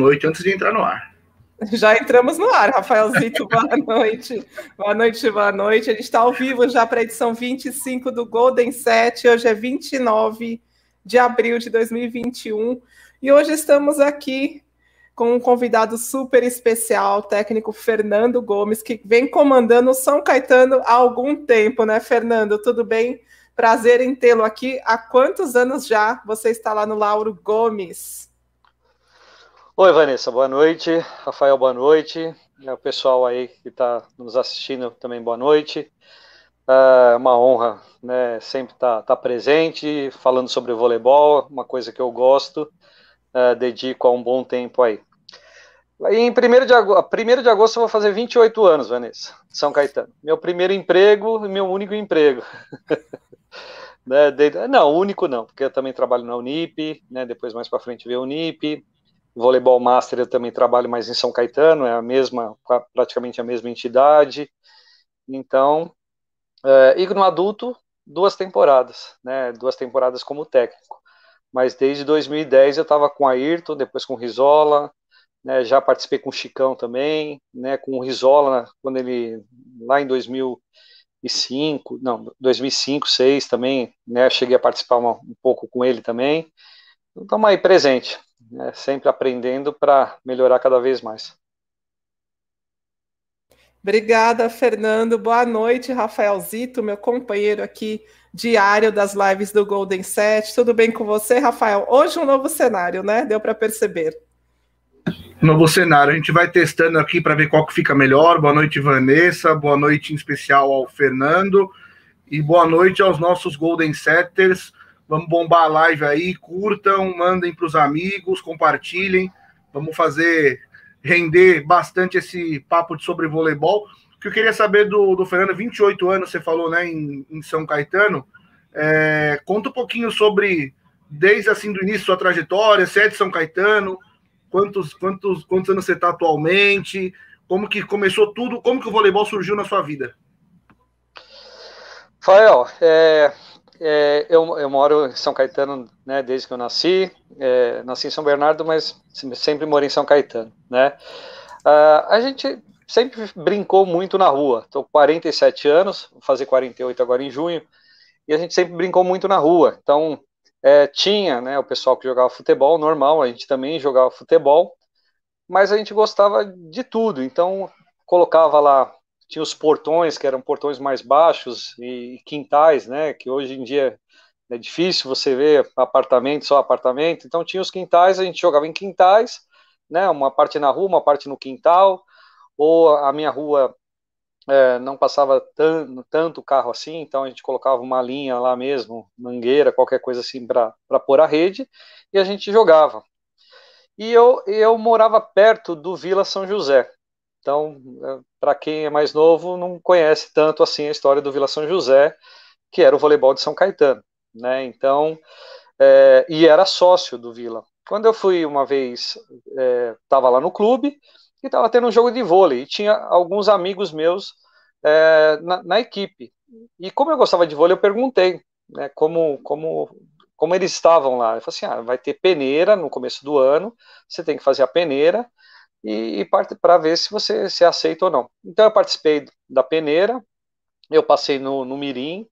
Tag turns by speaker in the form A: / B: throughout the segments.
A: noite antes de entrar no ar.
B: Já entramos no ar, Rafaelzito, boa noite. Boa noite, boa noite. A gente está ao vivo já para a edição 25 do Golden 7. Hoje é 29 de abril de 2021. E hoje estamos aqui com um convidado super especial, o técnico Fernando Gomes, que vem comandando o São Caetano há algum tempo, né, Fernando? Tudo bem? Prazer em tê-lo aqui. Há quantos anos já você está lá no Lauro Gomes?
C: Oi, Vanessa, boa noite. Rafael, boa noite. O pessoal aí que está nos assistindo também, boa noite. É uma honra, né, sempre estar tá, tá presente, falando sobre voleibol, uma coisa que eu gosto, é, dedico há um bom tempo aí. Em 1 de, agosto, 1 de agosto eu vou fazer 28 anos, Vanessa, São Caetano. Meu primeiro emprego e meu único emprego. né, de, não, único não, porque eu também trabalho na Unip, né, depois mais para frente veio a Unip, Voleibol Master eu também trabalho mais em São Caetano, é a mesma, praticamente a mesma entidade. Então, é, e no adulto, duas temporadas, né? Duas temporadas como técnico. Mas desde 2010 eu estava com a Ayrton, depois com o né, já participei com o Chicão também, né, com o Rizola, quando ele, lá em 2005, não, 2005, 2006 também, né, cheguei a participar uma, um pouco com ele também. Então, estamos aí presente né, sempre aprendendo para melhorar cada vez mais.
B: Obrigada, Fernando. Boa noite, Rafaelzito, meu companheiro aqui diário das lives do Golden Set. Tudo bem com você, Rafael? Hoje um novo cenário, né? Deu para perceber.
A: Novo cenário. A gente vai testando aqui para ver qual que fica melhor. Boa noite, Vanessa. Boa noite em especial ao Fernando. E boa noite aos nossos Golden Setters. Vamos bombar a live aí, curtam, mandem para os amigos, compartilhem. Vamos fazer render bastante esse papo de sobre voleibol. O que eu queria saber do, do Fernando, 28 anos, você falou, né, em, em São Caetano. É, conta um pouquinho sobre, desde assim do início, sua trajetória, você é de São Caetano, quantos, quantos, quantos anos você está atualmente, como que começou tudo, como que o voleibol surgiu na sua vida?
C: Fael, é, é, eu, eu, moro em São Caetano, né, desde que eu nasci. É, nasci em São Bernardo, mas sempre morei em São Caetano, né. Uh, a gente sempre brincou muito na rua. Estou com 47 anos, vou fazer 48 agora em junho, e a gente sempre brincou muito na rua. Então, é, tinha né, o pessoal que jogava futebol, normal, a gente também jogava futebol, mas a gente gostava de tudo. Então, colocava lá tinha os portões, que eram portões mais baixos, e quintais, né, que hoje em dia é difícil você ver apartamento, só apartamento, então tinha os quintais, a gente jogava em quintais, né, uma parte na rua, uma parte no quintal, ou a minha rua é, não passava tan, tanto carro assim, então a gente colocava uma linha lá mesmo, mangueira, qualquer coisa assim para pôr a rede, e a gente jogava. E eu, eu morava perto do Vila São José, então, é, para quem é mais novo, não conhece tanto assim a história do Vila São José, que era o voleibol de São Caetano, né? Então, é, e era sócio do Vila. Quando eu fui uma vez, estava é, lá no clube e estava tendo um jogo de vôlei e tinha alguns amigos meus é, na, na, equipe. E como eu gostava de vôlei, eu perguntei, né? Como, como como eles estavam lá. Eu falei assim: ah, vai ter peneira no começo do ano, você tem que fazer a peneira e, e para ver se você se aceita ou não. Então eu participei da peneira, eu passei no, no Mirim,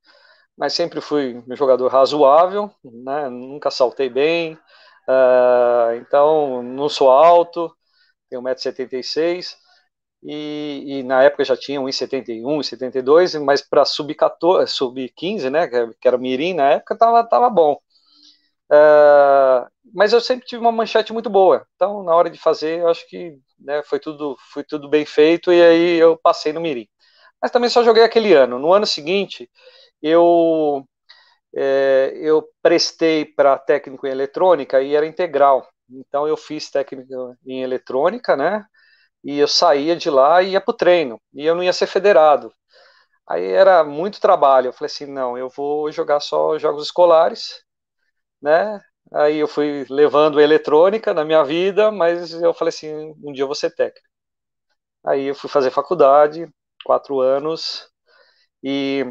C: mas sempre fui um jogador razoável, né? nunca saltei bem, uh, então não sou alto, tenho 1,76m, e, e, na época já tinha 1,71, 1,72, mas para sub-15, sub né, que era o Mirim na época, tava, tava bom. Uh, mas eu sempre tive uma manchete muito boa. Então, na hora de fazer, eu acho que né, foi, tudo, foi tudo bem feito e aí eu passei no Mirim. Mas também só joguei aquele ano. No ano seguinte, eu, é, eu prestei para técnico em eletrônica e era integral. Então, eu fiz técnico em eletrônica, né? E eu saía de lá e ia para o treino. E eu não ia ser federado. Aí era muito trabalho. Eu falei assim: não, eu vou jogar só jogos escolares né? Aí eu fui levando eletrônica na minha vida, mas eu falei assim, um dia eu vou ser técnico. Aí eu fui fazer faculdade, quatro anos, e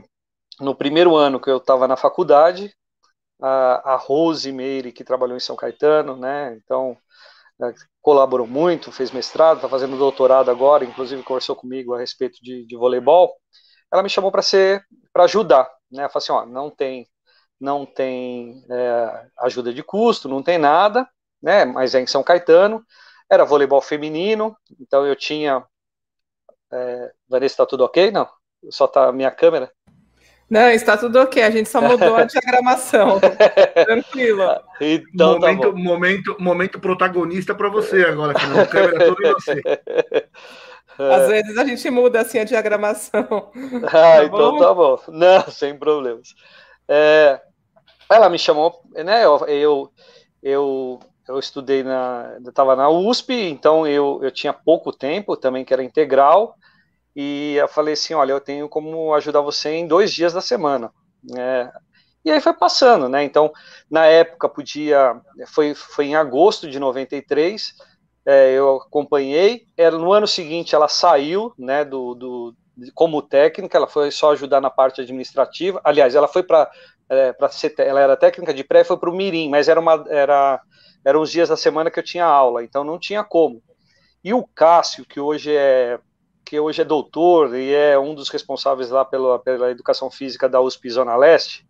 C: no primeiro ano que eu estava na faculdade, a, a Rose Meire, que trabalhou em São Caetano, né? Então, né, colaborou muito, fez mestrado, está fazendo doutorado agora, inclusive conversou comigo a respeito de, de voleibol. Ela me chamou para ser, para ajudar, né? Falou assim, ó, não tem, não tem é, ajuda de custo, não tem nada, né? Mas é em São Caetano, era voleibol feminino, então eu tinha. É, Vanessa, está tudo ok? Não? Só tá a minha câmera?
B: Não, está tudo ok, a gente só mudou a diagramação. Tranquilo.
A: Então, momento, tá momento, momento protagonista para você agora, que a câmera toda em você.
B: Às vezes a gente muda assim a diagramação.
C: Ah, tá então bom? tá bom. Não, sem problemas. É, ela me chamou, né? Eu, eu, eu, eu estudei na. estava na USP, então eu, eu tinha pouco tempo também, que era integral. E eu falei assim: olha, eu tenho como ajudar você em dois dias da semana. É, e aí foi passando, né? Então, na época podia. Foi, foi em agosto de 93, é, eu acompanhei. Era, no ano seguinte ela saiu, né, do, do, como técnica, ela foi só ajudar na parte administrativa. Aliás, ela foi para é, para ser, ela era técnica de pré, foi para o Mirim, mas era uma era eram os dias da semana que eu tinha aula, então não tinha como. E o Cássio, que hoje é que hoje é doutor e é um dos responsáveis lá pela, pela educação física da USP Zona Leste,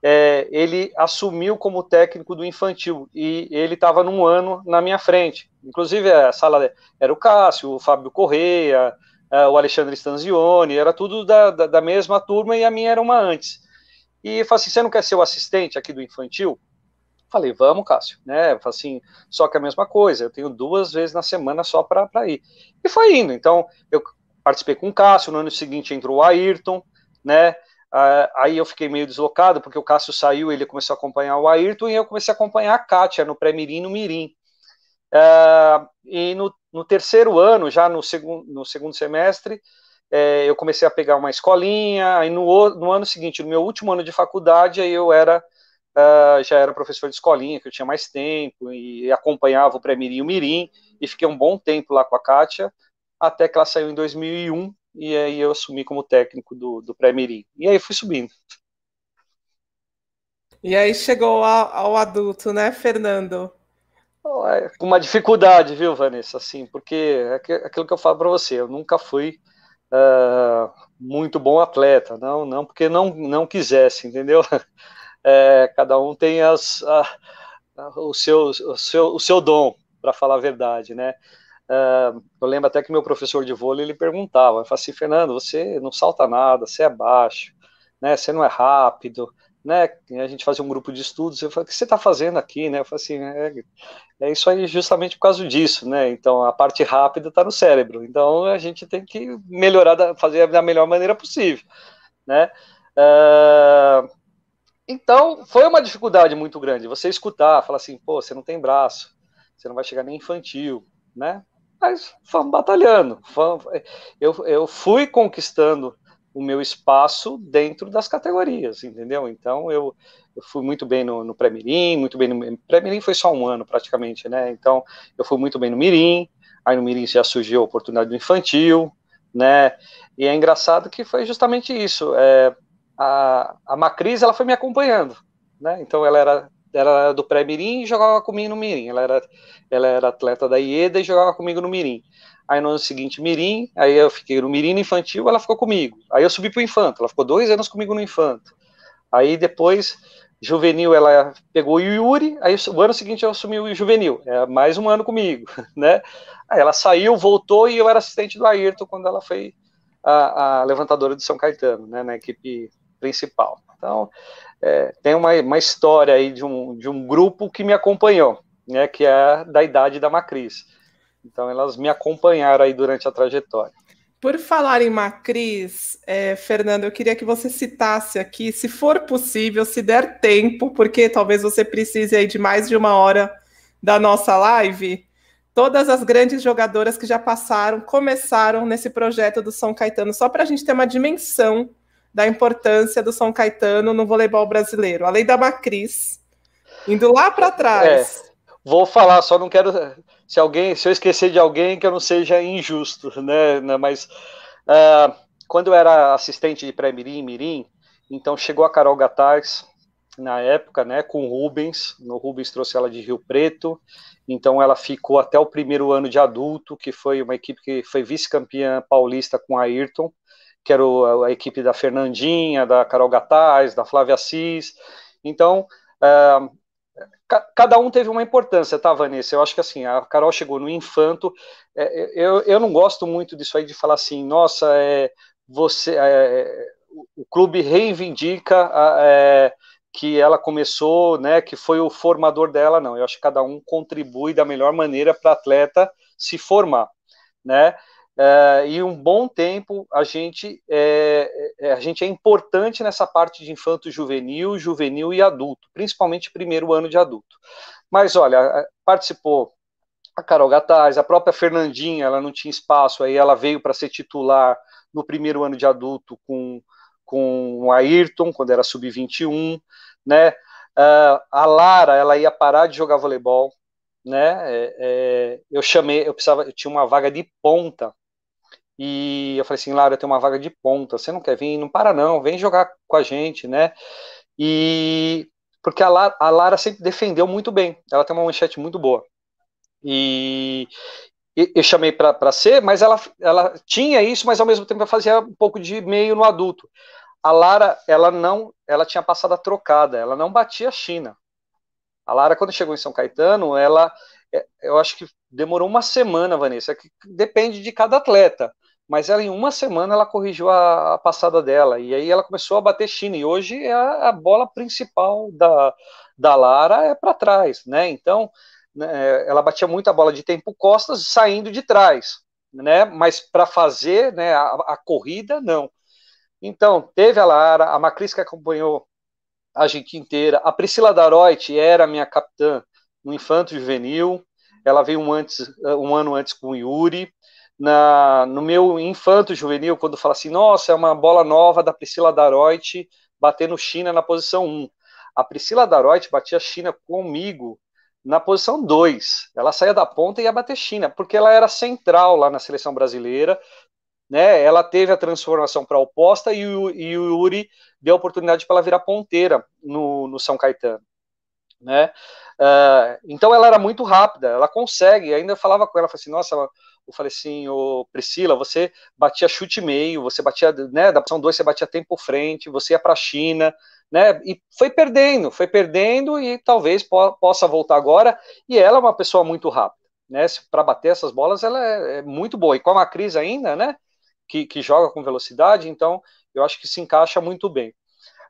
C: é, ele assumiu como técnico do infantil e ele estava num ano na minha frente. Inclusive a sala era o Cássio, o Fábio Correia, é, o Alexandre Stanzioni, era tudo da, da, da, mesma turma e a minha era uma antes. E falei assim: você não quer ser o assistente aqui do infantil? Falei, vamos, Cássio, né? Falei assim, só que é a mesma coisa, eu tenho duas vezes na semana só para ir. E foi indo. Então, eu participei com o Cássio, no ano seguinte entrou o Ayrton, né? aí eu fiquei meio deslocado, porque o Cássio saiu, ele começou a acompanhar o Ayrton, e eu comecei a acompanhar a Kátia no pré-mirim no Mirim. Uh, e no, no, terceiro ano, já no, segun, no segundo semestre, é, eu comecei a pegar uma escolinha, aí no, no, ano seguinte, no meu último ano de faculdade, aí eu era uh, já era professor de escolinha, que eu tinha mais tempo, e acompanhava o pré-mirim e o mirim, e fiquei um bom tempo lá com a Kátia, até que ela saiu em 2001, e aí eu assumi como técnico do, do pré-mirim. E aí fui subindo.
B: E aí chegou ao, ao adulto, né, Fernando?
C: Com uma dificuldade, viu, Vanessa? Assim, porque é aquilo que eu falo para você, eu nunca fui uh, muito bom atleta, não, não porque não, não quisesse, entendeu? é, cada um tem as, o, seu, o, seu, o seu dom, para falar a verdade, né? Uh, eu lembro até que meu professor de vôlei ele perguntava, falava assim, Fernando, você não salta nada, você é baixo, né? Você não é rápido, né? A gente fazia um grupo de estudos, eu falei, o que você está fazendo aqui, né? Eu falei assim, é, é, isso aí justamente por causa disso, né? Então a parte rápida está no cérebro, então a gente tem que melhorar, da, fazer da melhor maneira possível, né? Uh, então, foi uma dificuldade muito grande. Você escutar, falar assim, pô, você não tem braço, você não vai chegar nem infantil, né? Mas fomos batalhando. Fomos, eu, eu fui conquistando o meu espaço dentro das categorias, entendeu? Então, eu, eu fui muito bem no, no pré-mirim, muito bem no... Pré-mirim foi só um ano, praticamente, né? Então, eu fui muito bem no mirim, aí no mirim já surgiu a oportunidade do infantil, né? E é engraçado que foi justamente isso. É, a, a Macris ela foi me acompanhando, né? Então ela era, era do pré-mirim e jogava comigo no mirim. Ela era, ela era atleta da IEDA e jogava comigo no mirim. Aí no ano seguinte mirim, aí eu fiquei no mirim infantil, ela ficou comigo. Aí eu subi pro infanto, ela ficou dois anos comigo no infanto. Aí depois juvenil ela pegou o Yuri, aí o ano seguinte eu assumi o juvenil, é mais um ano comigo, né? Aí ela saiu, voltou e eu era assistente do Ayrton quando ela foi a, a levantadora de São Caetano, né, na equipe principal. Então, é, tem uma, uma história aí de um, de um grupo que me acompanhou, né, que é da idade da Macris. Então, elas me acompanharam aí durante a trajetória.
B: Por falar em Macris, é, Fernando, eu queria que você citasse aqui, se for possível, se der tempo, porque talvez você precise aí de mais de uma hora da nossa live, todas as grandes jogadoras que já passaram, começaram nesse projeto do São Caetano, só para a gente ter uma dimensão da importância do São Caetano no voleibol brasileiro. Além da Macris, indo lá para trás.
C: É, vou falar, só não quero. Se alguém, se eu esquecer de alguém, que eu não seja injusto, né? Mas uh, quando eu era assistente de pré-mirim, mirim, então chegou a Carol Gataz, na época, né, com Rubens. No Rubens trouxe ela de Rio Preto, então ela ficou até o primeiro ano de adulto, que foi uma equipe que foi vice-campeã paulista com a Ayrton, que era a equipe da Fernandinha, da Carol Gataz, da Flávia Assis. Então, uh, cada um teve uma importância, tá, Vanessa? Eu acho que assim, a Carol chegou no infanto. É, eu, eu não gosto muito disso aí de falar assim, nossa, é, você, é, o clube reivindica é, que ela começou, né, que foi o formador dela, não. Eu acho que cada um contribui da melhor maneira para atleta se formar, né? É, e um bom tempo a gente é, é, a gente é importante nessa parte de infanto juvenil, juvenil e adulto, principalmente primeiro ano de adulto. Mas olha, participou a Carol Gataz, a própria Fernandinha, ela não tinha espaço, aí ela veio para ser titular no primeiro ano de adulto com, com o Ayrton, quando era sub-21, né? Uh, a Lara, ela ia parar de jogar voleibol, né? É, é, eu chamei, eu precisava, eu tinha uma vaga de ponta e eu falei assim, Lara, eu tenho uma vaga de ponta, você não quer vir? Não para não, vem jogar com a gente, né? E porque a Lara, a Lara sempre defendeu muito bem, ela tem uma manchete muito boa. E eu chamei para ser, mas ela, ela tinha isso, mas ao mesmo tempo ela fazia um pouco de meio no adulto. A Lara, ela não, ela tinha passado a trocada, ela não batia a China. A Lara, quando chegou em São Caetano, ela, é, eu acho que demorou uma semana, Vanessa, que depende de cada atleta mas ela em uma semana ela corrigiu a, a, passada dela e aí ela começou a bater China e hoje é a, a bola principal da, da Lara é para trás, né? Então né, ela batia muito a bola de tempo costas saindo de trás, né? Mas para fazer né, a, a, corrida não. Então teve a Lara, a Macris que acompanhou a gente inteira, a Priscila Daroit era minha capitã no Infanto Juvenil, ela veio um, antes, um ano antes com o Yuri, na, no meu infanto juvenil, quando fala assim, nossa, é uma bola nova da Priscila Daroit batendo China na posição 1. A Priscila Daroit batia China comigo na posição 2. Ela saía da ponta e ia bater China, porque ela era central lá na seleção brasileira, né? Ela teve a transformação para oposta e o, e o Yuri deu a oportunidade para ela virar ponteira no, no São Caetano, né? Uh, então ela era muito rápida, ela consegue. Ainda falava com ela, falei assim, nossa, eu falei assim, ô Priscila, você batia chute meio, você batia, né, da opção 2 você batia tempo frente, você ia para a China, né, e foi perdendo, foi perdendo e talvez po possa voltar agora, e ela é uma pessoa muito rápida, né, para bater essas bolas ela é, é, muito boa, e com a Cris ainda, né, que, que joga com velocidade, então eu acho que se encaixa muito bem.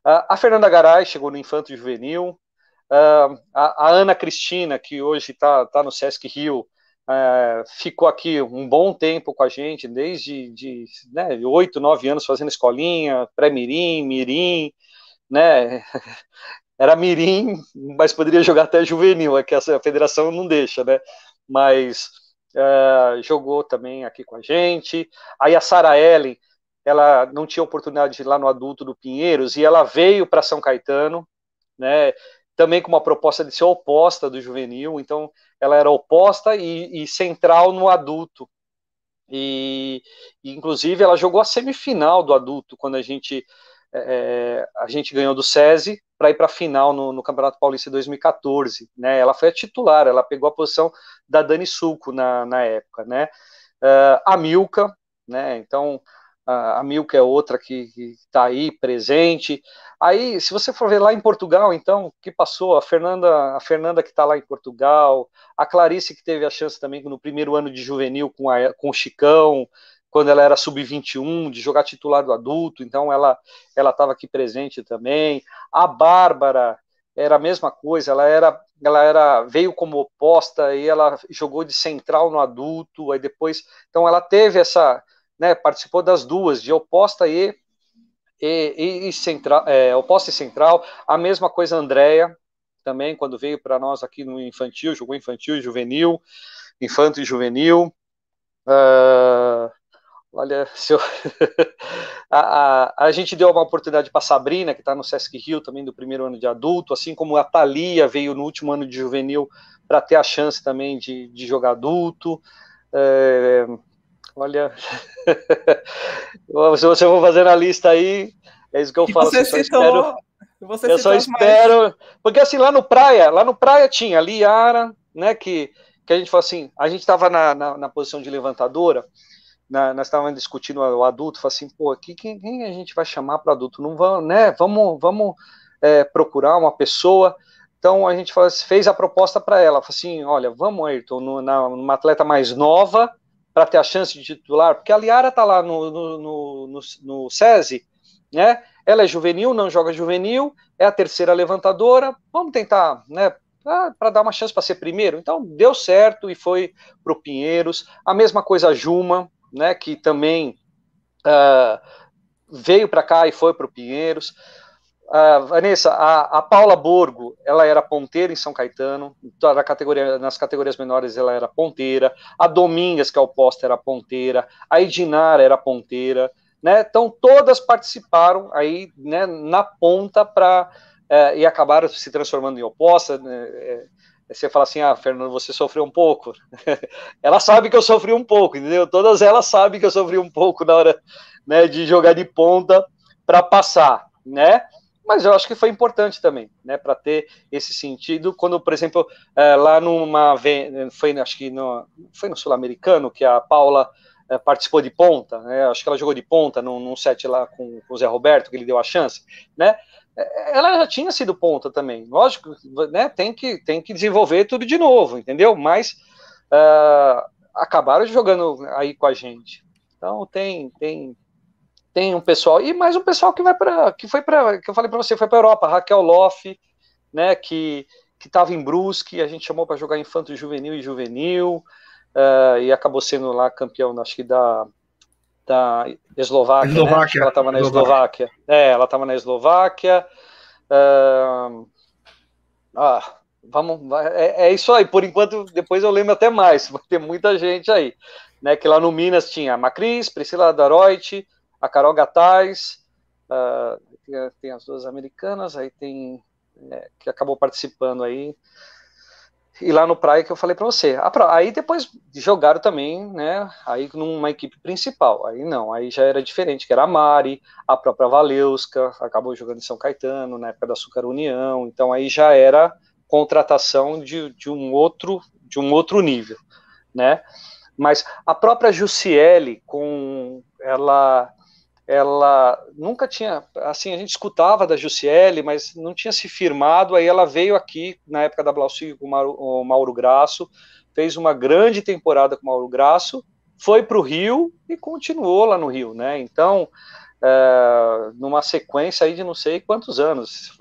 C: Uh, a Fernanda Garay chegou no Infanto Juvenil, uh, a, a, Ana Cristina, que hoje está tá no Sesc Rio, é, ficou aqui um bom tempo com a gente, desde de, né, 8, 9 anos fazendo escolinha, pré-mirim, mirim, né, era mirim, mas poderia jogar até juvenil, é que a federação não deixa, né, mas é, jogou também aqui com a gente, aí a Sara Ellen, ela não tinha oportunidade de ir lá no adulto do Pinheiros, e ela veio para São Caetano, né, também com uma proposta de ser oposta do juvenil, então ela era oposta e, e central no adulto. E, e, inclusive ela jogou a semifinal do adulto quando a gente é, a gente ganhou do SESI para ir para a final no, no, Campeonato Paulista 2014, né? Ela foi a titular, ela pegou a posição da Dani Sulco na, na época, né? Uh, a Milka, né? Então a, Milka é outra que está aí presente. Aí, se você for ver lá em Portugal, então, que passou? A Fernanda, a Fernanda que está lá em Portugal, a Clarice que teve a chance também no primeiro ano de juvenil com, a, com o Chicão, quando ela era sub-21, de jogar titular do adulto, então ela ela estava aqui presente também. A Bárbara era a mesma coisa, ela era ela era veio como oposta e ela jogou de central no adulto, aí depois, então ela teve essa né, participou das duas, de oposta e, e, e central, é, oposta e central. A mesma coisa a também, quando veio para nós aqui no infantil, jogou infantil e juvenil, infanto e juvenil. Uh, olha, eu... a, a, a, gente deu uma oportunidade para Sabrina, que está no Sesc Rio também do primeiro ano de adulto, assim como a Thalia veio no último ano de juvenil para ter a chance também de, de jogar adulto. É, Olha, se você for fazer a lista aí, é isso que eu
B: e
C: falo.
B: Você citou, espero...
C: Você eu só espero. Mais... Porque assim, lá no praia, lá no praia tinha Liara, né? Que, que a gente falou assim, a gente estava na, na, na, posição de levantadora, na, nós estávamos discutindo o adulto, falou assim, pô, aqui, quem, quem a gente vai chamar para adulto? Não vamos, né? Vamos, vamos é, procurar uma pessoa. Então a gente fez a proposta para ela, falou assim, olha, vamos, Ayrton, numa atleta mais nova, para ter a chance de titular, porque a Liara está lá no, no, no, no, no SESI, né? Ela é juvenil, não joga juvenil, é a terceira levantadora. Vamos tentar, né? Para dar uma chance para ser primeiro. Então deu certo e foi para o Pinheiros. A mesma coisa a Juma, né? Que também uh, veio para cá e foi para o Pinheiros. Uh, Vanessa, a, a, Paula Borgo, ela era ponteira em São Caetano, na categoria, nas categorias menores ela era ponteira, a Domingas, que é o poste, era ponteira, a Edinara era ponteira, né? Então todas participaram aí né, na ponta para é, e acabaram se transformando em oposta. Né? É, você fala assim, ah, Fernando, você sofreu um pouco. ela sabe que eu sofri um pouco, entendeu? Todas elas sabem que eu sofri um pouco na hora né, de jogar de ponta para passar, né? Mas eu acho que foi importante também, né, para ter esse sentido. Quando, por exemplo, é, lá numa foi, acho que no, foi no sul-americano que a Paula é, participou de ponta, né? Acho que ela jogou de ponta num, num set lá com, com, o Zé Roberto, que ele deu a chance, né? É, ela já tinha sido ponta também. Lógico, né? Tem que, tem que desenvolver tudo de novo, entendeu? Mas uh, acabaram jogando aí com a gente. Então tem, tem, tem um pessoal e mais um pessoal que vai para, que foi para, que eu falei para você, foi para Europa, Raquel Loff, né? Que que estava em Brusque, a gente chamou para jogar infanto juvenil e juvenil uh, e acabou sendo lá campeão, acho que da, da Eslováquia. Né? Eslováquia. Né? Ela estava na Eslováquia. É, ela estava na Eslováquia. Uh, ah, vamos, é, é, isso aí. Por enquanto, depois eu lembro até mais. Vai ter muita gente aí, né? Que lá no Minas tinha a Macris, Priscila Daroit, a Carol Gataz, uh, tem, tem, as duas americanas, aí tem é, que acabou participando aí e lá no Praia que eu falei para você. Aí depois jogaram também, né? Aí numa equipe principal. Aí não, aí já era diferente, que era a Mari, a própria Valeuska, acabou jogando em São Caetano, na época da Açúcar União. Então aí já era contratação de, de um outro de um outro nível, né? Mas a própria Jussiele, com ela ela nunca tinha, assim, a gente escutava da Jussiele, mas não tinha se firmado, aí ela veio aqui, na época da Blausigo com o Mauro Graço, fez uma grande temporada com o Mauro Graço, foi para o Rio e continuou lá no Rio, né, então, é, numa sequência aí de não sei quantos anos,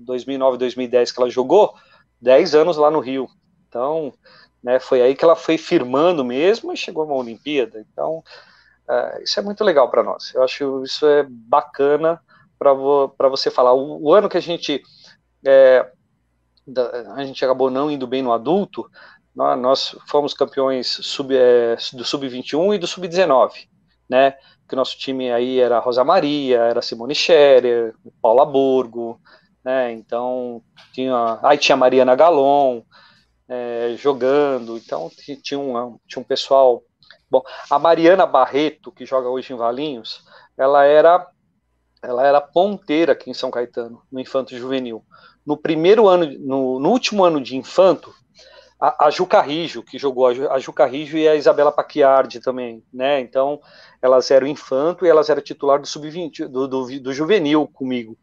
C: 2009, 2010 que ela jogou, 10 anos lá no Rio, então, né, foi aí que ela foi firmando mesmo e chegou a uma Olimpíada, então, Uh, isso é muito legal para nós. Eu acho isso é bacana para vo, você falar. O, o, ano que a gente é, da, a gente acabou não indo bem no adulto, nós, nós fomos campeões sub, é, do sub-21 e do sub-19, né? Que nosso time aí era Rosa Maria, era Simone Scherer, Paula Burgo, né? Então tinha aí tinha Mariana Galon é, jogando, então tinha um, tinha um pessoal Bom, a Mariana Barreto, que joga hoje em Valinhos, ela era ela era ponteira aqui em São Caetano, no Infanto Juvenil. No primeiro ano, no, no último ano de Infanto, a, a Juca Rijo, que jogou a, a Juca Rijo e a Isabela Paquiardi também, né? Então, elas eram Infanto e elas eram titular do Sub-20, do, do, do Juvenil comigo.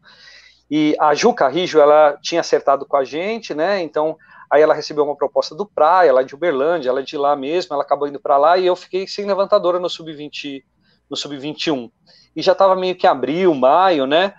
C: E a Juca Rijo, ela tinha acertado com a gente, né? Então, Aí ela recebeu uma proposta do Praia, lá de Uberlândia, ela é de lá mesmo, ela acabou indo para lá e eu fiquei sem levantadora no sub-20, no sub-21. E já estava meio que abril, maio, né?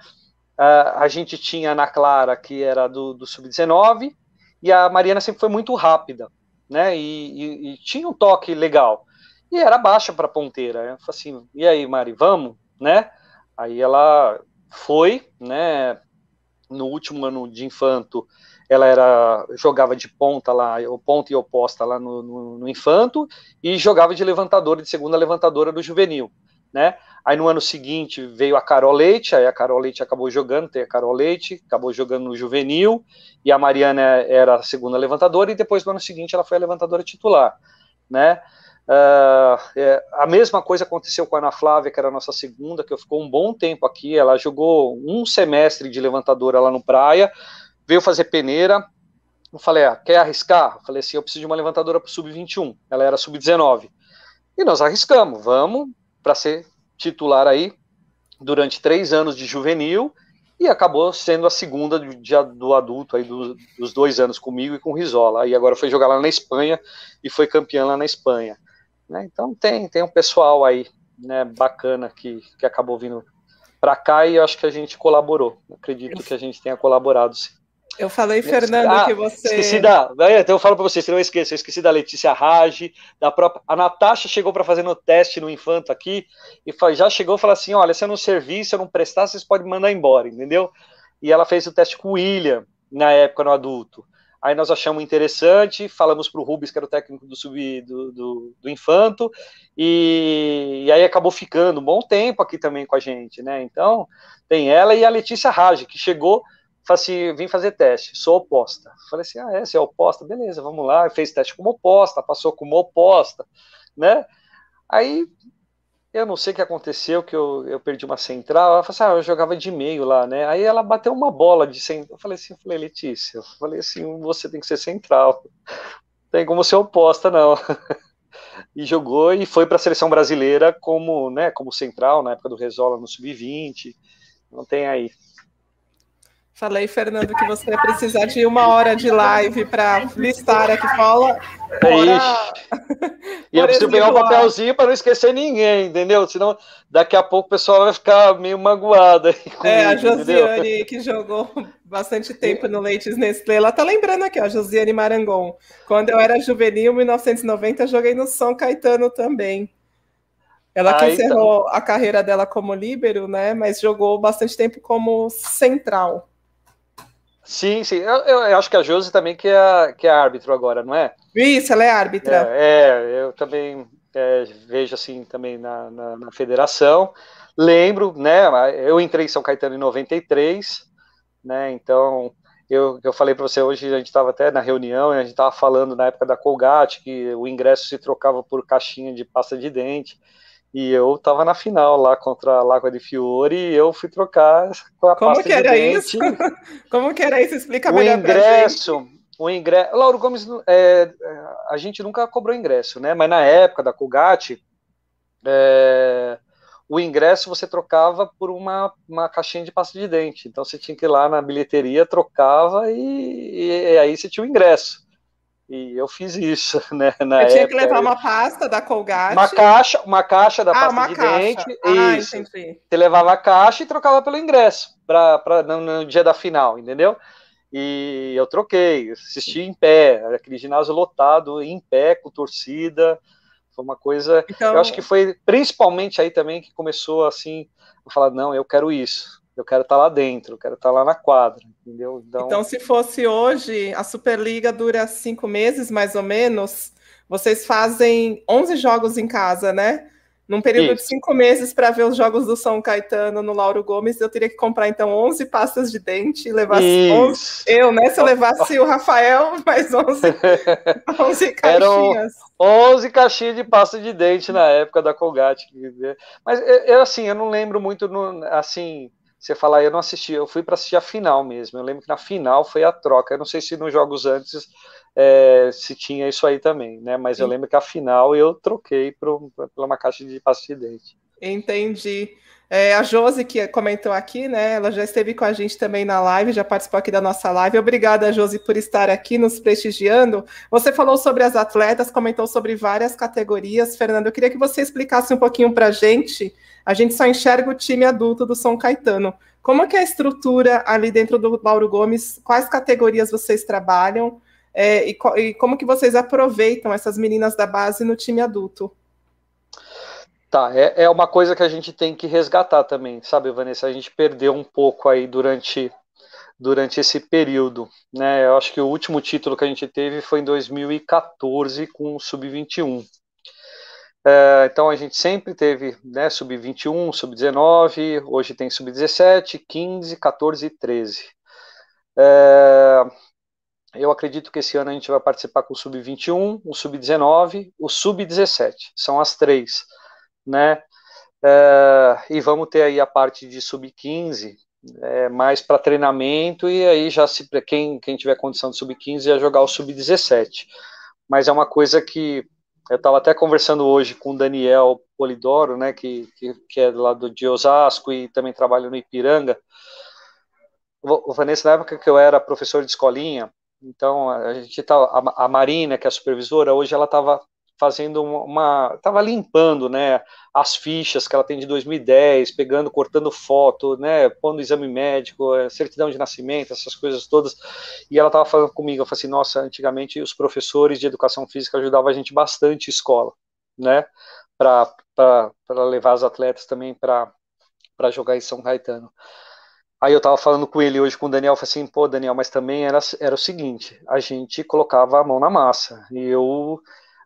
C: Uh, a gente tinha a Ana Clara, que era do, do sub-19, e a Mariana sempre foi muito rápida, né? E, e, e tinha um toque legal. E era baixa para ponteira. Eu falei assim, e aí, Mari, vamos, né? Aí ela foi, né? No último ano de infanto, ela era jogava de ponta lá, ponta e oposta lá no, no, no, infanto, e jogava de levantadora, de segunda levantadora do juvenil, né? Aí no ano seguinte veio a Carol Leite, aí a Carol Leite acabou jogando, tem a Carol Leite, acabou jogando no juvenil, e a Mariana era a segunda levantadora, e depois no ano seguinte ela foi a levantadora titular, né? Uh, é, a mesma coisa aconteceu com a Ana Flávia, que era a nossa segunda, que ficou um bom tempo aqui. Ela jogou um semestre de levantadora lá no Praia, veio fazer peneira. Eu falei, ah, quer arriscar? Eu falei assim, eu preciso de uma levantadora para sub-21. Ela era sub-19. E nós arriscamos, vamos para ser titular aí durante três anos de juvenil e acabou sendo a segunda do, do adulto aí do, dos dois anos comigo e com o Rizola. Aí agora foi jogar lá na Espanha e foi campeã lá na Espanha. Né? Então tem, tem um pessoal aí né, bacana que, que acabou vindo para cá e eu acho que a gente colaborou. Acredito que a gente tenha colaborado sim.
B: Eu falei, Fernando, ah, que você.
C: Esqueci da. Então eu falo para vocês, se não esqueça, eu esqueci da Letícia Rage, da própria. A Natasha chegou para fazer no teste no Infanto aqui, e já chegou e falou assim: olha, se eu não servir, se eu não prestar, vocês podem mandar embora, entendeu? E ela fez o teste com o William, na época, no adulto. Aí nós achamos interessante, falamos para o Rubens, que era o técnico do sub do, do, do Infanto, e, e, aí acabou ficando um bom tempo aqui também com a gente, né? Então, tem ela e a Letícia Rage, que chegou Falei assim, vim fazer teste, sou oposta. Falei assim, ah, é, você é oposta? Beleza, vamos lá. Fez teste como oposta, passou como oposta, né? Aí, eu não sei o que aconteceu, que eu, eu perdi uma central. Ela falou assim, ah, eu jogava de meio lá, né? Aí ela bateu uma bola de central. Eu falei assim, eu falei, Letícia, eu falei assim, você tem que ser central. Tem como ser oposta, não. e jogou e foi para a seleção brasileira como, né, como central na época do Resola no sub-20. Não tem aí.
B: Falei, Fernando, que você ia precisar de uma hora de live para listar aqui fala.
C: e eu preciso pegar um papelzinho para não esquecer ninguém, entendeu? Senão daqui a pouco o pessoal vai ficar meio magoado.
B: Comigo, é, a Josiane, entendeu? que jogou bastante tempo no Leites Nestlé, ela tá lembrando aqui, ó, Josiane Marangon. Quando eu era juvenil, em 1990, joguei no São Caetano também. Ela que ah, encerrou então. a carreira dela como líbero, né? Mas jogou bastante tempo como central.
C: Sim, sim. Eu, eu, acho que a Josi também que é, que é árbitro agora, não é?
B: Isso, ela é árbitra.
C: É, é eu também é, vejo assim também na, na, na, federação. Lembro, né? Eu entrei em São Caetano em 93, né? Então eu, eu falei para você hoje, a gente estava até na reunião, a gente estava falando na época da Colgate que o ingresso se trocava por caixinha de pasta de dente. E eu tava na final lá contra a Lagoa de Fiore e eu fui trocar
B: com a Como que era de isso? Como que era isso? Explica
C: o
B: melhor
C: ingresso, O ingresso... Lauro Gomes, é, a gente nunca cobrou ingresso, né? Mas na época da Colgate, é, o ingresso você trocava por uma, uma caixinha de pasta de dente. Então você tinha que ir lá na bilheteria, trocava e, e aí você tinha o ingresso. E eu fiz isso, né? Na
B: eu tinha que levar uma pasta da Colgate.
C: Uma caixa, uma caixa da ah, pasta de caixa. dente. Ah, isso. Entendi. Você levava a caixa e trocava pelo ingresso pra, pra, no, no dia da final, entendeu? E eu troquei, assisti em pé, aquele ginásio lotado, em pé, com torcida. Foi uma coisa. Então... Eu acho que foi principalmente aí também que começou assim, a falar: não, eu quero isso eu quero estar tá lá dentro, eu quero estar tá lá na quadra, entendeu?
B: Então, então, se fosse hoje, a Superliga dura cinco meses, mais ou menos, vocês fazem 11 jogos em casa, né? Num período Isso. de cinco meses para ver os jogos do São Caetano no Lauro Gomes, eu teria que comprar então 11 pastas de dente e levar 11, eu, né? Se eu levasse o Rafael, mais 11, 11 caixinhas. Eram
C: 11 caixinhas de pasta de dente na época da Colgate. Mas eu, assim, eu não lembro muito, assim, você falar, eu não assisti, eu fui para assistir a final mesmo. Eu lembro que na final foi a troca. Eu não sei se nos jogos antes é, se tinha isso aí também, né? Mas Sim. eu lembro que a final eu troquei por, por uma caixa de pasta de dente.
B: Entendi. É, a Josi, que comentou aqui, né? Ela já esteve com a gente também na live, já participou aqui da nossa live. Obrigada, Josi, por estar aqui nos prestigiando. Você falou sobre as atletas, comentou sobre várias categorias. Fernando, eu queria que você explicasse um pouquinho para a gente a gente só enxerga o time adulto do São Caetano. Como é que é a estrutura ali dentro do Lauro Gomes? Quais categorias vocês trabalham? É, e, e, como que vocês aproveitam essas meninas da base no time adulto?
C: Tá, é, é uma coisa que a gente tem que resgatar também, sabe, Vanessa? A gente perdeu um pouco aí durante, durante esse período, né? Eu acho que o último título que a gente teve foi em 2014 com o Sub-21. É, então a gente sempre teve né, sub-21, sub-19, hoje tem sub-17, 15, 14 e 13. É, eu acredito que esse ano a gente vai participar com o Sub-21, o Sub-19, o Sub-17. São as três, né? É, e vamos ter aí a parte de Sub-15, é, mais para treinamento, e aí já se quem, quem tiver condição de Sub-15 ia jogar o Sub-17. Mas é uma coisa que eu estava até conversando hoje com o Daniel Polidoro, né, que, que, que é lá do de Osasco e também trabalha no Ipiranga. O Vanessa, na época que eu era professor de escolinha, então, a gente tá, a, a Marina, que é a supervisora, hoje ela estava fazendo uma, estava limpando, né, as fichas que ela tem de 2010, pegando, cortando foto, né, pondo exame médico, é, certidão de nascimento, essas coisas todas, e ela estava falando comigo, eu falei assim, nossa, antigamente os professores de educação física ajudavam a gente bastante escola, né, para levar as atletas também para jogar em São Caetano. Aí eu tava falando com ele hoje, com o Daniel, falei assim, pô, Daniel, mas também era, era o seguinte, a gente colocava a mão na massa, e eu,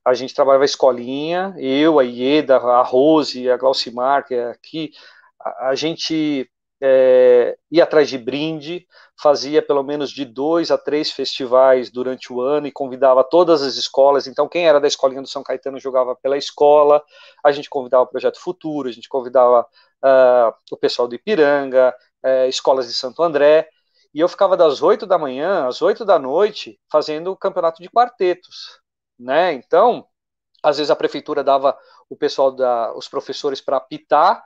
C: a gente trabalhava a escolinha, eu, a Ieda, a Rose, a Glaucimar, que é aqui, a, a gente é, ia atrás de brinde, fazia pelo menos de dois a três festivais durante o ano e convidava todas as escolas. Então, quem era da escolinha do São Caetano jogava pela escola, a gente convidava o Projeto Futuro, a gente convidava uh, o pessoal do Ipiranga, uh, escolas de Santo André, e eu ficava das oito da manhã às oito da noite fazendo o campeonato de quartetos, né? Então, às vezes a prefeitura dava o pessoal da, os professores para apitar,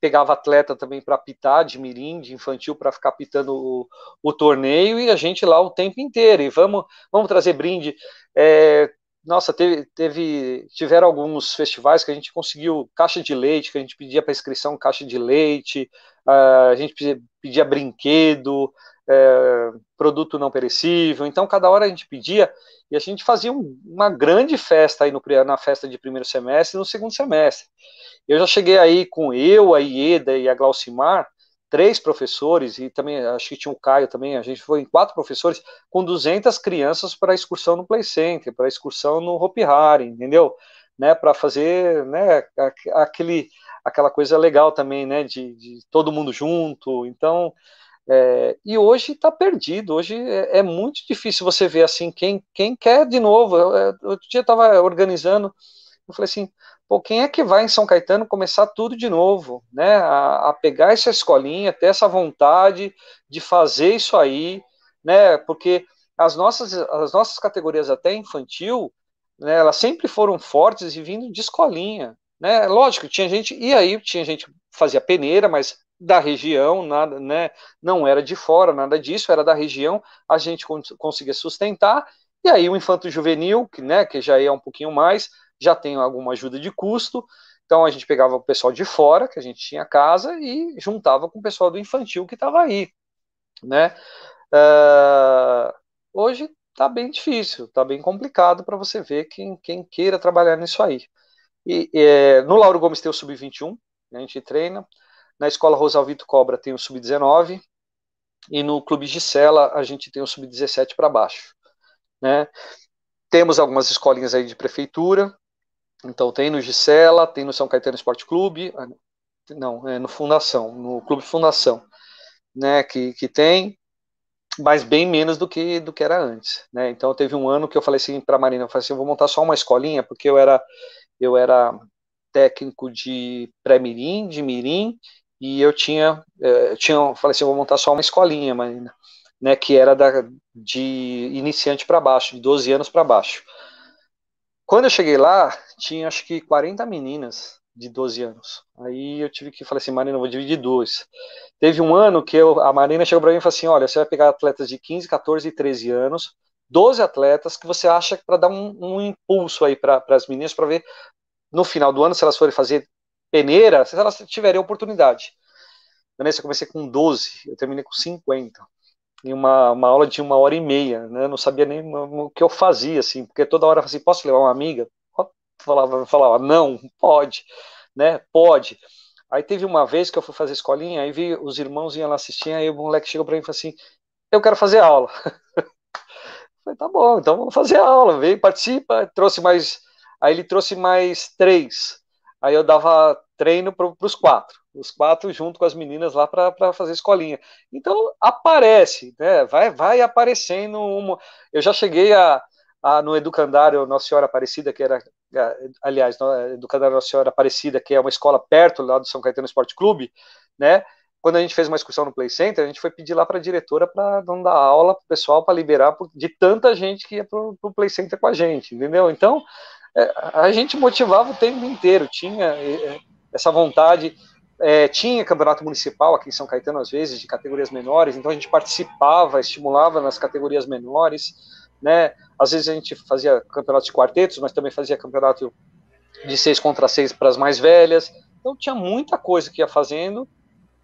C: pegava atleta também para apitar de mirim, de infantil para ficar apitando o, o, torneio e a gente lá o tempo inteiro e vamos vamos trazer brinde. É, nossa, teve, teve, tiveram alguns festivais que a gente conseguiu caixa de leite, que a gente pedia para inscrição caixa de leite, uh, a gente pedia, pedia brinquedo, uh, produto não perecível. Então, cada hora a gente pedia e a gente fazia um, uma grande festa aí no, na festa de primeiro semestre e no segundo semestre. Eu já cheguei aí com eu, a Ieda e a Glaucimar, três professores, e também acho que tinha o Caio também, a gente foi em quatro professores, com 200 crianças para excursão no Play Center, para excursão no Hopi Hari, entendeu? Né, para fazer né, aquele, aquela coisa legal também, né, de, de todo mundo junto. Então, é, e hoje está perdido, hoje é, é, muito difícil você ver assim quem, quem quer de novo. Eu, eu, outro dia estava organizando, eu falei assim, pô, quem é que vai em São Caetano começar tudo de novo, né? A, a, pegar essa escolinha, ter essa vontade de fazer isso aí, né? Porque as nossas, as nossas categorias até infantil, né, elas sempre foram fortes e vindo de escolinha, né? Lógico, tinha gente, e aí tinha gente que fazia peneira, mas da região, nada, né? Não era de fora, nada disso, era da região, a gente conseguia sustentar, e aí o infanto juvenil, que, né, que já é um pouquinho mais, já tem alguma ajuda de custo. Então a gente pegava o pessoal de fora, que a gente tinha casa, e juntava com o pessoal do infantil que estava aí, né? Uh, hoje está bem difícil, está bem complicado para você ver quem, quem queira trabalhar nisso aí. E, e no Lauro Gomes tem o sub-21, a gente treina. Na escola Rosalvito Cobra tem o sub-19 e no Clube Gisela a gente tem o sub-17 para baixo, né? Temos algumas escolinhas aí de prefeitura, então tem no Gisela, tem no São Caetano Esporte Clube, ah, não, é no Fundação, no Clube Fundação, né, que, que tem, mas bem menos do que do que era antes, né? Então teve um ano que eu falei assim para Marina, eu falei assim, eu vou montar só uma escolinha, porque eu era eu era técnico de pré-mirim, de mirim, e eu tinha, eh, eu tinha, falei assim, vou montar só uma escolinha, Marina, né, que era da, de iniciante para baixo, de 12 anos para baixo. Quando eu cheguei lá, tinha acho que 40 meninas de 12 anos. Aí eu tive que falar assim, Marina, eu vou dividir dois. Teve um ano que eu, a Marina chegou para mim e falou assim: olha, você vai pegar atletas de 15, 14 e 13 anos, 12 atletas que você acha para dar um, um, impulso aí para as meninas, para ver no final do ano, se elas forem fazer peneira, se elas tiverem oportunidade. Vanessa, eu comecei com 12, eu terminei com 50 em uma, uma aula de uma hora e meia, né? Não sabia nem o que eu fazia, assim, porque toda hora eu assim, posso levar uma amiga? Falava, falava, não, pode, né? Pode. Aí teve uma vez que eu fui fazer escolinha, aí vi os irmãos iam lá assistir, aí o moleque chegou para mim e falou assim, eu quero fazer aula. falei, tá bom, então vamos fazer aula, vem, participa, trouxe mais, aí ele trouxe mais três, aí eu dava treino para os quatro, os quatro junto com as meninas lá para fazer escolinha. Então aparece, né? Vai, vai aparecendo uma. Eu já cheguei a, a no Educandário Nossa Senhora Aparecida, que era, aliás, no Educandário Nossa Senhora Aparecida, que é uma escola perto lá do São Caetano Esporte Clube, né? Quando a gente fez uma excursão no Play Center, a gente foi pedir lá para a diretora para não dar aula para o pessoal para liberar de tanta gente que ia para o Play Center com a gente, entendeu? Então a gente motivava o tempo inteiro, tinha é, é, essa vontade. É, tinha campeonato municipal aqui em São Caetano, às vezes, de categorias menores, então a gente participava, estimulava nas categorias menores, né? Às vezes a gente fazia campeonato de quartetos, mas também fazia campeonato de seis contra seis para as mais velhas. Então tinha muita coisa que ia fazendo,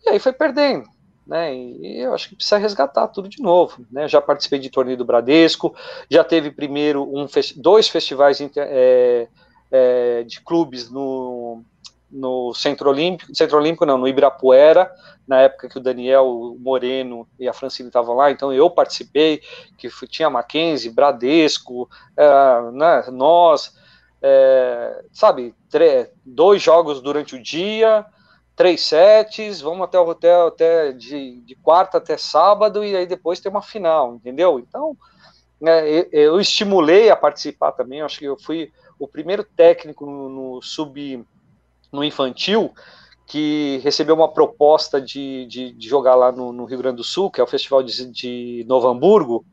C: e aí foi perdendo né? E eu acho que precisa resgatar tudo de novo, né? Já participei de torneio do Bradesco, já teve primeiro um dois festivais é, é, de clubes no, no Centro Olímpico, Centro Olímpico não, no Ibirapuera, na época que o Daniel Moreno e a Francine estavam lá, então eu participei, que tinha Mackenzie, Bradesco, é, né, nós, é, sabe, dois jogos durante o dia, três sets, vamos até o hotel até de, de quarta até sábado e aí depois tem uma final, entendeu? Então, né, eu, estimulei a participar também, acho que eu fui o primeiro técnico no, no sub no infantil que recebeu uma proposta de, de, de jogar lá no, no, Rio Grande do Sul, que é o Festival de, de Novo Hamburgo.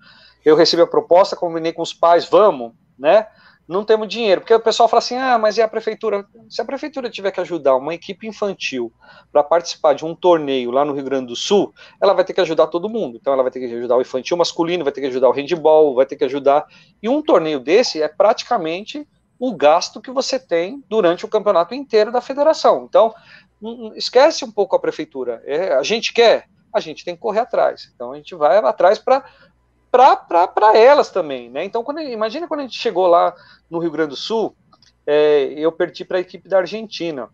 C: Eu recebi a proposta, combinei com os pais, vamos, né? Não temos dinheiro. Porque o pessoal fala assim: ah, mas e a prefeitura? Se a prefeitura tiver que ajudar uma equipe infantil para participar de um torneio lá no Rio Grande do Sul, ela vai ter que ajudar todo mundo. Então ela vai ter que ajudar o infantil masculino, vai ter que ajudar o handball, vai ter que ajudar. E um torneio desse é praticamente o gasto que você tem durante o campeonato inteiro da federação. Então, esquece um pouco a prefeitura. É, a gente quer, a gente tem que correr atrás. Então a gente vai atrás para para elas também, né? Então, quando, imagina quando a gente chegou lá no Rio Grande do Sul, é, eu perdi para a equipe da Argentina,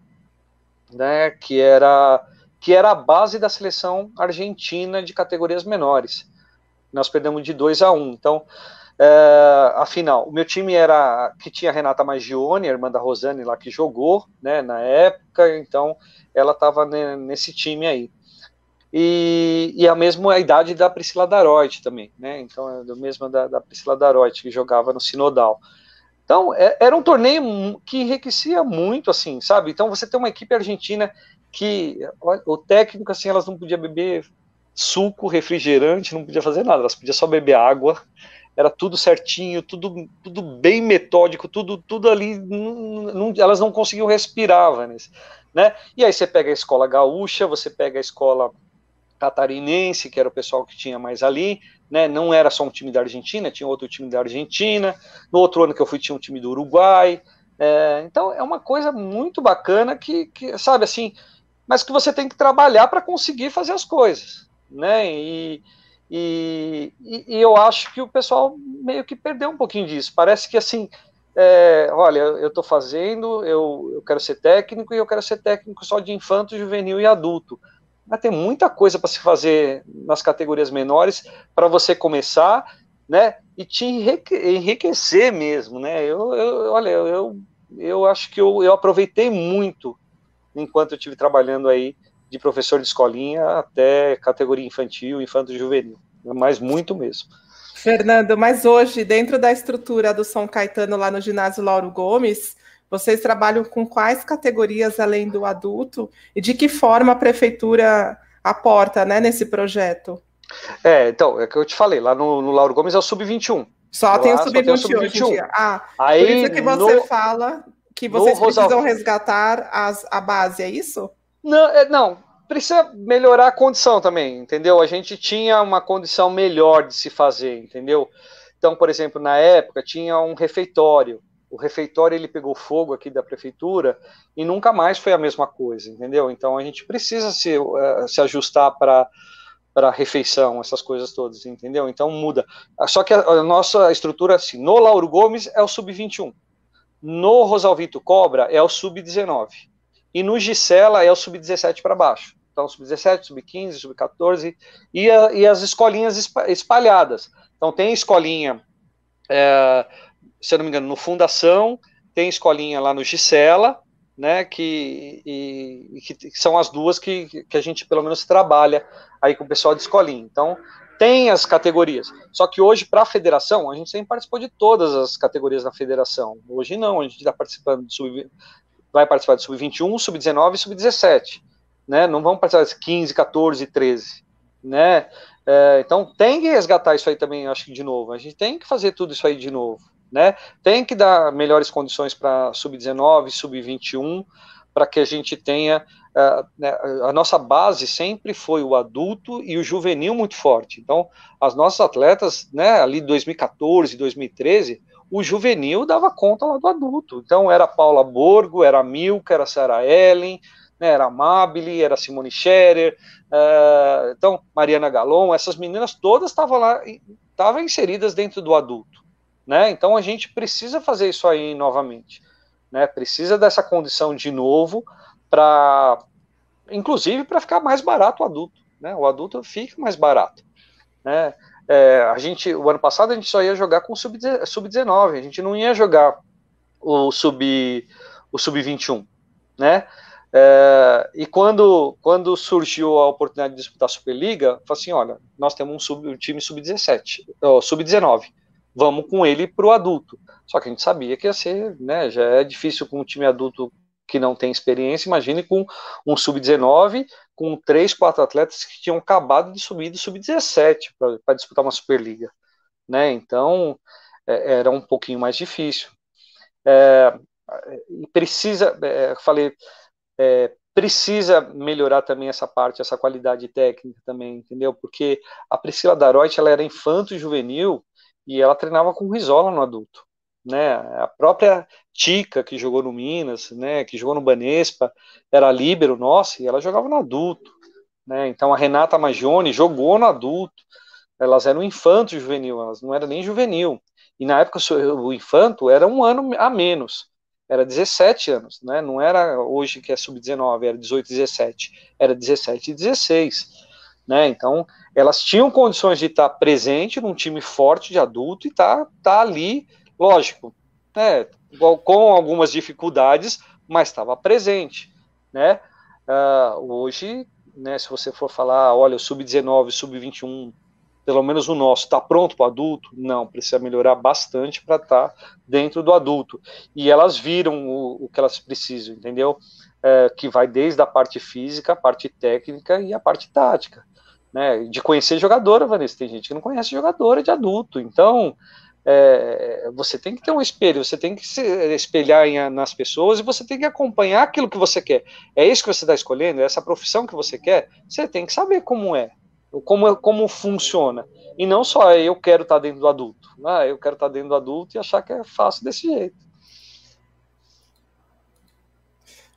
C: né? Que era que era a base da seleção argentina de categorias menores. Nós perdemos de 2 a 1. Um. Então, é, afinal, o meu time era que tinha a Renata Magione, a irmã da Rosane lá que jogou, né? Na época, então ela estava nesse time aí e, e a mesma idade da Priscila Daroit também, né? Então é do mesmo da, da Priscila Daroit, que jogava no Sinodal. Então, é, era um torneio que enriquecia muito, assim, sabe? Então, você tem uma equipe argentina que o técnico, assim, elas não podiam beber suco, refrigerante, não podia fazer nada, elas podiam só beber água, era tudo certinho, tudo, tudo bem metódico, tudo, tudo ali, não, não, elas não conseguiam respirar, Vanessa, né? E aí você pega a escola gaúcha, você pega a escola catarinense, que era o pessoal que tinha mais ali, né? Não era só um time da Argentina, tinha outro time da Argentina. No outro ano que eu fui, tinha um time do Uruguai. É, então é uma coisa muito bacana que, que, sabe assim, mas que você tem que trabalhar para conseguir fazer as coisas, né? E, e, e, eu acho que o pessoal meio que perdeu um pouquinho disso. Parece que assim, é, olha, eu estou fazendo, eu, eu quero ser técnico e eu quero ser técnico só de infanto, juvenil e adulto. Mas tem muita coisa para se fazer nas categorias menores para você começar, né? E te enriquecer mesmo, né? Eu, eu olha, eu, eu acho que eu, eu aproveitei muito enquanto eu estive trabalhando aí de professor de escolinha até categoria infantil, infanto juvenil, mas muito mesmo.
B: Fernando, mas hoje, dentro da estrutura do São Caetano lá no ginásio Lauro Gomes, vocês trabalham com quais categorias além do adulto e de que forma a prefeitura aporta né, nesse projeto?
C: É, então, é que eu te falei, lá no, no Lauro Gomes é o Sub-21.
B: Só, tem o Sub-21 sub hoje em dia. Ah, Aí, por isso que você no, fala que vocês precisam resgatar as, a base, é isso?
C: Não, é, não, precisa melhorar a condição também, entendeu? A gente tinha uma condição melhor de se fazer, entendeu? Então, por exemplo, na época tinha um refeitório, o refeitório ele pegou fogo aqui da prefeitura e nunca mais foi a mesma coisa, entendeu? Então a gente precisa se, uh, se ajustar para para refeição, essas coisas todas, entendeu? Então muda. Só que a, a nossa estrutura assim, no Lauro Gomes é o sub-21, no Rosalvito Cobra é o sub-19 e no Gisela é o sub-17 para baixo. Então sub-17, sub-15, sub-14 e, e as escolinhas espalhadas. Então tem escolinha é, se eu não me engano, no Fundação, tem escolinha lá no Gisela, né, que, e, que, são as duas que, que a gente pelo menos trabalha aí com o pessoal de escolinha. Então, tem as categorias. Só que hoje, para a federação, a gente sempre participou de todas as categorias da federação. Hoje não, a gente está participando de sub, vai participar de sub-21, sub-19 e sub-17. Né? Não vamos participar de 15, 14, 13. Né? É, então tem que resgatar isso aí também, acho que de novo. A gente tem que fazer tudo isso aí de novo. Né? Tem que dar melhores condições para sub-19, sub-21, para que a gente tenha uh, né, a nossa base sempre foi o adulto e o juvenil muito forte. Então, as nossas atletas, né, ali 2014, 2013, o juvenil dava conta lá do adulto. Então, era Paula Borgo, era Milka, era Sarah Ellen, né, era Mabile, era Simone Scherer, uh, então Mariana Galon, essas meninas todas estavam lá, estavam inseridas dentro do adulto. Né? Então a gente precisa fazer isso aí novamente. Né? Precisa dessa condição de novo para, inclusive, para ficar mais barato o adulto. Né? O adulto fica mais barato. Né? É, a gente, o ano passado a gente só ia jogar com o sub-19, sub a gente não ia jogar o sub o sub 21, né? É, e quando, quando surgiu a oportunidade de disputar a Superliga, falei assim, olha, nós temos um, sub, um time sub-17, sub-19 vamos com ele para o adulto. Só que a gente sabia que ia ser, né, já é difícil com um time adulto que não tem experiência, imagine com um sub-19, com três, quatro atletas que tinham acabado de subir do sub-17 para disputar uma Superliga. Né? Então, é, era um pouquinho mais difícil. É, precisa, é, falei, é, precisa melhorar também essa parte, essa qualidade técnica também, entendeu? Porque a Priscila Daroit, ela era infanto juvenil, e ela treinava com Rizola no adulto. Né, a própria Tica, que jogou no Minas, né, que jogou no Banespa, era líbero, nossa, e ela jogava no adulto. Né, então a Renata Magione jogou no adulto. Elas eram infanto juvenil, elas não eram nem juvenil. E na época o infanto era um ano a menos, era 17 anos, né, não era hoje que é sub-19, era 18, 17, era 17 e 16. Né, então elas tinham condições de estar presente num time forte de adulto e tá, tá ali, lógico, né, com algumas dificuldades, mas estava presente, né? Uh, hoje, né, se você for falar, olha, o sub-19, sub-21, pelo menos o nosso, está pronto para o adulto? Não, precisa melhorar bastante para estar tá dentro do adulto. E elas viram o, o que elas precisam, entendeu? É, que vai desde a parte física, a parte técnica e a parte tática né, de conhecer jogadora, Vanessa. Tem gente que não conhece jogadora de adulto. Então, é, você tem que ter um espelho, você tem que se espelhar em, nas pessoas e você tem que acompanhar aquilo que você quer. É isso que você está escolhendo, é essa profissão que você quer. Você tem que saber como é, como, como funciona. E não só eu quero estar tá dentro do adulto. Ah, eu quero estar tá dentro do adulto e achar que é fácil desse jeito.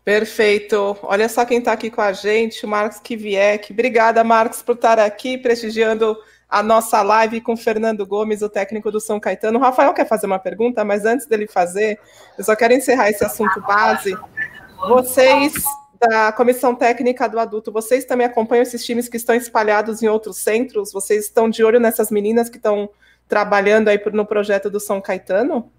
B: Perfeito. Olha só quem está aqui com a gente, o Marcos Kivieck. Obrigada, Marcos, por estar aqui prestigiando a nossa live com Fernando Gomes, o técnico do São Caetano. O Rafael quer fazer uma pergunta, mas antes dele fazer, eu só quero encerrar esse assunto base. Vocês da comissão técnica do adulto, vocês também acompanham esses times que estão espalhados em outros centros? Vocês estão de olho nessas meninas que estão trabalhando aí no projeto do São Caetano?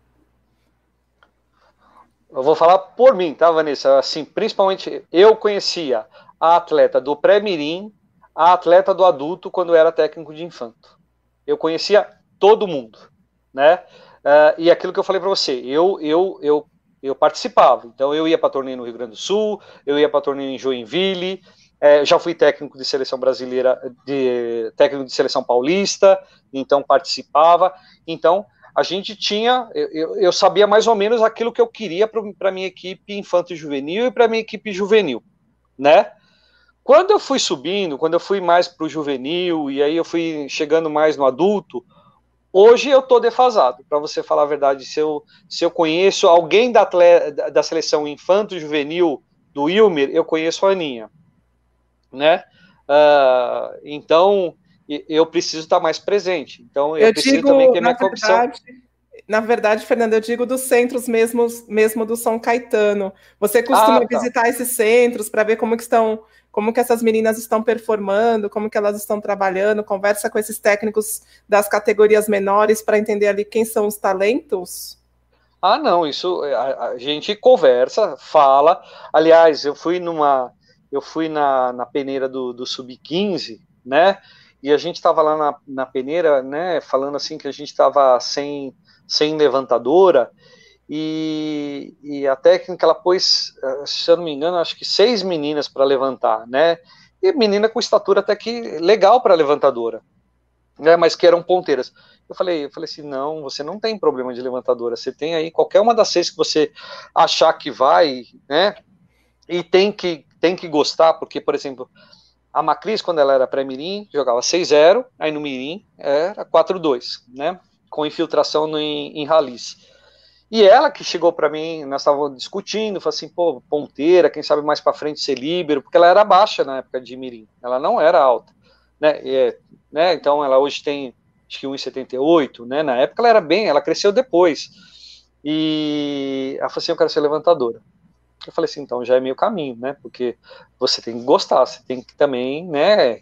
C: Eu vou falar por mim, tá, Vanessa? Assim, principalmente eu conhecia a atleta do pré-mirim, a atleta do adulto quando era técnico de infanto. Eu conhecia todo mundo, né? Uh, e aquilo que eu falei para você, eu, eu, eu, eu participava. Então eu ia para torneio no Rio Grande do Sul, eu ia para torneio em Joinville, é, já fui técnico de seleção brasileira, de técnico de seleção paulista, então participava. Então a gente tinha, eu, eu sabia mais ou menos aquilo que eu queria para minha equipe infanto juvenil e para minha equipe juvenil, né? Quando eu fui subindo, quando eu fui mais para o juvenil e aí eu fui chegando mais no adulto, hoje eu tô defasado, para você falar a verdade. Se eu, se eu conheço alguém da, atleta, da seleção infanto juvenil do Wilmer, eu conheço a Aninha, né? Uh, então eu preciso estar mais presente. Então, eu, eu preciso digo, também ter minha verdade,
B: Na verdade, Fernando, eu digo dos centros mesmo, mesmo do São Caetano. Você costuma ah, tá. visitar esses centros para ver como que estão, como que essas meninas estão performando, como que elas estão trabalhando, conversa com esses técnicos das categorias menores para entender ali quem são os talentos?
C: Ah, não, isso a, a, gente conversa, fala. Aliás, eu fui numa, eu fui na, na peneira do, do sub-15, né? E a gente estava lá na, na peneira, né? Falando assim que a gente estava sem, sem levantadora e, e a técnica ela pôs, eh, se eu não me engano, acho que seis meninas para levantar, né? E menina com estatura até que legal para levantadora, né? Mas que eram ponteiras. Eu falei, eu falei assim, não, você não tem problema de levantadora, você tem aí qualquer uma das seis que você achar que vai, né? E tem que tem que gostar, porque, por exemplo, a Macris, quando ela era pré-mirim, jogava 6-0, aí no mirim era 4-2, né? Com infiltração no, em, em ralis. E ela que chegou para mim, nós estávamos discutindo, falou assim, pô, ponteira, quem sabe mais para frente ser líbero, porque ela era baixa na época de mirim, ela não era alta, né? E, né? Então ela hoje tem acho que 1,78, né? Na época ela era bem, ela cresceu depois. E ela falou assim: eu quero ser levantadora. Eu falei assim: então já é meio caminho, né? Porque você tem que gostar, você tem que também, né?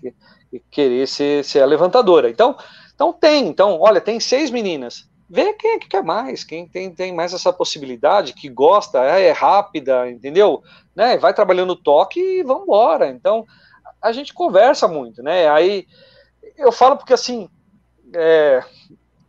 C: Querer ser, ser a levantadora. Então, então tem, então, olha, tem seis meninas. Vê quem é que quer mais, quem tem, tem mais essa possibilidade, que gosta, é, é rápida, entendeu? Né? Vai trabalhando o toque e vamos embora. Então, a gente conversa muito, né? Aí eu falo porque assim, é,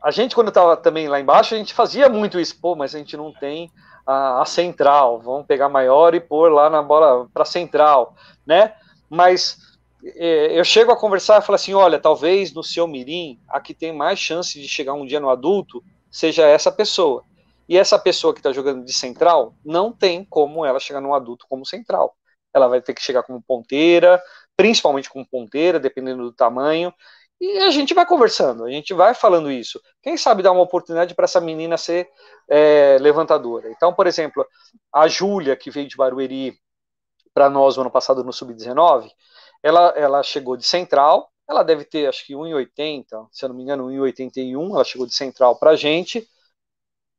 C: a gente, quando estava também lá embaixo, a gente fazia muito isso, pô, mas a gente não tem a, a central, vamos pegar maior e pôr lá na bola para central, né? Mas é, eu chego a conversar e falo assim: olha, talvez no seu Mirim, a que tem mais chance de chegar um dia no adulto seja essa pessoa. E essa pessoa que está jogando de central não tem como ela chegar no adulto como central. Ela vai ter que chegar como ponteira, principalmente como ponteira, dependendo do tamanho. E a gente vai conversando, a gente vai falando isso. Quem sabe dar uma oportunidade para essa menina ser é, levantadora. Então, por exemplo, a Júlia, que veio de Barueri para nós no ano passado no Sub-19, ela, ela chegou de central, ela deve ter acho que 1,80, se eu não me engano, 1,81, ela chegou de central para a gente,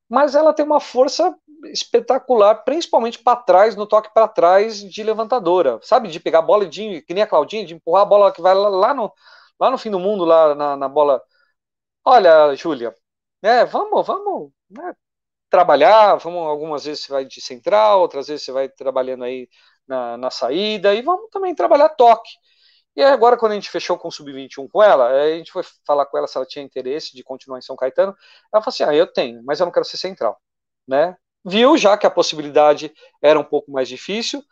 C: mas ela tem uma força espetacular, principalmente para trás, no toque para trás de levantadora, sabe? De pegar a bola de, que nem a Claudinha, de empurrar a bola que vai lá no lá no fim do mundo, lá na, na bola. Olha, Júlia, né, vamos, vamos né, trabalhar, vamos, algumas vezes você vai de central, outras vezes você vai trabalhando aí na, na saída, e vamos também trabalhar toque. E agora, quando a gente fechou com o Sub-21 com ela, a gente foi falar com ela se ela tinha interesse de continuar em São Caetano. Ela falou assim: ah, eu tenho, mas eu não quero ser central. Né? Viu já que a possibilidade era um pouco mais difícil.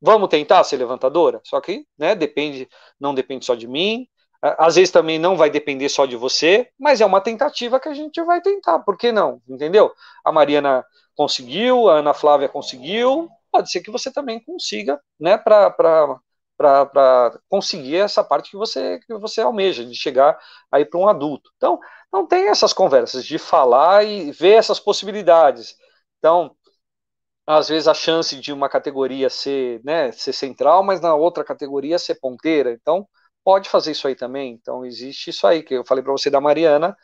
C: Vamos tentar ser levantadora? Só que né, depende, não depende só de mim, às vezes também não vai depender só de você, mas é uma tentativa que a gente vai tentar, por que não? Entendeu? A Mariana conseguiu, a Ana Flávia conseguiu, pode ser que você também consiga, né, para conseguir essa parte que você, que você almeja, de chegar aí para um adulto. Então, não tem essas conversas de falar e ver essas possibilidades. Então, às vezes a chance de uma categoria ser, né, ser central, mas na outra categoria ser ponteira. Então, pode fazer isso aí também. Então, existe isso aí, que eu falei para você da Mariana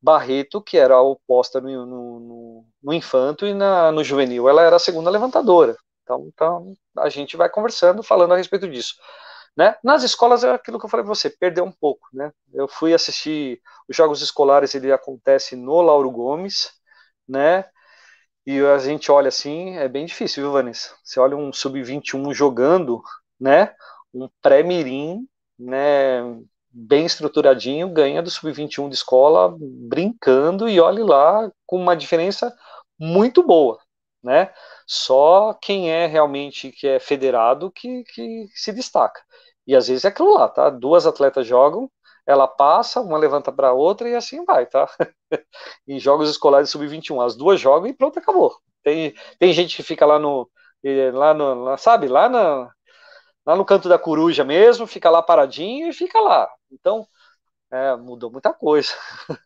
C: Barreto, que era oposta no, no, no infanto e na, no juvenil, ela era a segunda levantadora. Então, então, a gente vai conversando, falando a respeito disso. Né? Nas escolas é aquilo que eu falei para você, perdeu um pouco. Né? Eu fui assistir os jogos escolares, ele acontece no Lauro Gomes, né? E a gente olha assim, é bem difícil, viu, Vanessa? Você olha um sub-21 jogando, né? Um pré-mirim né, bem estruturadinho, ganha do sub-21 de escola, brincando e olhe lá com uma diferença muito boa, né? Só quem é realmente que é federado que, que se destaca. E às vezes é aquilo lá, tá? Duas atletas jogam, ela passa, uma levanta para outra e assim vai, tá? em jogos escolares sub-21, as duas jogam e pronto, acabou. Tem, tem gente que fica lá no, eh, lá no, sabe, lá na, lá no canto da coruja mesmo, fica lá paradinho e fica lá. Então, é, mudou muita coisa.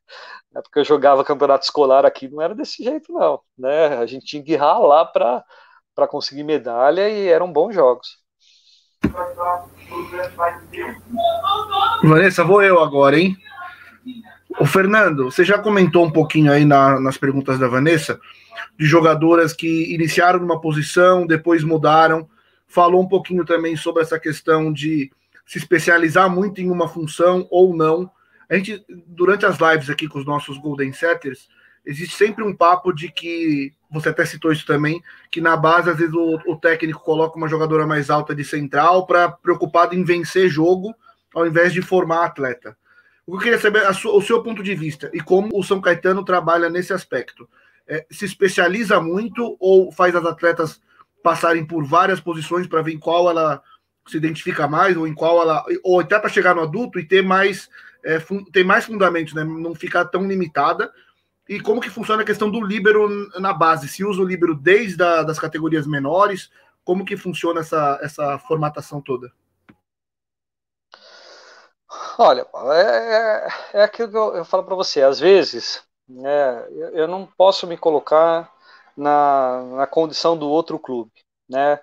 C: É porque eu jogava campeonato escolar aqui, não era desse jeito, não. Né? A gente tinha que ralar para conseguir medalha e eram bons jogos.
A: Vanessa, vou eu agora, hein? O Fernando, você já comentou um pouquinho aí na, nas perguntas da Vanessa de jogadoras que iniciaram numa posição, depois mudaram falou um pouquinho também sobre essa questão de se especializar muito em uma função ou não. A gente, durante as lives aqui com os nossos Golden Setters, existe sempre um papo de que, você até citou isso também, que na base, às vezes, o, o técnico coloca uma jogadora mais alta de central para preocupado em vencer jogo, ao invés de formar atleta. O que eu queria saber sua, o seu ponto de vista e como o São Caetano trabalha nesse aspecto. É, se especializa muito ou faz as atletas passarem por várias posições para ver em qual ela se identifica mais ou em qual ela ou até para chegar no adulto e ter mais é, ter mais fundamentos, né? Não ficar tão limitada. E como que funciona a questão do líbero na base? Se usa o líbero desde a, das categorias menores? Como que funciona essa, essa formatação toda?
C: Olha, é, é, é aquilo que eu, eu falo para você. Às vezes, né, eu, eu não posso me colocar na, na condição do outro clube, né?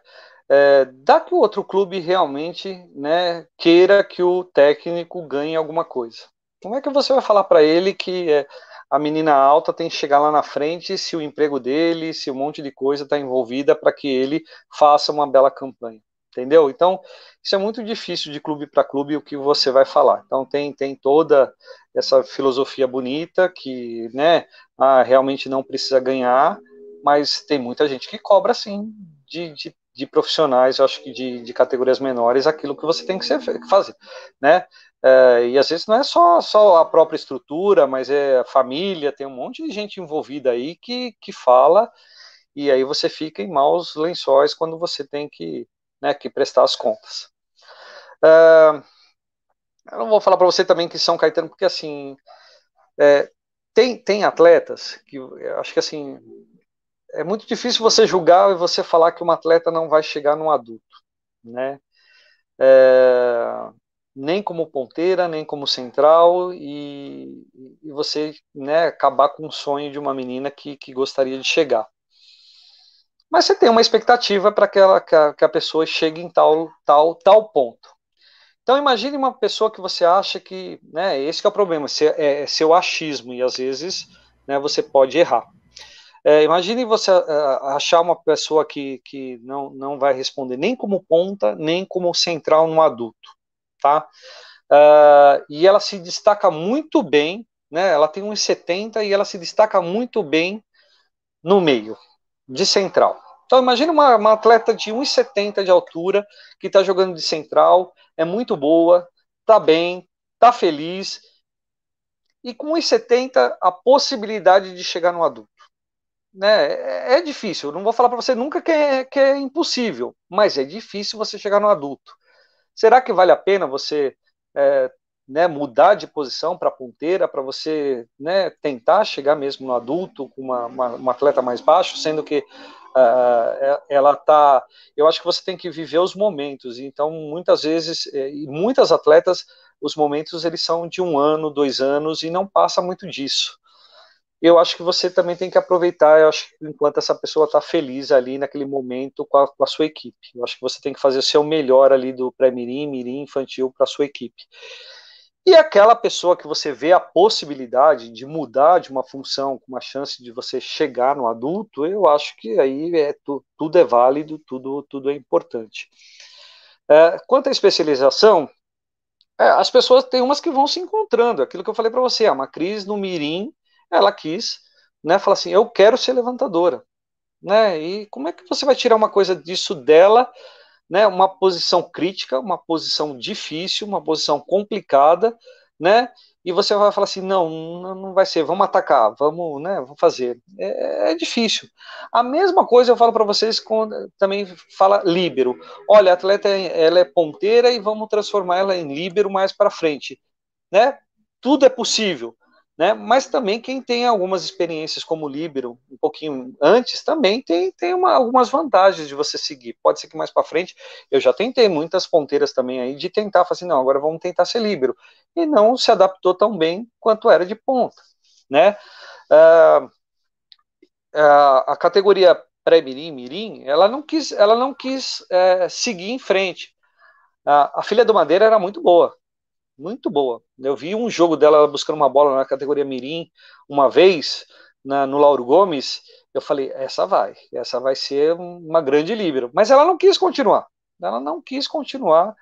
C: É, dá que o outro clube realmente né, queira que o técnico ganhe alguma coisa. Como é que você vai falar para ele que é, a menina alta tem que chegar lá na frente se o emprego dele, se um monte de coisa está envolvida para que ele faça uma bela campanha? Entendeu? Então, isso é muito difícil de clube para clube o que você vai falar. Então, tem, tem toda essa filosofia bonita que né, ah, realmente não precisa ganhar, mas tem muita gente que cobra sim de, de, de profissionais, eu acho que de, de, categorias menores, aquilo que você tem que ser, fazer, né? É, e às vezes não é só, só a própria estrutura, mas é a família, tem um monte de gente envolvida aí que, que fala, e aí você fica em maus lençóis quando você tem que, né, que prestar as contas. É, eu não vou falar para você também que São Caetano, porque assim, é, tem, tem atletas que acho que assim, é muito difícil você julgar e você falar que uma atleta não vai chegar num adulto, né? É, nem como ponteira, nem como central, e, e, você né, acabar com o sonho de uma menina que, que gostaria de chegar. Mas você tem uma expectativa para que, que, a, que a pessoa chegue em tal, tal, tal ponto. Então imagine uma pessoa que você acha que, né, esse é o problema, é, é seu achismo, e às vezes né, você pode errar. É, imagine você uh, achar uma pessoa que, que não, não vai responder nem como ponta, nem como central no adulto, tá? Uh, e ela se destaca muito bem, né? Ela tem 1,70 e ela se destaca muito bem no meio, de central. Então imagine uma, uma atleta de 1,70 de altura que está jogando de central, é muito boa, tá bem, tá feliz, e com 1,70 a possibilidade de chegar no adulto né, é, é difícil. não vou falar para você nunca que é, que é impossível, mas é difícil você chegar no adulto. Será que vale a pena você é, né, mudar de posição para ponteira, para você né, tentar chegar mesmo no adulto com uma, uma, uma atleta mais baixo, sendo que uh, ela está. Eu acho que você tem que viver os momentos. Então, muitas vezes, e muitas atletas, os momentos eles são de um ano, dois anos e não passa muito disso eu acho que você também tem que aproveitar, eu acho enquanto essa pessoa está feliz ali naquele momento com a, com a, sua equipe. Eu acho que você tem que fazer o seu melhor ali do pré-mirim, mirim, infantil para a sua equipe. E aquela pessoa que você vê a possibilidade de mudar de uma função com uma chance de você chegar no adulto, eu acho que aí é, tu, tudo é válido, tudo, tudo é importante. É, quanto à especialização, é, as pessoas têm umas que vão se encontrando, aquilo que eu falei para você, uma crise no mirim ela quis, né, falar assim, eu quero ser levantadora, né? E como é que você vai tirar uma coisa disso dela, né? Uma posição crítica, uma posição difícil, uma posição complicada, né? E você vai falar assim, não, não vai ser, vamos atacar, vamos, né, vamos fazer. É, é difícil. A mesma coisa eu falo para vocês quando também fala líbero. Olha, a atleta ela é ponteira e vamos transformar ela em líbero mais para frente, né? Tudo é possível né? Mas também quem tem algumas experiências como líbero, um pouquinho antes, também tem, tem uma, algumas vantagens de você seguir. Pode ser que mais para frente, eu já tentei muitas ponteiras também aí de tentar, fazer assim, não, agora vamos tentar ser líbero. E não se adaptou tão bem quanto era de ponta, né? Uh, uh, a categoria pré-mirim, mirim, ela não quis, ela não quis uh, seguir em frente. a filha do Madeira era muito boa, muito boa. Eu vi um jogo dela buscando uma bola na categoria Mirim uma vez, na, no Lauro Gomes. Eu falei, essa vai, essa vai ser uma grande líbero. Mas ela não quis continuar. Ela não quis continuar.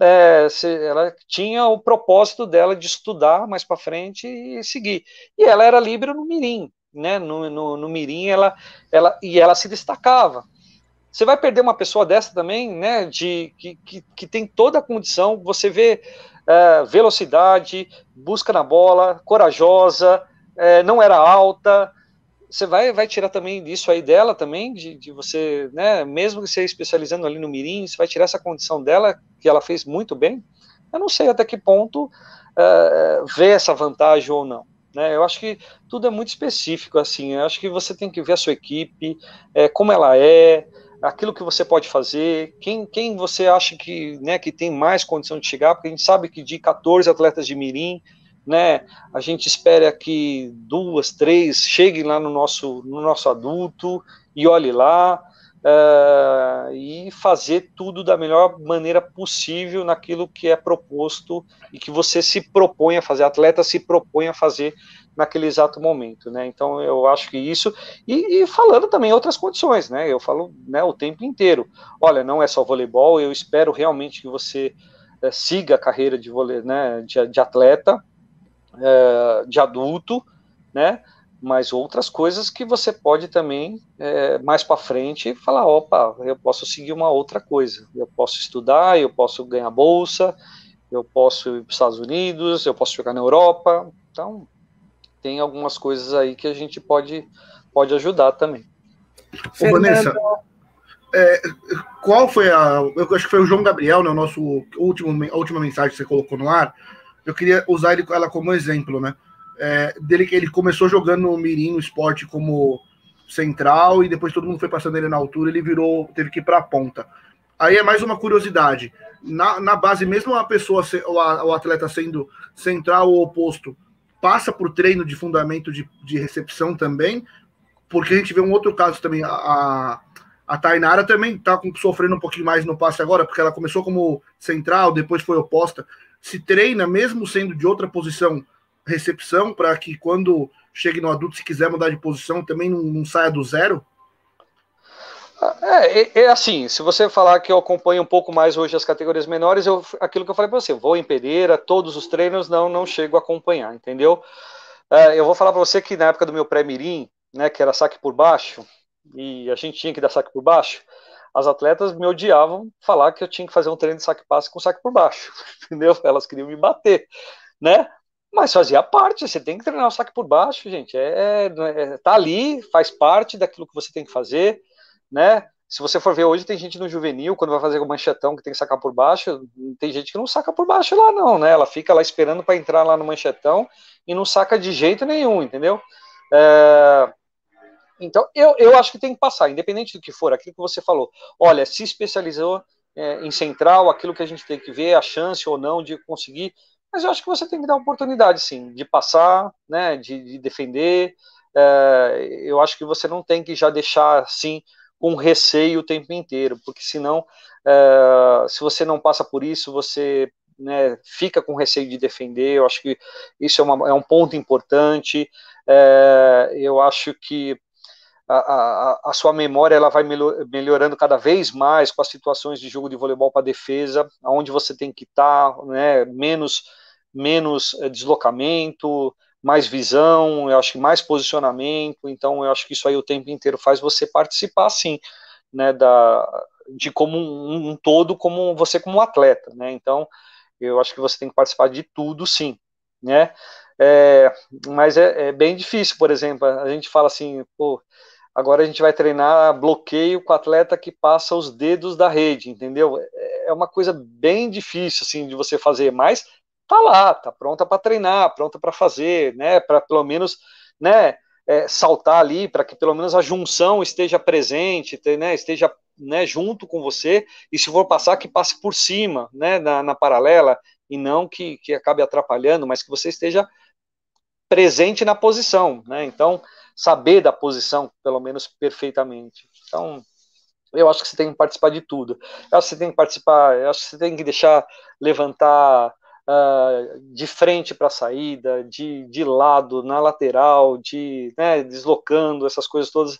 C: É, ela tinha o propósito dela de estudar mais para frente e seguir. E ela era líbero no Mirim. né, no, no, no Mirim, ela, ela, e ela se destacava. Você vai perder uma pessoa dessa também, né, de, que, que, que tem toda a condição, você vê uh, velocidade, busca na bola, corajosa, uh, não era alta, você vai, vai tirar também disso aí dela também, de, de você, né, mesmo que você especializando ali no Mirim, você vai tirar essa condição dela, que ela fez muito bem, eu não sei até que ponto uh, vê essa vantagem ou não. Né? Eu acho que tudo é muito específico, assim. Eu acho que você tem que ver a sua equipe, é, como ela é, aquilo que você pode fazer, quem, quem você acha que, né, que tem mais condição de chegar, porque a gente sabe que de 14 atletas de Mirim, né, a gente espera que duas, três cheguem lá no nosso, no nosso adulto e olhe lá, uh, e fazer tudo da melhor maneira possível naquilo que é proposto e que você se propõe a fazer, atleta se propõe a fazer naquele exato momento, né? Então eu acho que isso e, e, falando também outras condições, né? Eu falo né, o tempo inteiro. Olha, não é só voleibol. Eu espero realmente que você é, siga a carreira de vôlei, né? De, de atleta, é, de adulto, né? mas outras coisas que você pode também, é, mais para frente, falar: opa, eu posso seguir uma outra coisa. Eu posso estudar, eu posso ganhar bolsa, eu posso ir para os Estados Unidos, eu posso jogar na Europa. Então, tem algumas coisas aí que a gente pode, pode ajudar também.
A: Ô, Vanessa, é, qual foi a. Eu acho que foi o João Gabriel, né, o nosso último, a última mensagem que você colocou no ar. Eu queria usar ele, ela como exemplo, né? é, dele que ele começou jogando no Mirim, no esporte como central, e depois todo mundo foi passando ele na altura, ele virou, teve que ir para a ponta. Aí é mais uma curiosidade. Na, na base, mesmo a pessoa, o, o atleta sendo central ou oposto, passa por treino de fundamento de, de recepção também, porque a gente vê um outro caso também, a, a Tainara também está sofrendo um pouquinho mais no passe agora, porque ela começou como central, depois foi oposta. Se treina, mesmo sendo de outra posição, recepção para que quando chegue no adulto, se quiser mudar de posição, também não, não saia do zero?
C: É, é, é, assim, se você falar que eu acompanho um pouco mais hoje as categorias menores, eu, aquilo que eu falei para você, vou em Pereira, todos os treinos, não, não chego a acompanhar, entendeu? É, eu vou falar para você que na época do meu pré-mirim, né, que era saque por baixo, e a gente tinha que dar saque por baixo, as atletas me odiavam falar que eu tinha que fazer um treino de saque-passe com saque por baixo, entendeu? Elas queriam me bater, né? Mas fazia parte, você tem que treinar o saque por baixo, gente. É, é, tá ali, faz parte daquilo que você tem que fazer, né? Se você for ver hoje, tem gente no juvenil, quando vai fazer o manchetão que tem que sacar por baixo, tem gente que não saca por baixo lá, não, né? Ela fica lá esperando para entrar lá no manchetão e não saca de jeito nenhum, entendeu? É... Então, eu, eu acho que tem que passar, independente do que for, aquilo que você falou. Olha, se especializou é, em central, aquilo que a gente tem que ver, a chance ou não de conseguir mas eu acho que você tem que dar oportunidade, sim, de passar, né, de, de defender. É, eu acho que você não tem que já deixar assim com receio o tempo inteiro, porque senão, é, se você não passa por isso, você né, fica com receio de defender. Eu acho que isso é, uma, é um ponto importante. É, eu acho que a, a, a, sua memória ela vai melhorando cada vez mais com as situações de jogo de voleibol para defesa, aonde você tem que estar, tá, né, menos menos eh, deslocamento, mais visão, eu acho que mais posicionamento, então eu acho que isso aí o tempo inteiro faz você participar sim, né, da, de como um, um todo, como você como atleta, né, então eu acho que você tem que participar de tudo sim, né, é, mas é, é, bem difícil, por exemplo, a gente fala assim, pô, agora a gente vai treinar bloqueio com atleta que passa os dedos da rede, entendeu? É, é uma coisa bem difícil, assim, de você fazer, mas tá lá, tá pronta para treinar, pronta para fazer, né? Para pelo menos, né? É, saltar ali, para que pelo menos a junção esteja presente, né, esteja né, junto com você, e se for passar, que passe por cima, né, na, na paralela, e não que, que acabe atrapalhando, mas que você esteja presente na posição, né, então, saber da posição, pelo menos perfeitamente. Então, eu acho que você tem que participar de tudo. Eu acho que você tem que participar, eu acho que você tem que deixar levantar uh, de frente para a saída, de, de lado, na lateral, de né, deslocando, essas coisas todas,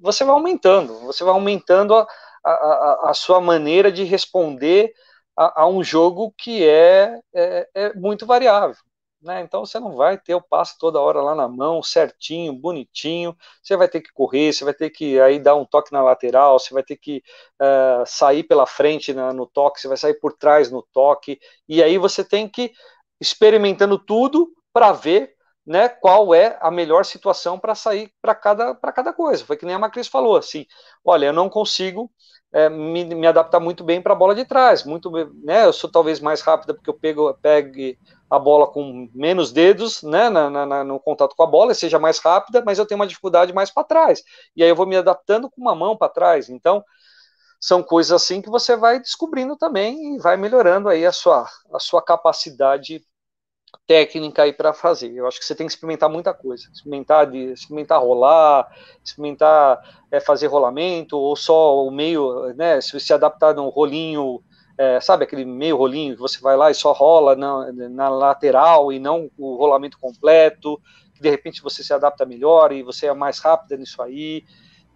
C: você vai aumentando, você vai aumentando a, a, a sua maneira de responder a, a, um jogo que é, é, é muito variável. Né? Então você não vai ter o passe toda hora lá na mão, certinho, bonitinho. Você vai ter que correr, você vai ter que aí dar um toque na lateral, você vai ter que uh, sair pela frente na, no toque, você vai sair por trás no toque, e aí você tem que experimentando tudo para ver né, qual é a melhor situação para sair para cada, cada coisa. Foi que nem a Macris falou, assim, olha, eu não consigo é, me, me adaptar muito bem para a bola de trás, muito, né, eu sou talvez mais rápida porque eu pego, pegue a bola com menos dedos, né, na, na, no contato com a bola, seja mais rápida, mas eu tenho uma dificuldade mais para trás, e aí eu vou me adaptando com uma mão para trás, então são coisas assim que você vai descobrindo também e vai melhorando aí a sua, a sua capacidade técnica aí para fazer. Eu acho que você tem que experimentar muita coisa, experimentar de experimentar rolar, experimentar é, fazer rolamento ou só o meio, né? Se você adaptar no rolinho, é, sabe aquele meio rolinho que você vai lá e só rola na, na lateral e não o rolamento completo. De repente você se adapta melhor e você é mais rápido nisso aí.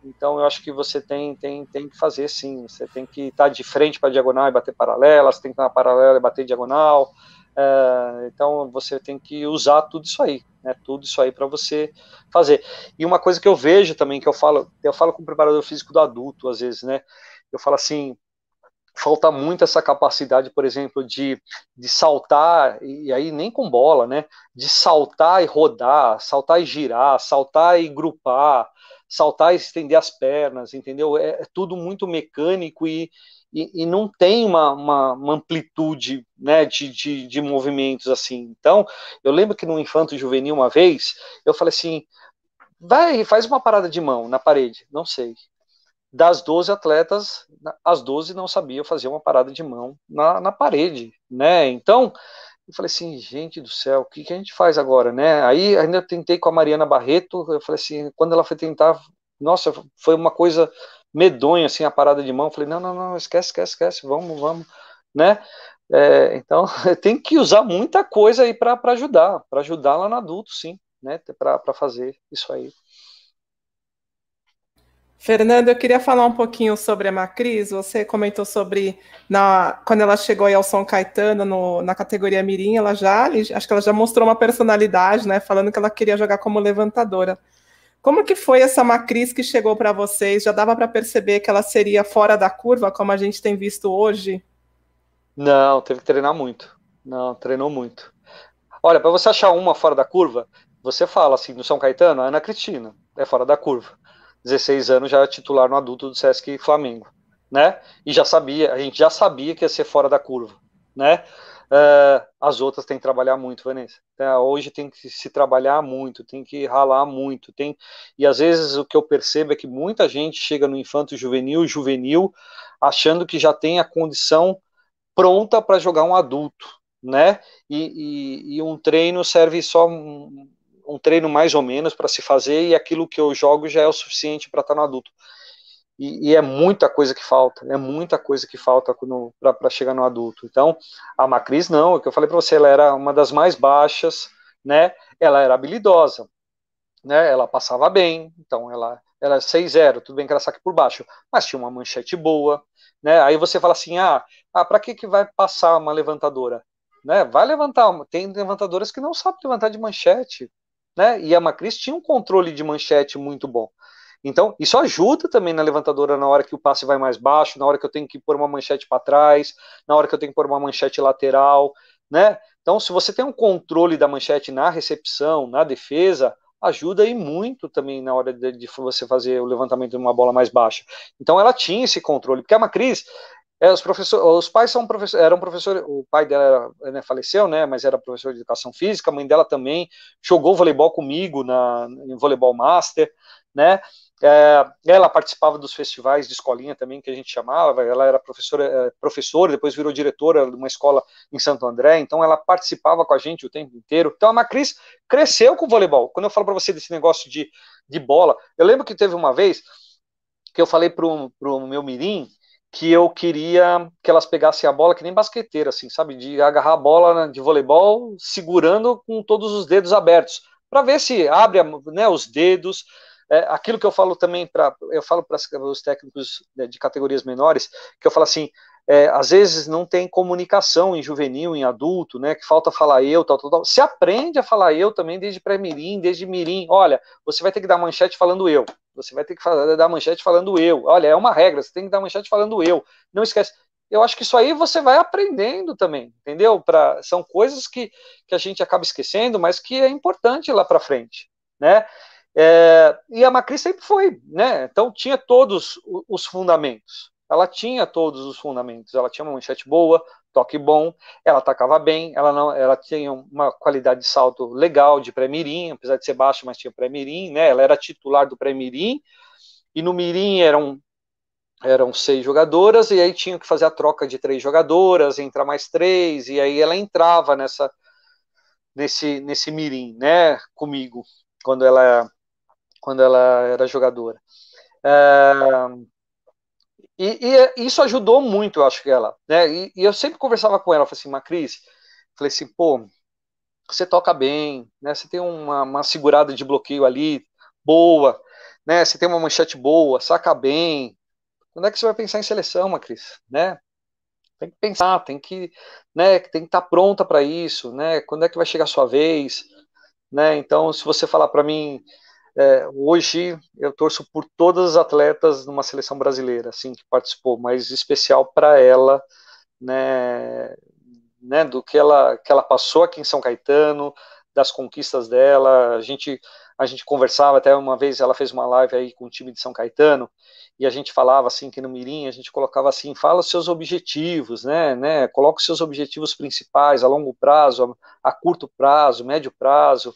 C: Então eu acho que você tem, tem, tem que fazer sim. Você tem que estar de frente para diagonal e bater paralela, você tem que estar na paralela e bater diagonal. É, então você tem que usar tudo isso aí, né? Tudo isso aí para você fazer. E uma coisa que eu vejo também, que eu falo, eu falo com o preparador físico do adulto, às vezes, né? Eu falo assim, falta muito essa capacidade, por exemplo, de, de saltar, e aí nem com bola, né? De saltar e rodar, saltar e girar, saltar e grupar, saltar e estender as pernas, entendeu? É, é tudo muito mecânico e, e, e não tem uma, uma, uma amplitude né, de, de, de, movimentos assim. Então, eu lembro que no Infanto Juvenil, uma vez, eu falei assim: vai, faz uma parada de mão na parede. Não sei. Das 12 atletas, as 12 não sabiam fazer uma parada de mão na, na parede, né? Então, eu falei assim, gente do céu, o que, que a gente faz agora, né? Aí ainda tentei com a Mariana Barreto, eu falei assim, quando ela foi tentar, nossa, foi uma coisa medonho, assim, a parada de mão. Falei, não, não, não, esquece, esquece, esquece, vamos, vamos, né? É, então, tem que usar muita coisa aí para ajudar, para ajudar lá no adulto, sim, né? Para fazer isso aí.
B: Fernando, eu queria falar um pouquinho sobre a Macris. Você comentou sobre na, quando ela chegou aí ao São Caetano no, na categoria Mirim, ela já acho que ela já mostrou uma personalidade, né? Falando que ela queria jogar como levantadora. Como que foi essa Macris que chegou para vocês? Já dava para perceber que ela seria fora da curva, como a gente tem visto hoje?
C: Não, teve que treinar muito. Não, treinou muito. Olha, para você achar uma fora da curva, você fala assim, no São Caetano, a Ana Cristina é fora da curva. 16 anos já é titular no adulto do Sesc Flamengo, né? E já sabia, a gente já sabia que ia ser fora da curva, né? Uh, as outras têm que trabalhar muito, Vanessa. É, hoje tem que se trabalhar muito, tem que ralar muito, tem e às vezes o que eu percebo é que muita gente chega no infanto juvenil, juvenil, achando que já tem a condição pronta para jogar um adulto, né? E, e, e, um treino serve só um, um treino mais ou menos para se fazer e aquilo que eu jogo já é o suficiente para estar tá no adulto. E, e, é muita coisa que falta, é muita coisa que falta para chegar no adulto. Então, a Macris não, o que eu falei para você, ela era uma das mais baixas, né? Ela era habilidosa, né? Ela passava bem, então ela era 6-0, tudo bem que era saque por baixo, mas tinha uma manchete boa, né? Aí você fala assim: ah, ah para que, que vai passar uma levantadora? Né? Vai levantar, tem levantadoras que não sabem levantar de manchete, né? E a Macris tinha um controle de manchete muito bom. Então, isso ajuda também na levantadora na hora que o passe vai mais baixo, na hora que eu tenho que pôr uma manchete para trás, na hora que eu tenho que pôr uma manchete lateral, né? Então, se você tem um controle da manchete na recepção, na defesa, ajuda aí muito também na hora de, de você fazer o levantamento de uma bola mais baixa. Então, ela tinha esse controle, porque a Macris, é, os, professores, os pais são professores, eram professores, o pai dela era, né, faleceu, né, mas era professor de educação física, a mãe dela também jogou voleibol comigo na, em voleibol master, né, é, ela participava dos festivais de escolinha também, que a gente chamava, ela era professora, é, professora, depois virou diretora de uma escola em Santo André, então ela participava com a gente o tempo inteiro. Então a Macris cresceu com o voleibol. Quando eu falo para você desse negócio de, de bola, eu lembro que teve uma vez que eu falei para o meu mirim que eu queria que elas pegassem a bola que nem basqueteira, assim, sabe, de agarrar a bola de voleibol segurando com todos os dedos abertos, para ver se abre né, os dedos, é, aquilo que eu falo também para eu falo para os técnicos né, de categorias menores, que eu falo assim, é, às vezes não tem comunicação em juvenil, em adulto, né? Que falta falar eu, tal, tal, tal. Se aprende a falar eu também desde pré-mirim, desde mirim. Olha, você vai ter que dar manchete falando eu. Você vai ter que dar manchete falando eu. Olha, é uma regra, você tem que dar manchete falando eu. Não esquece. Eu acho que isso aí você vai aprendendo também, entendeu? Pra, são coisas que, que a gente acaba esquecendo, mas que é importante lá para frente, né? É, e a Macri sempre foi, né? Então tinha todos os fundamentos ela tinha todos os fundamentos. Ela tinha uma manchete boa, toque bom, ela atacava bem, ela não, ela tinha uma qualidade de salto legal de pré-mirim, apesar de ser baixa, mas tinha pré-mirim, né? Ela era titular do pré-mirim e no mirim eram eram seis jogadoras e aí tinha que fazer a troca de três jogadoras, entrar mais três e aí ela entrava nessa nesse nesse mirim, né? Comigo quando ela quando ela era jogadora. É, e, e, isso ajudou muito, eu acho que ela, né? E, e eu sempre conversava com ela, falei assim, Macris, falei assim, pô, você toca bem, né? Você tem uma, uma segurada de bloqueio ali boa, né? Você tem uma manchete boa, saca bem. Quando é que você vai pensar em seleção, Macris, né? Tem que pensar, tem que, né? Tem que estar tá pronta para isso, né? Quando é que vai chegar a sua vez, né? Então, se você falar para mim é, hoje eu torço por todas as atletas numa seleção brasileira, assim, que participou, mas especial para ela, né, né, do que ela, que ela passou aqui em São Caetano, das conquistas dela, a gente, a gente conversava, até uma vez ela fez uma live aí com o time de São Caetano, e a gente falava assim, que no Mirim, a gente colocava assim, fala os seus objetivos, né, né, coloca os seus objetivos principais a longo prazo, a, a curto prazo, médio prazo,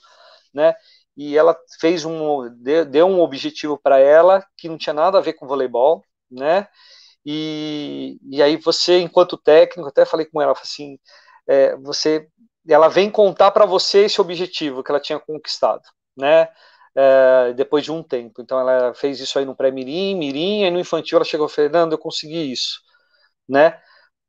C: né, e ela fez um deu um objetivo para ela que não tinha nada a ver com voleibol, né? E, e aí você, enquanto técnico, até falei com ela, assim, é, você, ela vem contar para você esse objetivo que ela tinha conquistado, né? É, depois de um tempo. Então ela fez isso aí no pré-mirim, mirim, e no infantil ela chegou, Fernando, eu consegui isso, né?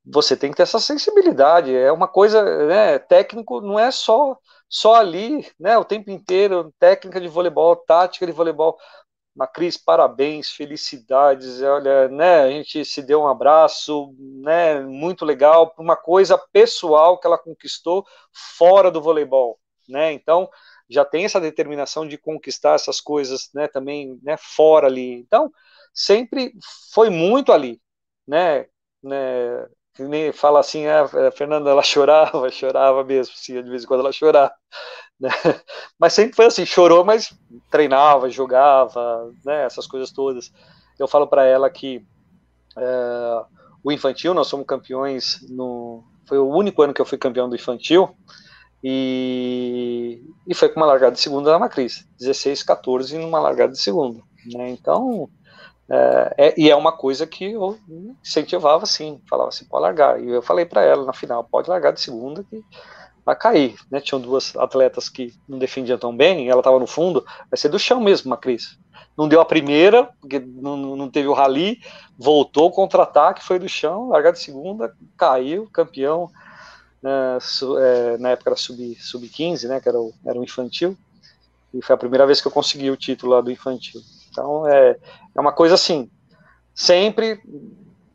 C: Você tem que ter essa sensibilidade. É uma coisa, né? Técnico não é só só ali, né, o tempo inteiro, técnica de voleibol, tática de voleibol. Macris, parabéns, felicidades, olha, né, a gente se deu um abraço, né, muito legal, uma coisa pessoal que ela conquistou fora do voleibol, né, então já tem essa determinação de conquistar essas coisas, né, também, né, fora ali, então sempre foi muito ali, né, né, nem fala assim, ah, a Fernanda, ela chorava, chorava mesmo, sim, de vez em quando ela chorava, né? Mas sempre foi assim, chorou, mas treinava, jogava, né? Essas coisas todas. Eu falo para ela que é, o infantil, nós somos campeões no, foi o único ano que eu fui campeão do infantil e, e foi com uma largada de segunda na Macris, 16, 14 numa largada de segunda, né? Então é, e é uma coisa que eu incentivava assim, falava assim, pode largar. E eu falei para ela na final, pode largar de segunda que vai cair. Né? Tinham duas atletas que não defendiam tão bem, ela estava no fundo, vai ser do chão mesmo, a Cris. Não deu a primeira, porque não, não teve o rally, voltou contra-ataque, foi do chão, largar de segunda, caiu, campeão. Né, é, na época era sub-15, sub né, que era o, era o infantil, e foi a primeira vez que eu consegui o título lá do infantil. Então, é, é uma coisa assim, sempre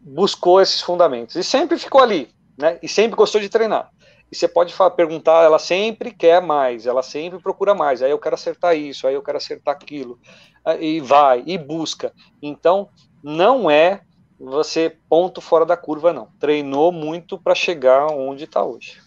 C: buscou esses fundamentos e sempre ficou ali, né? E sempre gostou de treinar. E você pode perguntar, ela sempre quer mais, ela sempre procura mais. Aí eu quero acertar isso, aí eu quero acertar aquilo. E vai, e busca. Então, não é você ponto fora da curva, não. Treinou muito para chegar onde está hoje.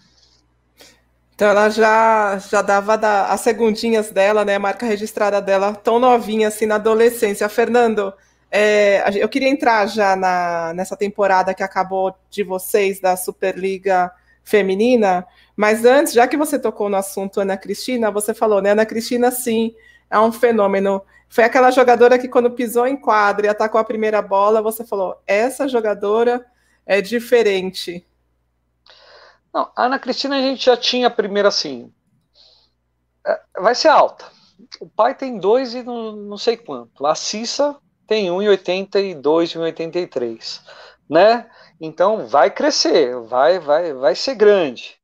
B: Então ela já, já dava da, as segundinhas dela, né? A marca registrada dela, tão novinha assim na adolescência. Fernando, é, eu queria entrar já na, nessa temporada que acabou de vocês da Superliga Feminina, mas antes, já que você tocou no assunto Ana Cristina, você falou, né? Ana Cristina, sim, é um fenômeno. Foi aquela jogadora que, quando pisou em quadra e atacou a primeira bola, você falou: essa jogadora é diferente.
C: Não, a Ana Cristina a gente já tinha a primeira assim. É, vai ser alta. O pai tem dois e não, não sei quanto. A Cissa tem 1,82 e 1,83, né? Então vai crescer, vai, vai, vai ser grande,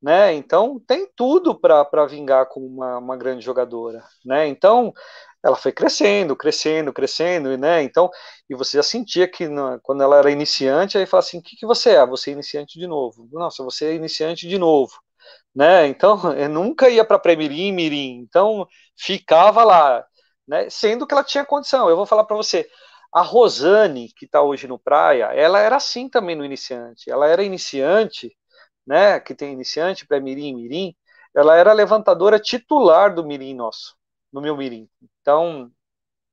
C: né? Então tem tudo para vingar como uma, uma grande jogadora, né? Então ela foi crescendo, crescendo, crescendo, né? Então, e você já sentia que quando ela era iniciante, aí fala assim: o que, que você é? Você é iniciante de novo. Nossa, você é iniciante de novo. Né? Então, eu nunca ia para Premirim, Mirim, então ficava lá, né? Sendo que ela tinha condição. Eu vou falar para você, a Rosane, que está hoje no Praia, ela era assim também no iniciante. Ela era iniciante, né? Que tem iniciante, pré-mirim, mirim. Ela era levantadora titular do mirim nosso, no meu mirim. Então,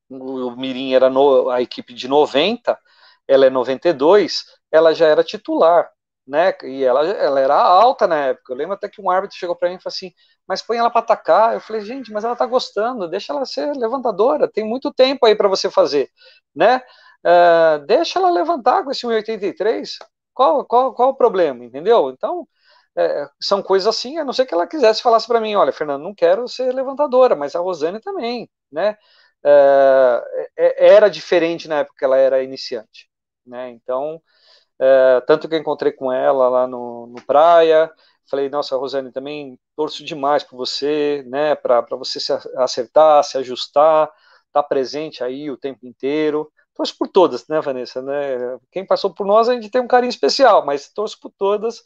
C: o mirim era no, a equipe de 90, ela é 92, ela já era titular, né? E ela, ela era alta na época. Eu lembro até que um árbitro chegou para mim e falou assim: Mas põe ela para atacar. Eu falei: Gente, mas ela tá gostando, deixa ela ser levantadora, tem muito tempo aí para você fazer, né? Uh, deixa ela levantar com esse 1,83. Qual, qual, qual o problema, entendeu? Então, é, são coisas assim, a não ser que ela quisesse falasse para mim, olha, Fernando, não quero ser levantadora, mas a Rosane também, né? É, é, era diferente na época que ela era iniciante, né? Então, é, tanto que eu encontrei com ela lá no, no praia, falei, nossa, Rosane, também torço demais por você, né? Para você se acertar, se ajustar, tá presente aí o tempo inteiro. Torço por todas, né, Vanessa? Né? Quem passou por nós, a gente tem um carinho especial, mas torço por todas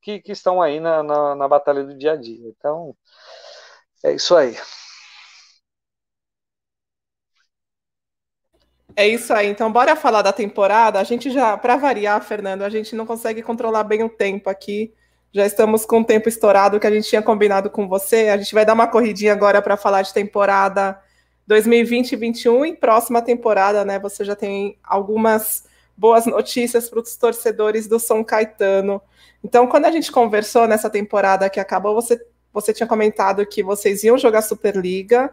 C: que, que estão aí na, na, na batalha do dia a dia. Então, é isso aí.
B: É isso aí. Então, bora falar da temporada. A gente já, para variar, Fernando, a gente não consegue controlar bem o tempo aqui. Já estamos com o tempo estourado que a gente tinha combinado com você. A gente vai dar uma corridinha agora para falar de temporada 2020-21 e próxima temporada, né? Você já tem algumas boas notícias para os torcedores do São Caetano. Então, quando a gente conversou nessa temporada que acabou, você, você tinha comentado que vocês iam jogar Superliga,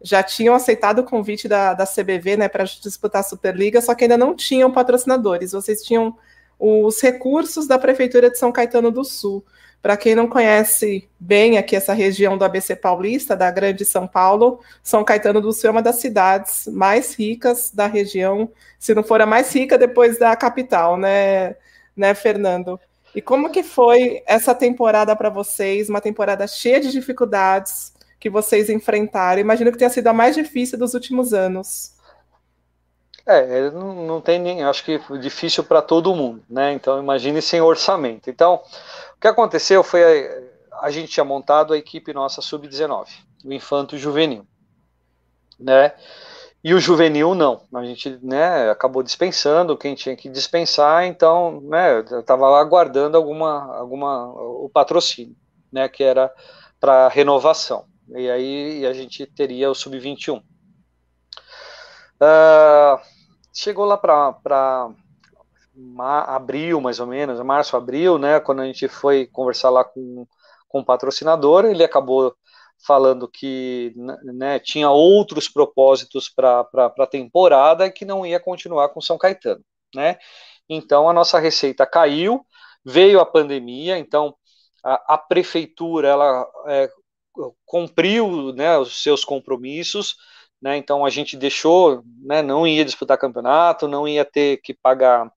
B: já tinham aceitado o convite da, da CBV né, para disputar a Superliga, só que ainda não tinham patrocinadores. Vocês tinham os recursos da Prefeitura de São Caetano do Sul. Para quem não conhece bem aqui essa região do ABC Paulista, da Grande São Paulo, São Caetano do Sul é uma das cidades mais ricas da região, se não for a mais rica depois da capital, né, né Fernando? E como que foi essa temporada para vocês? Uma temporada cheia de dificuldades que vocês enfrentaram. Imagino que tenha sido a mais difícil dos últimos anos.
C: É, não, não tem nem, acho que difícil para todo mundo, né? Então imagine sem orçamento. Então, o que aconteceu foi a, a gente tinha montado a equipe nossa sub-19, o Infanto Juvenil, né? E o juvenil não. A gente né, acabou dispensando quem tinha que dispensar, então né, estava lá aguardando alguma, alguma, o patrocínio, né, que era para renovação. E aí a gente teria o sub-21. Uh, ah, chegou lá para abril, mais ou menos, março, abril, né, quando a gente foi conversar lá com, com o patrocinador, ele acabou falando que né, tinha outros propósitos para a temporada e que não ia continuar com São Caetano. Né? Então a nossa receita caiu, veio a pandemia, então a, a prefeitura ela é, cumpriu né, os seus compromissos, né, então a gente deixou, né, não ia disputar campeonato, não ia ter que pagar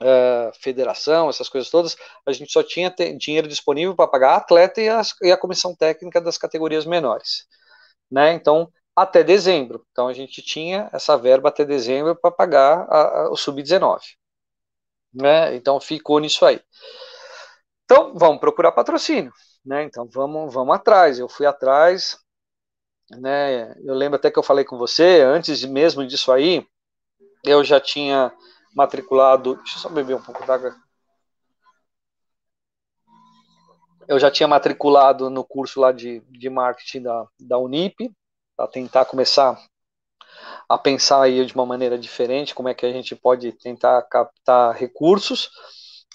C: uh, federação, essas coisas todas, a gente só tinha dinheiro disponível para pagar a atleta e, as, e, a comissão técnica das categorias menores. Né? Então, até dezembro. Então, a gente tinha essa verba até dezembro para pagar a, a, o sub-19. Né? Então, ficou nisso aí. Então, vamos procurar patrocínio. Né? Então, vamos, vamos atrás. Eu fui atrás. Né? Eu lembro até que eu falei com você, antes mesmo disso aí, eu já tinha matriculado. Deixa eu só beber um pouco d'água. Eu já tinha matriculado no curso lá de, de marketing da, da Unip, para tentar começar a pensar aí de uma maneira diferente, como é que a gente pode tentar captar recursos.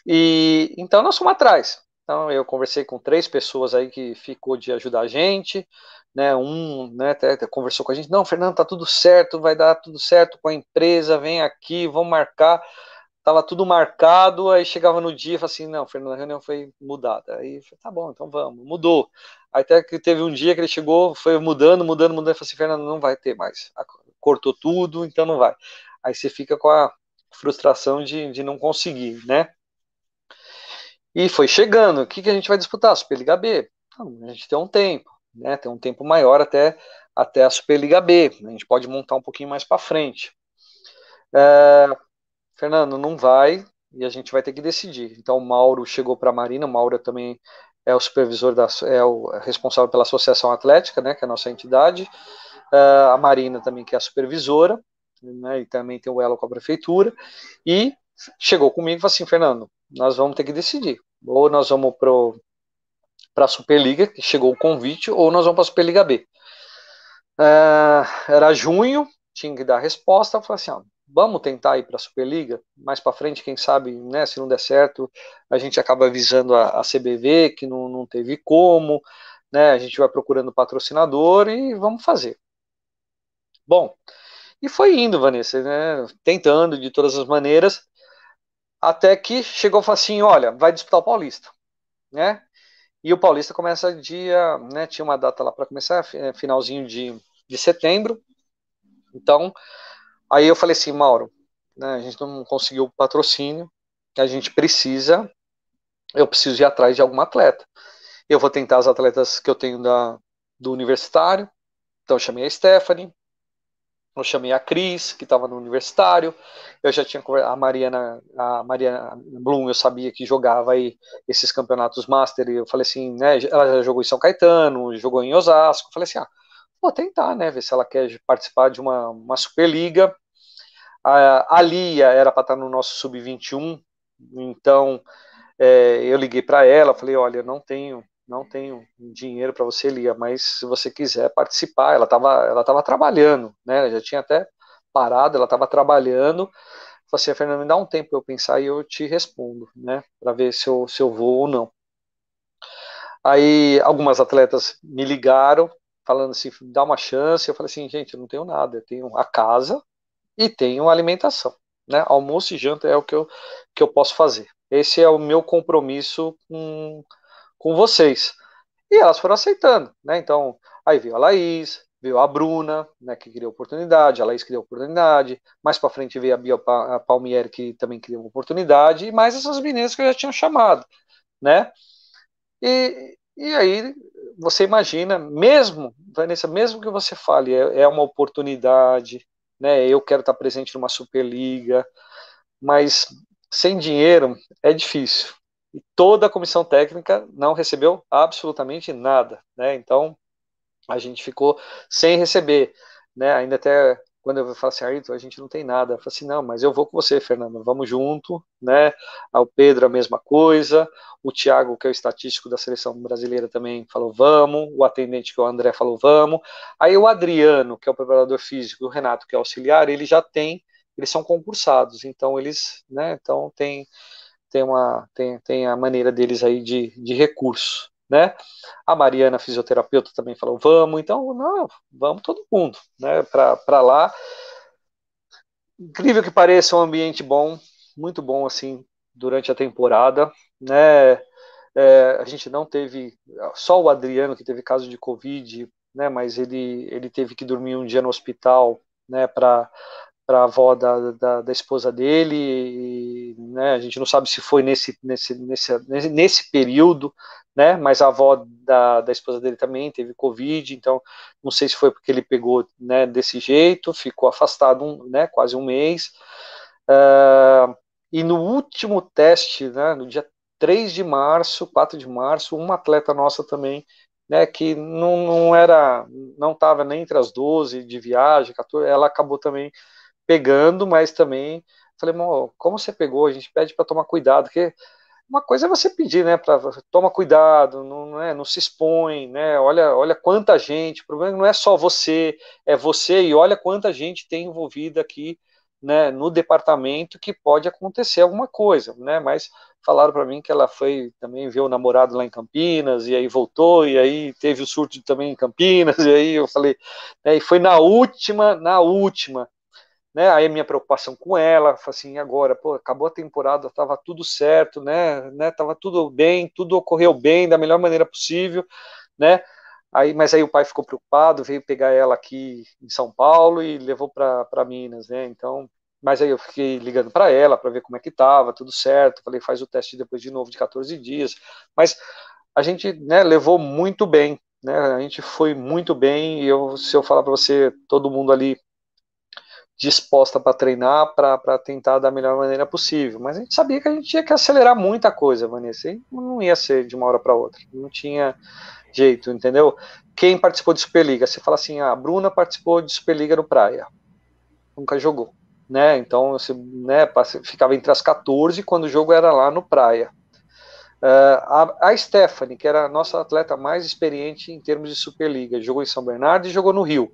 C: E então nós fomos atrás. Então eu conversei com três pessoas aí que ficou de ajudar a gente né, um, né, até, conversou com a gente, não, Fernando, tá tudo certo, vai dar tudo certo com a empresa, vem aqui, vamos marcar, tava tudo marcado, aí chegava no dia e falava assim, não, Fernando, a reunião foi mudada, aí falei, tá bom, então vamos, mudou, até que teve um dia que ele chegou, foi mudando, mudando, mudando, e falou assim, Fernando, não vai ter mais, cortou tudo, então não vai, aí você fica com a frustração de, de não conseguir, né, e foi chegando, o que, que a gente vai disputar? Superliga B, não, a gente tem um tempo, né, tem um tempo maior até até a Superliga B. A gente pode montar um pouquinho mais para frente. É, Fernando, não vai e a gente vai ter que decidir. Então, o Mauro chegou para a Marina, o Mauro também é o supervisor, da, é o responsável pela Associação Atlética, né, que é a nossa entidade. Uh, a Marina também, que é a supervisora, né, e também tem o elo com a prefeitura. E chegou comigo e falou assim: Fernando, nós vamos ter que decidir. Ou nós vamos para a Superliga, que chegou o convite, ou nós vamos para a Superliga B. Uh, era junho, tinha que dar resposta. Eu falei assim: ó, vamos tentar ir para a Superliga, mais para frente, quem sabe, né, se não der certo, a gente acaba avisando a, a CBV que não, não teve como, né, a gente vai procurando patrocinador e vamos fazer. Bom, e foi indo, Vanessa, né, tentando de todas as maneiras, até que chegou e falou assim, olha, vai disputar o Paulista, né, e o Paulista começa dia, né, tinha uma data lá para começar, finalzinho de, de setembro, então Aí eu falei assim, Mauro, né, a gente não conseguiu patrocínio, a gente precisa, eu preciso ir atrás de algum atleta. Eu vou tentar as atletas que eu tenho da, do universitário, então chamei a Stephanie, eu chamei a Cris, que estava no universitário, eu já tinha a Mariana, a Mariana Blum, eu sabia que jogava aí esses campeonatos master, e eu falei assim, né, ela já jogou em São Caetano, jogou em Osasco, eu falei assim, ah, vou tentar, né, ver se ela quer participar de uma, uma Superliga, a, a Lia era para estar no nosso sub-21, então é, eu liguei para ela, falei, olha, não tenho, não tenho dinheiro para você, Lia, mas se você quiser participar, ela estava ela tava trabalhando, né? Já tinha até parado, ela estava trabalhando. Falei assim, Fernando, me dá um tempo para eu pensar e eu te respondo, né? Para ver se eu, se eu vou ou não. Aí algumas atletas me ligaram, falando assim, dá uma chance. Eu falei assim, gente, eu não tenho nada, eu tenho a casa, e tenho alimentação. Né? Almoço e janta é o que eu, que eu posso fazer. Esse é o meu compromisso com, com vocês. E elas foram aceitando. Né? Então, aí veio a Laís, veio a Bruna, né, que queria oportunidade, a Laís queria oportunidade, mais para frente veio a Bia Palmieri, que também uma oportunidade, e mais essas meninas que eu já tinha chamado, né, e, e aí você imagina, mesmo, Vanessa, mesmo que você fale, é, é uma oportunidade, né? Eu quero estar presente numa Superliga, mas sem dinheiro é difícil. E toda a comissão técnica não recebeu absolutamente nada, né? Então a gente ficou sem receber, né? Ainda até quando eu falo assim, Ayrton, a gente não tem nada. Eu falo assim, não, mas eu vou com você, Fernando, vamos junto, né? O Pedro, a mesma coisa. O Thiago, que é o estatístico da seleção brasileira, também falou, vamos. O atendente, que é o André, falou, vamos. Aí o Adriano, que é o preparador físico, o Renato, que é auxiliar, ele já tem, eles são concursados, então eles, né? Então tem, tem, uma, tem, tem a maneira deles aí de, de recurso né? A Mariana, fisioterapeuta, também falou, vamos, então, não, vamos todo mundo, né, para lá. Incrível que pareça, um ambiente bom, muito bom, assim, durante a temporada, né, é, a gente não teve, só o Adriano que teve caso de Covid, né, mas ele, ele teve que dormir um dia no hospital, né, para para a avó da, da, da, esposa dele, e, né, a gente não sabe se foi nesse, nesse, nesse, nesse período, né, mas a avó da, da esposa dele também teve Covid, então não sei se foi porque ele pegou né, desse jeito, ficou afastado um, né, quase um mês, uh, e no último teste, né, no dia 3 de março, 4 de março, uma atleta nossa também né, que não, não era, não estava nem entre as 12 de viagem, 14, ela acabou também pegando, mas também falei, como você pegou? A gente pede para tomar cuidado, porque uma coisa é você pedir, né, para toma cuidado, não, é, não se expõe, né? Olha, olha quanta gente. O problema não é só você, é você e olha quanta gente tem envolvida aqui, né, no departamento que pode acontecer alguma coisa, né? Mas falaram para mim que ela foi também ver o namorado lá em Campinas e aí voltou e aí teve o surto também em Campinas e aí eu falei, né, e foi na última, na última né? Aí a minha preocupação com ela, assim, agora, pô, acabou a temporada, estava tudo certo, né? né? Tava tudo bem, tudo ocorreu bem da melhor maneira possível, né? Aí, mas aí o pai ficou preocupado, veio pegar ela aqui em São Paulo e levou para Minas, né? Então, mas aí eu fiquei ligando para ela para ver como é que estava, tudo certo. Falei, faz o teste depois de novo de 14 dias. Mas a gente, né, levou muito bem, né? A gente foi muito bem e eu, se eu falar para você, todo mundo ali disposta para treinar, para tentar da melhor maneira possível. Mas a gente sabia que a gente tinha que acelerar muita coisa, Vanessa, e não ia ser de uma hora para outra. Não tinha jeito, entendeu? Quem participou de Superliga? Você fala assim, ah, a Bruna participou de Superliga no Praia. Nunca jogou, né? Então, você né, ficava entre as 14 quando o jogo era lá no Praia. Uh, a, a Stephanie, que era a nossa atleta mais experiente em termos de Superliga, jogou em São Bernardo e jogou no Rio,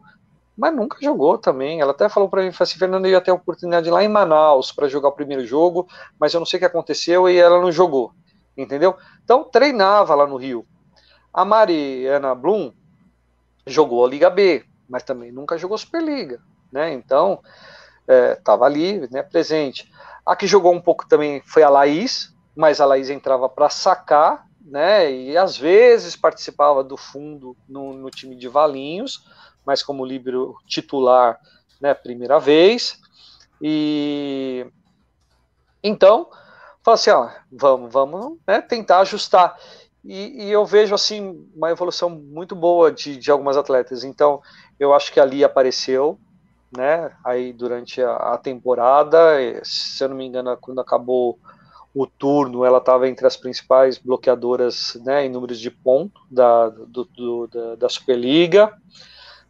C: mas nunca jogou também. Ela até falou para mim, assim, Fernando, eu ia ter a oportunidade lá em Manaus para jogar o primeiro jogo, mas eu não sei o que aconteceu e ela não jogou, entendeu? Então treinava lá no Rio. A Mariana Blum jogou a Liga B, mas também nunca jogou Superliga, né? Então estava é, ali, né, presente. A que jogou um pouco também foi a Laís, mas a Laís entrava para sacar, né? E às vezes participava do fundo no, no time de Valinhos, mas como líbero titular, né? Primeira vez. E então, fala assim, ó, vamos, vamos né, tentar ajustar. E, e, eu vejo assim uma evolução muito boa de, de algumas atletas. Então, eu acho que ali apareceu, né? Aí durante a, a temporada, se eu não me engano, quando acabou o turno, ela estava entre as principais bloqueadoras né, em números de ponto da, do, do, da, da, Superliga.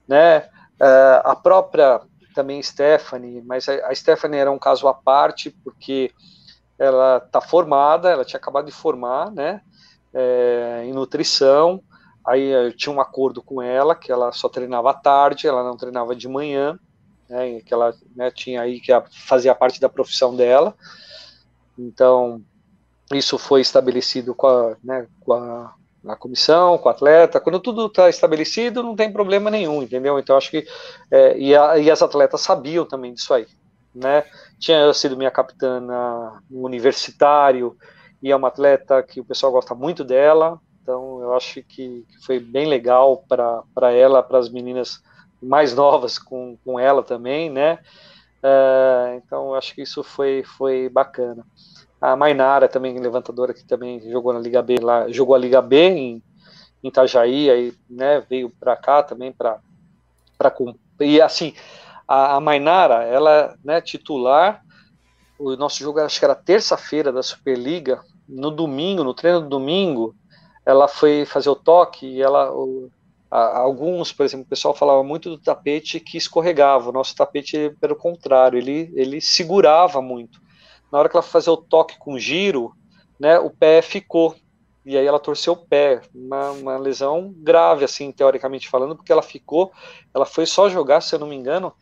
C: Né? Uh, a própria também Stephanie, mas a, a Stephanie era um caso à parte, porque ela está formada, ela tinha acabado de formar né, é, em nutrição. Aí eu tinha um acordo com ela que ela só treinava à tarde, ela não treinava de manhã, né, que ela né, tinha aí que fazia parte da profissão dela. Então, isso foi estabelecido com a, né, com a, a comissão, com o atleta. Quando tudo está estabelecido, não tem problema nenhum, entendeu? Então, acho que. É, e, a, e as atletas sabiam também disso aí. Né? Tinha sido minha capitã no universitário e é uma atleta que o pessoal gosta muito dela. Então, eu acho que, que foi bem legal para ela, para as meninas mais novas com, com ela também, né? Uh, então, acho que isso foi, foi bacana. A Mainara também, levantadora, que também jogou na Liga B lá, jogou a Liga B em, em Itajaí, aí, né, veio para cá também para e assim, a, a Mainara, ela, né, titular, o nosso jogo acho que era terça-feira da Superliga, no domingo, no treino do domingo, ela foi fazer o toque e ela o, alguns, por exemplo, o pessoal falava muito do tapete que escorregava. O nosso tapete, pelo contrário, ele, ele segurava muito. Na hora que ela fazer o toque com giro, né, o pé ficou. E aí ela torceu o pé. Uma, uma lesão grave, assim, teoricamente falando, porque ela ficou. Ela foi só jogar, se eu não me engano,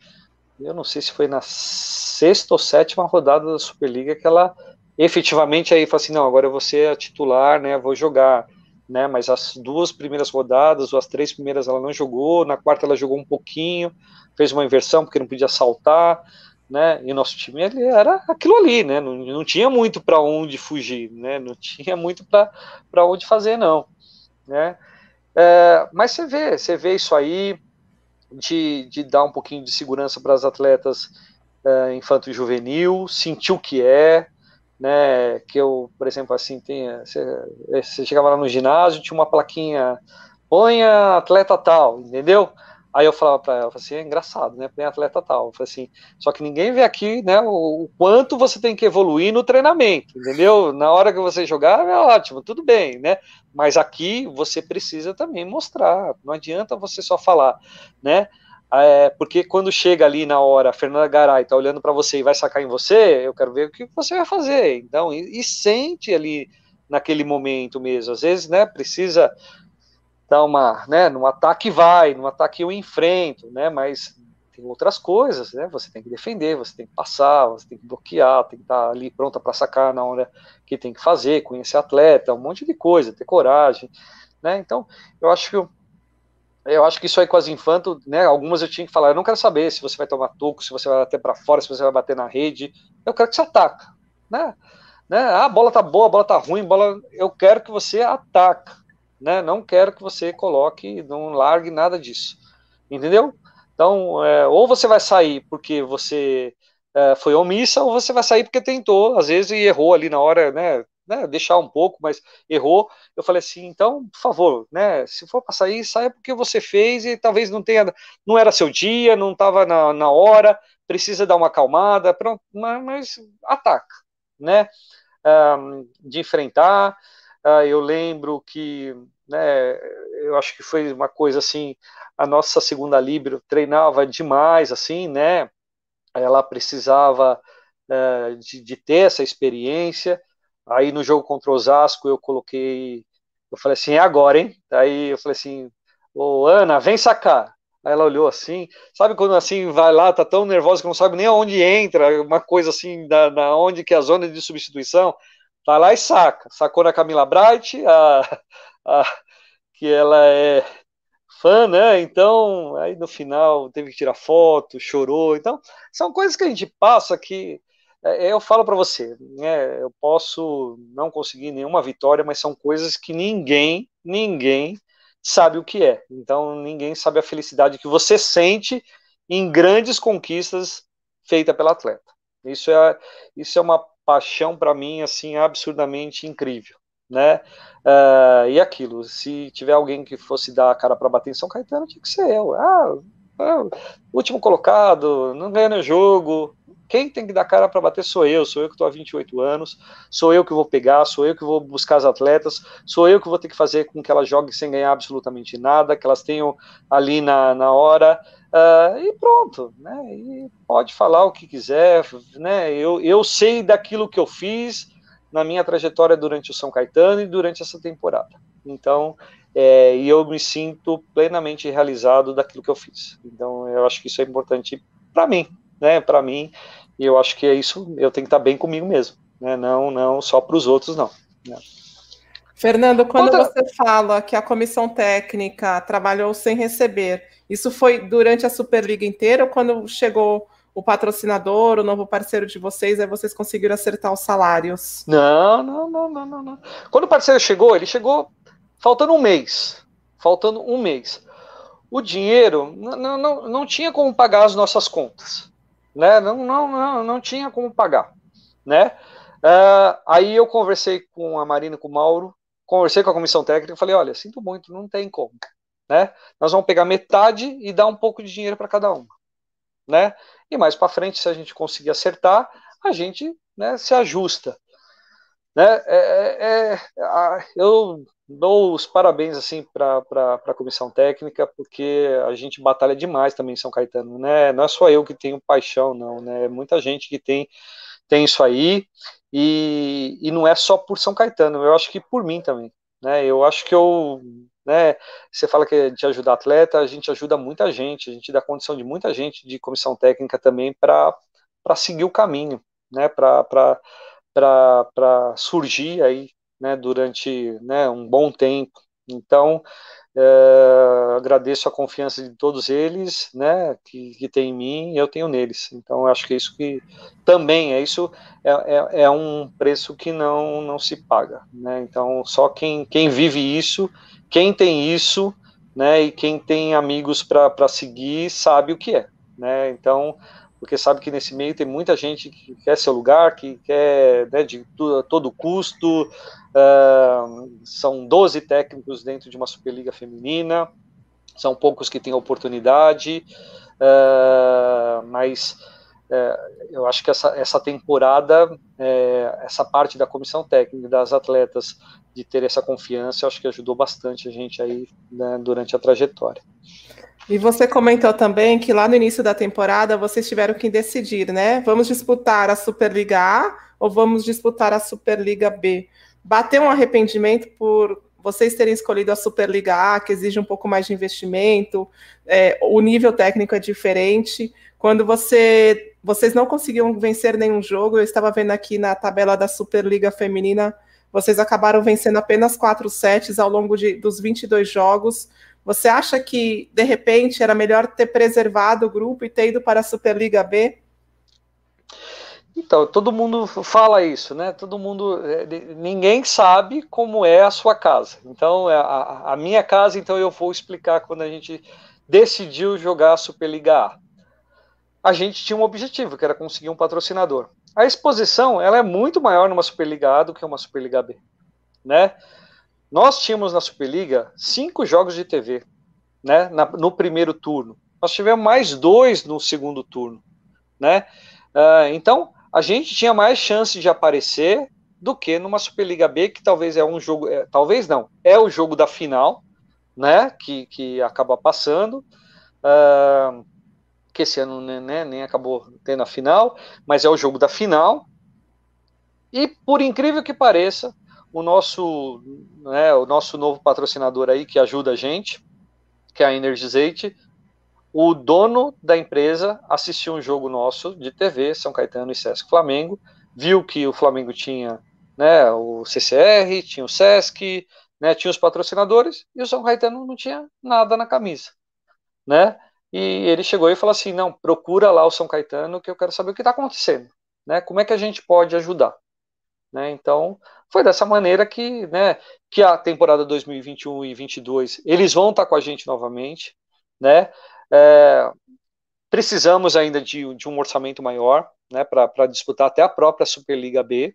C: eu não sei se foi na sexta ou sétima rodada da Superliga que ela efetivamente aí falou assim: não, agora eu vou ser a titular, né, vou jogar né? Mas as duas primeiras rodadas, ou as três primeiras, ela não jogou. Na quarta, ela jogou um pouquinho, fez uma inversão porque não podia saltar, né? E nosso time ele era aquilo ali, né? Não, não tinha muito para onde fugir, né? Não tinha muito para onde fazer, não, né? É, mas você vê, você vê isso aí de, de dar um pouquinho de segurança para as atletas é, infanto e juvenil, sentir o que é, né, que eu, por exemplo, assim, tem, você, você chegava lá no ginásio, tinha uma plaquinha, ponha atleta tal, entendeu? Aí eu falava para ela, assim, é engraçado, né, põe atleta tal, eu falei assim, só que ninguém vê aqui, né, o, o, quanto você tem que evoluir no treinamento, entendeu? Na hora que você jogar, é ótimo, tudo bem, né, mas aqui você precisa também mostrar, não adianta você só falar, né, é, porque quando chega ali na hora, a Fernanda Garay tá olhando para você e vai sacar em você, eu quero ver o que você vai fazer. Então, e, e, sente ali naquele momento mesmo. Às vezes, né, precisa dar uma, né, no ataque vai, no ataque eu enfrento, né, mas tem outras coisas, né? Você tem que defender, você tem que passar, você tem que bloquear, tem que estar tá ali pronta para sacar na hora que tem que fazer, conhecer atleta, um monte de coisa, ter coragem, né? Então, eu acho que eu acho que isso aí com as infantos, né? Algumas eu tinha que falar, eu não quero saber se você vai tomar toco, se você vai bater para fora, se você vai bater na rede. Eu quero que você ataque, né? né? Ah, a bola tá boa, a bola tá ruim, bola. Eu quero que você ataque, né? Não quero que você coloque, não largue nada disso, entendeu? Então, é, ou você vai sair porque você é, foi omissa, ou você vai sair porque tentou, às vezes e errou ali na hora, né? né, deixar um pouco, mas errou. Eu falei assim, então, por favor, né, se for para sair, saia porque você fez e talvez não tenha, não era seu dia, não estava na, na hora, precisa dar uma acalmada, pronto, mas, mas ataca, né, um, de enfrentar. Uh, eu lembro que, né, eu acho que foi uma coisa assim, a nossa segunda líbero treinava demais, assim, né, ela precisava uh, de, de, ter essa experiência. Aí no jogo contra o Osasco eu coloquei, eu falei assim, é agora, hein? Aí eu falei assim, ô Ana, vem sacar. Aí ela olhou assim, sabe quando assim vai lá, tá tão nervosa que não sabe nem aonde entra, uma coisa assim, da, da onde que é a zona de substituição, vai lá e saca. Sacou na Camila Bright, a, a, que ela é fã, né? Então, aí no final teve que tirar foto, chorou. Então, são coisas que a gente passa que é, eu falo para você, né? Eu posso não conseguir nenhuma vitória, mas são coisas que ninguém, ninguém sabe o que é. Então, ninguém sabe a felicidade que você sente em grandes conquistas feitas pelo atleta. Isso é, isso é uma paixão para mim assim absurdamente incrível né? Uh, e aquilo, se tiver alguém que fosse dar a cara para bater em São Caetano, tinha que ser eu. Ah, ah último colocado, não ganha no jogo. Quem tem que dar cara para bater sou eu, sou eu que estou há 28 anos, sou eu que vou pegar, sou eu que vou buscar as atletas, sou eu que vou ter que fazer com que elas joguem sem ganhar absolutamente nada, que elas tenham ali na, na hora, uh, e pronto, né? E pode falar o que quiser, né? Eu, eu sei daquilo que eu fiz, na minha trajetória durante o São Caetano e durante essa temporada. Então, é, e eu me sinto plenamente realizado daquilo que eu fiz. Então, eu acho que isso é importante para mim, né? Para mim, e eu acho que é isso. Eu tenho que estar bem comigo mesmo, né? Não, não só para os outros, não. Né?
B: Fernando, quando Outra... você fala que a comissão técnica trabalhou sem receber, isso foi durante a Superliga inteira ou quando chegou o patrocinador, o novo parceiro de vocês, aí vocês conseguiram acertar os salários?
C: Não, não, não, não, não. não. Quando o parceiro chegou, ele chegou faltando um mês. Faltando um mês. O dinheiro não, não, não tinha como pagar as nossas contas. Né? Não, não, não, não tinha como pagar. Né? Uh, aí eu conversei com a Marina com o Mauro, conversei com a comissão técnica e falei, olha, sinto muito, não tem como. Né? Nós vamos pegar metade e dar um pouco de dinheiro para cada uma. Né? E mais para frente, se a gente conseguir acertar, a gente né, se ajusta. Né? É, é, é eu dou os parabéns assim para a comissão técnica, porque a gente batalha demais também em São Caetano. Né? Não é só eu que tenho paixão, não. Né? É muita gente que tem, tem isso aí. E, e não é só por São Caetano, eu acho que por mim também. Né? Eu acho que eu né? Você fala que é de ajudar atleta, a gente ajuda muita gente, a gente dá condição de muita gente de comissão técnica também para seguir o caminho, né? Para surgir aí, né? Durante né, um bom tempo. Então, é, agradeço a confiança de todos eles, né, que, que tem em mim e eu tenho neles. Então, acho que é isso que também é isso é, é, é, um preço que não não se paga, né? Então, só quem, quem vive isso quem tem isso, né, e quem tem amigos para seguir sabe o que é, né? Então, porque sabe que nesse meio tem muita gente que quer seu lugar, que quer né, de todo custo. Uh, são 12 técnicos dentro de uma Superliga Feminina, são poucos que têm oportunidade, uh, mas uh, eu acho que essa, essa temporada, é, essa parte da comissão técnica, das atletas, de ter essa confiança, eu acho que ajudou bastante a gente aí né, durante a trajetória.
B: E você comentou também que lá no início da temporada vocês tiveram que decidir, né? Vamos disputar a Superliga A ou vamos disputar a Superliga B? Bateu um arrependimento por vocês terem escolhido a Superliga A, que exige um pouco mais de investimento, é, o nível técnico é diferente. Quando você, vocês não conseguiam vencer nenhum jogo, eu estava vendo aqui na tabela da Superliga Feminina, vocês acabaram vencendo apenas quatro sets ao longo de, dos 22 jogos. Você acha que, de repente, era melhor ter preservado o grupo e ter ido para a Superliga B?
C: Então, todo mundo fala isso, né? Todo mundo, é, ninguém sabe como é a sua casa. Então, é, a, a minha casa, então eu vou explicar quando a gente decidiu jogar a Superliga A. A gente tinha um objetivo, que era conseguir um patrocinador. a exposição ela é muito maior numa Superliga A do que uma Superliga B, né? Nós tínhamos na Superliga cinco jogos de TV, né? Na, no primeiro turno. Nós tivemos mais dois no segundo turno, né? Uh, então a gente tinha mais chance de aparecer do que numa Superliga B, que talvez é um jogo, é, talvez não, é o jogo da final, né? Que, que acaba passando. Uh, que esse ano né, nem acabou tendo a final, mas é o jogo da final. E por incrível que pareça, o nosso, né, o nosso novo patrocinador aí que ajuda a gente, que é a Energizate, o dono da empresa assistiu um jogo nosso de TV, São Caetano e Sesc Flamengo, viu que o Flamengo tinha né, o CCR, tinha o Sesc, né, tinha os patrocinadores, e o São Caetano não tinha nada na camisa, né? E ele chegou e falou assim: não, procura lá o São Caetano que eu quero saber o que está acontecendo, né? Como é que a gente pode ajudar? Né? Então, foi dessa maneira que, né, que a temporada 2021 e 2022 eles vão estar com a gente novamente, né? É, precisamos ainda de, de, um orçamento maior, né, para disputar até a própria Superliga B,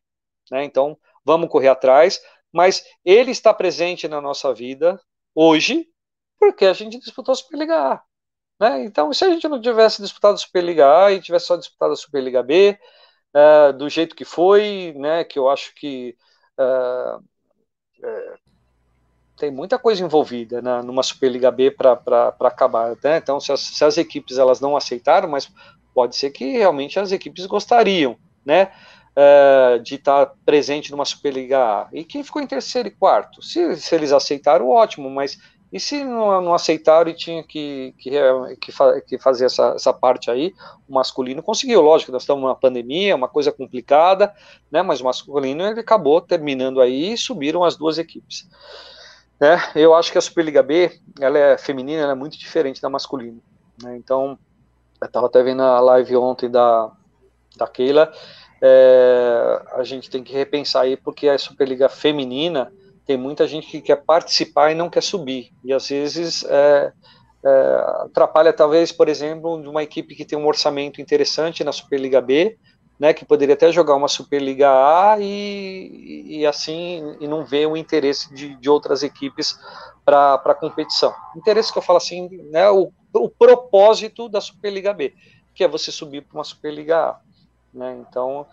C: né? Então, vamos correr atrás, mas ele está presente na nossa vida hoje porque a gente disputou a Superliga A. Né? Então, se a gente não tivesse disputado a Superliga A e tivesse só disputado a Superliga B, uh, do jeito que foi, né, que eu acho que uh, uh, tem muita coisa envolvida né, numa Superliga B para acabar. Né? Então, se as, se as, equipes elas não aceitaram, mas pode ser que realmente as equipes gostariam, né? de estar presente numa Superliga A. E quem ficou em terceiro e quarto? Se, se eles aceitaram, ótimo, mas e se não, não aceitaram e tinha que, que, que, que fazer essa, essa parte aí, o masculino conseguiu, lógico, nós estamos numa pandemia, uma coisa complicada, né, mas o masculino ele acabou terminando aí e subiram as duas equipes. Né, eu acho que a Superliga B, ela é feminina, ela é muito diferente da masculina. Né, então, eu estava até vendo a live ontem da, da Keila, é, a gente tem que repensar aí, porque a Superliga feminina, tem muita gente que quer participar e não quer subir. E às vezes é, é, atrapalha, talvez, por exemplo, de uma equipe que tem um orçamento interessante na Superliga B, né, que poderia até jogar uma Superliga A e, e assim e não vê o interesse de, de outras equipes para a competição. Interesse que eu falo assim, né, o, o propósito da Superliga B, que é você subir para uma Superliga A. Né, então,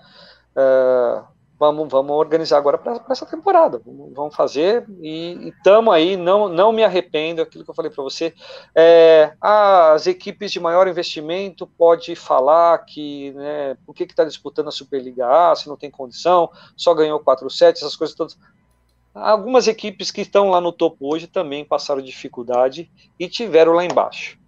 C: uh, vamos, vamos organizar agora para essa temporada. Vamos, fazer e estamos aí. Não, não me arrependo, aquilo que eu falei para você. É, as equipes de maior investimento pode falar que né, por que está disputando a Superliga A, se não tem condição, só ganhou 4 sets, essas coisas todas. Algumas equipes que estão lá no topo hoje também passaram dificuldade e tiveram lá embaixo.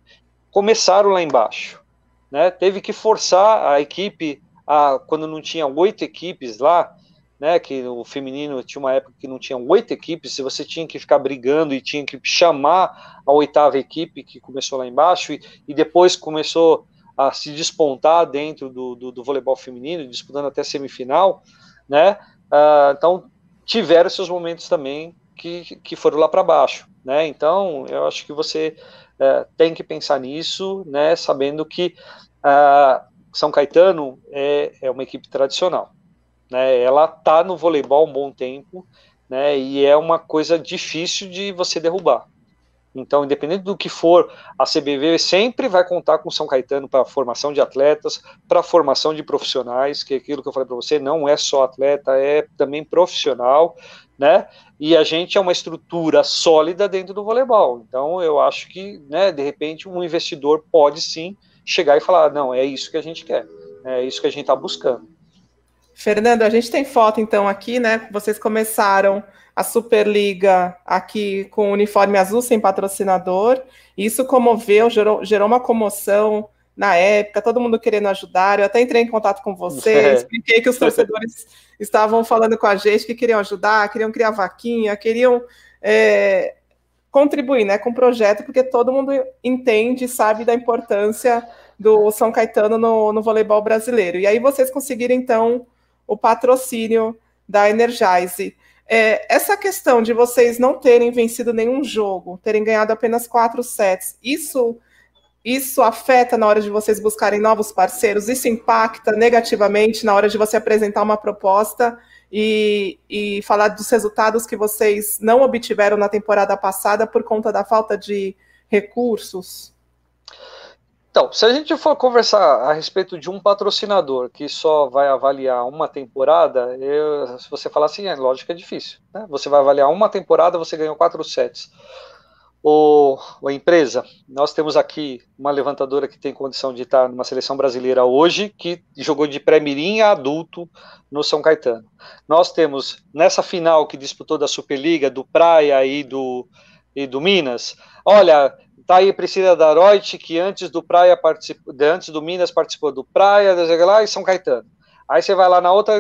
C: Começaram lá embaixo. Né? Teve que forçar a equipe a, quando não tinha oito equipes lá, né, que o feminino tinha uma época que não tinha oito equipes, se você tinha que ficar brigando e tinha que chamar a oitava equipe que começou lá embaixo e, e depois começou a se despontar dentro do, do, do voleibol feminino, disputando até semifinal, né? Uh, então tiveram seus momentos também que, que foram lá para baixo, né? Então eu acho que você uh, tem que pensar nisso, né? Sabendo que uh, São Caetano é, é uma equipe tradicional, né? Ela tá no voleibol um bom tempo, né? E é uma coisa difícil de você derrubar. Então, independente do que for, a CBV sempre vai contar com São Caetano para formação de atletas, para formação de profissionais, que é aquilo que eu falei para você, não é só atleta, é também profissional, né? E a gente é uma estrutura sólida dentro do voleibol. Então, eu acho que, né, de repente, um investidor pode sim chegar e falar: não, é isso que a gente quer, é isso que a gente está buscando.
B: Fernando, a gente tem foto então aqui, né? Vocês começaram a Superliga aqui com o uniforme azul sem patrocinador. Isso comoveu, gerou, gerou uma comoção na época, todo mundo querendo ajudar. Eu até entrei em contato com você, é. expliquei que os torcedores estavam falando com a gente que queriam ajudar, queriam criar vaquinha, queriam é, contribuir né, com o projeto, porque todo mundo entende, sabe da importância do São Caetano no, no voleibol brasileiro. E aí vocês conseguiram, então, o patrocínio da Energize. É, essa questão de vocês não terem vencido nenhum jogo, terem ganhado apenas quatro sets, isso isso afeta na hora de vocês buscarem novos parceiros? Isso impacta negativamente na hora de você apresentar uma proposta e, e falar dos resultados que vocês não obtiveram na temporada passada por conta da falta de recursos?
C: Então, se a gente for conversar a respeito de um patrocinador que só vai avaliar uma temporada, eu, se você falar assim, é lógico que é difícil. Né? Você vai avaliar uma temporada, você ganhou quatro sets. O, a empresa, nós temos aqui uma levantadora que tem condição de estar numa seleção brasileira hoje, que jogou de pré-mirim a adulto no São Caetano. Nós temos nessa final que disputou da Superliga, do Praia e do, e do Minas, olha, aí Priscila Daroit, que antes do Praia participou, antes do Minas participou do Praia, lá, e São Caetano. Aí você vai lá na outra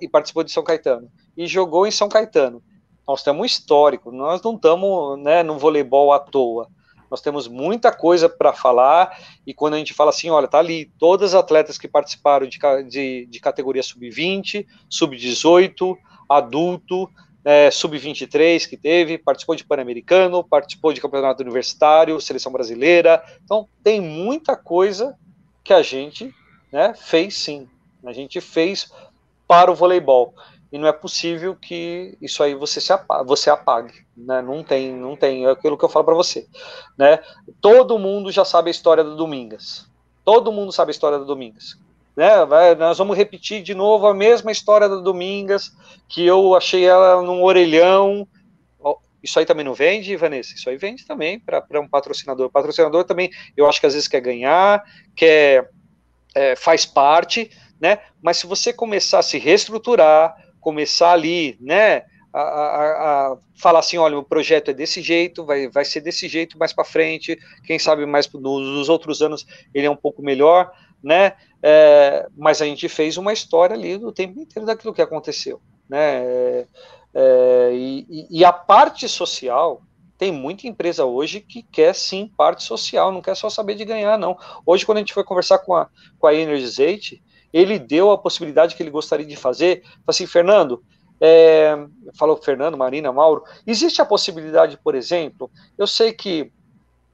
C: e participou de São Caetano. E jogou em São Caetano nós temos um histórico, nós não estamos né, no voleibol à toa. Nós temos muita coisa para falar, e quando a gente fala assim, olha, tá ali, todas as atletas que participaram de, de, de categoria sub-20, sub-18, adulto, é, sub-23 que teve, participou de Pan-Americano, participou de campeonato universitário, seleção brasileira. Então, tem muita coisa que a gente né, fez sim. A gente fez para o voleibol e não é possível que isso aí você se apague, você apague, né? Não tem, não tem, é aquilo que eu falo para você, né? Todo mundo já sabe a história do Domingas. Todo mundo sabe a história do Domingas. Né? Nós vamos repetir de novo a mesma história do Domingas, que eu achei ela num orelhão. Isso aí também não vende, Vanessa? Isso aí vende também para um patrocinador. O patrocinador também, eu acho que às vezes quer ganhar, quer, é, faz parte, né? Mas se você começar a se reestruturar, começar ali, né, a, a, a, falar assim, olha, o projeto é desse jeito, vai, vai ser desse jeito mais para frente, quem sabe mais nos outros anos ele é um pouco melhor, né, é, mas a gente fez uma história ali do tempo inteiro daquilo que aconteceu, né, é, é, e, e, a parte social, tem muita empresa hoje que quer sim parte social, não quer só saber de ganhar, não. Hoje, quando a gente foi conversar com a, com a Energizate, ele deu a possibilidade que ele gostaria de fazer. Falei assim, Fernando, é, falou Fernando, Marina, Mauro, existe a possibilidade, por exemplo, eu sei que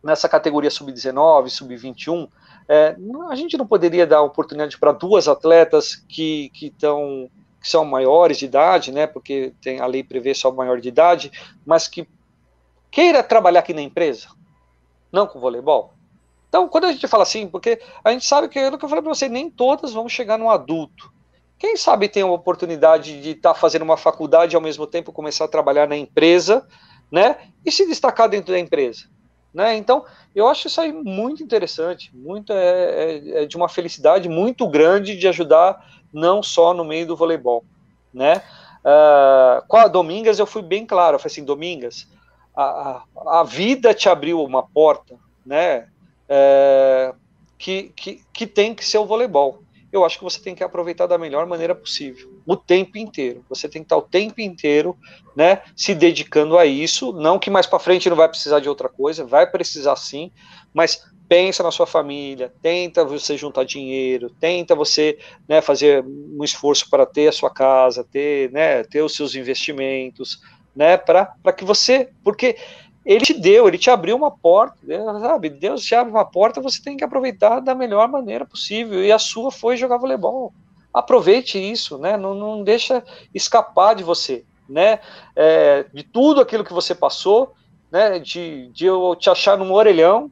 C: nessa categoria sub-19, sub-21, é, a gente não poderia dar oportunidade para duas atletas que, que, tão, que são maiores de idade, né, porque tem, a lei prevê só maior de idade, mas que queira trabalhar aqui na empresa, não com voleibol? Então, quando a gente fala assim, porque a gente sabe que, é o que eu falei para você, nem todas vão chegar no adulto. Quem sabe tem a oportunidade de estar tá fazendo uma faculdade e ao mesmo tempo começar a trabalhar na empresa, né? E se destacar dentro da empresa, né? Então, eu acho isso aí muito interessante, muito é, é, é de uma felicidade muito grande de ajudar não só no meio do voleibol, né? Uh, com a Domingas eu fui bem claro, eu falei assim, Domingas, a, a, a vida te abriu uma porta, né? é, que, que, que tem que ser o voleibol. Eu acho que você tem que aproveitar da melhor maneira possível, o tempo inteiro. Você tem que estar o tempo inteiro, né, se dedicando a isso. Não que mais para frente não vai precisar de outra coisa, vai precisar sim, mas pensa na sua família, tenta você juntar dinheiro, tenta você né, fazer um esforço para ter a sua casa, ter, né, ter os seus investimentos, né, para que você, porque ele te deu, ele te abriu uma porta, né, sabe? Deus te abre uma porta, você tem que aproveitar da melhor maneira possível. E a sua foi jogar voleibol. Aproveite isso, né? Não, não deixa escapar de você, né? É, de tudo aquilo que você passou, né? De, de eu te achar num orelhão,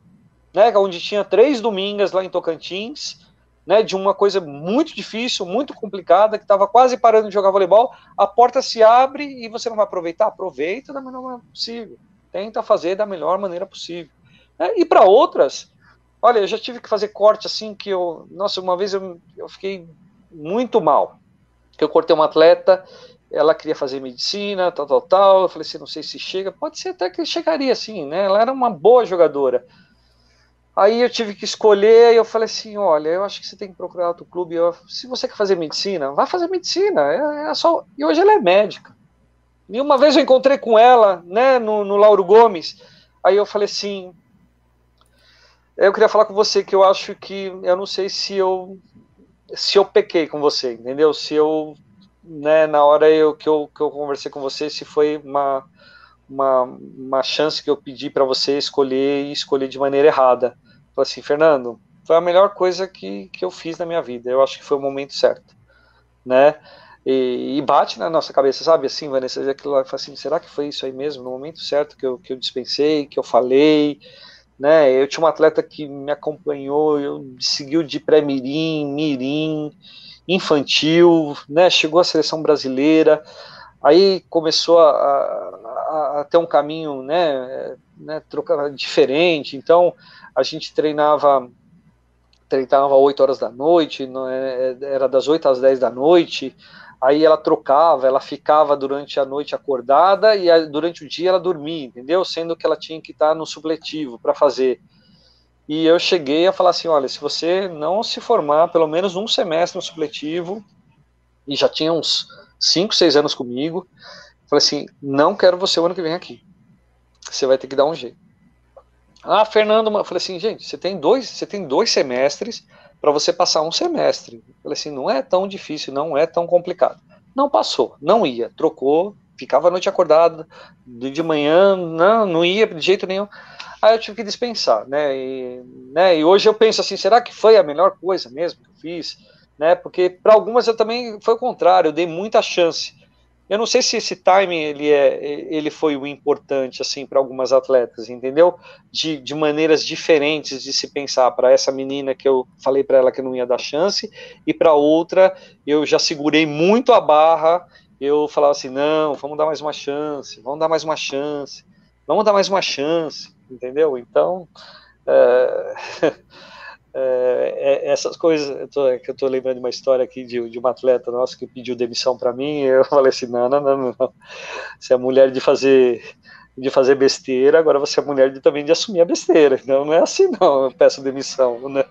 C: né? Onde tinha três domingas lá em Tocantins, né? De uma coisa muito difícil, muito complicada, que estava quase parando de jogar voleibol. A porta se abre e você não vai aproveitar? Aproveita da melhor maneira possível tenta fazer da melhor maneira possível. É, e para outras, olha, eu já tive que fazer corte assim que eu, nossa, uma vez eu, eu fiquei muito mal, que eu cortei uma atleta, ela queria fazer medicina, tal, tal, tal, eu falei assim, não sei se chega, pode ser até que chegaria assim, né, ela era uma boa jogadora, Aí eu tive que escolher e eu falei assim, olha, eu acho que você tem que procurar outro clube. Eu, se você quer fazer medicina, vai fazer medicina. É, é, só. E hoje ela é médica. E uma vez eu encontrei com ela, né, no, no Lauro Gomes, aí eu falei assim, eu queria falar com você que eu acho que, eu não sei se eu, se eu pequei com você, entendeu? Se eu, né, na hora eu, que, eu, que eu conversei com você, se foi uma, uma, uma chance que eu pedi para você escolher e escolher de maneira errada, Falei assim, Fernando, foi a melhor coisa que, que eu fiz na minha vida. Eu acho que foi o momento certo, né? E, e bate na nossa cabeça, sabe? Assim, Vanessa, aquilo lá, assim, será que foi isso aí mesmo? No momento certo que eu, que eu dispensei, que eu falei, né? Eu tinha um atleta que me acompanhou, eu seguiu de pré-mirim, mirim, infantil, né? Chegou à seleção brasileira, aí começou a, a, a ter um caminho, né? né trocar diferente. Então a gente treinava treinava 8 horas da noite, é, era das 8 às 10 da noite, aí ela trocava, ela ficava durante a noite acordada e durante o dia ela dormia, entendeu? Sendo que ela tinha que estar no supletivo para fazer. E eu cheguei a falar assim: olha, se você não se formar pelo menos um semestre no supletivo, e já tinha uns 5, 6 anos comigo, falei assim: não quero você o ano que vem aqui. Você vai ter que dar um jeito. Ah, Fernando, eu falei assim, gente, você tem dois, você tem dois semestres para você passar um semestre. Eu falei assim, não é tão difícil, não é tão complicado. Não passou, não ia, trocou, ficava a noite acordada, de manhã, não, não ia de jeito nenhum. Aí eu tive que dispensar, né? E, né, e hoje eu penso assim, será que foi a melhor coisa mesmo que eu fiz? Né, porque para algumas eu também foi o contrário, eu dei muita chance. Eu não sei se esse timing ele, é, ele foi o importante assim para algumas atletas, entendeu? De, de maneiras diferentes de se pensar. Para essa menina que eu falei para ela que não ia dar chance, e para outra eu já segurei muito a barra. Eu falava assim: não, vamos dar mais uma chance, vamos dar mais uma chance, vamos dar mais uma chance, entendeu? Então. É... É, é, essas coisas, eu tô, é que eu tô lembrando de uma história aqui de, de uma atleta nossa que pediu demissão para mim, eu falei assim, não, não, não, não, você é mulher de fazer de fazer besteira, agora você é mulher de, também de assumir a besteira, então não é assim não, eu peço demissão, né?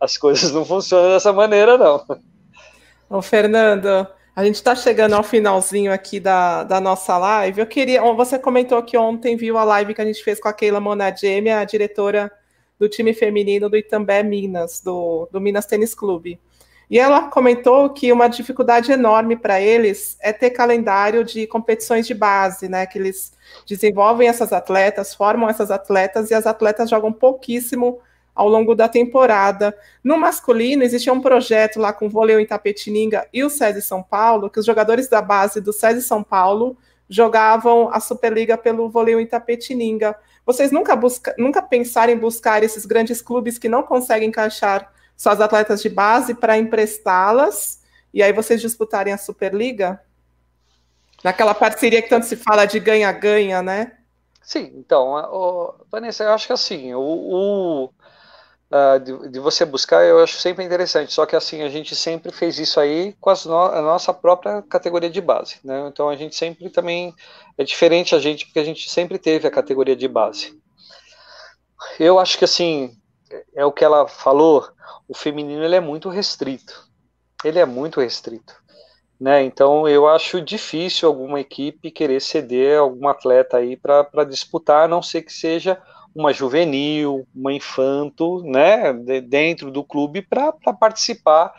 C: as coisas não funcionam dessa maneira não.
B: Ô Fernando, a gente está chegando ao finalzinho aqui da, da nossa live, eu queria, você comentou que ontem viu a live que a gente fez com a Keila Monademi, a diretora do time feminino do Itambé Minas, do, do Minas Tênis Clube. E ela comentou que uma dificuldade enorme para eles é ter calendário de competições de base, né? Que eles desenvolvem essas atletas, formam essas atletas e as atletas jogam pouquíssimo ao longo da temporada. No masculino, existia um projeto lá com o Voleio em Tapetininga e o SESI São Paulo, que os jogadores da base do SESI São Paulo jogavam a Superliga pelo Voleio em Tapetininga. Vocês nunca, busca, nunca pensaram em buscar esses grandes clubes que não conseguem encaixar suas atletas de base para emprestá-las e aí vocês disputarem a Superliga? Naquela parceria que tanto se fala de ganha-ganha, né?
C: Sim, então, Vanessa, eu acho que assim, o, o uh, de, de, você buscar, eu acho sempre interessante. Só que assim, a gente sempre fez isso aí com no, a nossa própria categoria de base, né? Então a gente sempre também é diferente a gente porque a gente sempre teve a categoria de base. Eu acho que assim é o que ela falou. O feminino ele é muito restrito. Ele é muito restrito. Né, então eu acho difícil alguma equipe querer ceder algum atleta aí para disputar, a não ser que seja uma juvenil, uma infanto, né, de, dentro do clube para participar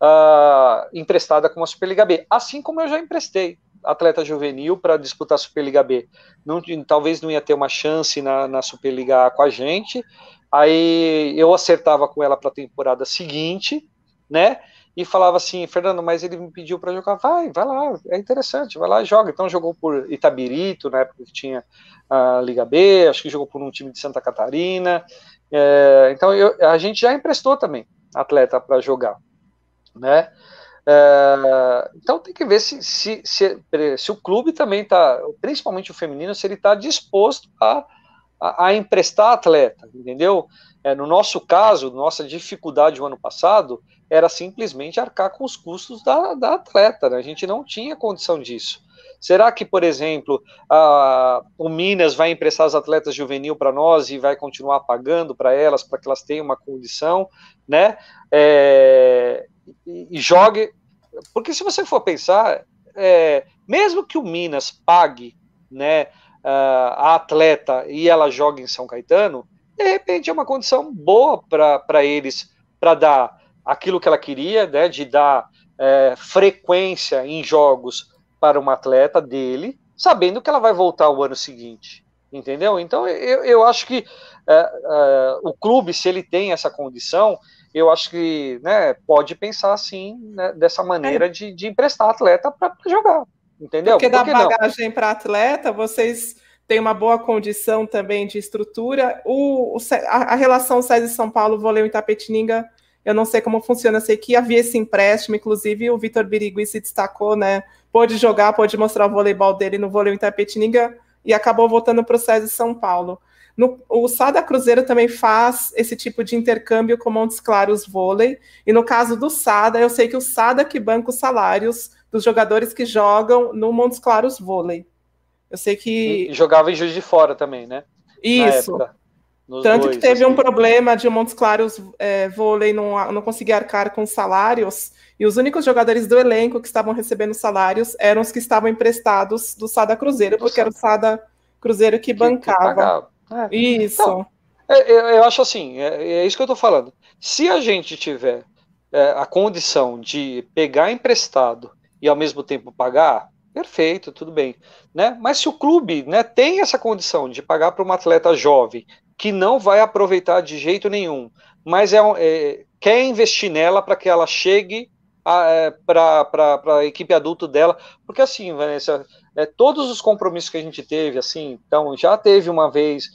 C: uh, emprestada com a Superliga B. Assim como eu já emprestei atleta juvenil para disputar a Superliga B. Não, talvez não ia ter uma chance na, na Superliga A com a gente. Aí eu acertava com ela para a temporada seguinte, né? E falava assim, Fernando, mas ele me pediu para jogar, vai, vai lá, é interessante, vai lá e joga. Então jogou por Itabirito, na época que tinha a Liga B, acho que jogou por um time de Santa Catarina. É, então eu, a gente já emprestou também atleta para jogar, né? É, então tem que ver se, se, se, se o clube também está, principalmente o feminino, se ele está disposto a, a, a, emprestar atleta, entendeu? É, no nosso caso, nossa dificuldade o ano passado era simplesmente arcar com os custos da, da atleta, né? a gente não tinha condição disso. Será que, por exemplo, a, o Minas vai emprestar as atletas juvenil para nós e vai continuar pagando para elas, para que elas tenham uma condição, né? É, e, e, jogue. Porque se você for pensar, é, mesmo que o Minas pague né, a atleta e ela jogue em São Caetano, de repente é uma condição boa para eles, para dar aquilo que ela queria, né, de dar é, frequência em jogos para uma atleta dele, sabendo que ela vai voltar o ano seguinte, entendeu? Então eu, eu acho que é, é, o clube, se ele tem essa condição, eu acho que né, pode pensar assim, né, dessa maneira é. de, de, emprestar atleta para jogar, entendeu?
B: Porque Por dá bagagem para atleta, vocês têm uma boa condição também de estrutura. O, a, a, relação SESI São Paulo, Voleio Itapetininga, eu não sei como funciona, sei que havia esse empréstimo, inclusive o Vitor Birigui se destacou, né? Pôde jogar, pôde mostrar o voleibol dele no Voleio Itapetininga e acabou voltando para o SESI São Paulo. No, o Sada Cruzeiro também faz esse tipo de intercâmbio com Montes Claros Vôlei. E no caso do Sada, eu sei que o Sada que banca os salários dos jogadores que jogam no Montes Claros Vôlei. Eu sei que.
C: E jogava em Juiz de Fora também, né?
B: Isso. Tanto dois, que teve assim. um problema de Montes Claros é, Vôlei não, não conseguir arcar com salários. E os únicos jogadores do elenco que estavam recebendo salários eram os que estavam emprestados do Sada Cruzeiro, porque era o Sada Cruzeiro que, que bancava. Que
C: é. Isso. Então, é, eu, eu, acho assim, é, é, isso que eu estou falando. Se a gente tiver é, a condição de pegar emprestado e ao mesmo tempo pagar, perfeito, tudo bem. Né? Mas se o clube né, tem essa condição de pagar para uma atleta jovem que não vai aproveitar de jeito nenhum, mas é, é quer investir nela para que ela chegue é, para a equipe adulto dela, porque assim, Vanessa, é, todos os compromissos que a gente teve, assim, então já teve uma vez,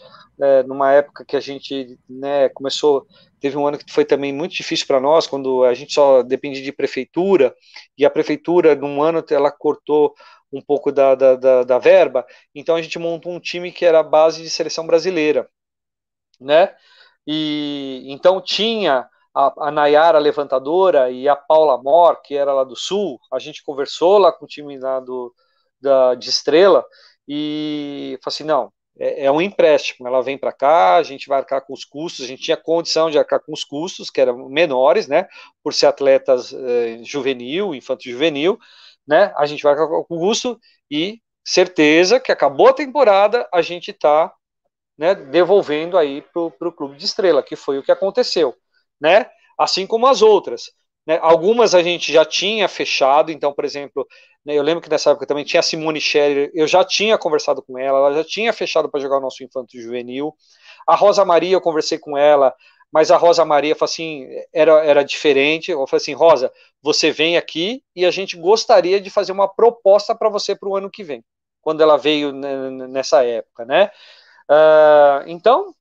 C: é, numa época que a gente né, começou, teve um ano que foi também muito difícil para nós, quando a gente só dependia de prefeitura, e a prefeitura, num ano, ela cortou um pouco da, da, da, da verba, então a gente montou um time que era a base de seleção brasileira, né? E então tinha a, a Nayara levantadora e a Paula Mor, que era lá do Sul, a gente conversou lá com o time lá do, da, de Estrela e falou assim, não, é, é um empréstimo, ela vem para cá, a gente vai arcar com os custos, a gente tinha condição de arcar com os custos, que eram menores, né, por ser atletas eh, juvenil, infanto juvenil, né, a gente vai arcar com o custo e certeza que acabou a temporada, a gente está né, devolvendo aí para o clube de estrela, que foi o que aconteceu, né? Assim como as outras. Né? Algumas a gente já tinha fechado, então, por exemplo, né, eu lembro que nessa época também tinha a Simone Scherer, eu já tinha conversado com ela, ela já tinha fechado para jogar o nosso infanto juvenil. A Rosa Maria, eu conversei com ela, mas a Rosa Maria falou assim, era, era diferente. Eu falei assim, Rosa, você vem aqui e a gente gostaria de fazer uma proposta para você para o ano que vem, quando ela veio nessa época, né? Uh, então,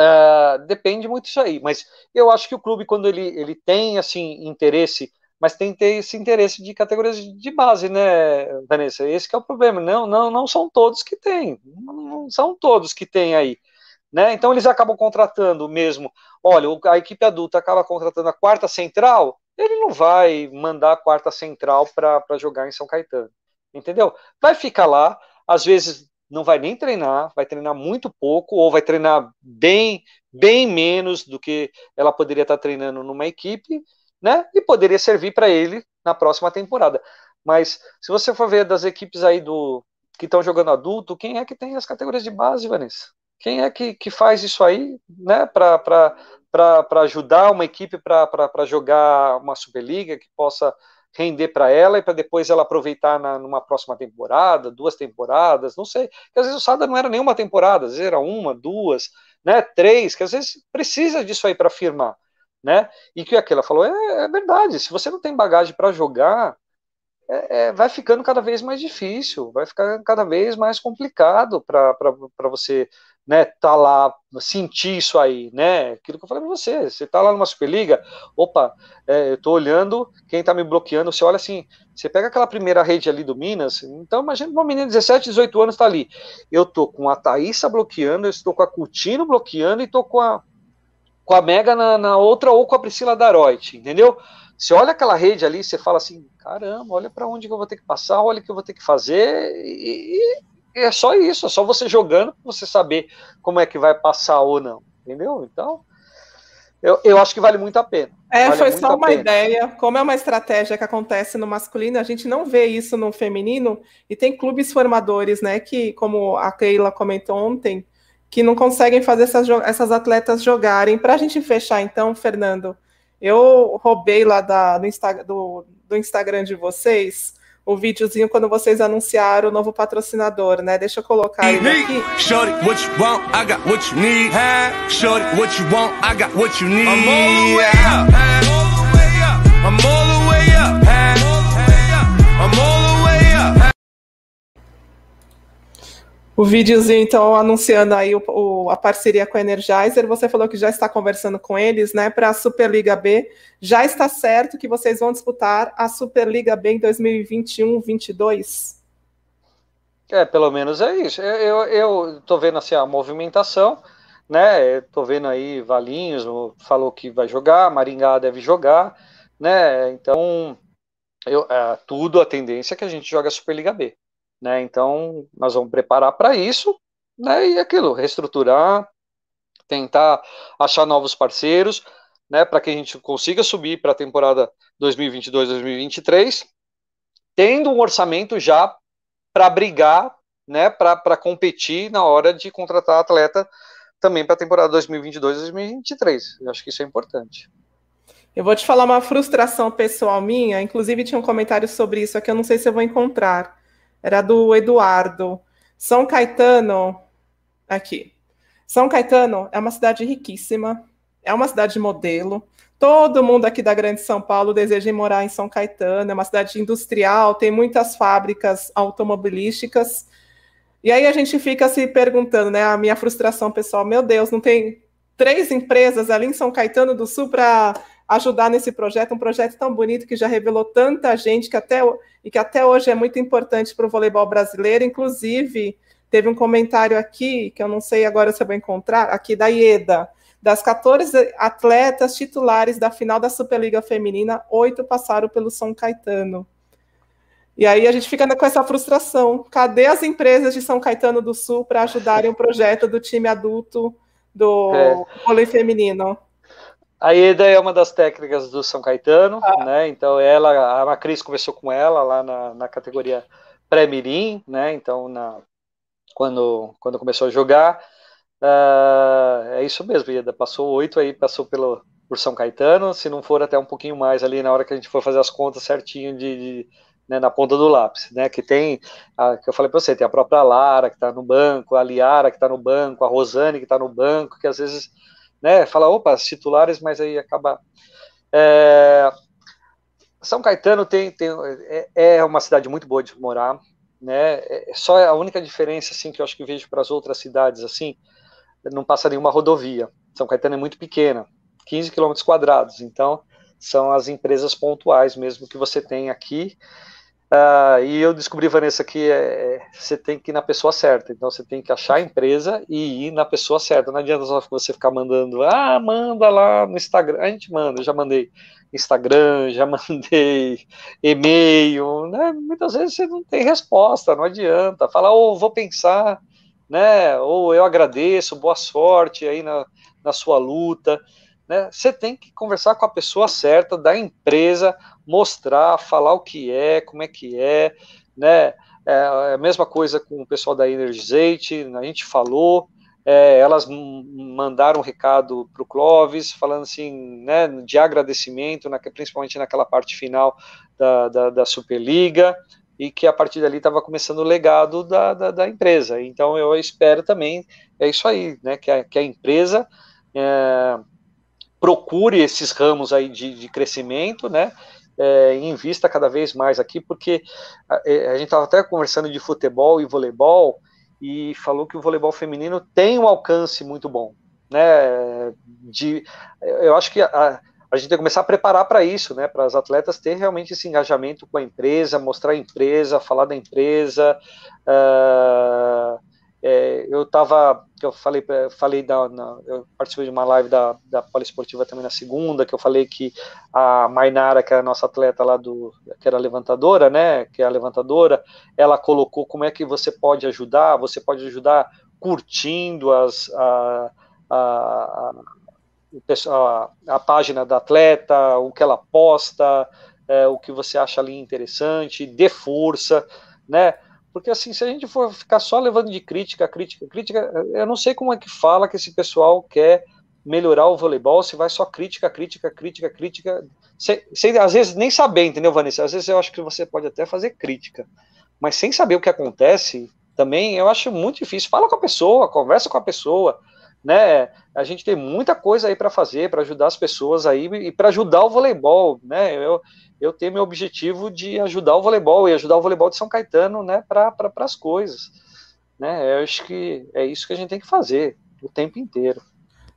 C: uh, depende muito disso aí. Mas eu acho que o clube, quando ele, ele tem assim interesse, mas tem que ter esse interesse de categorias de base, né, Vanessa? Esse é o problema. Não, não, não são todos que têm. Não são todos que têm aí. Né? Então eles acabam contratando mesmo. Olha, a equipe adulta acaba contratando a quarta central, ele não vai mandar a quarta central para jogar em São Caetano. Entendeu? Vai ficar lá, às vezes não vai nem treinar, vai treinar muito pouco, ou vai treinar bem, bem menos do que ela poderia estar treinando numa equipe, né? E poderia servir para ele na próxima temporada. Mas se você for ver das equipes aí do que estão jogando adulto, quem é que tem as categorias de base, Vanessa? Quem é que, que faz isso aí, né? Para ajudar uma equipe para jogar uma Superliga que possa render para ela e para depois ela aproveitar na, numa próxima temporada, duas temporadas, não sei. Porque às vezes o Sada não era nenhuma temporada, às vezes era uma, duas, né, três, que às vezes precisa disso aí para firmar, né? E que aquela falou é, é, verdade. Se você não tem bagagem para jogar, é, é, vai ficando cada vez mais difícil, vai ficar cada vez mais complicado para você né, tá lá, sentir isso aí, né? Aquilo que eu falei para você, você tá lá numa Superliga, opa, é, eu tô olhando quem tá me bloqueando, você olha assim, você pega aquela primeira rede ali do Minas, então imagina uma menina de 17, 18 anos tá ali, eu tô com a Thaísa bloqueando, eu estou com a Coutinho bloqueando e tô com a, com a Mega na, na outra ou com a Priscila Daroit, entendeu? Você olha aquela rede ali, você fala assim, caramba, olha para onde que eu vou ter que passar, olha o que eu vou ter que fazer, e, e é só isso, é só você jogando para você saber como é que vai passar ou não, entendeu? Então, eu, eu acho que vale muito a pena.
B: É,
C: vale
B: foi só uma ideia. Como é uma estratégia que acontece no masculino, a gente não vê isso no feminino, e tem clubes formadores, né, que, como a Keila comentou ontem, que não conseguem fazer essas, essas atletas jogarem. Para a gente fechar, então, Fernando, eu roubei lá da, do, Insta, do, do Instagram de vocês o videozinho quando vocês anunciaram o novo patrocinador, né? Deixa eu colocar ele aqui. Shorty, what you want, I got what you need. Shorty, what you want, I got what you need. I'm all the way up. I'm all the way up. O videozinho, então, anunciando aí o, o, a parceria com a Energizer. Você falou que já está conversando com eles, né, para a Superliga B. Já está certo que vocês vão disputar a Superliga B em 2021-22?
C: É, pelo menos é isso. Eu, tô vendo assim a movimentação, né? Tô vendo aí Valinhos falou que vai jogar, Maringá deve jogar, né? Então, eu, é, tudo a tendência é que a gente joga a Superliga B. Né? Então, nós vamos preparar para isso, né? E aquilo, reestruturar, tentar achar novos parceiros, né? Para que a gente consiga subir para a temporada 2022-2023, tendo um orçamento já para brigar, né? Para competir na hora de contratar atleta também para a temporada 2022-2023. Eu acho que isso é importante.
B: Eu vou te falar uma frustração pessoal minha, inclusive tinha um comentário sobre isso aqui, eu não sei se eu vou encontrar era do Eduardo. São Caetano, aqui. São Caetano é uma cidade riquíssima, é uma cidade modelo. Todo mundo aqui da Grande São Paulo deseja morar em São Caetano, é uma cidade industrial, tem muitas fábricas automobilísticas. E aí a gente fica se perguntando, né? A minha frustração pessoal, meu Deus, não tem três empresas ali em São Caetano do Sul para ajudar nesse projeto, um projeto tão bonito que já revelou tanta gente que até, e que até hoje é muito importante para o voleibol brasileiro. Inclusive, teve um comentário aqui, que eu não sei agora se eu vou encontrar, aqui da IEDA. Das 14 atletas titulares da final da Superliga Feminina, oito passaram pelo São Caetano. E aí a gente fica com essa frustração. Cadê as empresas de São Caetano do Sul para ajudarem o projeto do time adulto do é. vôlei feminino?
C: A Eda é uma das técnicas do São Caetano, ah. né? Então ela, a Macris começou com ela lá na, na categoria pré-mirim, né? Então na, quando quando começou a jogar, uh, é isso mesmo. Eda passou oito aí, passou pelo por São Caetano, se não for até um pouquinho mais ali na hora que a gente for fazer as contas certinho de, de né, na ponta do lápis, né? Que tem, a, que eu falei para você, tem a própria Lara que está no banco, a Liara que está no banco, a Rosane que está no banco, que às vezes né? Fala, opa, titulares, mas aí acaba. É... São Caetano tem, tem é, é, uma cidade muito boa de morar, né? É só a única diferença assim que eu acho que vejo para as outras cidades assim, não passa nenhuma rodovia. São Caetano é muito pequena, 15 quilômetros quadrados, então são as empresas pontuais mesmo que você tem aqui Uh, e eu descobri, Vanessa, que é, você tem que ir na pessoa certa. Então você tem que achar a empresa e ir na pessoa certa. Não adianta só você ficar mandando, ah, manda lá no Instagram. A gente manda, eu já mandei Instagram, já mandei e-mail. Né? Muitas vezes você não tem resposta, não adianta. Fala, ou oh, vou pensar, né? Ou eu agradeço, boa sorte aí na, na sua luta. Né? Você tem que conversar com a pessoa certa da empresa, mostrar, falar o que é, como é que é, né? É a mesma coisa com o pessoal da Energizate, a gente falou, é, elas mandaram um recado para o Clóvis, falando assim, né, de agradecimento, na, principalmente naquela parte final da, da, da Superliga, e que a partir dali estava começando o legado da, da, da, empresa. Então eu espero também, é isso aí, né, que a, que a empresa é, procure esses ramos aí de, de crescimento, né, é, invista cada vez mais aqui, porque a, é, a gente estava até conversando de futebol e voleibol, e falou que o voleibol feminino tem um alcance muito bom, né, de, eu acho que a, a gente tem que começar a preparar para isso, né, para as atletas terem realmente esse engajamento com a empresa, mostrar a empresa, falar da empresa, uh, é, eu estava, eu falei, falei da, na, eu participei de uma live da, da Poliesportiva também na segunda, que eu falei que a Mainara, que é a nossa atleta lá do, que era levantadora, né, que é a levantadora, ela colocou como é que você pode ajudar, você pode ajudar curtindo as, a, a, a, a página da atleta, o que ela posta, é, o que você acha ali interessante, dê força, né, porque assim, se a gente for ficar só levando de crítica, crítica, crítica, eu não sei como é que fala que esse pessoal quer melhorar o voleibol, se vai só crítica, crítica, crítica, crítica, sem, sem, às vezes nem saber, entendeu, Vanessa? Às vezes eu acho que você pode até fazer crítica, mas sem saber o que acontece, também eu acho muito difícil. Fala com a pessoa, conversa com a pessoa, né? A gente tem muita coisa aí para fazer, para ajudar as pessoas aí e para ajudar o voleibol, né? Eu, eu tenho meu objetivo de ajudar o voleibol e ajudar o voleibol de São Caetano, né, para pra, as coisas, né? Eu acho que é isso que a gente tem que fazer o tempo inteiro.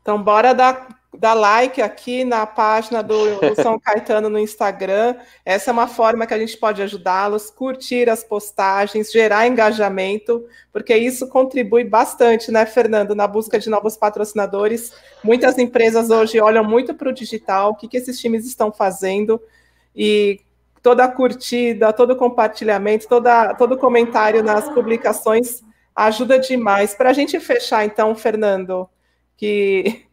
B: Então, bora dar, dar like aqui na página do, São Caetano no Instagram. Essa é uma forma que a gente pode ajudá-los, curtir as postagens, gerar engajamento, porque isso contribui bastante, né, Fernando, na busca de novos patrocinadores. Muitas empresas hoje olham muito para o digital, o que, que esses times estão fazendo, e toda curtida, todo compartilhamento, toda, todo comentário nas publicações ajuda demais. Para a gente fechar, então, Fernando, que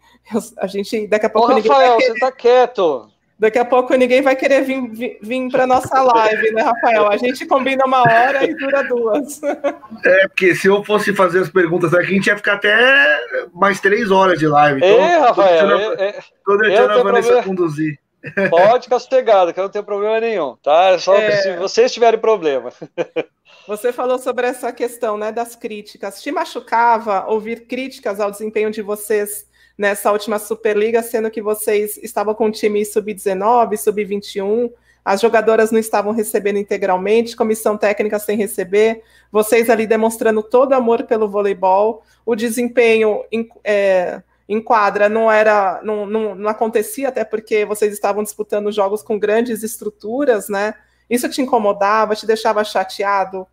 B: a gente daqui a pouco.
C: Ô, Rafael, querer, você tá quieto.
B: Daqui a pouco ninguém vai querer vir, vir, vir para nossa live, né, Rafael? A gente combina uma hora e dura duas.
A: É, porque se eu fosse fazer as perguntas aqui, a gente ia ficar até mais três horas de live.
C: Então, é, Rafael, tô deixando,
A: é, tô deixando a Vanessa problema. conduzir.
C: Pode ficar sossegado, que eu não tenho problema nenhum, tá? É só é... se vocês tiverem problema.
B: Você falou sobre essa questão né, das críticas. Te machucava ouvir críticas ao desempenho de vocês nessa última Superliga, sendo que vocês estavam com o time sub-19, sub-21, as jogadoras não estavam recebendo integralmente, comissão técnica sem receber, vocês ali demonstrando todo amor pelo voleibol, o desempenho em, é, em quadra não era, não, não, não acontecia, até porque vocês estavam disputando jogos com grandes estruturas, né? Isso te incomodava, te deixava chateado?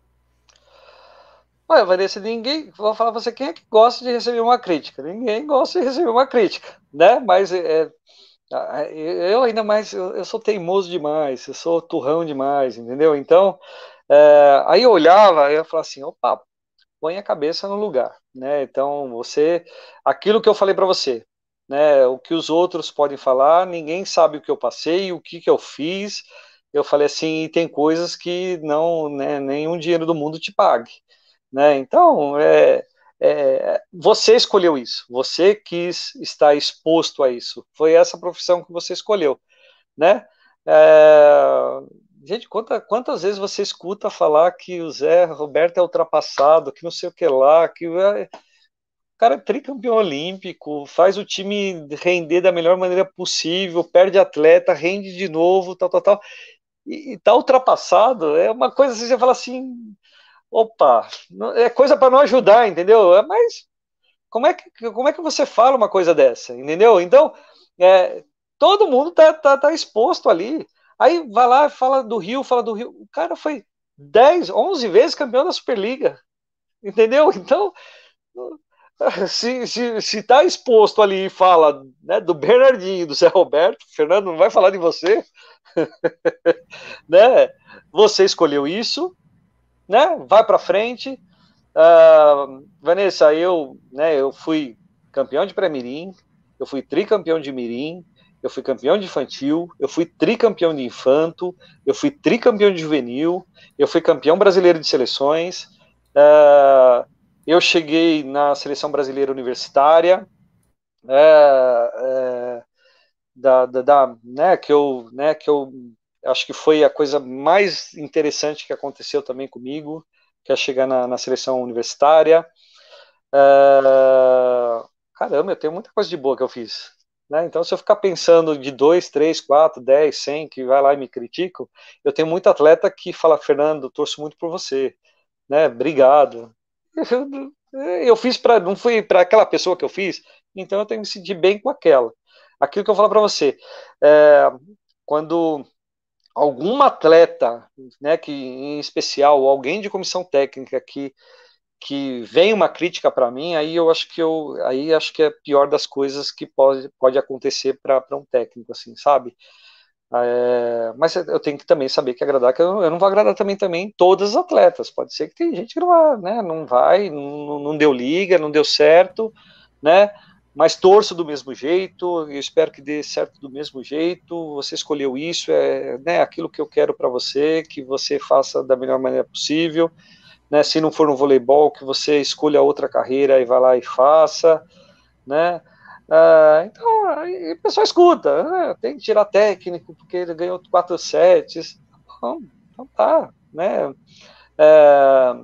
C: Olha, Vanessa, ninguém. Vou falar pra você quem é que gosta de receber uma crítica. Ninguém gosta de receber uma crítica, né? Mas é, é, eu ainda mais, eu, eu, sou teimoso demais, eu sou turrão demais, entendeu? Então, é, aí eu olhava e eu falava assim: opa, põe a cabeça no lugar, né? Então, você. Aquilo que eu falei para você, né? O que os outros podem falar, ninguém sabe o que eu passei, o que, que eu fiz. Eu falei assim: tem coisas que não, né, nenhum dinheiro do mundo te pague. Né? Então, é, é, você escolheu isso, você quis estar exposto a isso, foi essa profissão que você escolheu, né? É, gente, quanta, quantas vezes você escuta falar que o Zé Roberto é ultrapassado, que não sei o que lá, que é, o cara é tricampeão olímpico, faz o time render da melhor maneira possível, perde atleta, rende de novo, tal, tal, tal, e, e tá ultrapassado, é uma coisa assim, você fala assim, opa, é coisa para não ajudar, entendeu? É, mas como é, que, como é que você fala uma coisa dessa, entendeu? Então, é, todo mundo tá, tá, tá exposto ali. Aí vai lá, fala do Rio, fala do Rio. O cara foi 10, 11 vezes campeão da Superliga, entendeu? Então, se, se, se tá exposto ali e fala né, do Bernardinho, do Zé Roberto, Fernando não vai falar de você, né? Você escolheu isso, né? Vai para frente. Uh, Vanessa, eu, né, eu fui campeão de pré-mirim, eu fui tricampeão de mirim, eu fui campeão de infantil, eu fui tricampeão de infanto, eu fui tricampeão de juvenil, eu fui campeão brasileiro de seleções, uh, eu cheguei na seleção brasileira universitária, uh, da, da, da, né, que eu, né, que eu acho que foi a coisa mais interessante que aconteceu também comigo, que é chegar na, na seleção universitária. Uh, caramba, eu tenho muita coisa de boa que eu fiz. Né? Então, se eu ficar pensando de 2, 3, 4, 10, 100 que vai lá e me criticam, eu tenho muito atleta que fala, Fernando, torço muito por você, né? Obrigado. Eu, fiz para, não fui para aquela pessoa que eu fiz, então eu tenho que me sentir bem com aquela. Aquilo que eu falo para você, é, quando algum atleta, né, que em especial alguém de comissão técnica que que vem uma crítica para mim, aí eu acho que eu aí acho que é pior das coisas que pode, pode acontecer para um técnico assim, sabe? É, mas eu tenho que também saber que agradar, que eu, eu, não vou agradar também também todas as atletas. Pode ser que tem gente que não vai, né, não vai, não, não deu liga, não deu certo, né? Mas torço do mesmo jeito, eu espero que dê certo do mesmo jeito. Você escolheu isso, é né, aquilo que eu quero para você, que você faça da melhor maneira possível. Né, se não for no voleibol, que você escolha outra carreira e vá lá e faça. Né? Uh, então, o pessoal escuta, né? tem que tirar técnico, porque ele ganhou quatro sets. Então, então tá, né? É,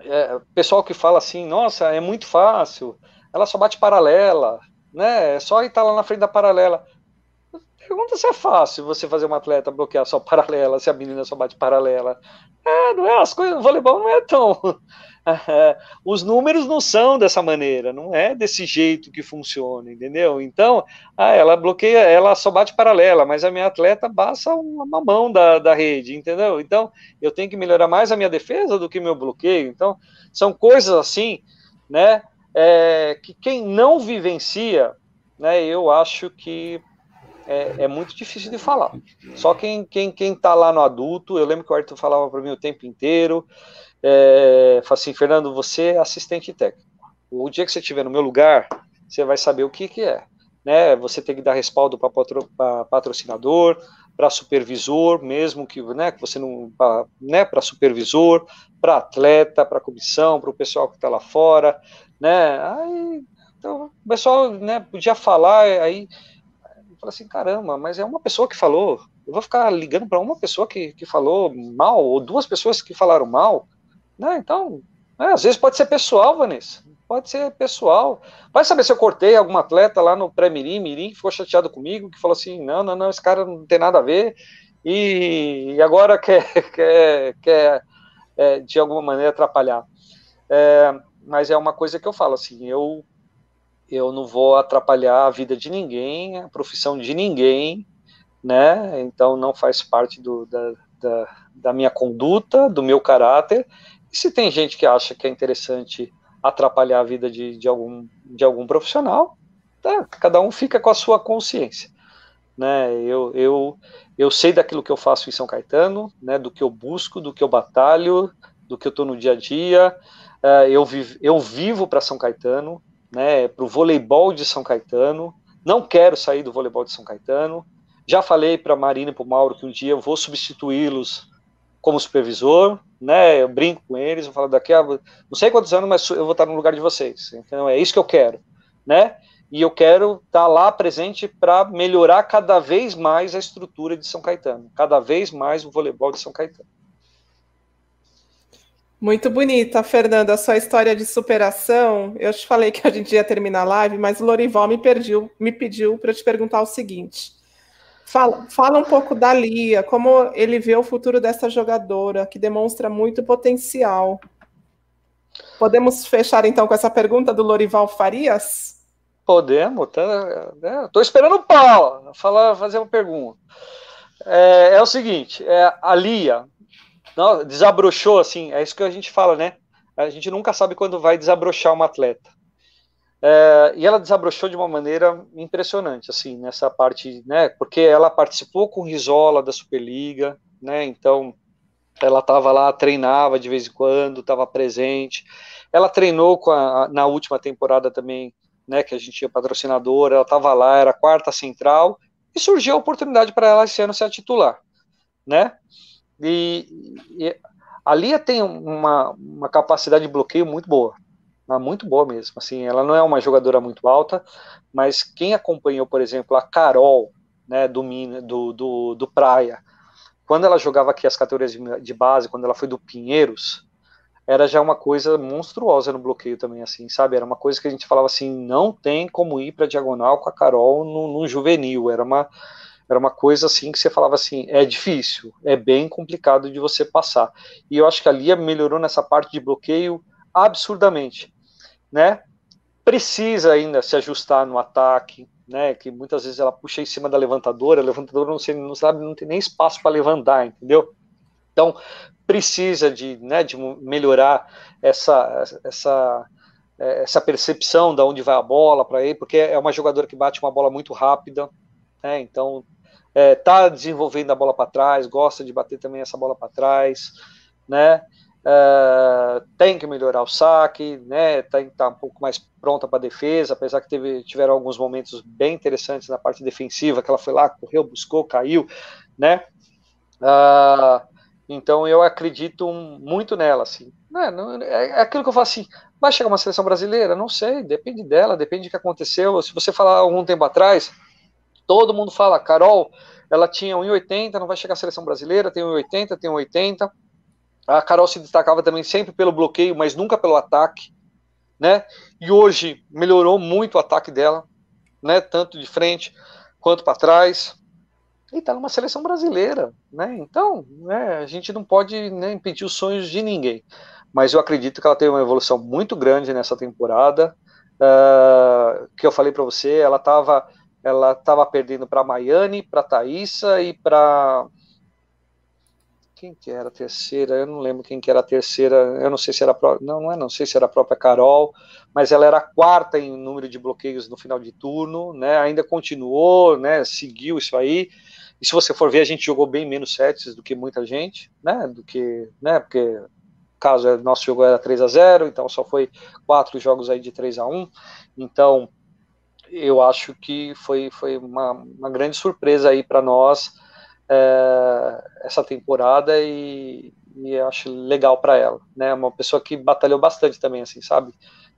C: é, pessoal que fala assim, nossa, é muito fácil, ela só bate paralela, né? É só estar lá na frente da paralela. Pergunta se é fácil você fazer uma atleta bloquear só paralela, se a menina só bate paralela. É, não é, as coisas, o voleibol não é tão os números não são dessa maneira, não é desse jeito que funciona, entendeu? Então, ah, ela bloqueia, ela só bate paralela, mas a minha atleta passa uma mão da, da rede, entendeu? Então, eu tenho que melhorar mais a minha defesa do que meu bloqueio. Então, são coisas assim, né, é, que quem não vivencia, né, eu acho que é, é, muito difícil de falar. Só quem quem quem está lá no adulto, eu lembro que o Arthur falava para mim o tempo inteiro, é, fala assim, Fernando, você é assistente técnico. O dia que você estiver no meu lugar, você vai saber o que, que é. Né? Você tem que dar respaldo para patrocinador, para supervisor, mesmo que, né, que você não, pra, né, para supervisor, para atleta, para comissão, para o pessoal que está lá fora, né? Aí, então, o pessoal, né, podia falar, aí, fala assim, caramba, mas é uma pessoa que falou, eu vou ficar ligando para uma pessoa que, que falou mal, ou duas pessoas que falaram mal, né? Então, é, às vezes pode ser pessoal, Vanessa. Pode ser pessoal. Vai saber se eu cortei algum atleta lá no pré-mirim, mirim, que ficou chateado comigo, que falou assim, não, não, não, esse cara não tem nada a ver, e, e agora quer, quer, quer é, de alguma maneira atrapalhar. É, mas é uma coisa que eu falo assim, eu eu não vou atrapalhar a vida de ninguém, a profissão de ninguém, né? Então não faz parte do, da, da, da minha conduta, do meu caráter, e se tem gente que acha que é interessante atrapalhar a vida de, de, algum, de algum profissional, tá, cada um fica com a sua consciência. Né? Eu, eu, eu sei daquilo que eu faço em São Caetano, né, do que eu busco, do que eu batalho, do que eu estou no dia a dia. Uh, eu, vivo, eu vivo para São Caetano, né, para o voleibol de São Caetano. Não quero sair do voleibol de São Caetano. Já falei para a Marina e para o Mauro que um dia eu vou substituí-los como supervisor, né? Eu brinco com eles, eu falo daqui a não sei quantos anos, mas eu vou estar no lugar de vocês. Então é isso que eu quero, né? E eu quero estar lá presente para melhorar cada vez mais a estrutura de São Caetano, cada vez mais o voleibol de São Caetano.
B: Muito bonita, Fernanda, a sua história de superação. Eu te falei que a gente ia terminar a live, mas o Lorival me, pediu, me pediu para te perguntar o seguinte: Fala, fala um pouco da Lia, como ele vê o futuro dessa jogadora, que demonstra muito potencial. Podemos fechar então com essa pergunta do Lorival Farias?
C: Podemos, tá, né? tô esperando o Paulo falar, fazer uma pergunta. É, é o seguinte, é, a Lia não, desabrochou assim, é isso que a gente fala, né? A gente nunca sabe quando vai desabrochar uma atleta. É, e ela desabrochou de uma maneira impressionante, assim, nessa parte, né? Porque ela participou com o Risola da Superliga, né? Então ela estava lá, treinava de vez em quando, estava presente. Ela treinou a, na última temporada também, né? Que a gente tinha patrocinador, ela estava lá, era quarta central, e surgiu a oportunidade para ela esse ano ser a titular, né? E, e a Lia tem uma, uma capacidade de bloqueio muito boa, muito boa mesmo. Assim, ela não é uma jogadora muito alta, mas quem acompanhou, por exemplo, a Carol, né, do, do, do, do Praia, quando ela jogava aqui as categorias de, de, base, quando ela foi do Pinheiros, era já uma coisa monstruosa no bloqueio também, assim, sabe? Era uma coisa que a gente falava assim, não tem como ir para diagonal com a Carol no, no juvenil. Era uma era uma coisa assim que você falava assim, é difícil, é bem complicado de você passar. E eu acho que a Lia melhorou nessa parte de bloqueio absurdamente né? Precisa ainda se ajustar no ataque, né? Que muitas vezes ela puxa em cima da levantadora, a levantadora não, não sabe, não tem nem espaço para levantar, entendeu? Então precisa de, né, de melhorar essa, essa, essa percepção de onde vai a bola para ele, porque é uma jogadora que bate uma bola muito rápida, né? Então é, desenvolvendo a bola para trás, gosta de bater também essa bola para trás, né? Uh, tem que melhorar o saque, né? Tem que estar tá um pouco mais pronta para defesa, apesar que teve, tiveram alguns momentos bem interessantes na parte defensiva, que ela foi lá, correu, buscou, caiu, né? Uh, então eu acredito muito nela, assim. Né? É, é aquilo que eu falo assim, vai chegar uma seleção brasileira? Não sei, depende dela, depende do que aconteceu. Se você falar algum tempo atrás, todo mundo fala, Carol, ela tinha 1,80, não vai chegar à seleção brasileira, tem 1,80, tem 1,80. A Carol se destacava também sempre pelo bloqueio, mas nunca pelo ataque, né? E hoje melhorou muito o ataque dela, né? Tanto de frente quanto para trás. E está numa seleção brasileira, né? Então, né, a gente não pode né, impedir os sonhos de ninguém. Mas eu acredito que ela teve uma evolução muito grande nessa temporada. Uh, que eu falei para você, ela estava ela estava perdendo para a para a Thaísa e para quem que era a terceira? Eu não lembro quem que era a terceira. Eu não sei se era a não, não é, não sei se era a própria Carol, mas ela era a quarta em número de bloqueios no final de turno, né? Ainda continuou, né? Seguiu isso aí. E se você for ver, a gente jogou bem menos sets do que muita gente, né? Do que, né? Porque caso é, nosso jogo era 3 a 0, então só foi quatro jogos aí de 3 a 1. Então, eu acho que foi, foi uma, uma grande surpresa aí para nós é, essa temporada e, e acho legal para ela, né? Uma pessoa que batalhou bastante também, assim, sabe?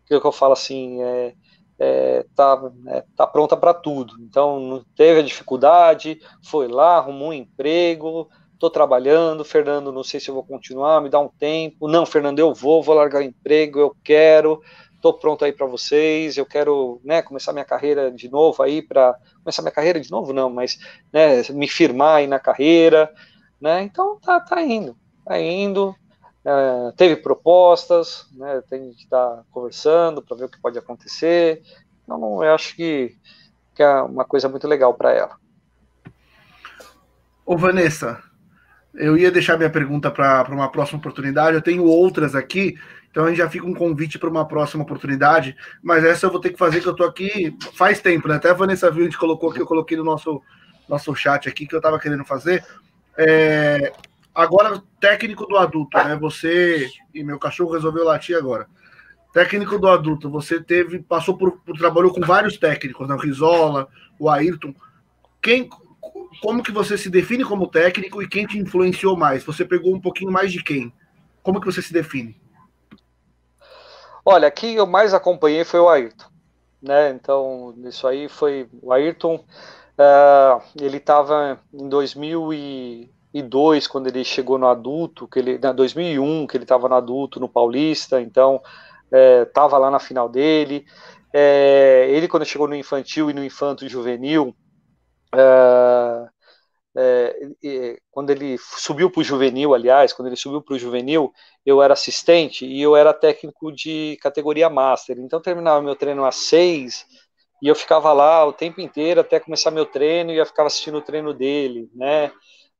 C: Aquilo que eu falo assim, é, é, tá, é, tá pronta para tudo. Então não teve a dificuldade, foi lá, arrumou um emprego, tô trabalhando, Fernando, não sei se eu vou continuar, me dá um tempo. Não, Fernando, eu vou, vou largar o emprego, eu quero, tô pronto aí para vocês, eu quero, né, começar minha carreira de novo aí para começar minha carreira de novo não, mas né, me firmar aí na carreira, né? Então tá, tá indo, tá indo. É, teve propostas, né? Tem que estar tá conversando para ver o que pode acontecer. Então eu acho que, que é uma coisa muito legal para ela.
A: Ô Vanessa, eu ia deixar minha pergunta para uma próxima oportunidade. Eu tenho outras aqui, então a gente já fica um convite para uma próxima oportunidade. Mas essa eu vou ter que fazer, que eu tô aqui faz tempo, né? Até a Vanessa viu, a gente colocou que eu coloquei no nosso, nosso chat aqui que eu estava querendo fazer. É, agora, técnico do adulto, né? Você e meu cachorro resolveu latir agora. Técnico do adulto, você teve, passou por, por trabalhou com vários técnicos, né? O Rizola, o Ayrton. Quem, como que você se define como técnico e quem te influenciou mais? Você pegou um pouquinho mais de quem? Como que você se define?
C: Olha, quem eu mais acompanhei foi o Ayrton, né? Então, isso aí foi o Ayrton. Uh, ele estava em 2002 quando ele chegou no adulto, que ele, na 2001 que ele estava no adulto no Paulista, então estava é, lá na final dele. É, ele quando chegou no infantil e no infanto juvenil, Uh, é, quando ele subiu para o juvenil, aliás, quando ele subiu para o juvenil, eu era assistente e eu era técnico de categoria master. Então terminava meu treino às seis e eu ficava lá o tempo inteiro até começar meu treino e eu ficava assistindo o treino dele, né?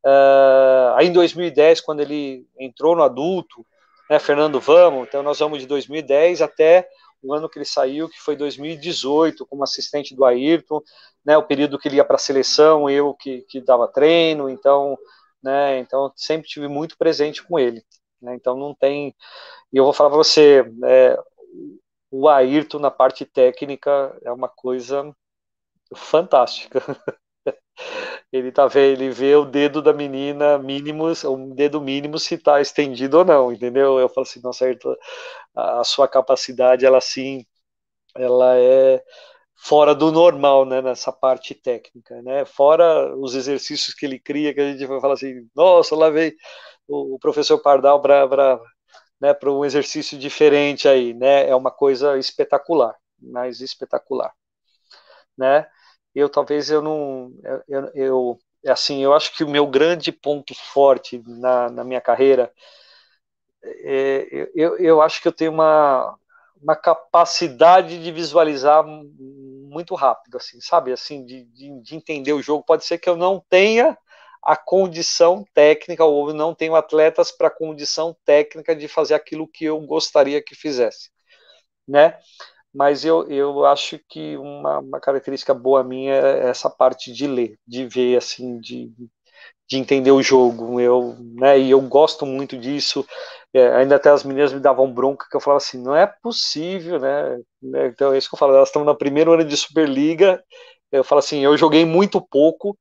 C: Uh, aí em 2010, quando ele entrou no adulto, né, Fernando Vamos, então nós vamos de 2010 até o ano que ele saiu, que foi 2018, como assistente do Ayrton, né, o período que ele ia para a seleção, eu que, que dava treino, então, né, então sempre tive muito presente com ele. Né, então não tem, e eu vou falar para você, é, o Ayrton na parte técnica é uma coisa fantástica. ele tá vendo, ele vê o dedo da menina mínimo, o dedo mínimo se está estendido ou não, entendeu? Eu falo assim, nossa, Ayrton, a sua capacidade, ela sim, ela é fora do normal, né, nessa parte técnica, né, fora os exercícios que ele cria, que a gente vai falar assim, nossa, lá veio o professor Pardal para né, para um exercício diferente aí, né, é uma coisa espetacular, mais espetacular, né, eu talvez eu não, eu, eu assim, eu acho que o meu grande ponto forte na, na minha carreira é, eu, eu acho que eu tenho uma, uma capacidade de visualizar muito rápido, assim, sabe? Assim, de, de, de, entender o jogo. Pode ser que eu não tenha a condição técnica, ou não tenho atletas para condição técnica de fazer aquilo que eu gostaria que fizesse, né? Mas eu, eu acho que uma, uma característica boa minha é essa parte de ler, de ver, assim, de, de entender o jogo. Eu, né, e eu gosto muito disso. É, ainda até as meninas me davam bronca que eu falava assim, não é possível, né? né então é isso que eu falo, elas estão na primeira ano de Superliga. Eu falo assim, eu joguei muito pouco,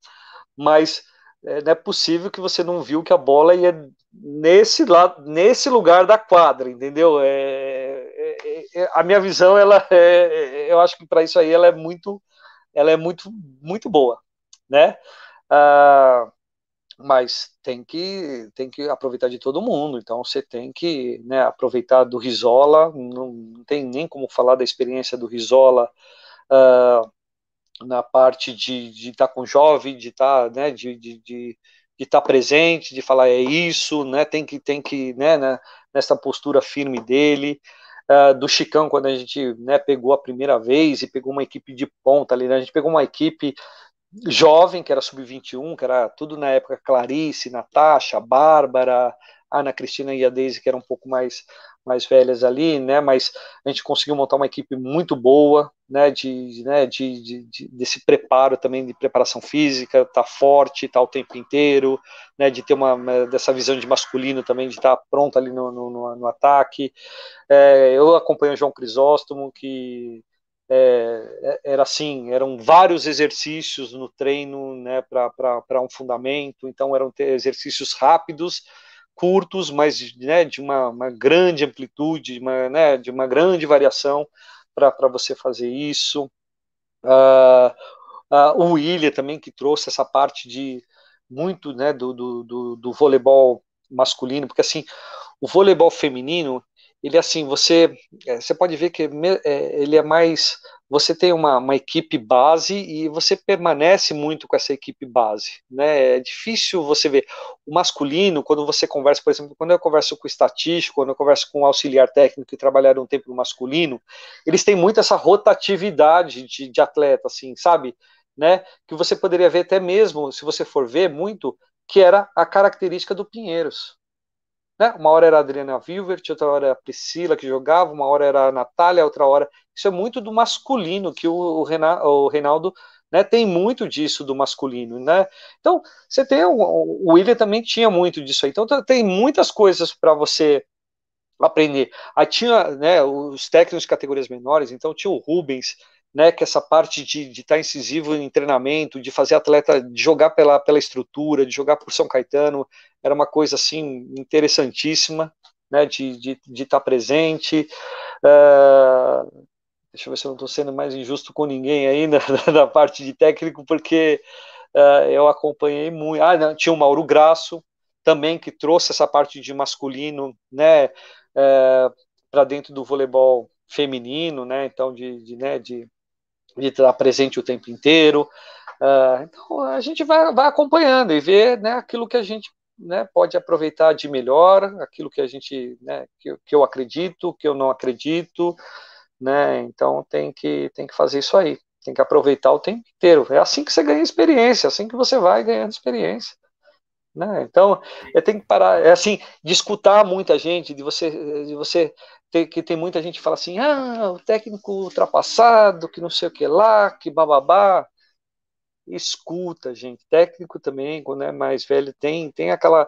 C: mas é, não é possível que você não viu que a bola ia nesse lado, nesse lugar da quadra, entendeu? É, é, é a minha visão, ela, é, eu acho que para isso aí ela é muito, ela é muito, muito boa, né? Ah, mas tem que tem que aproveitar de todo mundo. Então você tem que né, aproveitar do Risola. Não, não, tem nem como falar da experiência do Risola uh, na parte de estar tá com jovem, de estar, tá, né, de, de, de de estar tá presente, de falar é isso, né? Tem que tem que né, né nessa postura firme dele. Uh, do Chicão quando a gente né, pegou a primeira vez e pegou uma equipe de ponta ali, né? A gente pegou uma equipe jovem, que era sub-21, que era tudo na época Clarice, Natasha, Bárbara, Ana Cristina e a Deise, que eram um pouco mais, mais velhas ali, né? Mas a gente conseguiu montar uma equipe muito boa, né? De, né? de, de, de desse preparo também de preparação física, tá forte, tá o tempo inteiro, né? De ter uma, dessa visão de masculino também, de estar tá pronto ali no, no, no ataque. É, eu acompanho o João Crisóstomo, que é, é, era assim, eram vários exercícios no treino, né, para um fundamento, então eram exercícios rápidos, curtos, mas né, de uma, uma grande amplitude, uma, né, de uma grande variação para você fazer isso. Uh, uh, o William também que trouxe essa parte de muito né, do, do, do, do voleibol masculino, porque assim, o voleibol feminino ele assim, você, é, você pode ver que é, ele é mais, você tem uma, uma, equipe base e você permanece muito com essa equipe base, né? É difícil você ver o masculino quando você conversa, por exemplo, quando eu converso com o estatístico, quando eu converso com o auxiliar técnico que trabalharam um tempo no masculino, eles têm muito essa rotatividade de, de atleta, assim, sabe? Né? Que você poderia ver até mesmo, se você for ver muito, que era a característica do Pinheiros. Né? Uma hora era a Adriana Vilvert, outra hora era a Priscila que jogava, uma hora era a Natália, outra hora. Isso é muito do masculino, que o, o Reinaldo né, tem muito disso do masculino, né? Então, você tem o, o William também tinha muito disso aí. Então, tem muitas coisas para você aprender. Aí tinha, né, os técnicos de categorias menores, então tinha o Rubens, né, que essa parte de estar tá incisivo em treinamento, de fazer atleta, de jogar pela, pela estrutura, de jogar por São Caetano, era uma coisa assim interessantíssima, né, de estar de, de tá presente. Uh, deixa eu ver se eu não estou sendo mais injusto com ninguém ainda da parte de técnico, porque uh, eu acompanhei muito. Ah, não, tinha o Mauro Graço também que trouxe essa parte de masculino, né, eh, para dentro do voleibol feminino, né, então de, de, né, de de estar presente o tempo inteiro. Uh, então a gente vai, vai acompanhando e ver né, aquilo que a gente né, pode aproveitar de melhor, aquilo que a gente, né, que, que eu acredito, que eu não acredito, né, então tem que, tem que fazer isso aí, tem que aproveitar o tempo inteiro, é assim que você ganha experiência, é assim que você vai ganhando experiência, né, então eu tenho que parar, é assim, de escutar muita gente, de você, de você tem, que tem muita gente que fala assim, ah, o técnico ultrapassado, que não sei o que lá, que bababá. Escuta, gente. Técnico também, quando é mais velho, tem, tem aquela,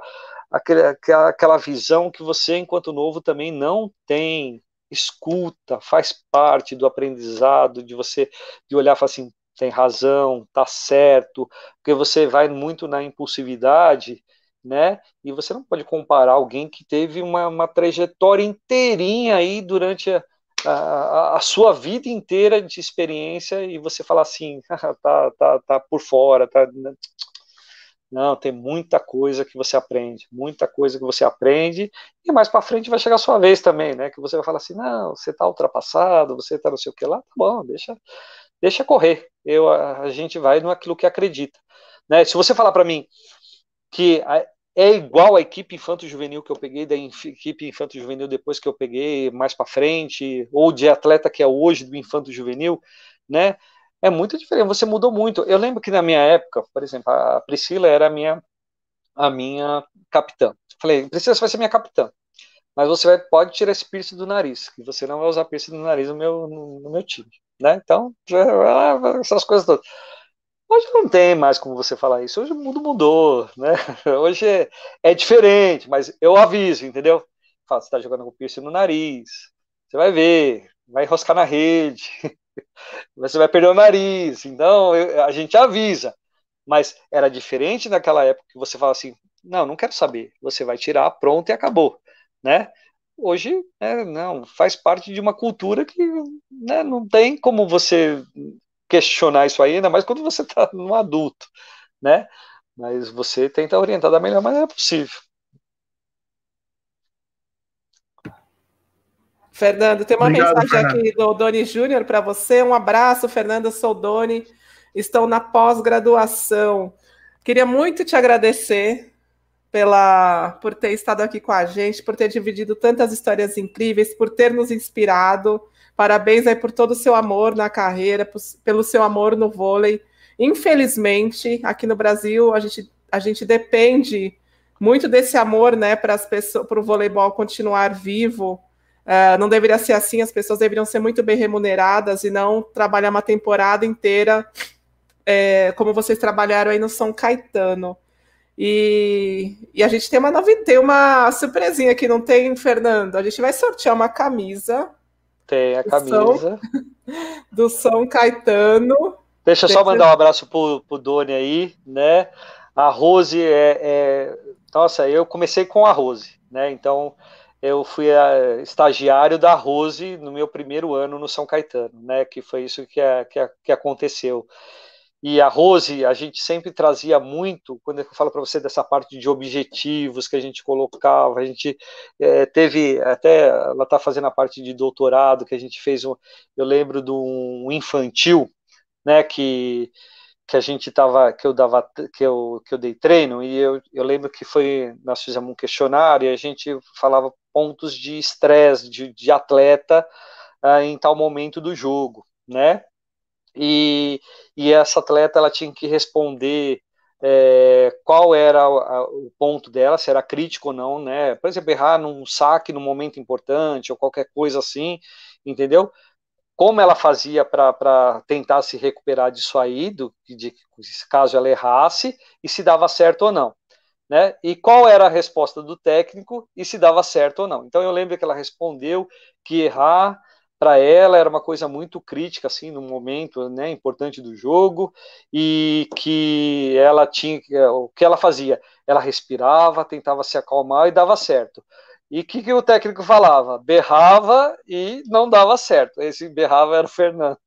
C: aquela, aquela visão que você, enquanto novo, também não tem. Escuta, faz parte do aprendizado, de você de olhar e falar assim, tem razão, tá certo, porque você vai muito na impulsividade né? E você não pode comparar alguém que teve uma, uma trajetória inteirinha aí durante a, a, a, sua vida inteira de experiência e você falar assim, tá, tá, tá por fora, tá. Né? Não, tem muita coisa que você aprende, muita coisa que você aprende, e mais para frente vai chegar a sua vez também, né? Que você vai falar assim, não, você tá ultrapassado, você tá não sei o que lá, tá bom, deixa, deixa correr. Eu, a, a gente vai no aquilo que acredita. Né? Se você falar para mim, que é igual a equipe infanto-juvenil que eu peguei, da equipe infanto-juvenil depois que eu peguei mais para frente, ou de atleta que é hoje do infanto-juvenil, né? É muito diferente, você mudou muito. Eu lembro que na minha época, por exemplo, a Priscila era a minha, a minha capitã. Falei, Priscila, você vai ser minha capitã, mas você vai, pode tirar esse piercing do nariz, que você não vai usar piercing do nariz no meu, no, no meu time, né? Então, essas coisas todas. Hoje não tem mais como você falar isso. Hoje o mundo mudou, né? Hoje é, é diferente, mas eu aviso, entendeu? Fala, você está jogando com piercing no nariz. Você vai ver, vai enroscar na rede. Você vai perder o nariz. Então, eu, a gente avisa. Mas era diferente naquela época que você fala assim: Não, não quero saber. Você vai tirar, pronto e acabou, né? Hoje, né, não, faz parte de uma cultura que né, não tem como você questionar isso aí, ainda mais quando você está no adulto, né? Mas você tenta orientar da melhor maneira possível.
B: Fernando, tem uma Obrigado, mensagem Fernando. aqui do Doni Júnior para você. Um abraço, Fernando, sou Doni. Estão na pós-graduação. Queria muito te agradecer pela por ter estado aqui com a gente, por ter dividido tantas histórias incríveis, por ter nos inspirado. Parabéns aí por todo o seu amor na carreira, por, pelo seu amor no vôlei. Infelizmente, aqui no Brasil, a gente, a gente depende muito desse amor, né, para o voleibol continuar vivo. Uh, não deveria ser assim, as pessoas deveriam ser muito bem remuneradas e não trabalhar uma temporada inteira é, como vocês trabalharam aí no São Caetano. E, e a gente tem uma novidade, tem uma surpresinha que não tem, Fernando. A gente vai sortear uma camisa.
C: Tem a camisa.
B: Do São Caetano.
C: Deixa eu só mandar um abraço pro, pro Doni aí, né? A Rose é, é, Nossa, eu comecei com a Rose, né? Então eu fui a, estagiário da Rose no meu primeiro ano no São Caetano, né? Que foi isso que, a, que, a, que aconteceu. E a Rose, a gente sempre trazia muito, quando eu falo para você dessa parte de objetivos que a gente colocava, a gente é, teve, até ela está fazendo a parte de doutorado, que a gente fez, um, eu lembro de um infantil, né, que, que a gente estava, que eu dava, que eu, que eu dei treino, e eu, eu lembro que foi, nós fizemos um questionário e a gente falava pontos de estresse de, de atleta ah, em tal momento do jogo, né, e, e essa atleta ela tinha que responder é, qual era a, o ponto dela, se era crítico ou não, né? Por exemplo, errar num saque num momento importante ou qualquer coisa assim, entendeu? Como ela fazia para tentar se recuperar disso aí, do, de, caso ela errasse, e se dava certo ou não. Né? E qual era a resposta do técnico e se dava certo ou não. Então eu lembro que ela respondeu que errar para ela era uma coisa muito crítica assim no momento né, importante do jogo e que ela tinha o que ela fazia? Ela respirava tentava se acalmar e dava certo. E o que, que o técnico falava? Berrava e não dava certo. Esse berrava era o Fernando.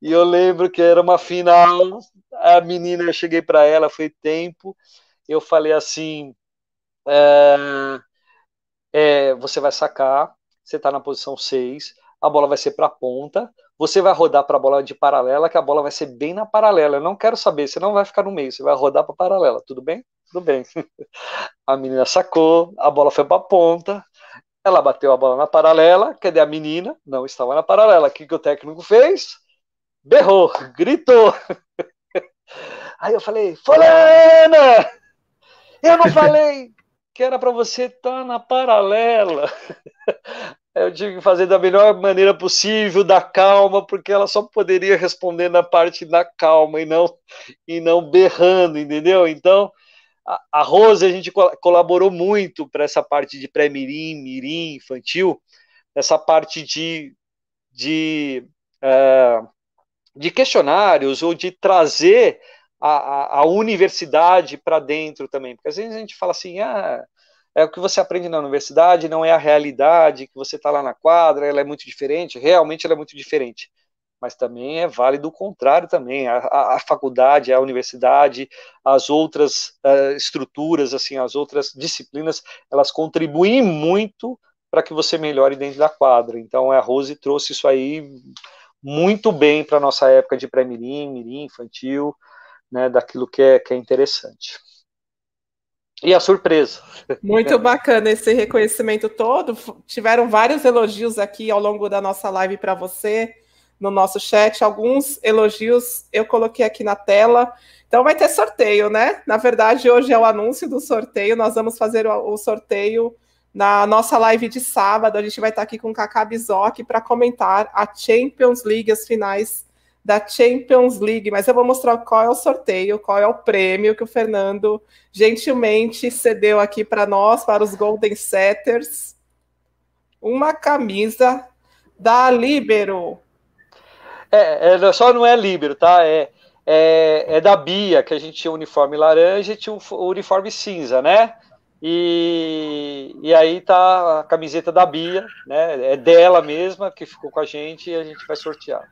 C: E eu lembro que era uma final a menina eu cheguei para ela foi tempo eu falei assim é, é, você vai sacar você está na posição 6 a bola vai ser para a ponta, você vai rodar para a bola de paralela, que a bola vai ser bem na paralela. Eu não quero saber, você não vai ficar no meio, você vai rodar para paralela, tudo bem? Tudo bem. A menina sacou, a bola foi para a ponta, ela bateu a bola na paralela, cadê a menina? Não estava na paralela. O que, que o técnico fez? Berrou, gritou. Aí eu falei, Fulana! Eu não falei que era para você estar tá na paralela. Eu tive que fazer da melhor maneira possível, da calma, porque ela só poderia responder na parte da calma e não e não berrando, entendeu? Então, a, a Rose a gente colaborou muito para essa parte de pré-mirim, mirim, infantil, essa parte de de, uh, de questionários ou de trazer a, a, universidade para dentro também, porque às vezes a gente fala assim, ah, é o que você aprende na universidade, não é a realidade que você está lá na quadra, ela é muito diferente, realmente ela é muito diferente. Mas também é válido o contrário também, a, a, a faculdade, a universidade, as outras uh, estruturas, assim, as outras disciplinas, elas contribuem muito para que você melhore dentro da quadra. Então a Rose trouxe isso aí muito bem para a nossa época de pré-mirim, mirim, infantil, né, daquilo que é, que é interessante. E a surpresa.
B: Muito bacana esse reconhecimento todo. Tiveram vários elogios aqui ao longo da nossa live para você, no nosso chat. Alguns elogios eu coloquei aqui na tela. Então vai ter sorteio, né? Na verdade, hoje é o anúncio do sorteio. Nós vamos fazer o sorteio na nossa live de sábado. A gente vai estar aqui com o Kaká Bizoc para comentar a Champions League, as finais da Champions League, mas eu vou mostrar qual é o sorteio, qual é o prêmio que o Fernando gentilmente cedeu aqui para nós, para os Golden Setters. Uma camisa da Libero.
C: É, é, só não é Libero, tá? É, é, é, da Bia, que a gente tinha o uniforme laranja e tinha o uniforme cinza, né? E, e aí tá a camiseta da Bia, né? É dela mesma que ficou com a gente e a gente vai sortear.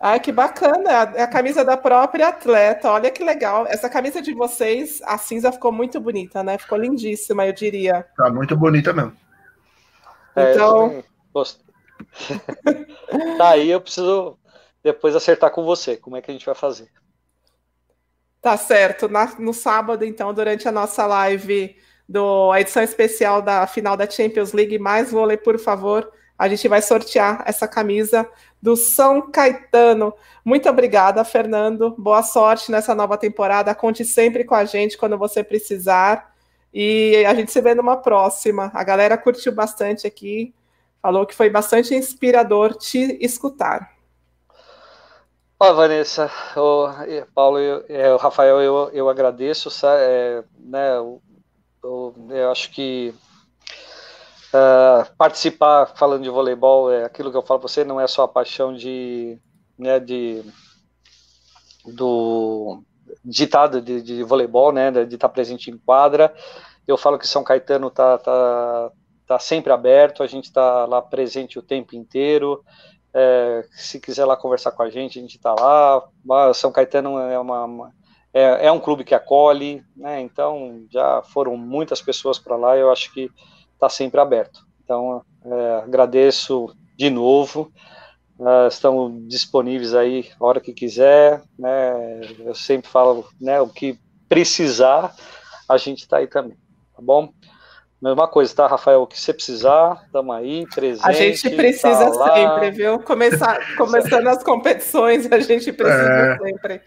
B: Ai, que bacana! É a camisa da própria atleta. Olha que legal. Essa camisa de vocês, a cinza ficou muito bonita, né? Ficou lindíssima, eu diria.
A: Tá muito bonita mesmo.
C: É, então. tá aí, eu preciso depois acertar com você. Como é que a gente vai fazer?
B: Tá certo. Na, no sábado, então, durante a nossa live do a edição especial da final da Champions League, mais vôlei, por favor, a gente vai sortear essa camisa do São Caetano. Muito obrigada, Fernando. Boa sorte nessa nova temporada. Conte sempre com a gente quando você precisar. E a gente se vê numa próxima. A galera curtiu bastante aqui, falou que foi bastante inspirador te escutar.
C: Ó, Vanessa, o Paulo, eu, é, Rafael, eu, eu agradeço, é, né, eu, eu, acho que uh, participar falando de voleibol é aquilo que eu falo para você, não é só a paixão de, né, de do ditado de, de voleibol, né, de estar presente em quadra. Eu falo que São Caetano tá, tá, tá sempre aberto, a gente está lá presente o tempo inteiro. É, se quiser lá conversar com a gente, a gente está lá. São Caetano é, uma, uma é, é, um clube que acolhe, né? Então já foram muitas pessoas para lá. Eu acho que está sempre aberto. Então é, agradeço de novo. Uh, estão disponíveis aí a hora que quiser, né? Eu sempre falo, né? O que precisar, a gente está aí também, tá bom? Mesma coisa, tá, Rafael? O que você precisar, estamos aí, presente.
B: A gente precisa tá sempre, viu? Começar, começando as competições, a gente precisa é... sempre.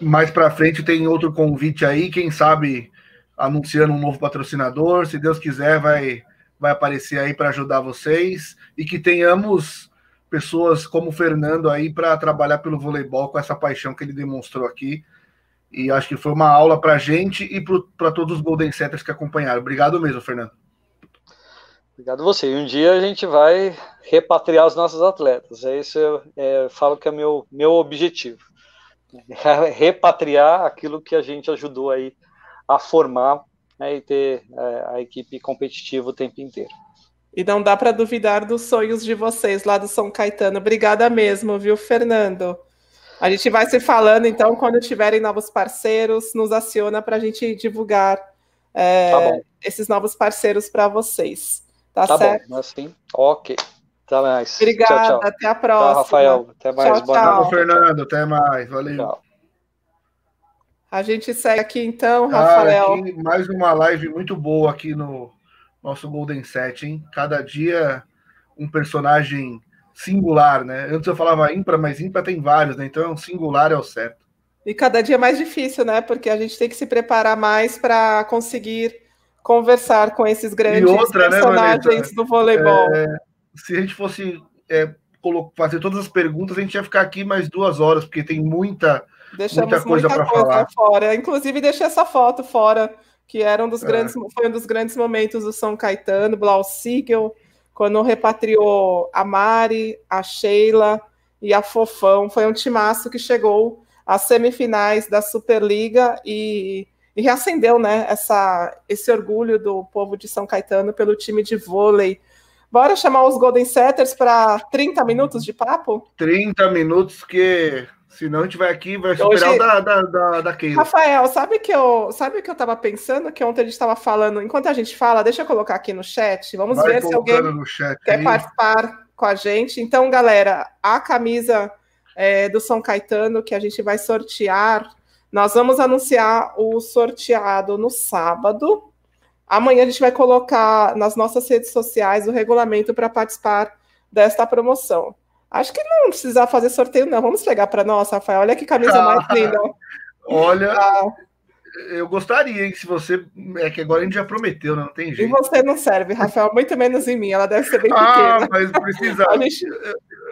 A: Mais para frente tem outro convite aí, quem sabe anunciando um novo patrocinador, se Deus quiser, vai, vai aparecer aí para ajudar vocês e que tenhamos pessoas como o Fernando aí para trabalhar pelo voleibol com essa paixão que ele demonstrou aqui. E acho que foi uma aula para a gente e para todos os Golden Setters que acompanharam. Obrigado mesmo, Fernando.
C: Obrigado você. E um dia a gente vai repatriar os nossos atletas. É isso eu é, falo que é meu, meu objetivo. Repatriar aquilo que a gente ajudou aí a formar né, e ter é, a equipe competitiva o tempo inteiro.
B: E não dá para duvidar dos sonhos de vocês lá do São Caetano. Obrigada mesmo, viu, Fernando? A gente vai se falando, então, quando tiverem novos parceiros, nos aciona para a gente divulgar é, tá esses novos parceiros para vocês. Tá, tá certo?
C: Bom, assim, ok. Até mais.
B: Obrigada, tchau, tchau. até a próxima. Tchau,
C: Rafael. Até mais.
A: Tchau, Boa tchau. Noite. Fernando. Até mais. Valeu. Tchau.
B: A gente segue aqui então, Rafael. Ah,
A: aqui, mais uma live muito boa aqui no nosso Golden Set, hein? Cada dia um personagem singular, né? Antes eu falava ímpar, mas ímpar tem vários, né? Então é um singular é o certo.
B: E cada dia é mais difícil, né? Porque a gente tem que se preparar mais para conseguir conversar com esses grandes outra, né, personagens né, do voleibol.
A: É, se a gente fosse é, fazer todas as perguntas, a gente ia ficar aqui mais duas horas, porque tem muita, Deixamos muita coisa para falar.
B: Fora. Inclusive, deixei essa foto fora, que era um dos é. grandes, foi um dos grandes momentos do São Caetano, Blau Siegel, quando repatriou a Mari, a Sheila e a Fofão. Foi um timaço que chegou às semifinais da Superliga e, e reacendeu né, essa, esse orgulho do povo de São Caetano pelo time de vôlei. Bora chamar os Golden Setters para 30 minutos de papo?
A: 30 minutos que Senão a gente vai aqui vai superar Hoje... o da, da, da, da Keila.
B: Rafael, sabe que eu sabe que eu tava pensando que ontem a gente estava falando, enquanto a gente fala, deixa eu colocar aqui no chat, vamos vai ver se alguém quer aí. participar com a gente. Então, galera, a camisa é, do São Caetano que a gente vai sortear, nós vamos anunciar o sorteado no sábado. Amanhã a gente vai colocar nas nossas redes sociais o regulamento para participar desta promoção. Acho que não precisa fazer sorteio, não. Vamos pegar para nós, Rafael. Olha que camisa ah, mais linda.
A: Olha, ah. eu gostaria, hein? Se você. É que agora a gente já prometeu, não tem jeito.
B: E você não serve, Rafael, muito menos em mim. Ela deve ser bem
A: ah, pequena. Ah, mas precisa. gente...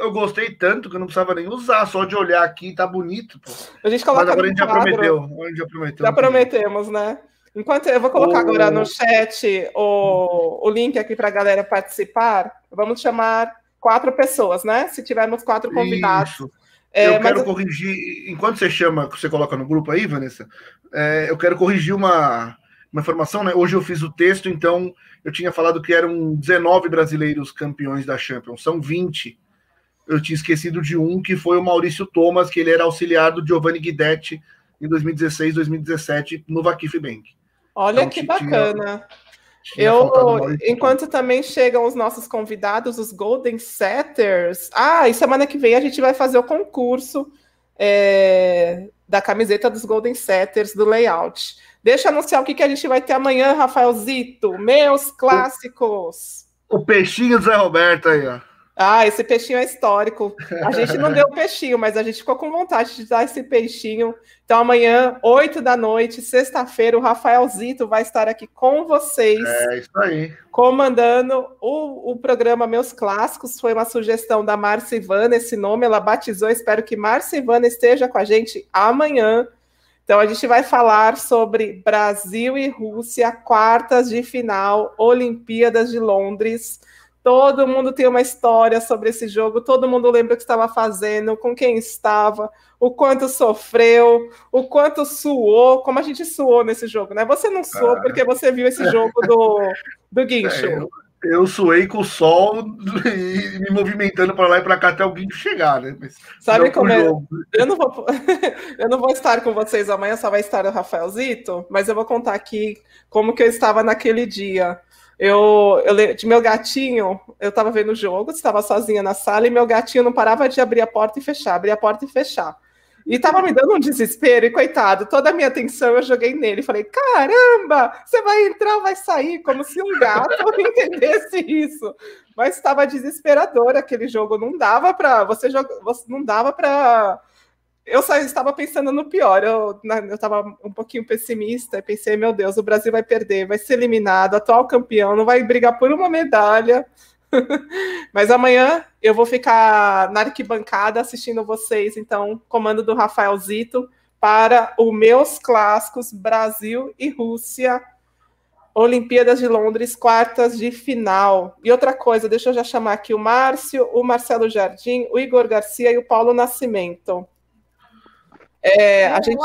A: Eu gostei tanto que eu não precisava nem usar, só de olhar aqui tá bonito. Pô.
B: A gente coloca
A: mas agora a gente já prometeu. A gente já prometeu.
B: Já prometemos, né? Enquanto eu vou colocar agora no chat o, o link aqui para a galera participar, vamos chamar quatro pessoas, né? Se tivermos quatro convidados. Isso.
A: É, eu quero corrigir, enquanto você chama, você coloca no grupo aí, Vanessa, é, eu quero corrigir uma, uma informação, né? Hoje eu fiz o texto, então eu tinha falado que eram 19 brasileiros campeões da Champions, são 20. Eu tinha esquecido de um, que foi o Maurício Thomas, que ele era auxiliar do Giovanni Guidetti em 2016, 2017, no Vakif Bank.
B: Olha então, que bacana. Tinha eu, enquanto também chegam os nossos convidados, os Golden Setters. Ah, e semana que vem a gente vai fazer o concurso é, da camiseta dos Golden Setters do layout. Deixa eu anunciar o que, que a gente vai ter amanhã, Rafaelzito. Meus clássicos.
A: O, o peixinho do Zé Roberto aí, ó.
B: Ah, esse peixinho é histórico. A gente não deu o peixinho, mas a gente ficou com vontade de dar esse peixinho. Então, amanhã, 8 da noite, sexta-feira, o Rafael Zito vai estar aqui com vocês.
A: É isso aí.
B: Comandando o, o programa Meus Clássicos. Foi uma sugestão da Márcia Ivana, esse nome ela batizou. Espero que Márcia Ivana esteja com a gente amanhã. Então, a gente vai falar sobre Brasil e Rússia, quartas de final, Olimpíadas de Londres. Todo mundo tem uma história sobre esse jogo, todo mundo lembra o que estava fazendo, com quem estava, o quanto sofreu, o quanto suou, como a gente suou nesse jogo, né? Você não suou ah. porque você viu esse jogo do, do Guincho. É,
A: eu, eu suei com o sol e me movimentando para lá e para cá até o Guincho chegar, né?
B: Mas Sabe como é? Eu não, vou, eu não vou estar com vocês amanhã, só vai estar o Rafaelzito, mas eu vou contar aqui como que eu estava naquele dia. Eu, eu de meu gatinho, eu estava vendo o jogo, estava sozinha na sala e meu gatinho não parava de abrir a porta e fechar, abrir a porta e fechar. E estava me dando um desespero, e coitado, toda a minha atenção eu joguei nele. Falei: caramba, você vai entrar, vai sair, como se um gato entendesse isso. Mas estava desesperador aquele jogo, não dava para você jogar, não dava para eu só estava pensando no pior. Eu estava um pouquinho pessimista e pensei, meu Deus, o Brasil vai perder, vai ser eliminado, atual campeão, não vai brigar por uma medalha. Mas amanhã eu vou ficar na arquibancada assistindo vocês, então, comando do Rafael Zito, para os meus clássicos Brasil e Rússia, Olimpíadas de Londres, quartas de final. E outra coisa, deixa eu já chamar aqui o Márcio, o Marcelo Jardim, o Igor Garcia e o Paulo Nascimento. É, a gente.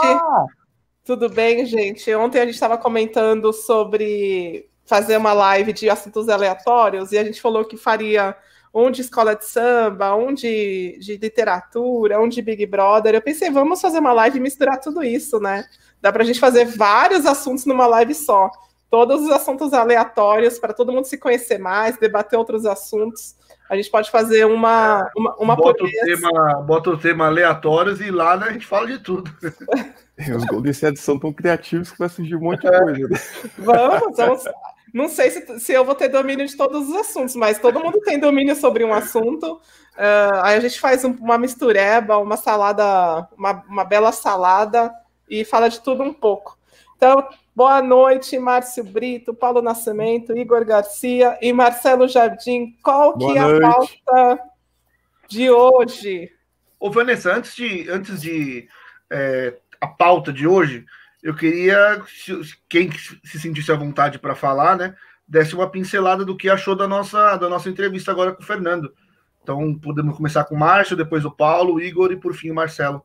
B: Tudo bem, gente? Ontem a gente estava comentando sobre fazer uma live de assuntos aleatórios e a gente falou que faria um de escola de samba, um de, de literatura, um de Big Brother. Eu pensei, vamos fazer uma live e misturar tudo isso, né? Dá para a gente fazer vários assuntos numa live só. Todos os assuntos aleatórios, para todo mundo se conhecer mais, debater outros assuntos. A gente pode fazer uma, uma, uma
A: bota, o tema, bota o tema aleatórios e lá né, a gente fala de tudo.
D: Os Golden Sets são tão criativos que vai surgir um monte de coisa. Né?
B: Vamos, vamos. Não sei se, se eu vou ter domínio de todos os assuntos, mas todo mundo tem domínio sobre um assunto. Uh, aí a gente faz um, uma mistureba, uma salada, uma, uma bela salada e fala de tudo um pouco. Então, Boa noite, Márcio Brito, Paulo Nascimento, Igor Garcia e Marcelo Jardim. Qual Boa que é a pauta de hoje?
A: Ô, Vanessa, antes de, antes de é, a pauta de hoje, eu queria, quem se sentisse à vontade para falar, né, desse uma pincelada do que achou da nossa, da nossa entrevista agora com o Fernando. Então, podemos começar com o Márcio, depois o Paulo, o Igor e, por fim, o Marcelo.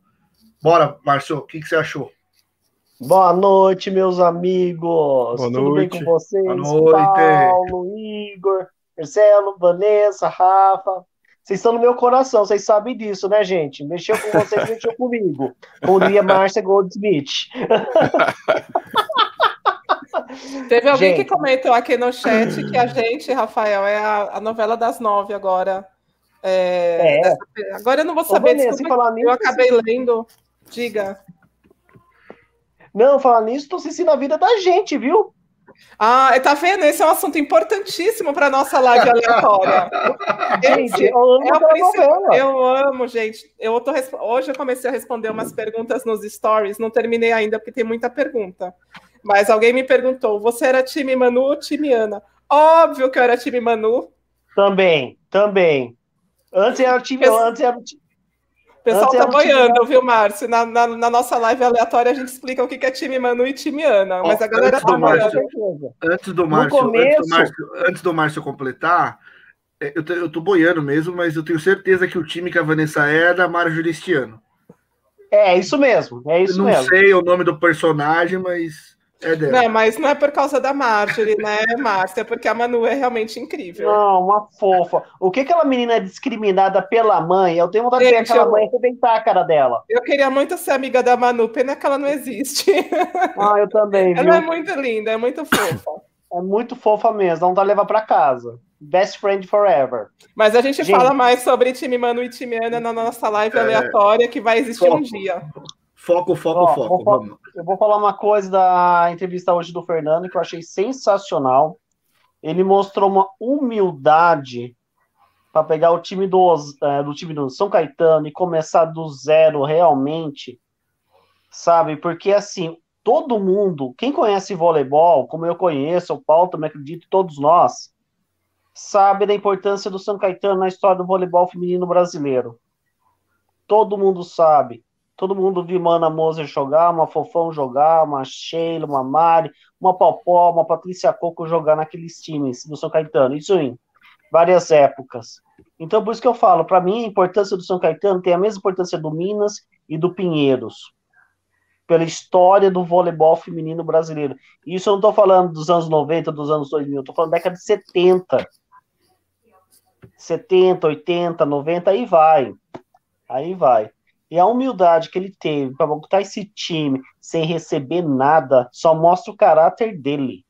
A: Bora, Márcio, o que, que você achou?
E: Boa noite, meus amigos. Boa Tudo noite. bem com vocês? Boa noite. Paulo, Igor, Marcelo, Vanessa, Rafa. Vocês estão no meu coração, vocês sabem disso, né, gente? Mexeu com vocês, mexeu comigo. Diria Márcia Goldsmith.
B: Teve alguém gente. que comentou aqui no chat que a gente, Rafael, é a, a novela das nove agora. É, é. Agora eu não vou saber, Ô, Vanessa, desculpa, eu acabei lendo. Diga.
E: Não, falar nisso, tô assistindo a vida da gente, viu?
B: Ah, tá vendo? Esse é um assunto importantíssimo para nossa live aleatória.
E: gente, eu amo,
B: é eu amo, gente. Eu tô, hoje eu comecei a responder umas perguntas nos stories, não terminei ainda porque tem muita pergunta. Mas alguém me perguntou: você era time Manu ou time Ana? Óbvio que eu era time Manu.
E: Também, também. Antes era time, antes era,
B: o pessoal tá boiando, viu, Márcio? Na, na, na, nossa live aleatória a gente explica o que é time Manu e time Ana, mas a galera
A: antes tá do Márcio, antes do Márcio, começo... antes do Márcio, antes do Márcio completar, É, eu, tô, eu tô boiando mesmo, mas eu tenho certeza que o time que a Vanessa é é da Marjorie este ano.
E: É, isso mesmo. É isso
A: eu não
E: mesmo.
A: sei o nome do personagem, mas é dela.
B: Não, mas não é por causa da Marjorie, né, Márcia? É porque a Manu é realmente incrível.
E: Não, uma fofa. O que aquela menina é discriminada pela mãe? Eu tenho vontade de ver aquela eu... mãe arrebentar a cara dela.
B: Eu queria muito ser amiga da Manu, pena que ela não existe.
E: Ah, eu também.
B: Ela é muito linda, é muito fofa.
E: É muito fofa mesmo, não dá levar para casa. Best friend forever.
B: Mas a gente, gente, fala mais sobre time Manu e time Ana na nossa live é... aleatória que vai existir foco. um dia.
A: Foco, foco, Ó, foco.
E: Vou, eu vou falar uma coisa da entrevista hoje do Fernando que eu achei sensacional. Ele mostrou uma humildade para pegar o time do, é, do time do São Caetano e começar do zero realmente, sabe? Porque assim, todo mundo, quem conhece voleibol, como eu conheço, o Paulo também acredito, todos nós, sabe da importância do São Caetano na história do voleibol feminino brasileiro. Todo mundo sabe. Todo mundo viu Mana Moser jogar, uma Fofão jogar, uma Sheila, uma Mari, uma Popó, uma Patrícia Coco jogar naqueles times do São Caetano. Isso em várias épocas. Então, por isso que eu falo, para mim, a importância do São Caetano tem a mesma importância do Minas e do Pinheiros pela história do voleibol feminino brasileiro. Isso eu não estou falando dos anos 90, dos anos 2000, estou falando da década de 70. 70, 80, 90, aí vai. Aí vai. E a humildade que ele teve para montar esse time sem receber nada só mostra o caráter dele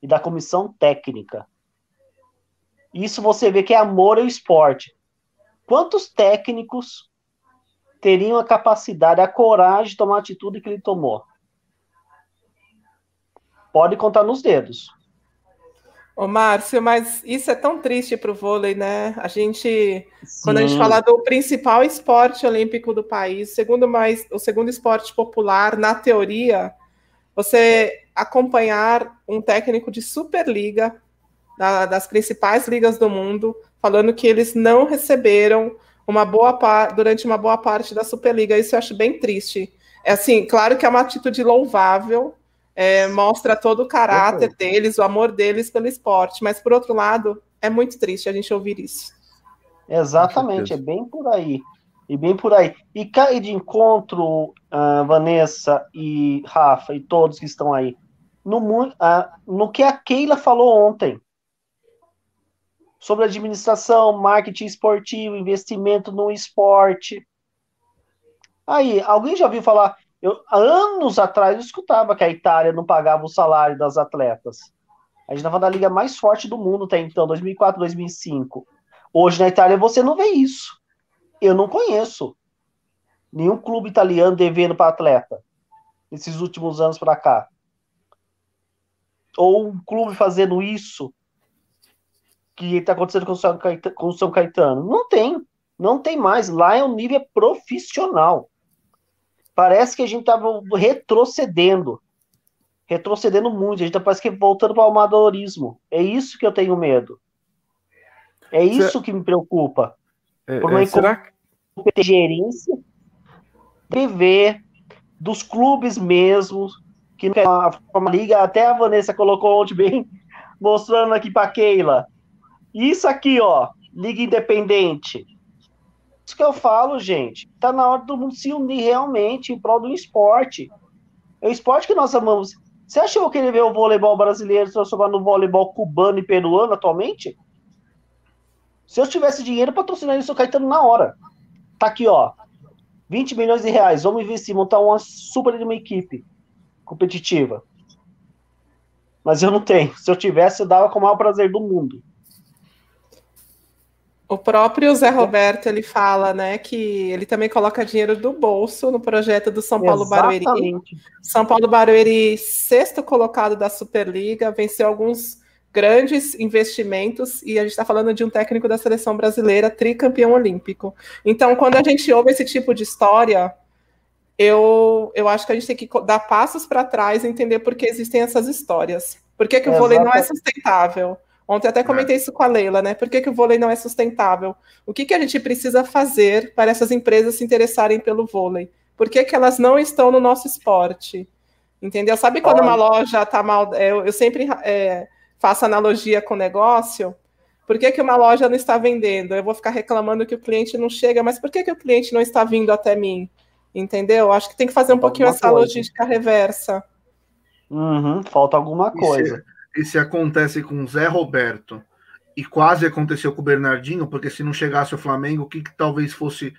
E: e da comissão técnica. Isso você vê que é amor ao esporte. Quantos técnicos teriam a capacidade, a coragem de tomar a atitude que ele tomou? Pode contar nos dedos.
B: Ô, Márcio, mas isso é tão triste para o vôlei, né? A gente, Sim. quando a gente fala do principal esporte olímpico do país, segundo mais, o segundo esporte popular, na teoria, você acompanhar um técnico de Superliga, da, das principais ligas do mundo, falando que eles não receberam uma boa durante uma boa parte da Superliga. Isso eu acho bem triste. É assim, claro que é uma atitude louvável, é, mostra todo o caráter deles, o amor deles pelo esporte. Mas, por outro lado, é muito triste a gente ouvir isso.
E: Exatamente, é bem por aí. E bem por aí. E cair de encontro, uh, Vanessa e Rafa e todos que estão aí, no, uh, no que a Keila falou ontem sobre administração, marketing esportivo, investimento no esporte. Aí, alguém já ouviu falar eu, anos atrás eu escutava que a Itália não pagava o salário das atletas. A gente estava na liga mais forte do mundo até então, 2004, 2005. Hoje na Itália você não vê isso. Eu não conheço nenhum clube italiano devendo para atleta nesses últimos anos para cá. Ou um clube fazendo isso que está acontecendo com o, São Caetano, com o São Caetano. Não tem. Não tem mais. Lá é um nível profissional. Parece que a gente estava retrocedendo. Retrocedendo muito. A gente tá, parece que voltando para o amadorismo. É isso que eu tenho medo. É isso que me preocupa.
D: É, Por uma é, será
E: gerência TV dos clubes mesmo que a forma liga até a Vanessa colocou ontem bem mostrando aqui para Keila. Isso aqui, ó, liga independente isso que eu falo, gente. Tá na hora do mundo se unir realmente em prol do esporte. É o esporte que nós amamos. Você achou que ele vê o voleibol brasileiro transformar no voleibol cubano e peruano atualmente? Se eu tivesse dinheiro, patrocinaria o seu Caetano na hora. Tá aqui, ó. 20 milhões de reais. Vamos investir, montar uma super de uma equipe competitiva. Mas eu não tenho. Se eu tivesse, eu dava com o maior prazer do mundo.
B: O próprio Zé Roberto ele fala, né, que ele também coloca dinheiro do bolso no projeto do São Paulo Exatamente. Barueri. São Paulo Barueri, sexto colocado da Superliga, venceu alguns grandes investimentos e a gente está falando de um técnico da seleção brasileira, tricampeão olímpico. Então, quando a gente ouve esse tipo de história, eu, eu acho que a gente tem que dar passos para trás e entender por que existem essas histórias. Por que, que o vôlei não é sustentável? Ontem até comentei é. isso com a Leila, né? Por que, que o vôlei não é sustentável? O que, que a gente precisa fazer para essas empresas se interessarem pelo vôlei? Por que, que elas não estão no nosso esporte? Entendeu? Sabe quando uma loja está mal. É, eu, eu sempre é, faço analogia com o negócio. Por que, que uma loja não está vendendo? Eu vou ficar reclamando que o cliente não chega, mas por que, que o cliente não está vindo até mim? Entendeu? Acho que tem que fazer um pouquinho essa coisa. logística reversa.
E: Uhum, falta alguma coisa.
A: E se, acontece com o Zé Roberto e quase aconteceu com o Bernardinho, porque se não chegasse o Flamengo, o que, que talvez fosse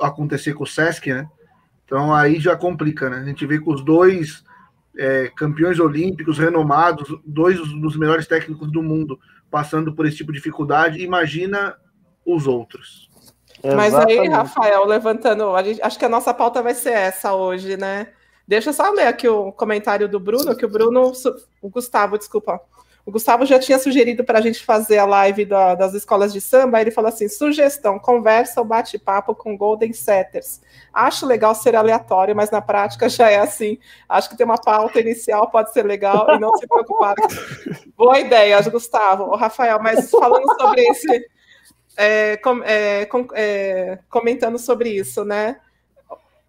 A: acontecer com o Sesc, né? Então aí já complica, né? A gente vê que os dois é, campeões olímpicos renomados, dois dos melhores técnicos do mundo, passando por esse tipo de dificuldade, imagina os outros.
B: Mas aí, Rafael, levantando, gente, acho que a nossa pauta vai ser essa hoje, né? Deixa eu só ler aqui o comentário do Bruno, que o Bruno, o Gustavo, desculpa, o Gustavo já tinha sugerido para a gente fazer a live da, das escolas de samba. Ele falou assim: sugestão, conversa ou bate-papo com Golden Setters. Acho legal ser aleatório, mas na prática já é assim. Acho que ter uma pauta inicial pode ser legal e não se preocupar. Boa ideia, Gustavo. O Rafael, mas falando sobre esse. É, com, é, com, é, comentando sobre isso, né?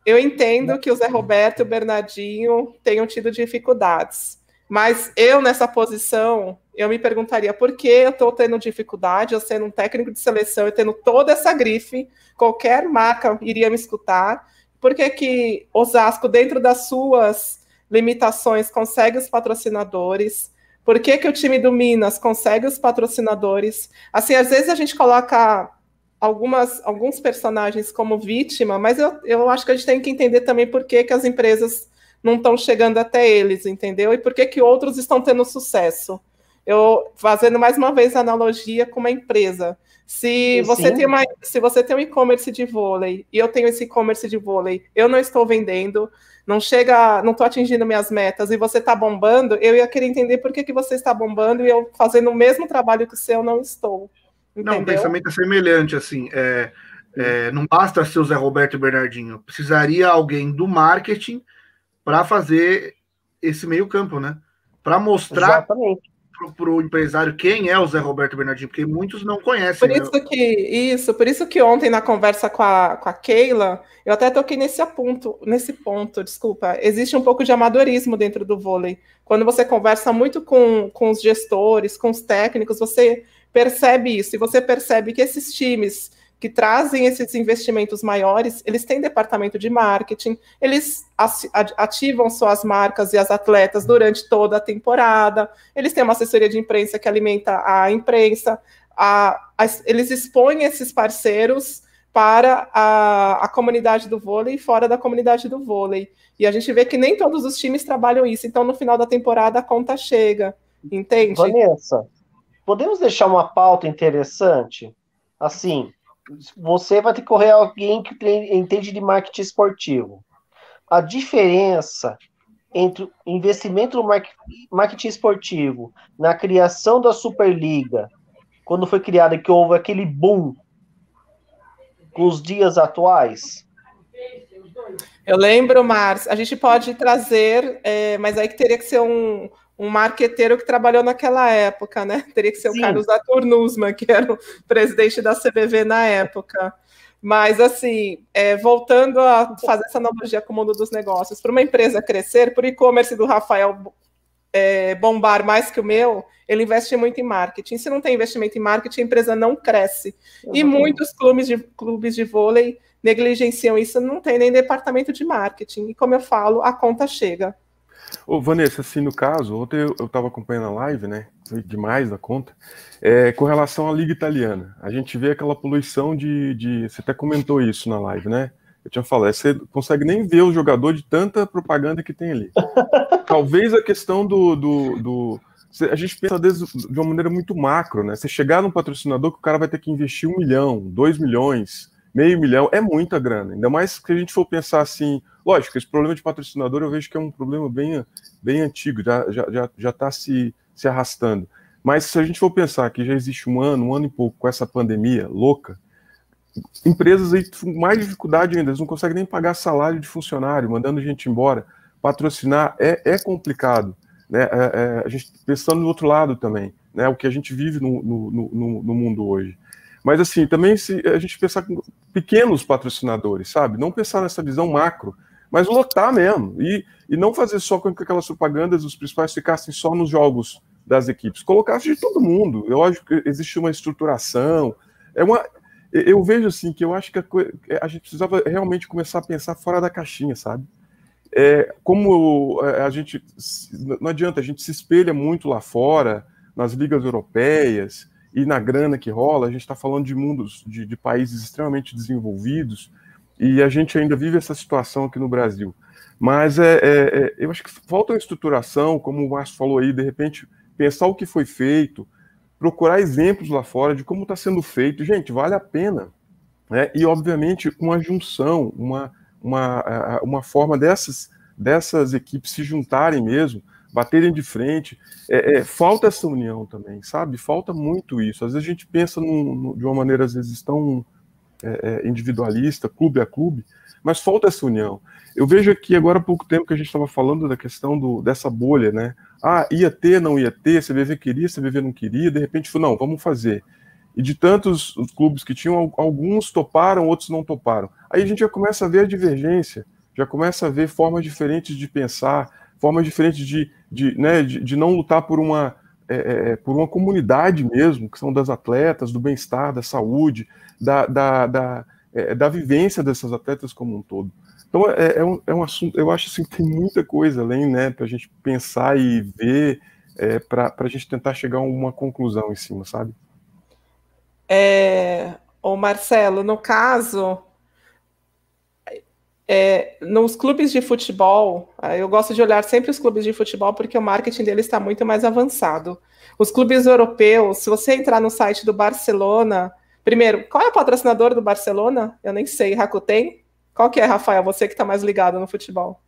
B: Eu entendo que o Zé Roberto e o Bernardinho tenham tido dificuldades mas eu, nessa posição, eu me perguntaria por que eu estou tendo dificuldade, eu sendo um técnico de seleção e tendo toda essa grife, qualquer marca iria me escutar. Por que, que Osasco, dentro das suas limitações, consegue os patrocinadores? Por que, que o time do Minas consegue os patrocinadores? Assim, às vezes a gente coloca algumas, alguns personagens como vítima, mas eu, eu acho que a gente tem que entender também por que, que as empresas não estão chegando até eles, entendeu? E por que, que outros estão tendo sucesso? Eu fazendo mais uma vez a analogia com uma empresa. Se você tem uma, se você tem um e-commerce de vôlei e eu tenho esse e-commerce de vôlei, eu não estou vendendo, não chega, não estou atingindo minhas metas e você está bombando, eu ia querer entender por que, que você está bombando e eu fazendo o mesmo trabalho que o seu não estou.
A: Entendeu? Não, o pensamento é semelhante, assim, é, é, não basta ser o Zé Roberto e Bernardinho, precisaria alguém do marketing para fazer esse meio campo, né? Para mostrar para o empresário quem é o Zé Roberto Bernardinho, porque muitos não conhecem.
B: Por né? isso né? que isso, por isso que ontem na conversa com a, com a Keila, eu até toquei nesse ponto, nesse ponto, desculpa. Existe um pouco de amadorismo dentro do vôlei. Quando você conversa muito com, com os gestores, com os técnicos, você percebe isso, e você percebe que esses times que trazem esses investimentos maiores, eles têm departamento de marketing, eles ativam suas marcas e as atletas durante toda a temporada, eles têm uma assessoria de imprensa que alimenta a imprensa, a, a, eles expõem esses parceiros para a, a comunidade do vôlei e fora da comunidade do vôlei. E a gente vê que nem todos os times trabalham isso, então no final da temporada a conta chega, entende?
E: Vanessa, podemos deixar uma pauta interessante? Assim, você vai ter que correr alguém que entende de marketing esportivo. A diferença entre investimento no marketing esportivo, na criação da Superliga, quando foi criada que houve aquele boom com os dias atuais?
B: Eu lembro, Márcio, a gente pode trazer, é, mas aí que teria que ser um, um marqueteiro que trabalhou naquela época, né? Teria que ser Sim. o Carlos Arthur Nussmann, que era o presidente da CBV na época. Mas, assim, é, voltando a fazer essa analogia com o mundo dos negócios, para uma empresa crescer, para o e-commerce do Rafael é, bombar mais que o meu, ele investe muito em marketing. Se não tem investimento em marketing, a empresa não cresce. E muitos clubes de, clubes de vôlei negligenciam isso, não tem nem departamento de marketing. E, como eu falo, a conta chega.
D: Ô, Vanessa, assim, no caso, ontem eu estava acompanhando a live, né? Foi demais da conta. É, com relação à Liga Italiana, a gente vê aquela poluição de, de. Você até comentou isso na live, né? Eu tinha falado, você consegue nem ver o jogador de tanta propaganda que tem ali. Talvez a questão do, do, do a gente pensa desde, de uma maneira muito macro, né? Você chegar num patrocinador que o cara vai ter que investir um milhão, dois milhões, meio milhão, é muita grana. Ainda mais que a gente for pensar assim, lógico, esse problema de patrocinador eu vejo que é um problema bem, bem antigo, já está já, já, já tá se, se arrastando. Mas se a gente for pensar que já existe um ano, um ano e pouco com essa pandemia louca, empresas aí com mais dificuldade ainda, eles não conseguem nem pagar salário de funcionário, mandando gente embora. Patrocinar é, é complicado. Né? É, é, a gente pensando no outro lado também, né? o que a gente vive no, no, no, no mundo hoje. Mas assim, também se a gente pensar com pequenos patrocinadores, sabe? Não pensar nessa visão macro, mas lotar mesmo. E, e não fazer só com que aquelas propagandas, os principais ficassem só nos jogos das equipes, colocasse de todo mundo. Eu acho que existe uma estruturação, é uma, eu vejo assim que eu acho que a, a, gente precisava realmente começar a pensar fora da caixinha, sabe? É, como é, a gente não adianta a gente se espelha muito lá fora nas ligas europeias e na grana que rola, a gente está falando de mundos de, de, países extremamente desenvolvidos e a gente ainda vive essa situação aqui no Brasil. Mas é, é, é eu acho que falta uma estruturação, como o Márcio falou aí, de repente pensar o que foi feito, procurar exemplos lá fora de como está sendo feito. Gente, vale a pena. Né? E, obviamente, uma junção, uma, uma, uma forma dessas, dessas equipes se juntarem mesmo, baterem de frente. É, é, falta essa união também, sabe? Falta muito isso. Às vezes a gente pensa num, num, de uma maneira, às vezes, tão é, é individualista, clube a clube, mas falta essa união. Eu vejo aqui agora há pouco tempo que a gente estava falando da questão do, dessa bolha, né? Ah, ia ter, não ia ter, CBV queria, CBV não queria, de repente falou, não, vamos fazer. E de tantos os clubes que tinham, alguns toparam, outros não toparam. Aí a gente já começa a ver a divergência, já começa a ver formas diferentes de pensar, formas diferentes de, de, né, de, de não lutar por uma, é, é, é por uma comunidade mesmo, que são das atletas, do bem-estar, da saúde, da, da, da, é, da vivência dessas atletas como um todo. Então é, é, um, é um assunto, eu acho assim, que tem muita coisa além, né, para a gente pensar e ver, é, para a gente tentar chegar a uma conclusão em cima, sabe?
B: É, o Marcelo, no caso, é, nos clubes de futebol, eu gosto de olhar sempre os clubes de futebol porque o marketing deles está muito mais avançado. Os clubes europeus, se você entrar no site do Barcelona, primeiro, qual é o patrocinador do Barcelona? Eu nem sei, Rakuten? Qual que é, Rafael? Você que está mais ligado no futebol.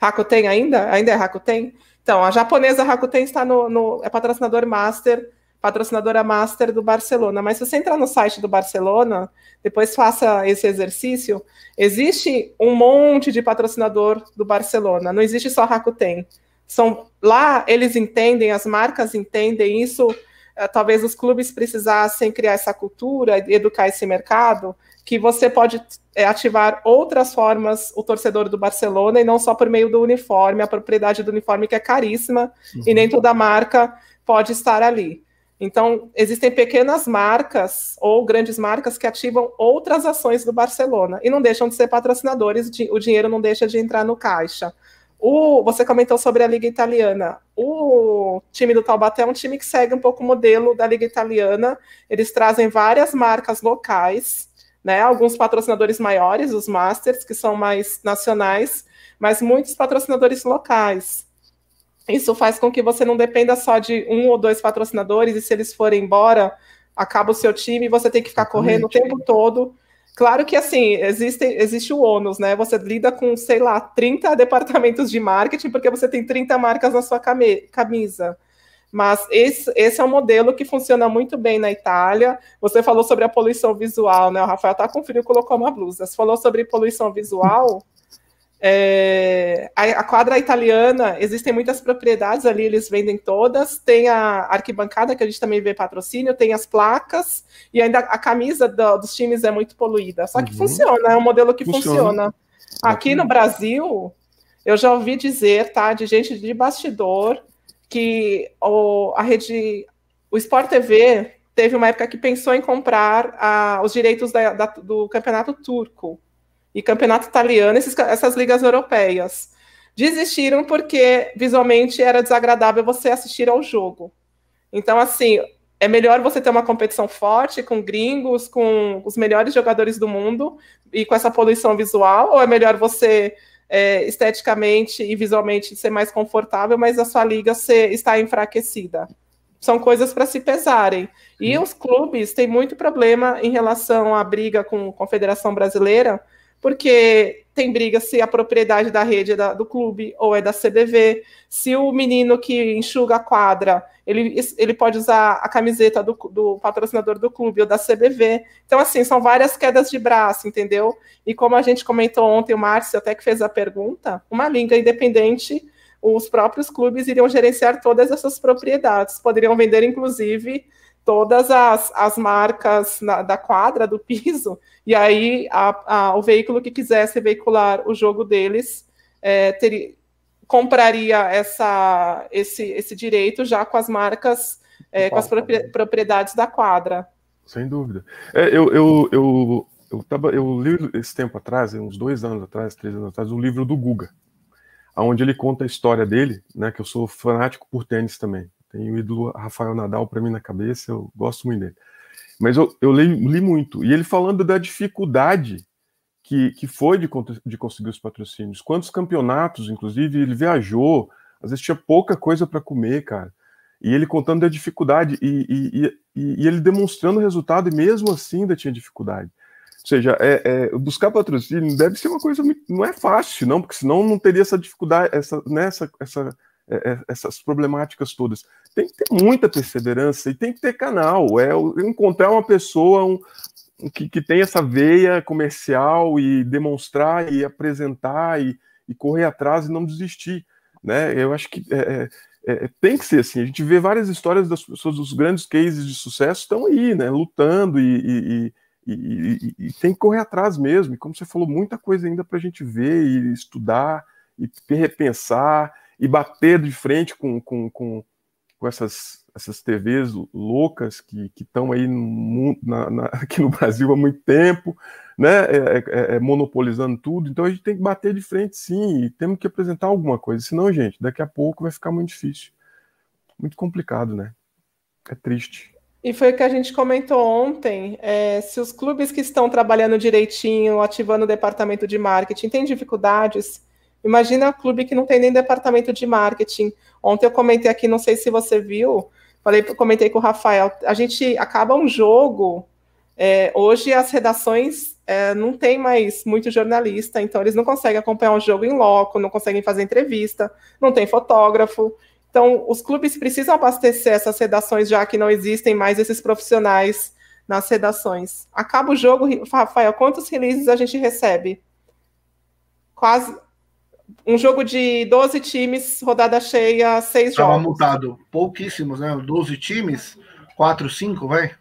B: Rakuten ainda? Ainda é Rakuten? Então, a japonesa Rakuten está no, no, é patrocinador master, patrocinadora master do Barcelona. Mas se você entrar no site do Barcelona, depois faça esse exercício, existe um monte de patrocinador do Barcelona. Não existe só Rakuten. São lá eles entendem, as marcas entendem isso. Eh, talvez os clubes precisassem criar essa cultura, educar esse mercado que você pode é, ativar outras formas o torcedor do Barcelona e não só por meio do uniforme, a propriedade do uniforme que é caríssima uhum. e nem toda marca pode estar ali. Então, existem pequenas marcas ou grandes marcas que ativam outras ações do Barcelona e não deixam de ser patrocinadores, o dinheiro não deixa de entrar no caixa. O, você comentou sobre a Liga Italiana. O time do Taubaté é um time que segue um pouco o modelo da Liga Italiana. Eles trazem várias marcas locais né? Alguns patrocinadores maiores, os masters, que são mais nacionais, mas muitos patrocinadores locais. Isso faz com que você não dependa só de um ou dois patrocinadores, e se eles forem embora, acaba o seu time e você tem que ficar correndo o tempo todo. Claro que assim, existe, existe o ônus, né? Você lida com, sei lá, 30 departamentos de marketing, porque você tem 30 marcas na sua camisa. Mas esse, esse é um modelo que funciona muito bem na Itália. Você falou sobre a poluição visual, né? O Rafael está com frio e colocou uma blusa. Você falou sobre poluição visual. É, a, a, quadra italiana, existem muitas propriedades ali, eles vendem todas. Tem a arquibancada, que a gente também vê patrocínio, tem as placas, e ainda a camisa do, dos times é muito poluída. Só que uhum. funciona, é um modelo que funciona. funciona. Aqui no Brasil, eu já ouvi dizer, tá, de gente de bastidor, que o, a rede, o Sport TV teve uma época que pensou em comprar a, os direitos da, da, do campeonato turco e campeonato italiano, esses, essas ligas europeias. Desistiram porque visualmente era desagradável você assistir ao jogo. Então, assim, é melhor você ter uma competição forte com gringos, com os melhores jogadores do mundo e com essa poluição visual, ou é melhor você é, esteticamente e visualmente ser mais confortável, mas a sua liga ser, está enfraquecida. São coisas para se pesarem. E os clubes têm muito problema em relação à briga com a Confederação Brasileira, porque tem briga se a propriedade da rede é da, do clube ou é da CBV, se o menino que enxuga a quadra, ele, ele pode usar a camiseta do, do patrocinador do clube ou da CBV. Então, assim, são várias quedas de braço, entendeu? E como a gente comentou ontem, o Márcio até que fez a pergunta, uma liga independente, os próprios clubes iriam gerenciar todas essas propriedades, poderiam vender, inclusive, todas as, as marcas na, da quadra, do piso, e aí a, a, o veículo que quisesse veicular o jogo deles é, teria, compraria essa, esse, esse direito já com as marcas, é, com as propriedades da quadra.
D: Sem dúvida. É, eu, eu, eu, eu, tava, eu li esse tempo atrás, uns dois anos atrás, três anos atrás, um livro do Guga, onde ele conta a história dele, né? Que eu sou fanático por tênis também. Tenho o ídolo Rafael Nadal para mim na cabeça, eu gosto muito dele. Mas eu, eu li, li muito. E ele falando da dificuldade que, que foi de, de conseguir os patrocínios. Quantos campeonatos, inclusive, ele viajou, às vezes tinha pouca coisa para comer, cara. E ele contando da dificuldade e, e, e, e, ele demonstrando o resultado, e mesmo assim ainda tinha dificuldade. Ou seja, é, é, buscar patrocínio deve ser uma coisa muito, não é fácil, não, porque senão não teria essa dificuldade, essa, né, essa, essa, é, é essas problemáticas todas. Tem que ter muita perseverança e tem que ter canal. É encontrar uma pessoa, um, que, que tem essa veia comercial e demonstrar e apresentar e, e correr atrás e não desistir. Né? Eu acho que é, é, é tem que ser assim. A gente vê várias histórias das pessoas, dos grandes cases de sucesso estão aí, né? lutando e, e, e, e, tem que correr atrás mesmo. E como você falou, muita coisa ainda para a gente ver e estudar e repensar e bater de frente com, com, com, com essas essas TVs loucas que estão aí no, na, na, aqui no Brasil há muito tempo, né, é, é, é, é, monopolizando tudo. Então a gente tem que bater de frente, sim, e temos que apresentar alguma coisa. Senão, gente, daqui a pouco vai ficar muito difícil, muito complicado, né? É triste.
B: E foi o que a gente comentou ontem. É, se os clubes que estão trabalhando direitinho, ativando o departamento de marketing, têm dificuldades, imagina o clube que não tem nem departamento de marketing. Ontem eu comentei aqui, não sei se você viu, falei, comentei com o Rafael, a gente acaba um jogo, é, hoje as redações é, não tem mais muito jornalista, então eles não conseguem acompanhar um jogo em loco, não conseguem fazer entrevista, não tem fotógrafo. Então, os clubes precisam abastecer essas redações, já que não existem mais esses profissionais nas redações. Acaba o jogo, Rafael, quantos releases a gente recebe? Quase um jogo de 12 times, rodada cheia, seis Tava
A: jogos. multado pouquíssimos, né? 12 times, 4, 5, vai?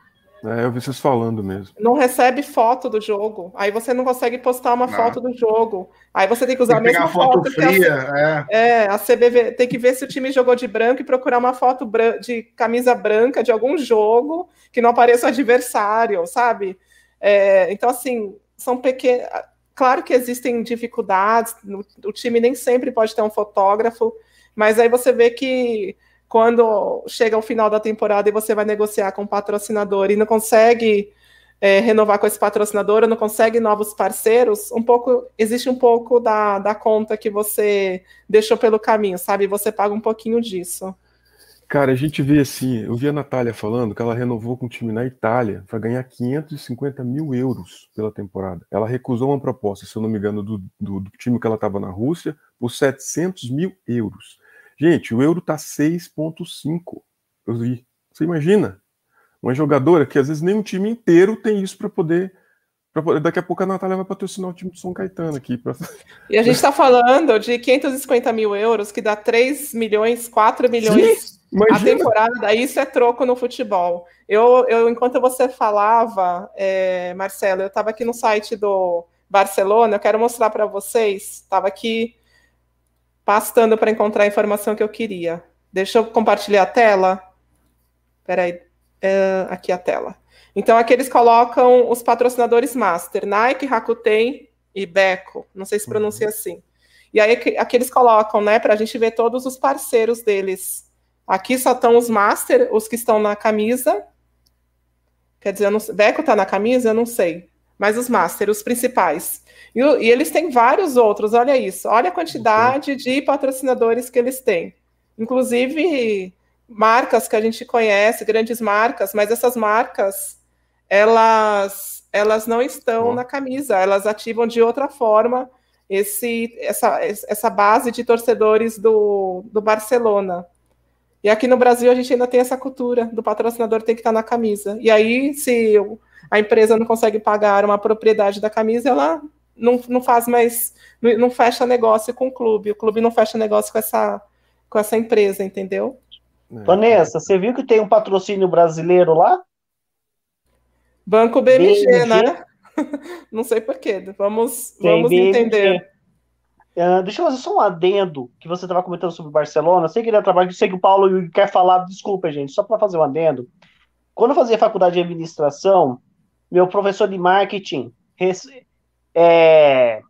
D: É, eu vi vocês falando mesmo.
B: Não recebe foto do jogo. Aí você não consegue postar uma não. foto do jogo. Aí você tem que usar tem que a mesma foto, foto fria. A, é. é, a CBV tem que ver se o time jogou de branco e procurar uma foto de camisa branca de algum jogo que não apareça o adversário, sabe? É, então, assim, são pequenos Claro que existem dificuldades, o time nem sempre pode ter um fotógrafo, mas aí você vê que quando chega ao final da temporada e você vai negociar com o patrocinador e não consegue é, renovar com esse patrocinador, não consegue novos parceiros, um pouco existe um pouco da, da conta que você deixou pelo caminho, sabe? Você paga um pouquinho disso.
D: Cara, a gente vê assim, eu vi a Natália falando que ela renovou com o time na Itália para ganhar 550 mil euros pela temporada. Ela recusou uma proposta, se eu não me engano, do, do, do time que ela estava na Rússia por 700 mil euros. Gente, o euro tá 6,5. Eu vi. Você imagina? Uma jogadora que às vezes nem um time inteiro tem isso para poder Daqui a pouco a Natália vai patrocinar o time do São Caetano aqui. Pra...
B: E a gente está falando de 550 mil euros, que dá 3 milhões, 4 milhões Sim, a temporada. Isso é troco no futebol. Eu, eu enquanto você falava, é, Marcelo, eu estava aqui no site do Barcelona, eu quero mostrar para vocês. Estava aqui pastando para encontrar a informação que eu queria. Deixa eu compartilhar a tela. Espera aí. É, aqui a tela. Então, aqui eles colocam os patrocinadores master, Nike, Rakuten e Beko, não sei se pronuncia uhum. assim. E aí aqui eles colocam, né, para a gente ver todos os parceiros deles. Aqui só estão os master, os que estão na camisa. Quer dizer, não, Beko está na camisa? Eu não sei. Mas os master, os principais. E, e, eles têm vários outros, olha isso. Olha a quantidade uhum. de patrocinadores que eles têm. Inclusive marcas que a gente conhece, grandes marcas, mas essas marcas elas, elas não estão oh. na camisa, elas ativam de outra forma esse, essa, essa base de torcedores do, do Barcelona. E aqui no Brasil a gente ainda tem essa cultura do patrocinador tem que estar na camisa. E aí, se a empresa não consegue pagar uma propriedade da camisa, ela não, não faz mais, não, fecha negócio com o clube. O clube não fecha negócio com essa, com essa empresa, entendeu?
E: É. Vanessa, você viu que tem um patrocínio brasileiro lá?
B: Banco BMG, BMG? né? Não sei porquê. Vamos, vamos entender.
E: Uh, deixa eu fazer só um adendo que você estava comentando sobre o Barcelona. Sei que ele é trabalho, sei que o Paulo quer falar, desculpa, gente, só para fazer um adendo. Quando eu fazia faculdade de administração, meu professor de marketing é,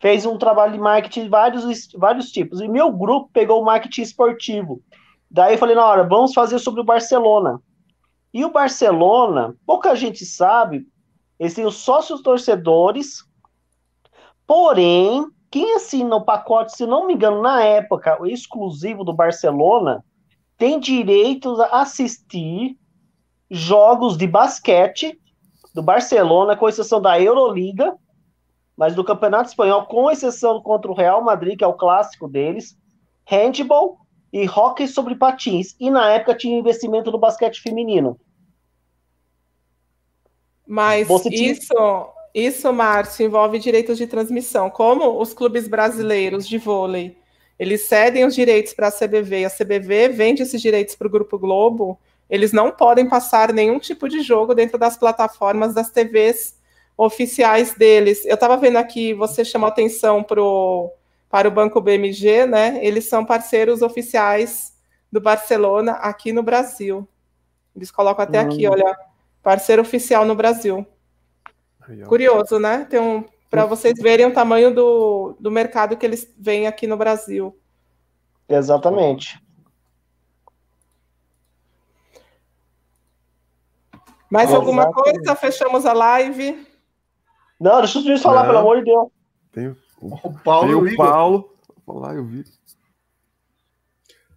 E: fez um trabalho de marketing de vários, vários tipos. E meu grupo pegou o marketing esportivo. Daí eu falei, na hora, vamos fazer sobre o Barcelona. E o Barcelona, pouca gente sabe, eles têm os sócios torcedores, porém, quem assina o pacote, se não me engano, na época, o exclusivo do Barcelona, tem direito a assistir jogos de basquete do Barcelona, com exceção da Euroliga, mas do Campeonato Espanhol, com exceção contra o Real Madrid, que é o clássico deles, handball e hockey sobre patins. E na época tinha investimento no basquete feminino.
B: Mas tinha... isso, isso, Márcio, envolve direitos de transmissão. Como os clubes brasileiros de vôlei, eles cedem os direitos para a CBV e a CBV vende esses direitos para o Grupo Globo, eles não podem passar nenhum tipo de jogo dentro das plataformas das TVs oficiais deles. Eu estava vendo aqui, você chamou atenção pro, para o Banco BMG, né? Eles são parceiros oficiais do Barcelona aqui no Brasil. Eles colocam até hum. aqui, olha, parceiro oficial no Brasil. Curioso, né? Tem um para vocês verem o tamanho do, do mercado que eles vêm aqui no Brasil.
E: Exatamente.
B: Mais alguma coisa? Fechamos a live.
E: Não, deixa eu falar, Não. pelo amor de Deus.
D: Tem o, o Paulo. Tem o Paulo. Falar, eu vi.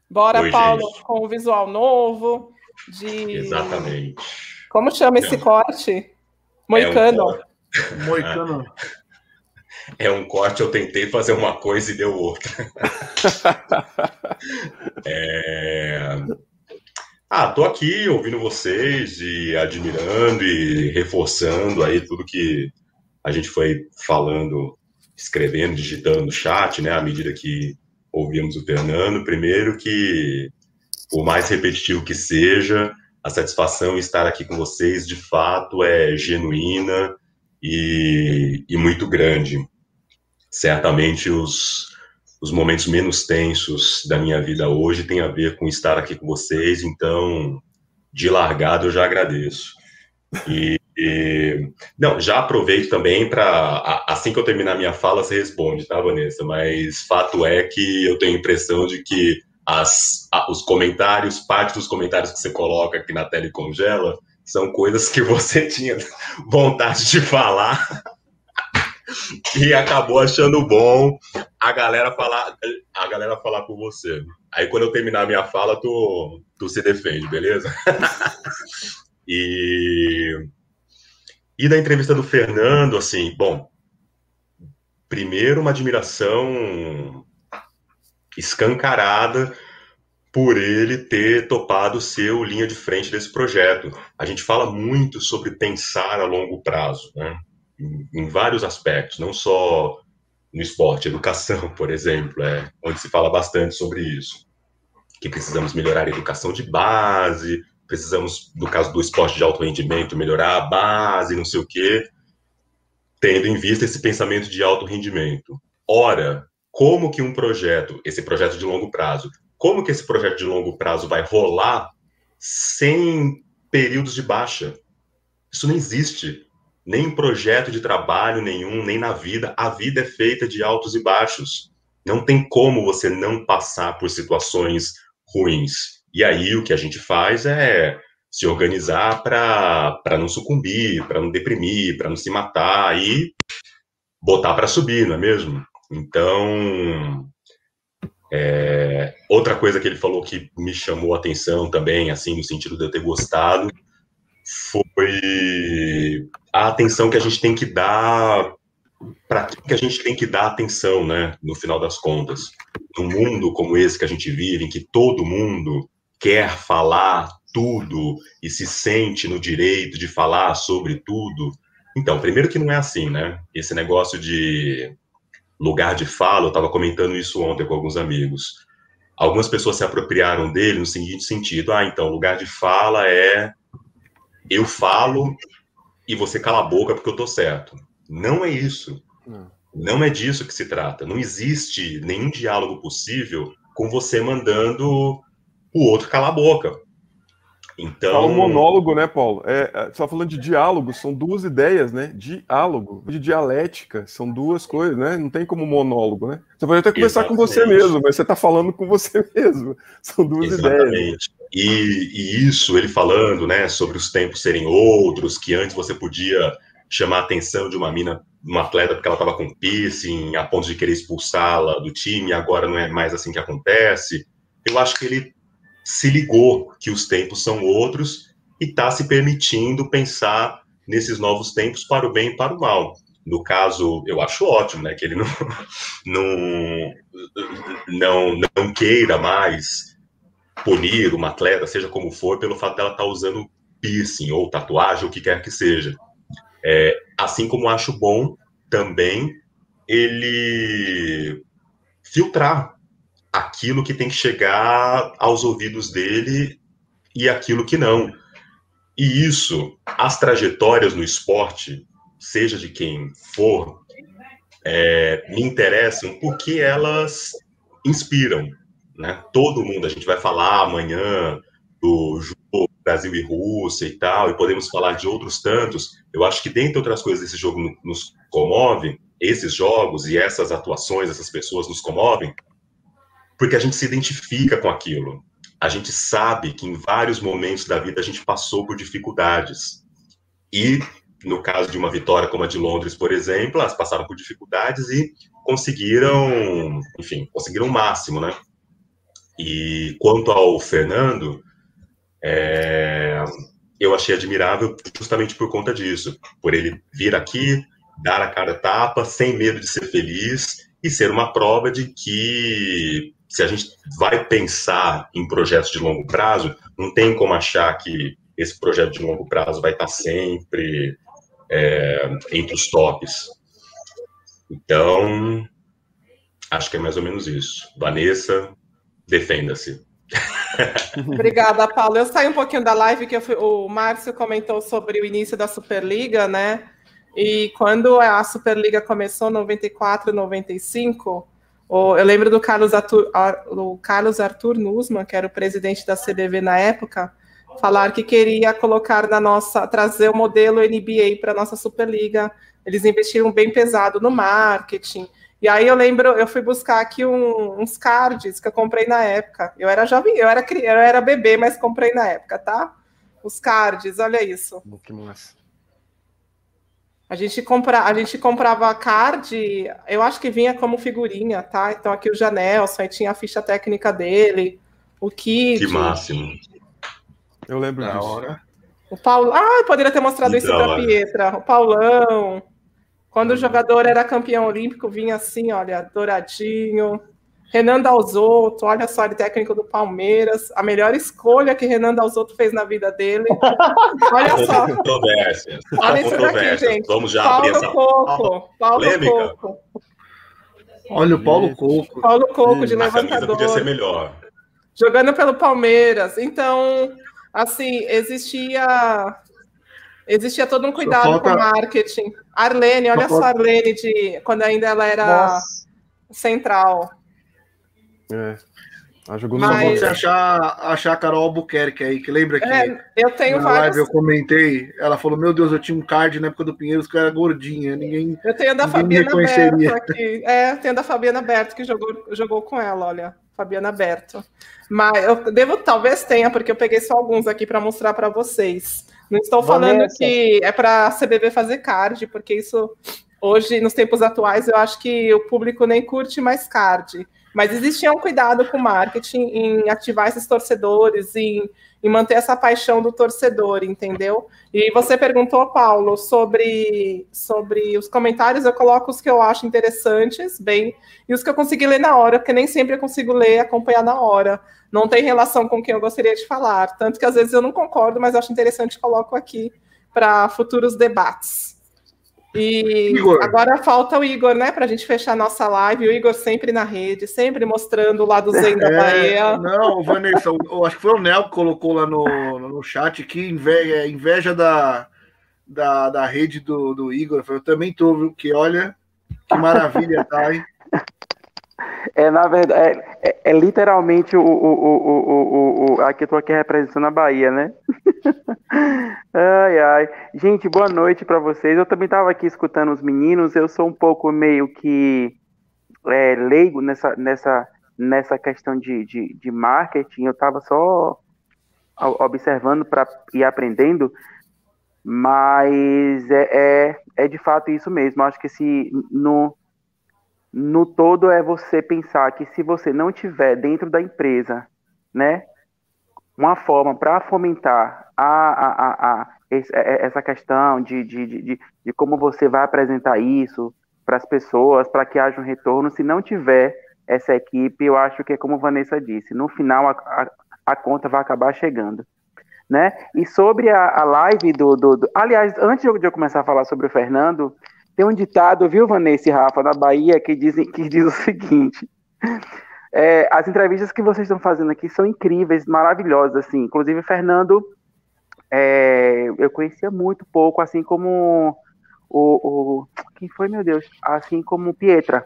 B: Bora, Oi, Paulo, gente. com o visual novo. De...
F: Exatamente.
B: Como chama esse corte? Moicano.
F: É um... Moicano. É um corte, eu tentei fazer uma coisa e deu outra. é... Ah, tô aqui ouvindo vocês e admirando e reforçando aí tudo que a gente foi falando, escrevendo, digitando no chat, né, à medida que ouvíamos o Fernando. Primeiro que, por mais repetitivo que seja, a satisfação em estar aqui com vocês, de fato, é genuína e, e muito grande. Certamente os os momentos menos tensos da minha vida hoje tem a ver com estar aqui com vocês, então, de largado, eu já agradeço. E, e não, já aproveito também para, assim que eu terminar minha fala, você responde, tá, Vanessa? Mas fato é que eu tenho a impressão de que as, os comentários, parte dos comentários que você coloca aqui na tela e congela, são coisas que você tinha vontade de falar e acabou achando bom a galera falar, a galera falar com você. Aí quando eu terminar a minha fala, tu, tu se defende, beleza? e e da entrevista do Fernando, assim, bom, primeiro uma admiração escancarada por ele ter topado ser o linha de frente desse projeto. A gente fala muito sobre pensar a longo prazo, né? em, vários aspectos, não só no esporte, educação, por exemplo, é, onde se fala bastante sobre isso. Que precisamos melhorar a educação de base, precisamos, no caso do esporte de alto rendimento, melhorar a base, não sei o quê, tendo em vista esse pensamento de alto rendimento. Ora, como que um projeto, esse projeto de longo prazo, como que esse projeto de longo prazo vai rolar sem períodos de baixa? Isso não existe nem em projeto de trabalho nenhum, nem na vida. A vida é feita de altos e baixos. Não tem como você não passar por situações ruins. E aí o que a gente faz é se organizar para não sucumbir, para não deprimir, para não se matar e botar para subir, não é mesmo? Então, é, outra coisa que ele falou que me chamou a atenção também, assim, no sentido de eu ter gostado, foi a atenção que a gente tem que dar para que a gente tem que dar atenção, né, no final das contas. Num mundo como esse que a gente vive, em que todo mundo quer falar tudo e se sente no direito de falar sobre tudo. Então, primeiro que não é assim, né? Esse negócio de lugar de fala, eu estava comentando isso ontem com alguns amigos. Algumas pessoas se apropriaram dele no seguinte sentido: ah, então, lugar de fala é eu falo e você cala a boca porque eu tô certo. Não é isso. Não. Não é disso que se trata. Não existe nenhum diálogo possível com você mandando o outro calar a boca. Então. Fala
D: um monólogo, né, Paulo? É, é, só falando de diálogo, são duas ideias, né? Diálogo, de dialética, são duas coisas, né? Não tem como monólogo, né? Você pode até conversar Exatamente. com você mesmo, mas você está falando com você mesmo. São duas Exatamente. ideias.
F: E, e isso, ele falando, né, sobre os tempos serem outros, que antes você podia chamar a atenção de uma mina, uma atleta, porque ela estava com piercing, a ponto de querer expulsá-la do time, agora não é mais assim que acontece. Eu acho que ele se ligou que os tempos são outros e está se permitindo pensar nesses novos tempos para o bem e para o mal. No caso, eu acho ótimo, né, que ele não, não, não, não queira mais punir uma atleta, seja como for, pelo fato dela estar tá usando piercing ou tatuagem, ou o que quer que seja. É, assim como acho bom também ele filtrar aquilo que tem que chegar aos ouvidos dele e aquilo que não. E isso, as trajetórias no esporte, seja de quem for, é, me interessam porque elas inspiram. Né? Todo mundo, a gente vai falar amanhã do jogo Brasil e Rússia e tal, e podemos falar de outros tantos. Eu acho que, dentre outras coisas, esse jogo nos comove, esses jogos e essas atuações, essas pessoas nos comovem, porque a gente se identifica com aquilo. A gente sabe que em vários momentos da vida a gente passou por dificuldades. E, no caso de uma vitória como a de Londres, por exemplo, elas passaram por dificuldades e conseguiram, enfim, conseguiram o máximo, né? E quanto ao Fernando, é, eu achei admirável justamente por conta disso, por ele vir aqui, dar a cara tapa, sem medo de ser feliz e ser uma prova de que se a gente vai pensar em projetos de longo prazo, não tem como achar que esse projeto de longo prazo vai estar sempre é, entre os tops. Então, acho que é mais ou menos isso. Vanessa, defenda-se.
B: Obrigada, Paulo. Eu saí um pouquinho da live que fui, o Márcio comentou sobre o início da Superliga, né? E quando a Superliga começou, 94, 95, eu lembro do Carlos Arthur, do Carlos Arthur Nussmann, que era o presidente da CBV na época, falar que queria colocar na nossa, trazer o modelo NBA para a nossa Superliga. Eles investiram bem pesado no marketing. E aí eu lembro, eu fui buscar aqui um, uns cards que eu comprei na época. Eu era jovem, eu era eu era bebê, mas comprei na época, tá? Os cards, olha isso. Que massa. A gente, compra, a gente comprava card, eu acho que vinha como figurinha, tá? Então aqui o Janelson, aí tinha a ficha técnica dele, o kit.
F: Que máximo.
D: Eu lembro da disso. Hora.
B: O Paulo. Ah, poderia ter mostrado isso para Pietra. O Paulão. Quando o jogador era campeão olímpico, vinha assim, olha, douradinho. Renan Dalzotto, olha só, ele técnico do Palmeiras, a melhor escolha que Renan Dalzotto fez na vida dele. Olha só.
F: Controvérsias. Olha isso daqui, gente. Vamos já
B: Paulo abrir essa... Coco. Paulo Coco.
A: Olha o Paulo Coco.
B: Paulo Coco, de levantador.
F: podia ser melhor.
B: Jogando pelo Palmeiras. Então, assim, existia existia todo um cuidado falta... com marketing. Arlene, olha só, só a Arlene de quando ainda ela era Nossa. central.
D: É.
A: Ela jogou no Mas... você achar, achar a Carol Albuquerque aí, que lembra que
B: é, eu tenho
A: na vários... live eu comentei, ela falou, meu Deus, eu tinha um card na época do Pinheiros que era gordinha, ninguém
B: Eu tenho da Fabiana Berto aqui, é, tenho da Fabiana Berto que jogou, jogou com ela, olha, Fabiana Berto. Mas eu devo, talvez tenha, porque eu peguei só alguns aqui para mostrar para vocês. Não estou falando Vanessa. que é para a CBB fazer card, porque isso hoje, nos tempos atuais, eu acho que o público nem curte mais card. Mas existia um cuidado com o marketing em ativar esses torcedores, em, em manter essa paixão do torcedor, entendeu? E você perguntou, Paulo, sobre, sobre os comentários, eu coloco os que eu acho interessantes, bem, e os que eu consegui ler na hora, porque nem sempre eu consigo ler e acompanhar na hora. Não tem relação com quem eu gostaria de falar. Tanto que às vezes eu não concordo, mas acho interessante coloco aqui para futuros debates. E Igor. agora falta o Igor, né, para a gente fechar nossa live. O Igor sempre na rede, sempre mostrando o lado zen da é, Bahia.
A: Não, Vanessa, eu acho que foi o Nel que colocou lá no, no chat que inveja, é, inveja da, da, da rede do, do Igor. Eu também tô, viu? Que olha, Que maravilha, tá aí.
G: É, na verdade, é, é, é literalmente o, o, o, o, Aqui eu tô aqui representando a Bahia, né? ai, ai. Gente, boa noite para vocês. Eu também estava aqui escutando os meninos. Eu sou um pouco meio que é, leigo nessa, nessa, nessa questão de, de, de marketing. Eu estava só observando para ir aprendendo, mas é, é, é, de fato isso mesmo. Acho que se no, no todo é você pensar que se você não tiver dentro da empresa, né, uma forma para fomentar a, a, a, a, essa questão de, de, de, de como você vai apresentar isso para as pessoas, para que haja um retorno, se não tiver essa equipe, eu acho que é como Vanessa disse, no final a, a, a conta vai acabar chegando. Né? E sobre a, a live do, do, do, Aliás, antes de eu começar a falar sobre o Fernando, tem um ditado, viu, Vanessa e Rafa, da Bahia, que, dizem, que diz o seguinte: é, as entrevistas que vocês estão fazendo aqui são incríveis, maravilhosas, assim. Inclusive, Fernando, é, eu conhecia muito pouco, assim como o, o, Quem foi, meu Deus? Assim como Pietra.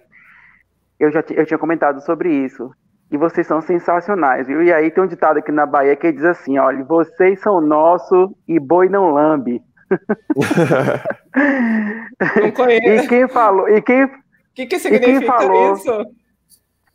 G: Eu já eu tinha comentado sobre isso. E vocês são sensacionais, viu? E aí tem um ditado aqui na Bahia que diz assim: olha, vocês são nosso e boi não lambe.
B: Não conheço.
G: E quem falou? E quem,
B: que, que significa falou, isso?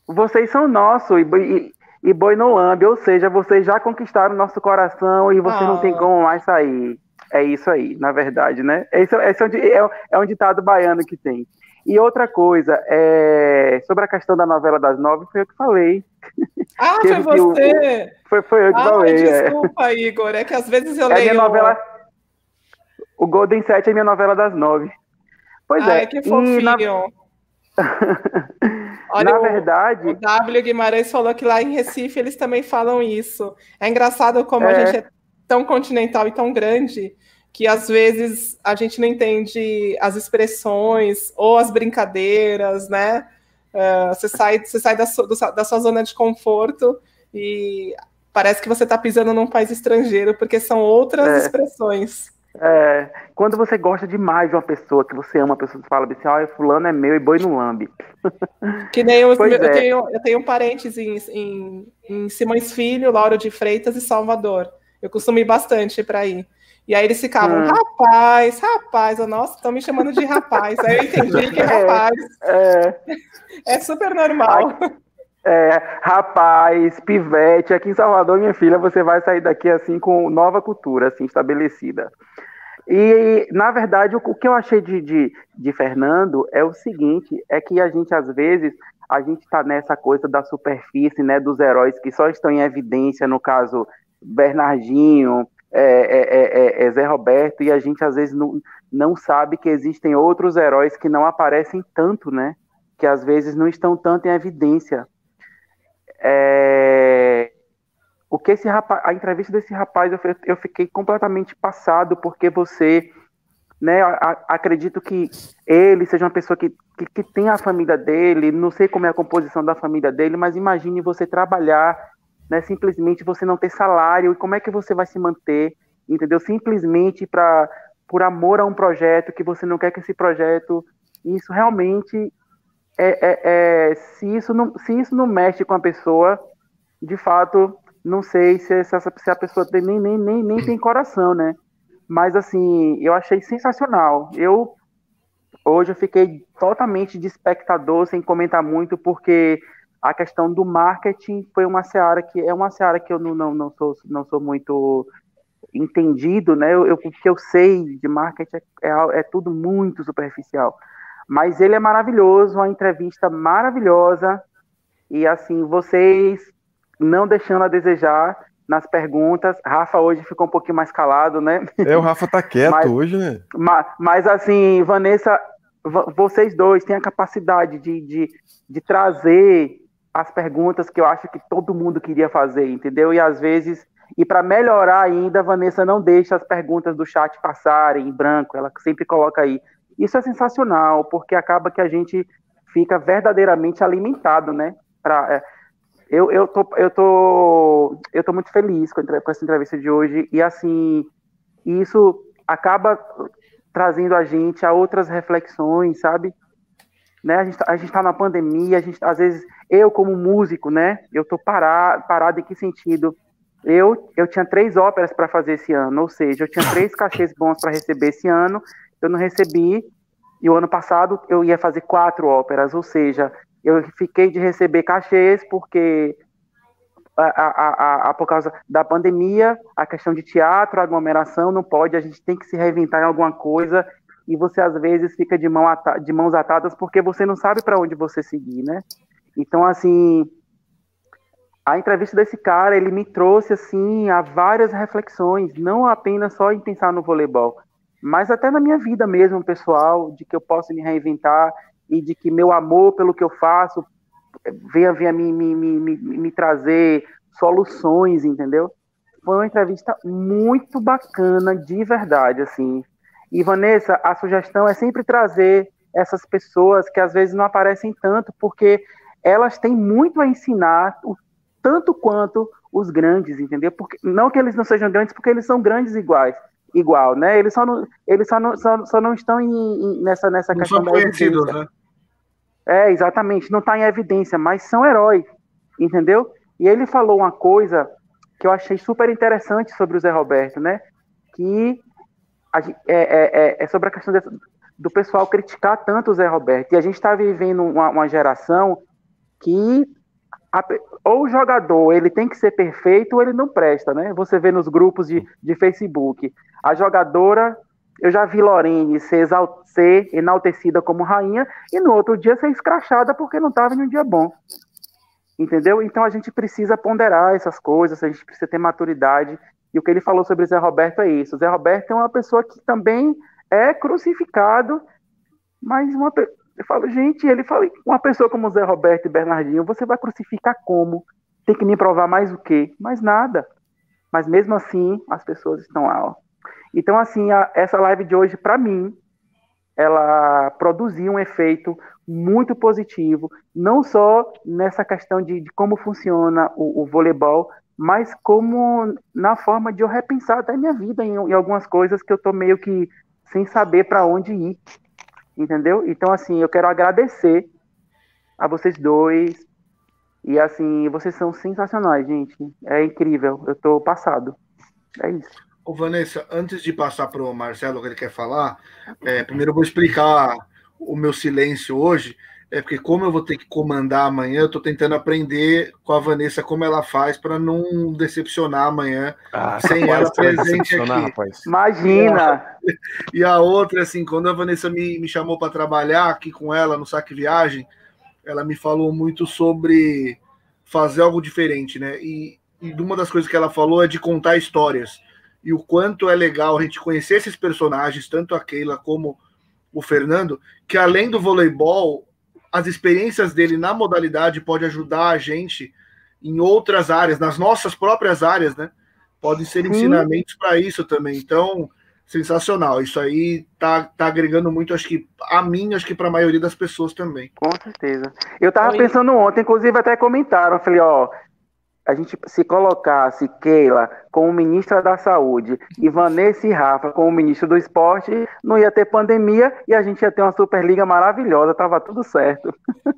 G: Vocês são nossos e, e, e, boi não lambe, ou seja, vocês já conquistaram nosso coração e você ah. não tem ah. como mais sair. É isso aí, na verdade, né? Esse, esse é, um, é, é um ditado baiano que tem. E outra coisa, é, sobre a questão da novela das nove, foi eu que falei.
B: Ah, foi você?
G: O, foi, foi eu que ah, falei.
B: É. Desculpa. Igor, é que às vezes eu é leio...
G: Minha novela, o Golden Sete é minha novela das nove. Pois
B: Ai, é. que fofinho. Na... Olha,
G: na verdade...
B: O W Guimarães falou que lá em Recife eles também falam isso. É engraçado como é... a gente é tão continental e tão grande que às vezes a gente não entende as expressões ou as brincadeiras, né? Uh, você sai, você sai da, sua, da sua zona de conforto e parece que você está pisando num país estrangeiro, porque são outras é. expressões.
G: É, quando você gosta demais de uma pessoa, que você ama a pessoa, você fala assim, ah, fulano é meu e boi no lambe.
B: Que nem eu, é. tenho, eu tenho parentes em, em, em Simões Filho, Lauro de Freitas e Salvador. Eu costumo ir bastante para ir. E aí eles ficavam, hum. rapaz, rapaz, eu, nossa, estão me chamando de rapaz. Aí eu entendi que é rapaz. É, é super normal.
G: É, rapaz, pivete, aqui em Salvador, minha filha, você vai sair daqui assim com nova cultura, assim, estabelecida. E, na verdade, o, que eu achei de, de, de Fernando é o seguinte, é que a gente, às vezes, a gente está nessa coisa da superfície, né, dos heróis que só estão em evidência, no caso, Bernardinho, é é, é, é, é, Zé Roberto, e a gente às vezes não, não sabe que existem outros heróis que não aparecem tanto, né? Que às vezes não estão tanto em evidência. É... O que esse rapaz, a entrevista desse rapaz, eu, eu fiquei completamente passado, porque você, né, acredito que ele seja uma pessoa que, que, que tem a família dele, não sei como é a composição da família dele, mas imagine você trabalhar né? Simplesmente você não ter salário e como é que você vai se manter, entendeu? Simplesmente para por amor a um projeto que você não quer que esse projeto, isso realmente é, é, é se isso não se isso não mexe com a pessoa, de fato não sei se, essa, se a pessoa tem, nem, nem, nem, nem tem coração, né? Mas assim, eu achei sensacional. Eu hoje eu fiquei totalmente de espectador, sem comentar muito, porque a questão do marketing foi uma seara que é uma seara que eu não, não, não, sou, não sou muito entendido, né? Eu, eu, o que eu sei de marketing é, é, é, tudo muito superficial. Mas ele é maravilhoso, uma entrevista maravilhosa. E assim, vocês não deixando a desejar nas perguntas. Rafa hoje ficou um pouquinho mais calado, né?
D: É, o Rafa tá quieto mas, hoje, né?
G: Mas, mas assim, Vanessa, vocês dois têm a capacidade de, de, de trazer as perguntas que eu acho que todo mundo queria fazer, entendeu? E às vezes, e para melhorar ainda, a Vanessa não deixa as perguntas do chat passarem em branco, ela sempre coloca aí. Isso é sensacional, porque acaba que a gente fica verdadeiramente alimentado, né? Pra, é, eu, eu, tô, eu, tô, eu tô muito feliz com, essa entrevista de hoje, e assim, isso acaba trazendo a gente a outras reflexões, sabe? né? A gente, tá, a gente tá na pandemia, a gente, às vezes, eu como músico, né? Eu tô parado, parado em que sentido? Eu, eu tinha três óperas para fazer esse ano, ou seja, eu tinha três cachês bons para receber esse ano, eu não recebi, e o ano passado eu ia fazer quatro óperas, ou seja, eu fiquei de receber cachês porque a, a, a, por causa da pandemia, a questão de teatro, aglomeração, não pode, a gente tem que se reinventar em alguma coisa e você às vezes fica de, mão de mãos atadas porque você não sabe para onde você seguir, né? Então, assim, a entrevista desse cara, ele me trouxe, assim, a várias reflexões, não apenas só em pensar no voleibol, mas até na minha vida mesmo, pessoal, de que eu posso me reinventar e de que meu amor pelo que eu faço venha, venha me, me, me, me trazer soluções, entendeu? Foi uma entrevista muito bacana, de verdade, assim. E, Vanessa, a sugestão é sempre trazer essas pessoas que às vezes não aparecem tanto, porque elas têm muito a ensinar, tanto quanto os grandes, entendeu? Porque, não que eles não sejam grandes, porque eles são grandes iguais, igual, né? Eles só não, eles só não, só, só não estão em, em, nessa, nessa não questão da. Né? É, exatamente, não está em evidência, mas são heróis, entendeu? E ele falou uma coisa que eu achei super interessante sobre o Zé Roberto, né? Que a, é, é, é, é, sobre a questão de, do pessoal criticar tanto o Zé Roberto. E a gente está vivendo uma, uma, geração que a, ou o jogador ele tem que ser perfeito ou ele não presta, né? Você vê nos grupos de, de Facebook. A jogadora, eu já vi Lorene ser, ser enaltecida como rainha e no outro dia ser escrachada porque não estava em um dia bom. Entendeu? Então a gente precisa ponderar essas coisas, a gente precisa ter maturidade. E o que ele falou sobre Zé Roberto é isso. O Zé Roberto é uma pessoa que também é crucificado, mas uma, eu falo, gente, ele fala, uma pessoa como Zé Roberto e Bernardinho, você vai crucificar como? Tem que me provar mais o quê? Mais nada. Mas mesmo assim, as pessoas estão lá. Ó. Então, assim, a, essa live de hoje, para mim, ela produziu um efeito muito positivo, não só nessa questão de, de como funciona o, o, voleibol, mas como na forma de eu repensar até minha vida em, em algumas coisas que eu tô meio que sem saber para onde ir, entendeu? Então, assim, eu quero agradecer a vocês dois, e assim, vocês são sensacionais, gente, é incrível, eu tô passado, é isso.
A: Ô, Vanessa, antes de passar para o Marcelo, que ele quer falar, é, primeiro eu vou explicar o meu silêncio hoje, é porque como eu vou ter que comandar amanhã, eu estou tentando aprender com a Vanessa como ela faz para não decepcionar amanhã ah, sem ela presente aqui. Rapaz.
G: Imagina!
A: E a outra, assim, quando a Vanessa me, me chamou para trabalhar aqui com ela no Saque Viagem, ela me falou muito sobre fazer algo diferente, né? E, e uma das coisas que ela falou é de contar histórias e o quanto é legal a gente conhecer esses personagens, tanto a Keila como o Fernando, que além do voleibol, as experiências dele na modalidade pode ajudar a gente em outras áreas, nas nossas próprias áreas, né? Podem ser ensinamentos para isso também. Então, sensacional. Isso aí tá, tá agregando muito, acho que a mim, acho que para a maioria das pessoas também.
G: Com certeza. Eu tava Oi. pensando ontem, inclusive até comentaram, eu falei, ó, a gente se colocasse Keila como ministra da Saúde e Vanessa e Rafa como ministro do Esporte, não ia ter pandemia e a gente ia ter uma Superliga maravilhosa, tava tudo certo.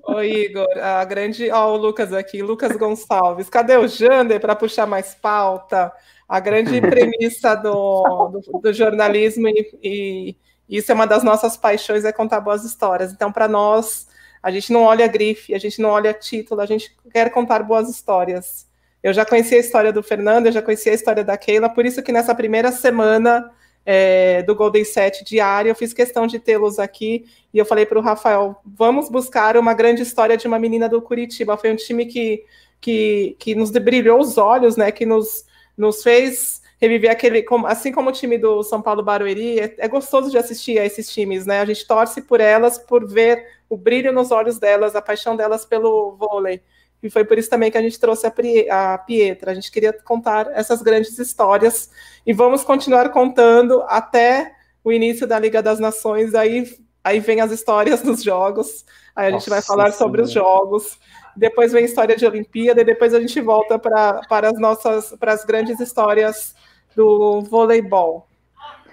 B: Oi, Igor, a grande. Ó, o Lucas aqui, Lucas Gonçalves. Cadê o Jander para puxar mais pauta? A grande premissa do, do, do jornalismo e, e isso é uma das nossas paixões, é contar boas histórias. Então, para nós, a gente não olha grife, a gente não olha título, a gente quer contar boas histórias. Eu já conhecia a história do Fernando, eu já conhecia a história da Keila, por isso que nessa primeira semana é, do Golden Set diário, eu fiz questão de tê-los aqui e eu falei para o Rafael: vamos buscar uma grande história de uma menina do Curitiba. Foi um time que, que, que nos brilhou os olhos, né? Que nos, nos fez reviver aquele. Assim como o time do São Paulo Barueri, é, é gostoso de assistir a esses times, né? A gente torce por elas, por ver o brilho nos olhos delas, a paixão delas pelo vôlei. E foi por isso também que a gente trouxe a, Pietra. A gente queria contar essas grandes histórias e vamos continuar contando até o início da Liga das Nações. Aí, aí vem as histórias dos jogos. Aí a gente Nossa, vai falar sim. sobre os jogos. Depois vem a história de Olimpíada e depois a gente volta para as nossas para as grandes histórias do voleibol.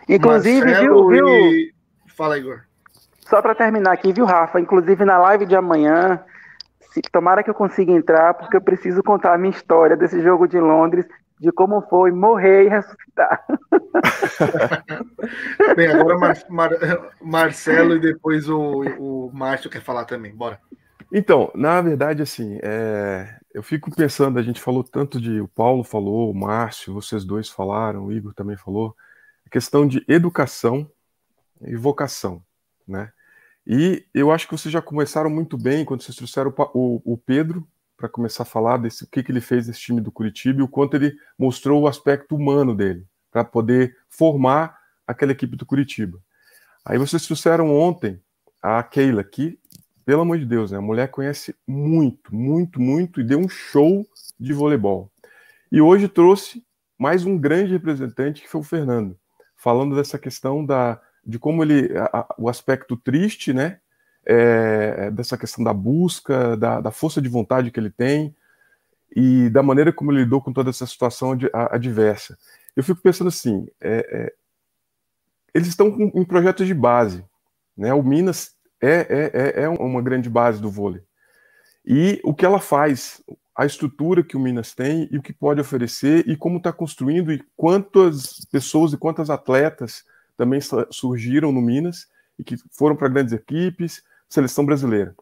G: Inclusive, viu, viu?
A: Fala, Igor.
G: só para terminar aqui, viu, Rafa? Inclusive na live de amanhã, tomara que eu consiga entrar, porque eu preciso contar a minha história desse jogo de Londres, de como foi morrer e ressuscitar.
A: Bem, agora Mar, Mar, Marcelo e depois o, o Márcio quer falar também. Bora.
D: Então, na verdade, assim, é, eu fico pensando, a gente falou tanto de, o Paulo falou, o Márcio, vocês dois falaram, o Igor também falou, a questão de educação e vocação, né? E eu acho que vocês já começaram muito bem quando vocês trouxeram o, o Pedro para começar a falar desse o que, que ele fez nesse time do Curitiba e o quanto ele mostrou o aspecto humano dele para poder formar aquela equipe do Curitiba. Aí vocês trouxeram ontem a Keila, que pelo amor de Deus, né? A mulher conhece muito, muito, muito e deu um show de voleibol. E hoje trouxe mais um grande representante que foi o Fernando, falando dessa questão da, de como ele, a, o aspecto triste, né? É, dessa questão da busca, da, da, força de vontade que ele tem e da maneira como ele lidou com toda essa situação adversa. Eu fico pensando assim, é, é, eles estão em projetos de base, né? O Minas é, é, é, é uma grande base do vôlei. E o que ela faz, a estrutura que o Minas tem e o que pode oferecer e como está construindo e quantas pessoas e quantas atletas também surgiram no Minas e que foram para grandes equipes, seleção brasileira.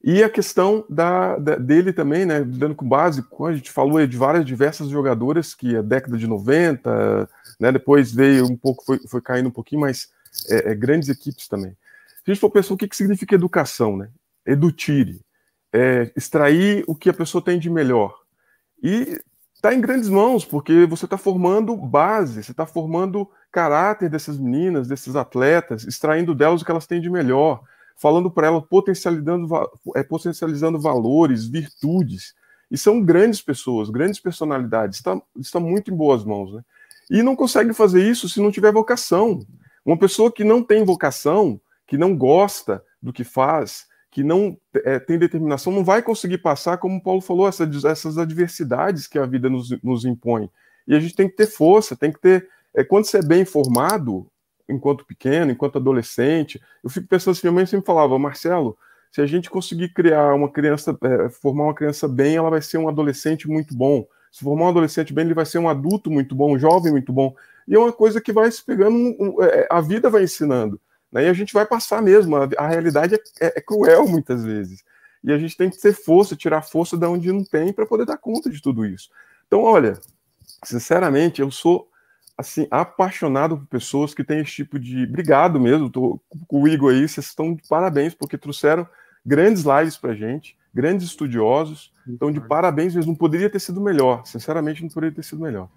D: E a questão da, da, dele também, né, dando com base, a gente falou de várias diversas jogadoras que a década de 90, né, depois veio um pouco, foi, foi caindo um pouquinho, mas é, é, grandes equipes também. Se a gente for pensar o que, que significa educação, né? Edutire, é, extrair o que a pessoa tem de melhor. E está em grandes mãos, porque você está formando base, você está formando caráter dessas meninas, desses atletas, extraindo delas o que elas têm de melhor, falando para elas, potencializando, é, potencializando valores, virtudes. E são grandes pessoas, grandes personalidades, está, está muito em boas mãos. Né? E não consegue fazer isso se não tiver vocação. Uma pessoa que não tem vocação, que não gosta do que faz, que não é, tem determinação, não vai conseguir passar, como o Paulo falou, essa, essas adversidades que a vida nos, nos, impõe. E a gente tem que ter força, tem que ter. É, quando você é bem formado, enquanto pequeno, enquanto adolescente, eu fico pensando assim, minha mãe sempre falava, Marcelo, se a gente conseguir criar uma criança, é, formar uma criança bem, ela vai ser um adolescente muito bom. Se formar um adolescente bem, ele vai ser um adulto muito bom, um jovem muito bom. E é uma coisa que vai se pegando, é, a vida vai ensinando. Né? E a gente vai passar mesmo. A, a realidade é, é, é, cruel muitas vezes. E a gente tem que ter força, tirar força da onde não tem para poder dar conta de tudo isso. Então, olha, sinceramente, eu sou assim apaixonado por pessoas que têm esse tipo de. Obrigado mesmo, tô com o Igor aí, vocês estão de parabéns, porque trouxeram grandes lives para gente, grandes estudiosos. Então, de parabéns mesmo. Não poderia ter sido melhor. Sinceramente, não poderia ter sido melhor.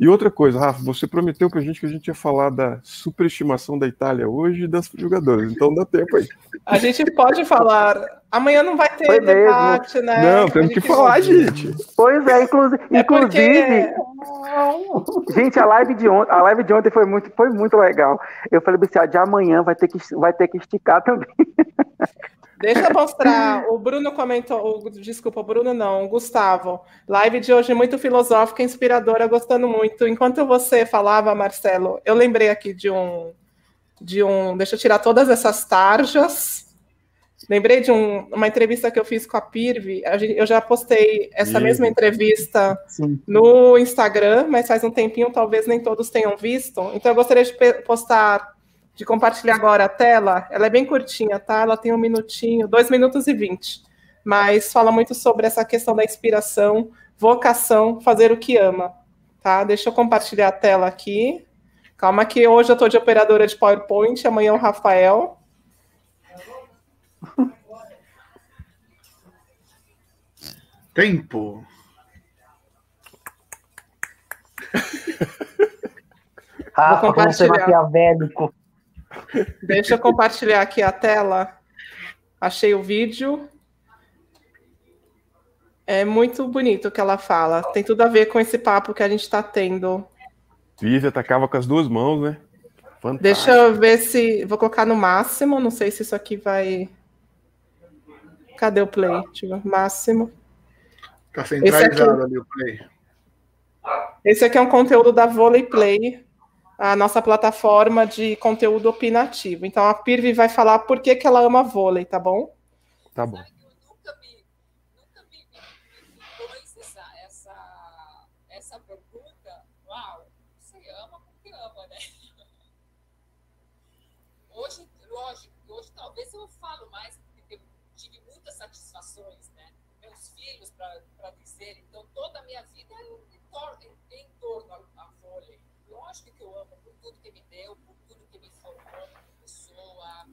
D: E outra coisa, Rafa, você prometeu pra gente que a gente ia falar da superestimação da Itália hoje e das jogadoras, então dá tempo aí.
B: A gente pode falar. Amanhã não vai ter Foi debate, mesmo.
D: né? Não, temos que falar, gente.
G: Pois é, inclusive. É inclusive Gente, a live de ontem, a live de ontem foi muito, foi muito legal. Eu falei, assim, de amanhã vai ter que, vai ter que esticar também.
B: Deixa eu mostrar. O Bruno comentou. O, desculpa, o Bruno não, o Gustavo. Live de hoje muito filosófica, inspiradora, gostando muito. Enquanto você falava, Marcelo, eu lembrei aqui de um. De um. Deixa eu tirar todas essas tarjas. Lembrei de um, uma entrevista que eu fiz com a Pirvi. Eu já postei essa mesma entrevista Sim. no Instagram, mas faz um tempinho, talvez nem todos tenham visto. Então eu gostaria de postar de compartilhar agora a tela. Ela é bem curtinha, tá? Ela tem um minutinho, dois minutos e vinte. Mas fala muito sobre essa questão da inspiração, vocação, fazer o que ama. Tá? Deixa eu compartilhar a tela aqui. Calma que hoje eu estou de operadora de PowerPoint, amanhã é o Rafael.
A: Tempo.
E: Rafa, Vou compartilhar. Como maquiavélico.
B: Deixa eu compartilhar aqui a tela. Achei o vídeo. É muito bonito o que ela fala. Tem tudo a ver com esse papo que a gente está tendo.
D: Vivi atacava com as duas mãos, né?
B: Fantástico. Deixa eu ver se. Vou colocar no máximo. Não sei se isso aqui vai. Cadê o play? Máximo.
A: Tá centralizado aqui... ali o play.
B: Esse aqui é um conteúdo da Volley Play a nossa plataforma de conteúdo opinativo. Então a Pirvi vai falar por que, que ela ama vôlei, tá bom?
D: Tá bom.
H: talvez eu falo mais, porque eu tive muitas satisfações, né? Meus filhos, para dizer, então toda a minha vida é em torno, em, em torno a, vôlei. Lógico que eu amo por tudo que me deu, por tudo que me formou como pessoa.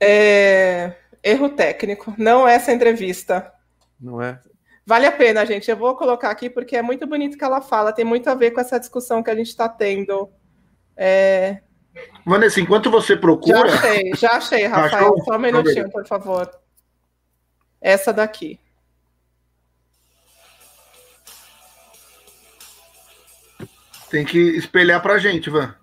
B: É... Erro técnico, não é essa entrevista.
D: Não é?
B: Vale a pena, gente. Eu vou colocar aqui porque é muito bonito que ela fala, tem muito a ver com essa discussão que a gente está tendo. É,
A: Vanessa, enquanto você procura.
B: Já achei, já achei, Rafael. Achou? Só um minutinho, por favor. Essa daqui.
A: Tem que espelhar pra gente, Van.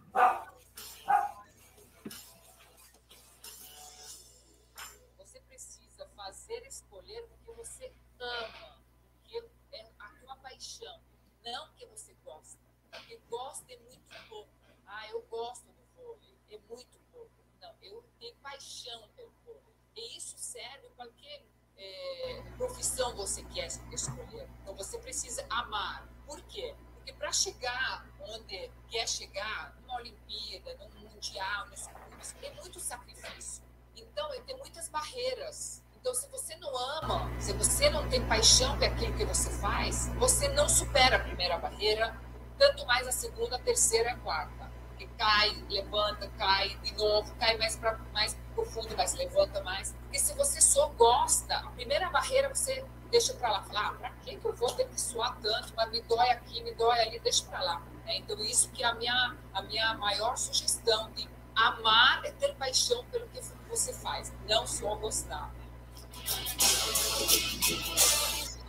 H: Profissão você quer escolher. Então você precisa amar. Por quê? Porque para chegar onde quer chegar, numa Olimpíada, num Mundial, nos clubes, é muito sacrifício. Então tem muitas barreiras. Então, se você não ama, se você não tem paixão por aquilo que você faz, você não supera a primeira barreira, tanto mais a segunda, a terceira e a quarta. Porque cai, levanta, cai de novo, cai mais para mais profundo, mas levanta mais. Porque se você só gosta, a primeira barreira você deixa para lá. Falar, ah, para que, que eu vou ter que suar tanto? Mas me dói aqui, me dói ali, deixa para lá. É, então, isso que é a minha, a minha maior sugestão de amar é ter paixão pelo que você faz, não só gostar.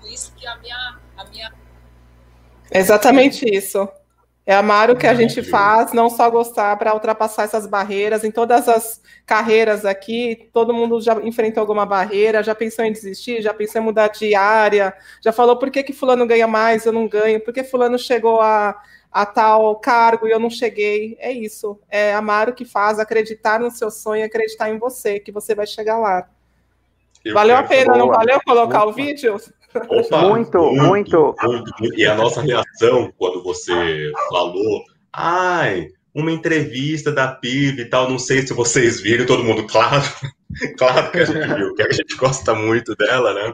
H: Isso que é a minha, a minha...
B: Exatamente isso. É amar o que a gente faz, não só gostar para ultrapassar essas barreiras. Em todas as carreiras aqui, todo mundo já enfrentou alguma barreira, já pensou em desistir, já pensou em mudar de área, já falou por que, que fulano ganha mais, eu não ganho, por que fulano chegou a, a tal cargo e eu não cheguei. É isso. É amar o que faz, acreditar no seu sonho, acreditar em você, que você vai chegar lá. Eu valeu a pena, não valeu colocar Opa. o vídeo?
F: Opa, muito, muito, muito, E a nossa reação quando você falou, ai, uma entrevista da PIB e tal, não sei se vocês viram, todo mundo, claro, claro que a gente viu, que a gente gosta muito dela, né?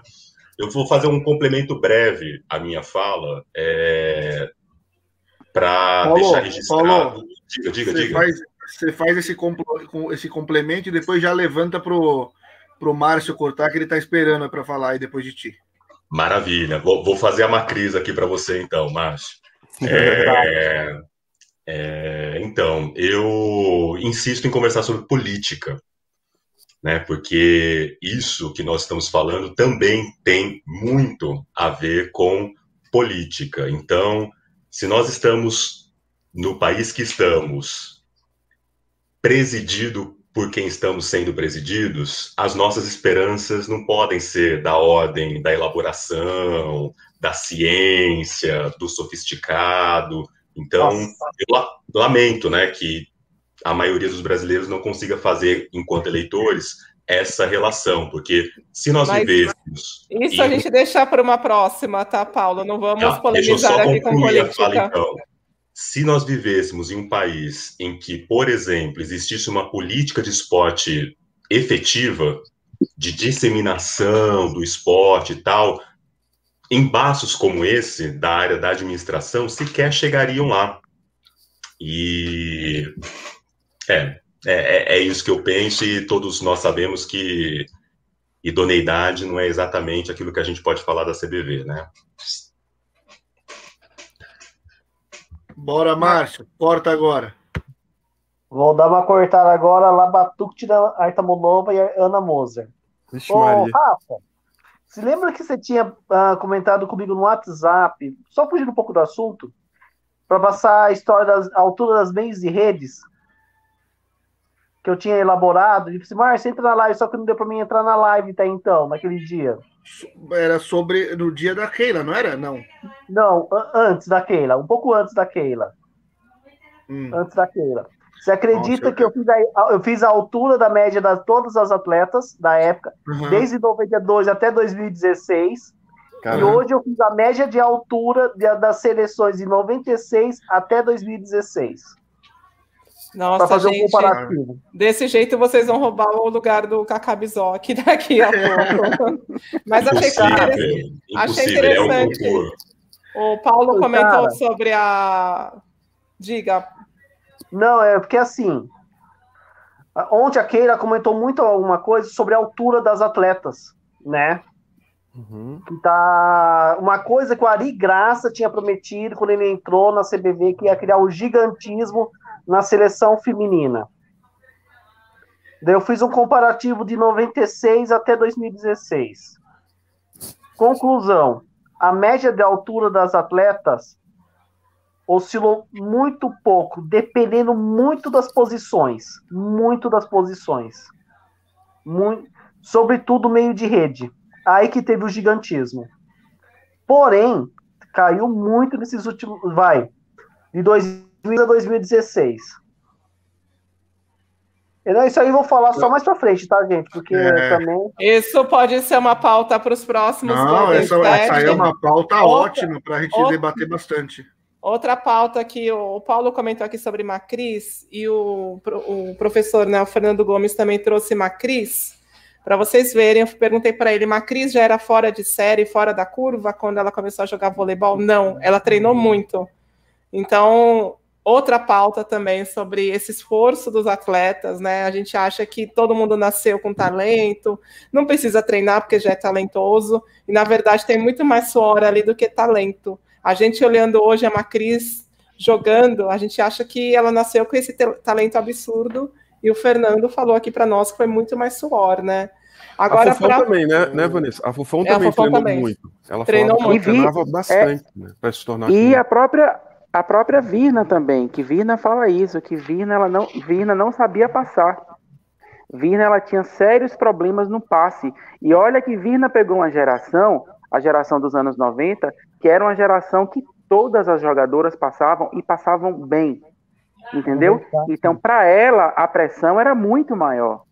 F: Eu vou fazer um complemento breve à minha fala, é, para deixar registrado. Paulo,
A: diga, diga, você diga. Faz, você faz esse, compl esse complemento e depois já levanta pro, pro Márcio cortar, que ele está esperando para falar aí depois de ti.
F: Maravilha. Vou, vou fazer a matriz aqui para você, então, Márcio. É, é, então, eu insisto em conversar sobre política, né? Porque isso que nós estamos falando também tem muito a ver com política. Então, se nós estamos no país que estamos, presidido por quem estamos sendo presididos, as nossas esperanças não podem ser da ordem da elaboração, da ciência, do sofisticado. Então, eu lamento, né, que a maioria dos brasileiros não consiga fazer, enquanto eleitores, essa relação, porque se nós Mas vivêssemos.
B: Isso em... a gente deixar para uma próxima, tá, Paulo? Não vamos ah, polemizar aqui com política. Fala, então
F: se nós vivêssemos em um país em que, por exemplo, existisse uma política de esporte efetiva, de disseminação do esporte e tal, embaços como esse, da área da administração, sequer chegariam lá. E é, é, é isso que eu penso, e todos nós sabemos que idoneidade não é exatamente aquilo que a gente pode falar da CBV, né?
A: Bora, Márcio, corta agora.
E: Vou dar uma cortada agora lá, Batuque da Artamonova e Ana Moser. Vixe, Ô. Rafa, se lembra que você tinha uh, comentado comigo no WhatsApp, só fugindo um pouco do assunto, para passar a história das a altura das meias e redes que eu tinha elaborado? E disse, Márcio, entra na live, só que não deu para mim entrar na live até então, naquele dia.
A: Era sobre no dia da Keila, não era? Não.
E: Não, antes da Keila, um pouco antes da Keila. hum. antes da Keila. Você acredita Nossa, que eu fiz, a, eu fiz a altura da média de todas as atletas da época, uhum. desde 92 até 2016. Caramba. E hoje eu fiz a média de altura das seleções de 96 até 2016.
B: Nossa, fazer gente, um comparativo. Desse jeito vocês vão roubar o lugar do Cacabizoc daqui a pouco. Mas achei, interessante. achei interessante. É um o Paulo comentou Cara, sobre a. Diga.
E: Não, é porque assim. Ontem a Keira comentou muito alguma coisa sobre a altura das atletas, né? Uhum. Tá uma coisa que o Ari Graça tinha prometido quando ele entrou na CBV, que ia criar o gigantismo na seleção feminina. Daí eu fiz um comparativo de 96 até 2016. Conclusão: a média de altura das atletas oscilou muito pouco, dependendo muito das posições, muito das posições. Muito, sobretudo meio de rede. Aí que teve o gigantismo. Porém, caiu muito nesses últimos, vai, de 2000 a 2016. Não, isso aí eu vou falar só mais pra frente, tá, gente? Porque é. também.
B: Isso pode ser uma pauta para os próximos.
A: Não, essa, essa aí é uma pauta outra, ótima para a gente outra, debater bastante.
B: Outra pauta que o Paulo comentou aqui sobre Macris e o, o professor né, o Fernando Gomes também trouxe Macris. Para vocês verem, eu perguntei para ele: Macris já era fora de série, fora da curva quando ela começou a jogar voleibol? Não, ela treinou muito. Então, outra pauta também sobre esse esforço dos atletas, né? A gente acha que todo mundo nasceu com talento, não precisa treinar porque já é talentoso, e na verdade tem muito mais suor ali do que talento. A gente olhando hoje a Macris jogando, a gente acha que ela nasceu com esse talento absurdo, e o Fernando falou aqui para nós que foi muito mais suor, né?
D: Agora, a Fofão pra... também, né, né, Vanessa? A Fofão é, também a Fofão treinou também. muito. Ela treinou muito. treinava bastante, é... né, para se tornar.
G: E a própria a própria Virna também, que Virna fala isso, que Virna, ela não, Virna não sabia passar. Virna ela tinha sérios problemas no passe. E olha que Virna pegou uma geração, a geração dos anos 90, que era uma geração que todas as jogadoras passavam e passavam bem. Entendeu? Então, para ela, a pressão era muito maior.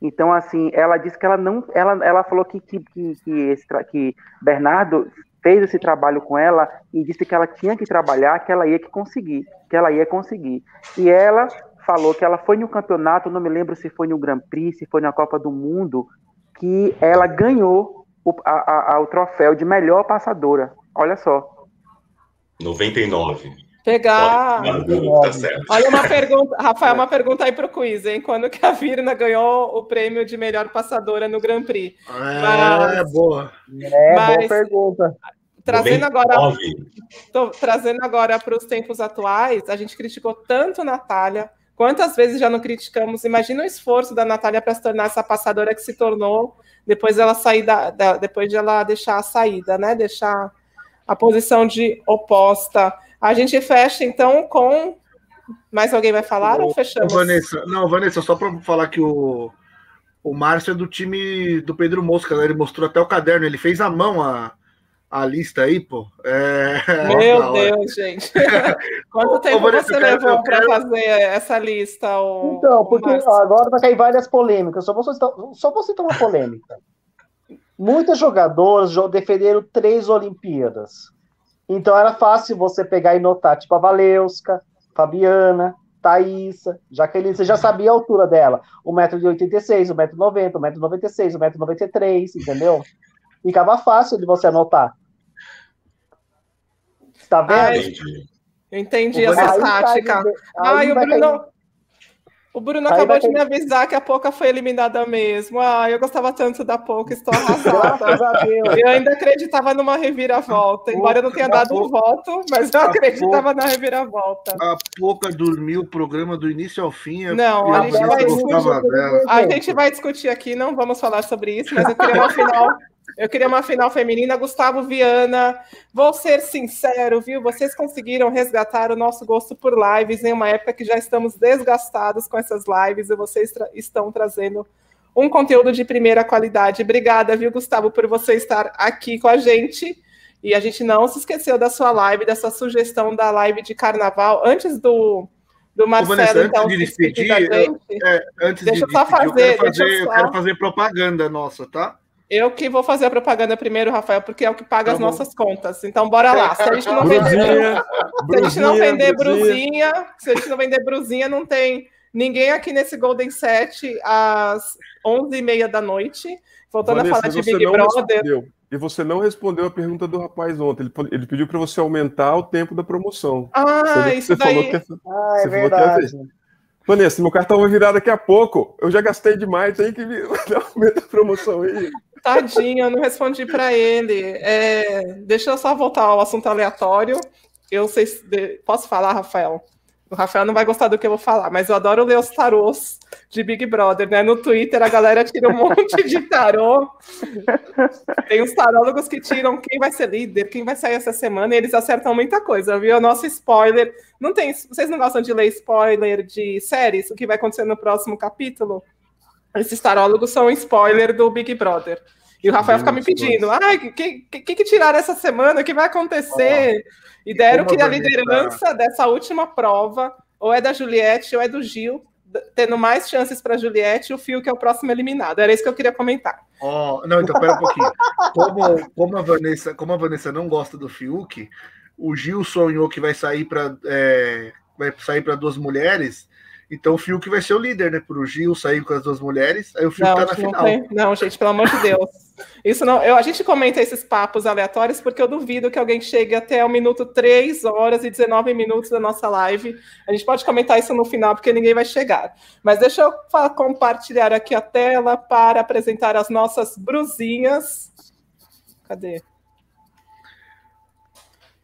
G: Então, assim, ela disse que ela não. Ela, ela falou que, que, que, que, esse, que Bernardo fez esse trabalho com ela e disse que ela tinha que trabalhar, que ela ia que conseguir, que ela ia conseguir. E ela falou que ela foi no campeonato, não me lembro se foi no Grand Prix, se foi na Copa do Mundo, que ela ganhou o, a, a, o troféu de melhor passadora. Olha só.
F: 99.
B: Pegar. Tá Olha uma pergunta, Rafael, uma pergunta aí para o quiz, hein? Quando que a Virna ganhou o prêmio de melhor passadora no Grand Prix?
A: É, Mas... boa.
E: É, Mas... boa pergunta.
B: Trazendo agora, tô, trazendo agora para os tempos atuais, a gente criticou tanto a Natália, quantas vezes já não criticamos? Imagina o esforço da Natália para se tornar essa passadora que se tornou depois dela sair da, da, depois de ela deixar a saída, né? Deixar a posição de oposta. A gente fecha então com. Mais alguém vai falar o, ou fechamos?
A: Vanessa, não, Vanessa, só para falar que o, o Márcio é do time do Pedro Mosca, né? ele mostrou até o caderno, ele fez à mão a, a lista aí, pô. É...
B: Meu Deus, gente. Quanto tempo Vanessa, você levou para quero... fazer essa lista? O,
E: então, porque agora vai cair várias polêmicas. Só vou citar, só vou citar uma polêmica. Muitas jogadoras defenderam três Olimpíadas. Então era fácil você pegar e notar, tipo a Valeuska, Fabiana, Thaísa, Jaqueline, você já sabia a altura dela. 1,86m, 1,90m, 1,96m, 1,93m, entendeu? Ficava fácil de você anotar. Tá vendo? Ai,
B: eu entendi essa tática. Ai, o Bruno, o Bruno Aí acabou de me avisar que a Poca foi eliminada mesmo. Ah, eu gostava tanto da Poca, estou arrasada. eu ainda acreditava numa reviravolta, embora eu não tenha dado um voto, mas eu acreditava na reviravolta.
A: A Poca dormiu o programa do início ao fim.
B: Não, a gente, vai discutir, a gente vai discutir aqui, não vamos falar sobre isso, mas eu queria no final eu queria uma final feminina. Gustavo Viana, vou ser sincero, viu? Vocês conseguiram resgatar o nosso gosto por lives em uma época que já estamos desgastados com essas lives e vocês tra estão trazendo um conteúdo de primeira qualidade. Obrigada, viu, Gustavo, por você estar aqui com a gente. E a gente não se esqueceu da sua live, da sua sugestão da live de carnaval. Antes do, do Marcelo, Vanessa,
A: então, antes de despedir, eu, é, antes deixa de eu só fazer, eu quero fazer, eu, só... eu quero fazer propaganda nossa, tá?
B: Eu que vou fazer a propaganda primeiro, Rafael, porque é o que paga tá as nossas contas. Então, bora lá. Se a gente não vender, brusinha, se a gente não vender brusinha. se a gente não vender brusinha, não tem ninguém aqui nesse Golden Set às 11h30 da noite. Voltando Vanessa, a falar de Big Brother.
D: Respondeu. E você não respondeu a pergunta do rapaz ontem. Ele, ele pediu para você aumentar o tempo da promoção.
B: Ah, você, isso você daí. Falou que,
E: ah, é verdade.
D: Vanessa, meu cartão vai virar daqui a pouco. Eu já gastei demais, tem que aumentar a promoção aí.
B: Tadinho, eu não respondi para ele. É, deixa eu só voltar ao assunto aleatório. Eu sei se. Posso falar, Rafael? O Rafael não vai gostar do que eu vou falar, mas eu adoro ler os tarôs de Big Brother, né? No Twitter a galera tira um monte de tarô. Tem os tarólogos que tiram quem vai ser líder, quem vai sair essa semana, e eles acertam muita coisa, viu? O nosso spoiler. Não tem. Vocês não gostam de ler spoiler de séries? O que vai acontecer no próximo capítulo? Esses tarólogos são um spoiler do Big Brother. E o Rafael fica me pedindo, ai, o que, que, que tiraram essa semana? O que vai acontecer? Oh, e deram que a liderança dessa última prova ou é da Juliette ou é do Gil, tendo mais chances para Juliette e o Fio, que é o próximo eliminado. Era isso que eu queria comentar.
A: Oh, não, então pera um pouquinho. Como, como, a Vanessa, como a Vanessa não gosta do Fiuk, o Gil sonhou que vai sair para é, vai sair para duas mulheres então o Fiuk vai ser o líder, né? Pro Gil sair com as duas mulheres, aí o Fiuk não, tá na final. Tem...
B: Não, gente, pelo amor de Deus. Isso não. Eu, a gente comenta esses papos aleatórios porque eu duvido que alguém chegue até o minuto 3 horas e 19 minutos da nossa live. A gente pode comentar isso no final, porque ninguém vai chegar. Mas deixa eu compartilhar aqui a tela para apresentar as nossas brusinhas. Cadê?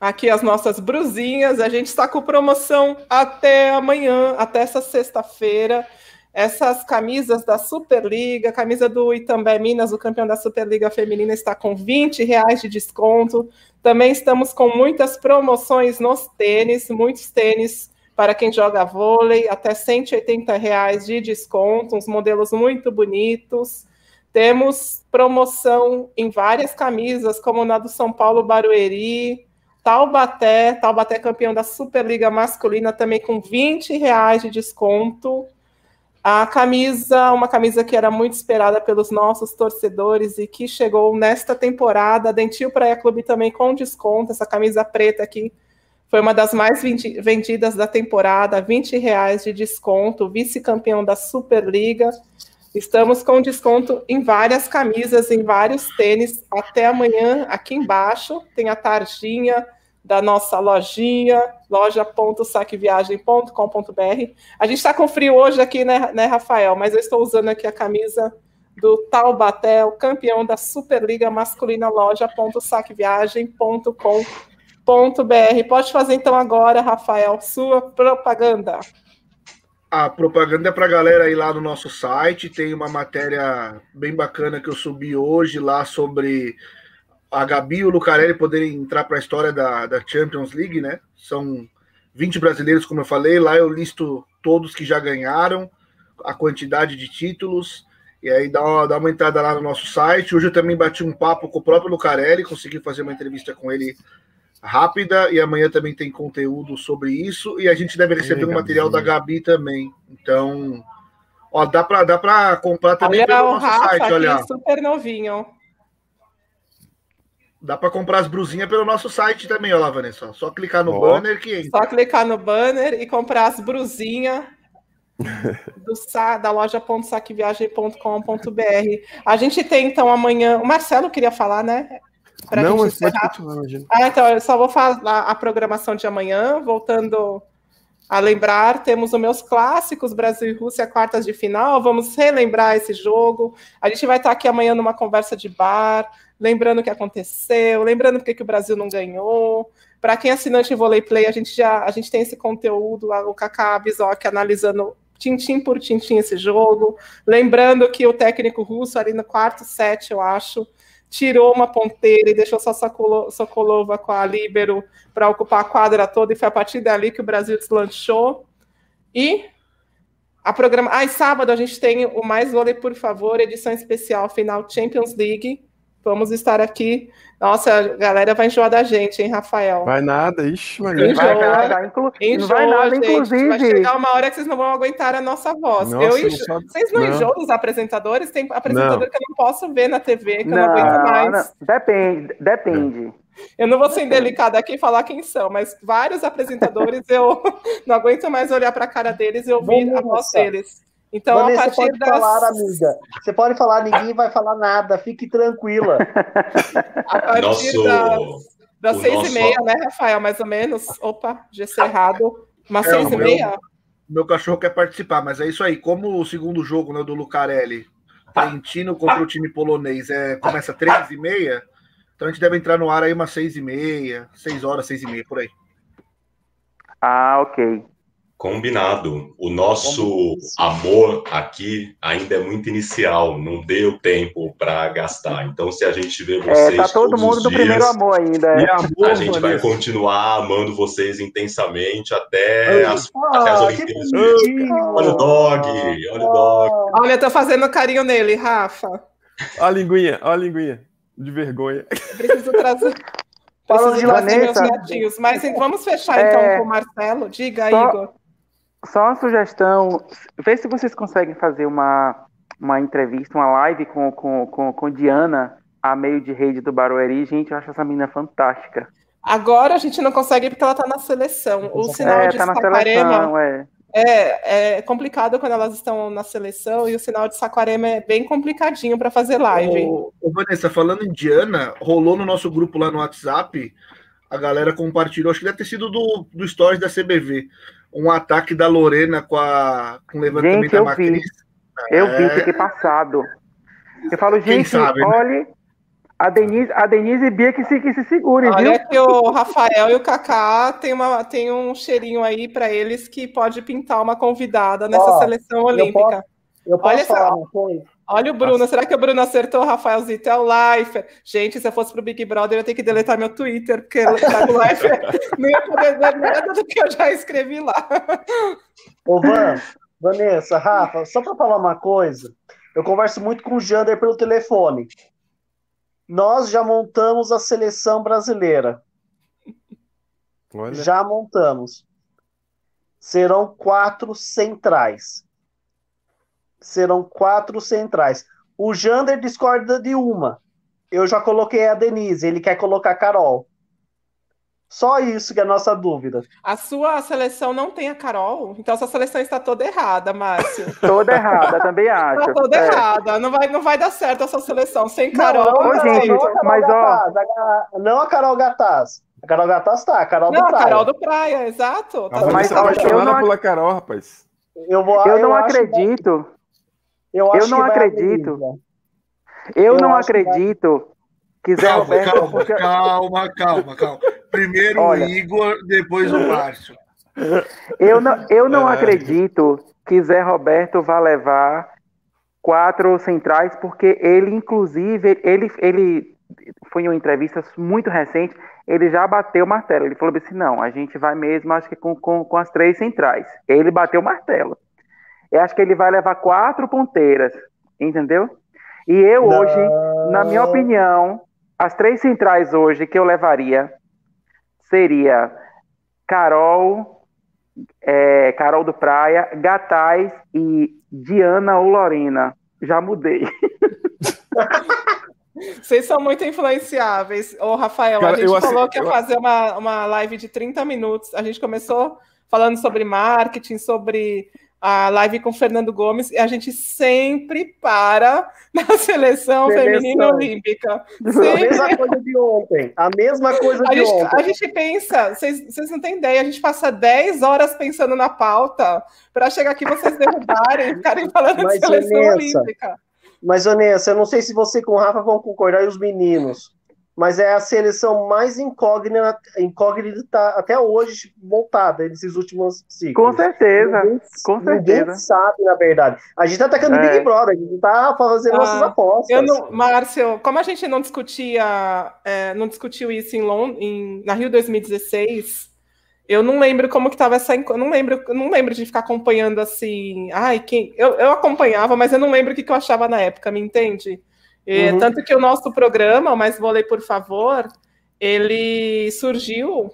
B: Aqui as nossas brusinhas. A gente está com promoção até amanhã, até essa sexta-feira. Essas camisas da Superliga, camisa do Itambé Minas, o campeão da Superliga Feminina, está com 20 reais de desconto. Também estamos com muitas promoções nos tênis, muitos tênis para quem joga vôlei, até 180 reais de desconto, uns modelos muito bonitos. Temos promoção em várias camisas, como na do São Paulo Barueri, Taubaté, Taubaté campeão da Superliga Masculina, também com 20 reais de desconto. A camisa, uma camisa que era muito esperada pelos nossos torcedores e que chegou nesta temporada. Dentil Praia Clube também com desconto. Essa camisa preta aqui foi uma das mais vendidas da temporada, 20 reais de desconto. Vice-campeão da Superliga. Estamos com desconto em várias camisas, em vários tênis. Até amanhã, aqui embaixo, tem a tarjinha da nossa lojinha, loja.saqueviagem.com.br. A gente está com frio hoje aqui, né, né, Rafael? Mas eu estou usando aqui a camisa do Taubaté, o campeão da Superliga Masculina, loja.saqueviagem.com.br. Pode fazer então agora, Rafael, sua propaganda
A: a propaganda é para a galera ir lá no nosso site. Tem uma matéria bem bacana que eu subi hoje lá sobre a Gabi e o Lucarelli poderem entrar para a história da, da Champions League, né? São 20 brasileiros, como eu falei. Lá eu listo todos que já ganharam, a quantidade de títulos. E aí dá uma, dá uma entrada lá no nosso site. Hoje eu também bati um papo com o próprio Lucarelli, consegui fazer uma entrevista com ele rápida e amanhã também tem conteúdo sobre isso e a gente deve receber o um material da Gabi também. Então, ó, dá para dá para comprar também
B: olha pelo nosso Rafa site, olha. Super novinho.
A: Dá para comprar as brusinhas pelo nosso site também, olha lá, Vanessa. Só clicar no oh. banner que entra.
B: Só clicar no banner e comprar as brusinhas do sa, da loja.saqueviagem.com.br. A gente tem então amanhã. O Marcelo queria falar, né?
D: Pra não, continuar,
B: imagina. Ah, então, eu só vou falar a programação de amanhã, voltando a lembrar, temos os meus clássicos, Brasil e Rússia, quartas de final, vamos relembrar esse jogo. A gente vai estar aqui amanhã numa conversa de bar, lembrando o que aconteceu, lembrando porque que o Brasil não ganhou. Para quem é assinante Volei Play, a gente já a gente tem esse conteúdo, o Kaká Bizoc analisando tintim por tintim esse jogo. Lembrando que o técnico russo, ali no quarto set, eu acho, tirou uma ponteira e deixou só Sokolova com a Líbero para ocupar a quadra toda, e foi a partir dali que o Brasil deslanchou. E a programa. Ah, sábado a gente tem o Mais Vôlei, por favor, edição especial final Champions League. Vamos estar aqui. Nossa, a galera vai enjoar da gente, hein, Rafael?
D: Vai nada, ixi, mas
B: Enjoa,
G: vai nada, inclu...
B: enjoa,
G: não vai nada,
B: gente.
G: inclusive.
B: Vai chegar uma hora que vocês não vão aguentar a nossa voz.
D: Nossa,
B: eu
D: não
B: enjo...
D: sabe-
B: Vocês não,
D: não.
B: enjoam dos apresentadores? Tem apresentador
D: Não.
B: que eu não posso ver na TV, que eu não
G: Não,
B: aguento mais.
G: não, depende, depende.
B: Eu não vou ser indelicada aqui e falar quem são, mas vários apresentadores eu não aguento mais olhar para a cara deles e ouvir a voz deles. Então, a
E: Vanessa,
B: partir
E: pode
B: das,
E: falar, amiga. Você pode falar, ninguém vai falar nada. Fique tranquila.
B: a partir
F: Nosso,
B: das, das seis
F: nosso-
B: e meia, né, Rafael? Mais ou menos. Opa, GC errado. Umas
A: É,
B: seis e
A: meu-
B: meia?
A: Meu cachorro quer participar, mas é isso aí. Como o segundo jogo né, do Lucarelli, Trentino contra o time polonês, é, começa três e meia, então a gente deve entrar no ar aí umas seis e meia, seis horas, seis e meia, por aí.
G: Ah, ok.
F: Combinado. O nosso amor aqui ainda é muito inicial, não deu tempo para gastar. Então, se a gente vê
G: É,
F: vocês
G: tá todo
F: todos
G: mundo
F: dias,
G: primeiro amor ainda.
D: E
G: É.
D: amor,
F: a gente vai
D: Vanessa.
F: continuar amando vocês intensamente até as, até as Olimpíadas. Olha o dog, olha o dog.
B: Olha, eu tô fazendo carinho nele, Rafa.
D: Ó a linguinha, ó a linguinha. De vergonha.
B: Eu preciso trazer.
E: Fala
B: Preciso
E: de
B: trazer meus
G: Vanessa.
B: gatinhos. Mas vamos fechar
G: É.
B: então com o Marcelo. Diga,
G: Só-
B: Igor.
G: Só uma sugestão, vê se vocês conseguem fazer uma, uma entrevista, uma live com, com, com, com Diana, a meio de rede do Barueri. Gente, eu acho essa menina fantástica.
B: Agora a gente não consegue porque ela tá na seleção. O sinal
G: É,
B: de
G: tá
B: Saquarema
G: é.
B: é, é complicado quando elas estão na seleção e o sinal de Saquarema é bem complicadinho para fazer live.
A: Ô, ô, Vanessa, falando em Diana, rolou no nosso grupo lá no WhatsApp, a galera compartilhou, acho que deve ter sido do, do Stories da CBV, um ataque da Lorena com, a, com o levantamento
G: Gente,
A: da
G: eu
A: Macris.
G: vi. Eu vi,
A: É.
G: fiquei passado. Eu falo,
A: Quem
G: gente,
A: sabe, né?
G: olhe, a Denise, a Denise e Bia que se, que se segurem, viu?
B: Olha que o Rafael e o Kaká tem, uma, tem um cheirinho aí para eles que pode pintar uma convidada nessa
E: Ó,
B: seleção olímpica.
E: Eu posso
B: Olha
E: falar
B: essa-
E: uma coisa?
B: Olha o Bruno, será que o Bruno acertou, Rafaelzito? É o Life. Gente, se eu fosse pro Big Brother, eu ia ter que deletar meu Twitter, porque o Life não ia poder ver nada do que eu já escrevi lá.
E: Ô, Van, Vanessa, Rafa, só para falar uma coisa, eu converso muito com o Jander pelo telefone. Nós já montamos a seleção brasileira.
D: Olha.
E: Já montamos. Serão quatro centrais. Serão quatro centrais. O Jander discorda de uma. Eu já coloquei a Denise, ele quer colocar a Carol. Só isso que é a nossa dúvida.
B: A sua seleção não tem a Carol, então essa seleção está toda errada, Márcio.
G: Toda errada, também acho.
B: Está toda
G: É.
B: errada. Não vai, não vai dar certo essa seleção. Sem
E: Não,
B: Carol.
E: não, não,
G: gente,
E: não a Carol
G: mas, ó-
E: Gataz, a Ga- não a Carol Gataz. A Carol Gataz tá, a Carol
B: Não,
E: do
B: a
E: Praia.
B: Carol do Praia, exato. Tá
D: A
G: Mas, ó, eu
D: apaixonada
G: não
D: pela Carol, rapaz.
E: Eu, vou,
G: Eu não
E: acho-
G: acredito,
E: eu, acho
G: eu não acredito. eu
E: Eu
G: não
E: acho que vai-
G: acredito que Zé
A: Calma,
G: Roberto...
A: calma,
G: porque-
A: calma, calma, calma. Primeiro
G: Olha.
A: o Igor, depois o Márcio.
G: Eu não, eu não
D: Ai.
G: acredito que Zé Roberto vá levar quatro centrais, porque ele, inclusive, ele, ele foi em uma entrevista muito recente, ele já bateu o martelo. Ele falou assim: não, a gente vai mesmo, acho que com, com, com as três centrais. Ele bateu o martelo. Eu acho que ele vai levar quatro ponteiras, entendeu? E eu hoje, na minha opinião, as três centrais hoje que eu levaria seria Carol, é, Carol do Praia, Gatais e Diana ou Lorena. Já mudei.
B: Vocês são muito influenciáveis. Ô, Rafael,
D: Cara,
B: a gente falou que ia
D: eu-
B: fazer uma, uma live de 30 minutos. A gente começou falando sobre marketing, sobre a live com Fernando Gomes, e a gente sempre para na seleção,
E: Seleção.
B: feminina olímpica.
E: A
B: Sempre.
E: mesma coisa de ontem. A mesma coisa
B: A
E: de
B: gente,
E: ontem.
B: a gente pensa, vocês, vocês não têm ideia, a gente passa 10 horas pensando na pauta para chegar aqui vocês derrubarem e ficarem falando
E: Mas,
B: de seleção
E: Vanessa,
B: olímpica.
E: Mas, Vanessa, eu não sei se você com o Rafa vão concordar e os meninos, mas é a seleção mais incógnita, incógnita até hoje montada nesses últimos ciclos.
G: Com certeza.
E: Ninguém,
G: com
E: ninguém
G: certeza.
E: sabe, na verdade. A gente tá atacando o
G: É.
E: Big Brother, a gente tá fazendo
B: Ah,
E: nossas apostas.
B: Eu não, Márcio, como a gente não discutia, é, não discutiu isso em, Lond em na Rio 2016, eu não lembro como que estava essa, eu não lembro, eu não lembro de ficar acompanhando assim, ai, quem, eu, eu acompanhava, mas eu não lembro o que, que eu achava na época, me entende? Uhum. Tanto que o nosso programa, Mais Vôlei, por favor, ele surgiu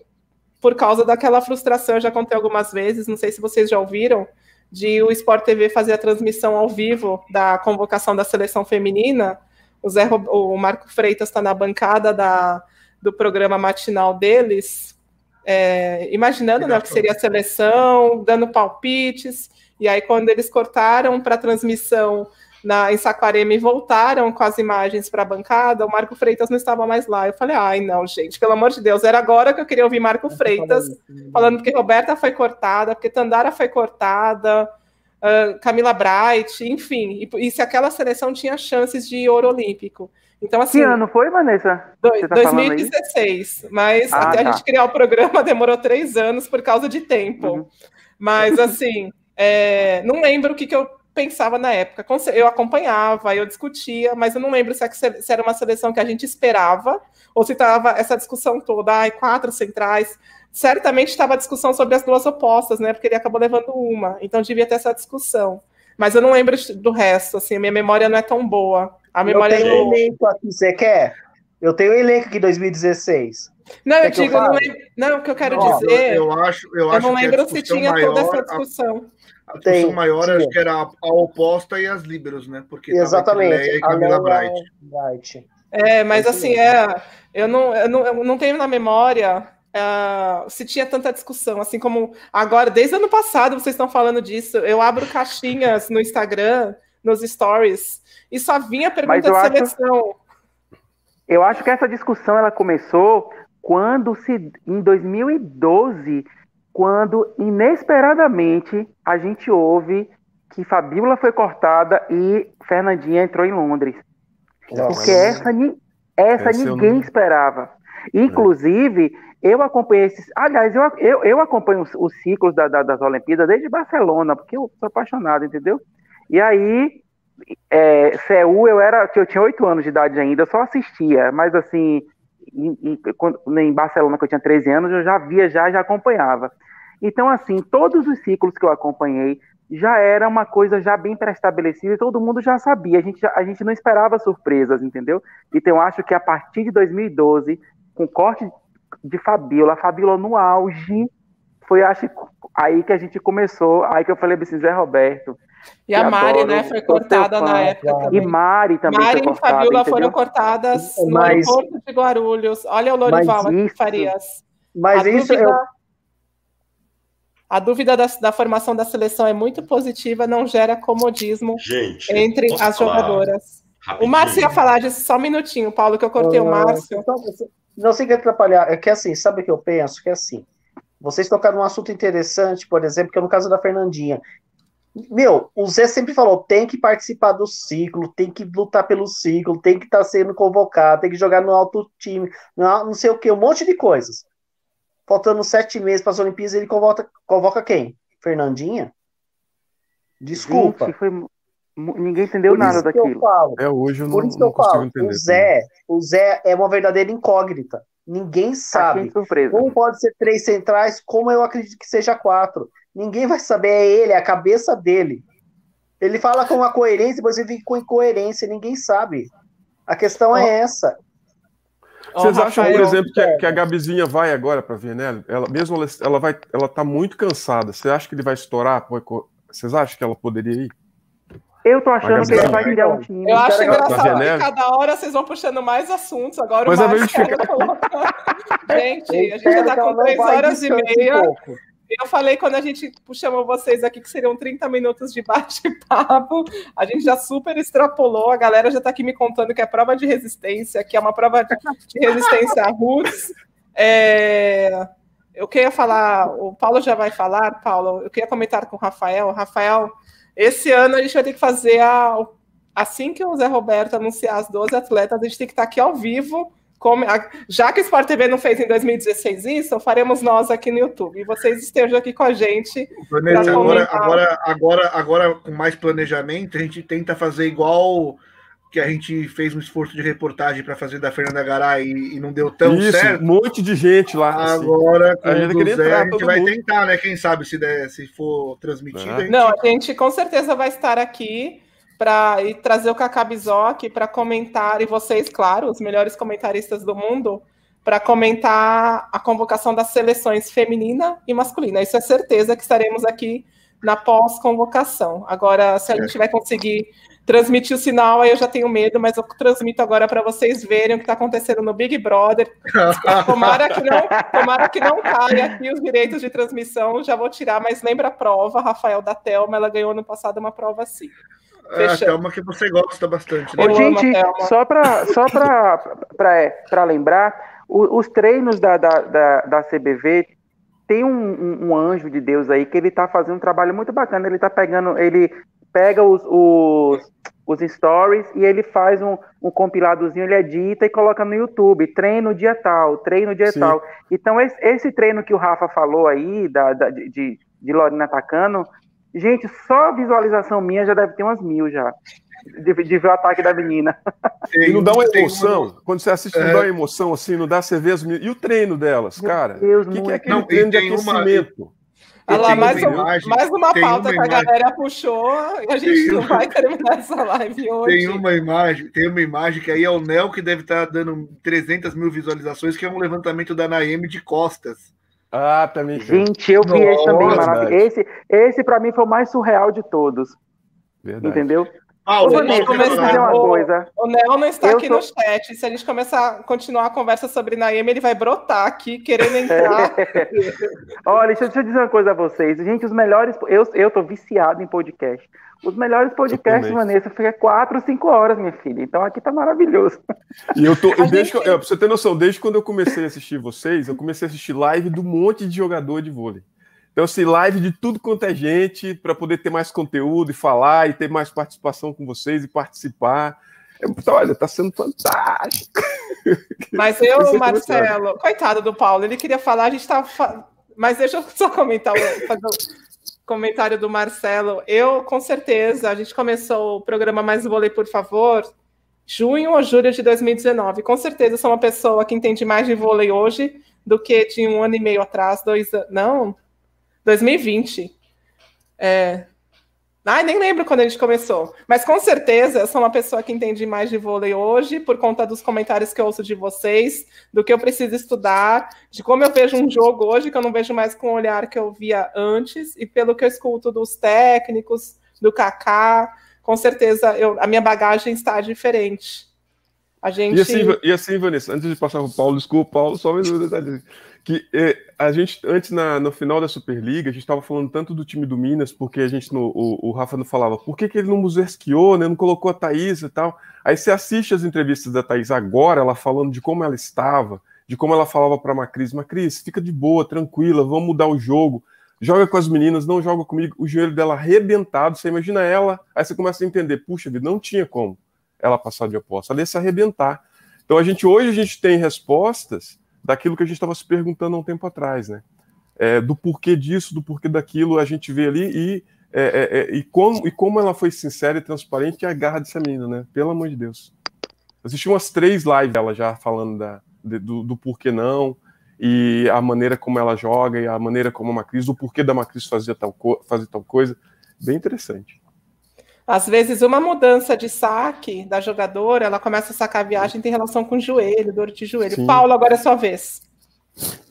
B: por causa daquela frustração, já contei algumas vezes, não sei se vocês já ouviram, de o Sport TV fazer a transmissão ao vivo da convocação da seleção feminina. O, Zé, o Marco Freitas está na bancada da, do programa matinal deles, é, imaginando né, o que seria a seleção, dando palpites, e aí quando eles cortaram para a transmissão na, em Saquarema e voltaram com as imagens para a bancada, o Marco Freitas não estava mais lá. Eu falei, ai, não, gente, pelo amor de Deus, era agora que eu queria ouvir Marco Freitas falando que Roberta foi cortada, porque Tandara foi cortada, uh, Camila Bright, enfim, e, e, se aquela seleção tinha chances de ouro olímpico. Então, assim.
G: Que ano foi, Vanessa?
B: Tá 2016. Mas ah, até tá. a gente criar o programa demorou três anos por causa de tempo. Uhum. Mas, assim, é, não lembro o que, que eu pensava na época. Eu acompanhava, eu discutia, mas eu não lembro se, era uma seleção que a gente esperava ou se estava essa discussão toda, ai, quatro centrais. Certamente estava a discussão sobre as duas opostas, né? Porque ele acabou levando uma, então devia ter essa discussão. Mas eu não lembro do resto, assim, minha memória não é tão boa. A memória
E: eu tenho um elenco aqui, você quer? Eu tenho elenco aqui 2016.
B: Não, eu digo, eu não, lembro, não, o que eu quero não, dizer.
A: Eu, eu acho, eu,
B: eu
A: acho
B: não lembro se tinha
A: maior,
B: toda essa discussão.
A: A discussão Tem, maior acho que era a, a, oposta e as líberos, né?
E: Porque Exatamente.
A: E Camila Bright. Bright.
B: É, mas assim, é, eu, não, eu, não, eu não tenho na memória uh, se tinha tanta discussão, assim como agora, desde o ano passado, vocês estão falando disso. Eu abro caixinhas no Instagram, nos stories, e só vinha pergunta de seleção.
G: Acho, eu acho que essa discussão ela começou quando se em 2012 quando inesperadamente a gente ouve que Fabíola foi cortada e Fernandinha entrou em Londres. Nossa. Porque essa, essa, essa ninguém não... esperava. Inclusive, é. eu acompanhei esses. Aliás, eu, eu, eu acompanho os, os ciclos da, da, das Olimpíadas desde Barcelona, porque eu sou apaixonado, entendeu? E aí, é, Seul, eu era. Eu tinha oito anos de idade ainda, eu só assistia, mas assim, em, em, em Barcelona, que eu tinha 13 anos, eu já via, já, já acompanhava. Então, assim, todos os ciclos que eu acompanhei já era uma coisa já bem pré-estabelecida e todo mundo já sabia. A gente, a gente não esperava surpresas, entendeu? Então, eu acho que a partir de 2012, com o corte de Fabiola, a Fabiola no auge, foi acho aí que a gente começou, aí que eu falei assim, Zé Roberto.
B: E a Mari, adoro, né, foi cortada na época também.
G: E Mari também
B: Mari e Fabiola foram cortadas mas, no aeroporto de Guarulhos. Olha o Lorival aqui, Farias.
E: Mas a isso dúvida...
B: a dúvida da, da, formação da seleção é muito positiva, não gera comodismo
F: Gente,
B: entre as jogadoras. Rapidinho. O Márcio ia falar disso só um minutinho, Paulo, que eu cortei uh, o Márcio.
E: Não sei que atrapalhar, é que assim, sabe o que eu penso? Que é assim, vocês tocaram um assunto interessante, por exemplo, que é no caso da Fernandinha. Meu, o Zé sempre falou: tem que participar do ciclo, tem que lutar pelo ciclo, tem que estar tá sendo convocado, tem que jogar no alto time, não, não sei o que, um monte de coisas faltando sete meses para as Olimpíadas, ele convoca, convoca quem? Fernandinha? Desculpa.
G: Gente, foi... Ninguém entendeu Por nada daquilo.
D: é, hoje eu não,
E: Por isso que eu falo, entender, o Zé, o Zé é uma verdadeira incógnita. Ninguém sabe. Como pode ser três centrais, como eu acredito que seja quatro. Ninguém vai saber, é ele, é a cabeça dele. Ele fala com uma coerência, depois ele vem com incoerência, ninguém sabe. A questão é essa.
D: Vocês acham, por exemplo, que a, que a Gabizinha vai agora para ver, né? Ela mesmo ela, ela vai, ela tá muito cansada. Você acha que ele vai estourar? Vocês acham que ela poderia ir?
G: Eu tô achando que ele vai criar um time.
B: Eu acho engraçado que cada hora vocês vão puxando mais assuntos. Agora
D: Mas
B: o
D: Marcos fica...
B: Gente, a gente já tá com três horas e meia. Um eu falei quando a gente chamou vocês aqui que seriam 30 minutos de bate-papo. A gente já super extrapolou. A galera já está aqui me contando que é prova de resistência, que é uma prova de resistência a roots. É... Eu queria falar, o Paulo já vai falar, Paulo. Eu queria comentar com o Rafael. Rafael, esse ano a gente vai ter que fazer a. Assim que o Zé Roberto anunciar as 12 atletas, a gente tem que estar aqui ao vivo como, já que o Sport TV não fez em 2016 isso, faremos nós aqui no YouTube. E vocês estejam aqui com a gente.
A: Vanessa, agora, agora, agora, agora, com mais planejamento, a gente tenta fazer igual que a gente fez um esforço de reportagem para fazer da Fernanda Garay e, e, não deu tão Isso, certo.
D: Um monte de gente lá.
A: Assim. Agora, com a gente, Zé, a gente vai mundo. tentar, né? Quem sabe se, der, se for transmitido.
B: É. Gente... Não, a gente com certeza vai estar aqui para e trazer o Cacabizó aqui para comentar, e vocês, claro, os melhores comentaristas do mundo, para comentar a convocação das seleções feminina e masculina. Isso é certeza que estaremos aqui na pós-convocação. Agora, se a gente vai conseguir transmitir o sinal, aí eu já tenho medo, mas eu transmito agora para vocês verem o que está acontecendo no Big Brother. Tomara que, não, tomara que não caia aqui os direitos de transmissão, já vou tirar, mas lembra a prova, Rafael da Telma, ela ganhou no passado uma prova assim.
A: É, a Thelma que você gosta bastante.
G: Né? Ô, gente, só para só para lembrar, os treinos da, da, da, da CBV tem um, um, um, anjo de Deus aí que ele tá fazendo um trabalho muito bacana. Ele tá pegando, ele pega os, os, os stories e ele faz um, um compiladozinho, ele edita e coloca no YouTube. Treino dia tal, treino dia Sim. tal. Então, esse, esse, treino que o Rafa falou aí, da, da de, de Lorena atacando, gente, só a visualização minha já deve ter umas mil já de, de ver o ataque da menina.
D: Tem, e não dá uma emoção? Uma... Quando você assiste, não é... dá uma emoção assim, não dá você ver as E o treino delas, cara? O que, que, é aquele não, treino de aquecimento? Uma...
B: Olha lá, mais, um, imagem, mais uma pauta uma que a galera puxou e a gente tem não vai terminar essa live hoje.
A: Tem uma imagem, tem uma imagem que aí é o Nel que deve estar dando 300 mil visualizações, que é um levantamento da Naemi de costas.
G: Ah, também. Gente, eu vi Nossa, esse também, maravilhoso. Esse, esse para mim foi o mais surreal de todos. Verdade. Entendeu?
B: Paulo, Ô, Vanessa, começar, uma coisa. O Nel não está eu aqui no chat. Se a gente começar a continuar a conversa sobre Naemi, ele vai brotar aqui, querendo entrar.
G: Olha, deixa, deixa, eu dizer uma coisa a vocês. Gente, os melhores. Eu, eu tô viciado em podcast. Os melhores podcasts, Vanessa, fica quatro, cinco horas, minha filha. Então aqui tá maravilhoso.
D: E eu tô. desde gente... que, pra você ter noção, desde quando eu comecei a assistir vocês, eu comecei a assistir live do monte de jogador de vôlei. Então, assim, live de tudo quanto é gente, para poder ter mais conteúdo e falar e ter mais participação com vocês e participar. Então, olha, tá sendo fantástico.
B: Mas eu, Marcelo, coitado do Paulo, ele queria falar, a gente estava. Mas deixa eu só comentar fazer o comentário do Marcelo. Eu, com certeza, a gente começou o programa Mais Vôlei, por favor, junho ou julho de 2019. Com certeza, sou uma pessoa que entende mais de vôlei hoje do que de um ano e meio atrás, dois anos. Não, 2020. É... Ai, nem lembro quando a gente começou. Mas com certeza eu sou uma pessoa que entende mais de vôlei hoje, por conta dos comentários que eu ouço de vocês, do que eu preciso estudar, de como eu vejo um jogo hoje, que eu não vejo mais com o olhar que eu via antes, e pelo que eu escuto dos técnicos, do Kaká. Com certeza eu, a minha bagagem está diferente. A gente...
D: e, assim, e assim, Vanessa, antes de passar para o Paulo, desculpa, Paulo, só mais um detalhe que é, a gente, antes, na, no final da Superliga, a gente estava falando tanto do time do Minas, porque a gente, no, o, o Rafa não falava, por que, que ele não musesquiou, né, não colocou a Thaís e tal. Aí você assiste as entrevistas da Thaís agora, ela falando de como ela estava, de como ela falava para a Macris, Macris, fica de boa, tranquila, vamos mudar o jogo, joga com as meninas, não joga comigo, o joelho dela arrebentado, você imagina ela, aí você começa a entender, puxa vida, não tinha como ela passar de aposta, ela ia se arrebentar. Então a gente, hoje a gente tem respostas daquilo que a gente estava se perguntando há um tempo atrás, né? É, do porquê disso, do porquê daquilo, a gente vê ali e, é, é, é, e, como, e como ela foi sincera e transparente e a garra dessa menina, né? Pelo amor de Deus. Assisti umas três lives dela já falando da, de, do, do porquê não, e a maneira como ela joga, e a maneira como a Macris, o porquê da Macris fazer tal, fazer tal coisa. Bem interessante.
B: Às vezes, uma mudança de saque da jogadora, ela começa a sacar a viagem, tem relação com o joelho, dor de joelho. Sim. Paulo, agora é sua vez.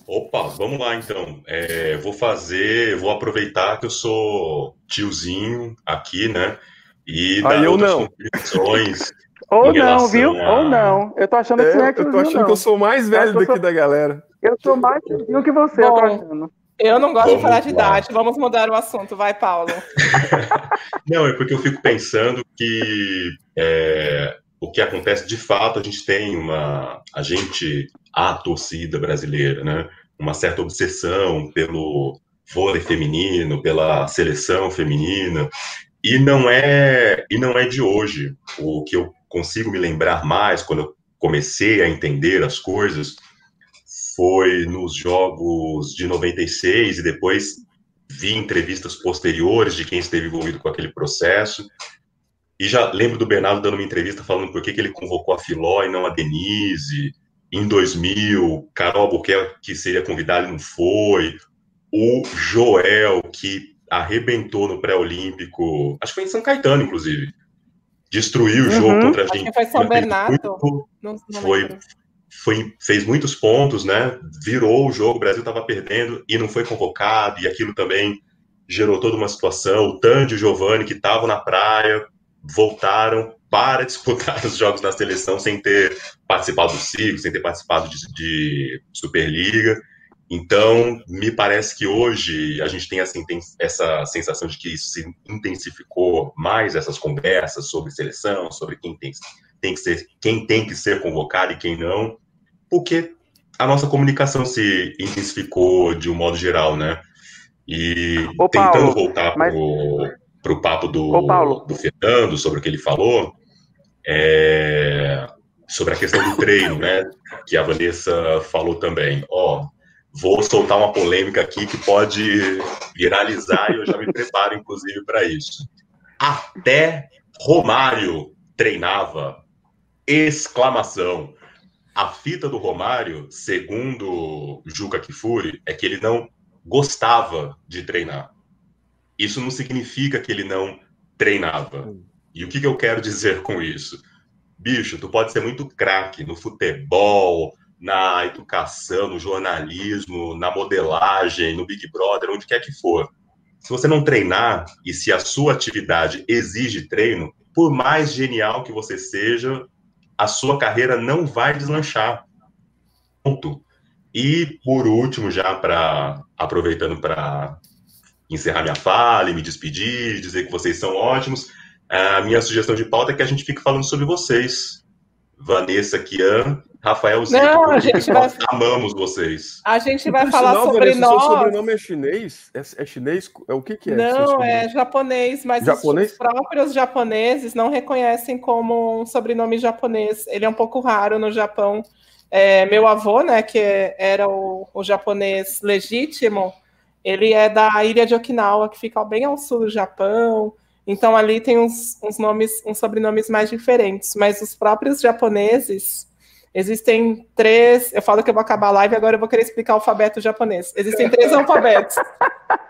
F: Opa, vamos lá então. É, vou fazer, vou aproveitar que eu sou tiozinho aqui, né?
D: E dar ah, eu não.
G: Ou não, viu? A... Ou não. Eu tô achando
D: é,
G: que
D: é Eu tô achando não. que eu sou mais velho daqui sou... da galera.
G: Eu sou mais tiozinho que você, Bom, eu tô achando.
B: Eu não gosto Vamos de falar de idade. Vamos mudar o assunto. Vai, Paulo.
F: não, é porque eu fico pensando que é, o que acontece de fato, a gente tem uma. A gente, a torcida brasileira, né? Uma certa obsessão pelo vôlei feminino, pela seleção feminina. E não é, e não é de hoje. O que eu consigo me lembrar mais quando eu comecei a entender as coisas foi nos jogos de 96 e depois vi entrevistas posteriores de quem esteve envolvido com aquele processo. E já lembro do Bernardo dando uma entrevista falando por que, que ele convocou a Filó e não a Denise. Em 2000, Carol Albuquerque, que seria convidada e não foi. O Joel, que arrebentou no pré-olímpico, acho que foi em São Caetano, inclusive. destruir o jogo uhum. contra a gente.
B: Foi São Bernardo.
F: Muito, não, não foi, foi, fez muitos pontos, né? Virou o jogo, o Brasil estava perdendo e não foi convocado, e aquilo também gerou toda uma situação. O Tandy e o Giovanni, que estavam na praia, voltaram para disputar os jogos da seleção sem ter participado do ciclo, sem ter participado de, de Superliga. Então, me parece que hoje a gente tem essa, essa sensação de que isso se intensificou mais essas conversas sobre seleção, sobre quem tem, tem que ser, quem tem que ser convocado e quem não, porque a nossa comunicação se intensificou de um modo geral, né? E Ô, tentando Paulo, voltar para o papo do, Ô, do Fernando sobre o que ele falou, é, sobre a questão do treino, né? Que a Vanessa falou também. Ó, vou soltar uma polêmica aqui que pode viralizar e eu já me preparo, inclusive, para isso. Até Romário treinava. Exclamação. A fita do Romário, segundo Juca Kifuri, é que ele não gostava de treinar. Isso não significa que ele não treinava. E o que, que eu quero dizer com isso? Bicho, tu pode ser muito craque no futebol, na educação, no jornalismo, na modelagem, no Big Brother, onde quer que for. Se você não treinar e se a sua atividade exige treino, por mais genial que você seja, a sua carreira não vai deslanchar. Ponto. E por último, já para aproveitando para encerrar minha fala e me despedir, dizer que vocês são ótimos, a minha sugestão de pauta é que a gente fique falando sobre vocês. Vanessa, Kian, Rafael
B: não, a gente vai...
F: amamos vocês.
B: A gente vai falar sinal, sobre Vanessa, nós.
D: Seu sobrenome é chinês? É, é, chinês? É o que, que é?
B: Não, é japonês, mas japonês? os próprios japoneses não reconhecem como um sobrenome japonês. Ele é um pouco raro no Japão. É, meu avô, né, que era o, o japonês legítimo, ele é da ilha de Okinawa, que fica bem ao sul do Japão. Então ali tem uns, uns nomes, uns sobrenomes mais diferentes, mas os próprios japoneses Existem três. Eu falo que eu vou acabar a live, agora eu vou querer explicar o alfabeto japonês. Existem três alfabetos.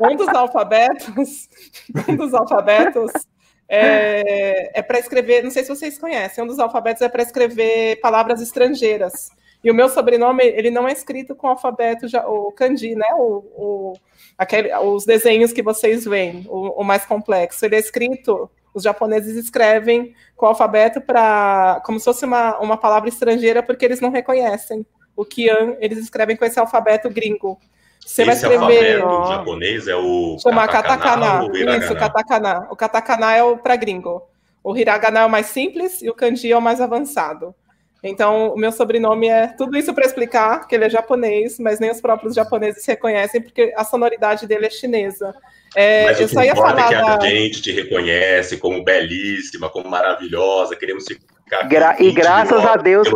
B: Um dos alfabetos, um dos alfabetos é, é para escrever. Não sei se vocês conhecem. Um dos alfabetos é para escrever palavras estrangeiras. E o meu sobrenome ele não é escrito com o alfabeto o kanji, né? O, o aquele, os desenhos que vocês veem, o, o mais complexo. Ele é escrito os japoneses escrevem com o alfabeto para como se fosse uma, uma palavra estrangeira, porque eles não reconhecem. O Kian, eles escrevem com esse alfabeto gringo.
F: Você esse vai escrever. Alfabeto japonês é o.
B: Chama katakana. katakana. Isso, katakana. O katakana é o para gringo. O hiragana é o mais simples e o kanji é o mais avançado. Então, o meu sobrenome é tudo isso para explicar que ele é japonês, mas nem os próprios japoneses reconhecem, porque a sonoridade dele é chinesa. É,
F: Mas eu só ia falar é que da... a gente te reconhece como belíssima, como maravilhosa, queremos ficar.
G: Gra e graças a Deus.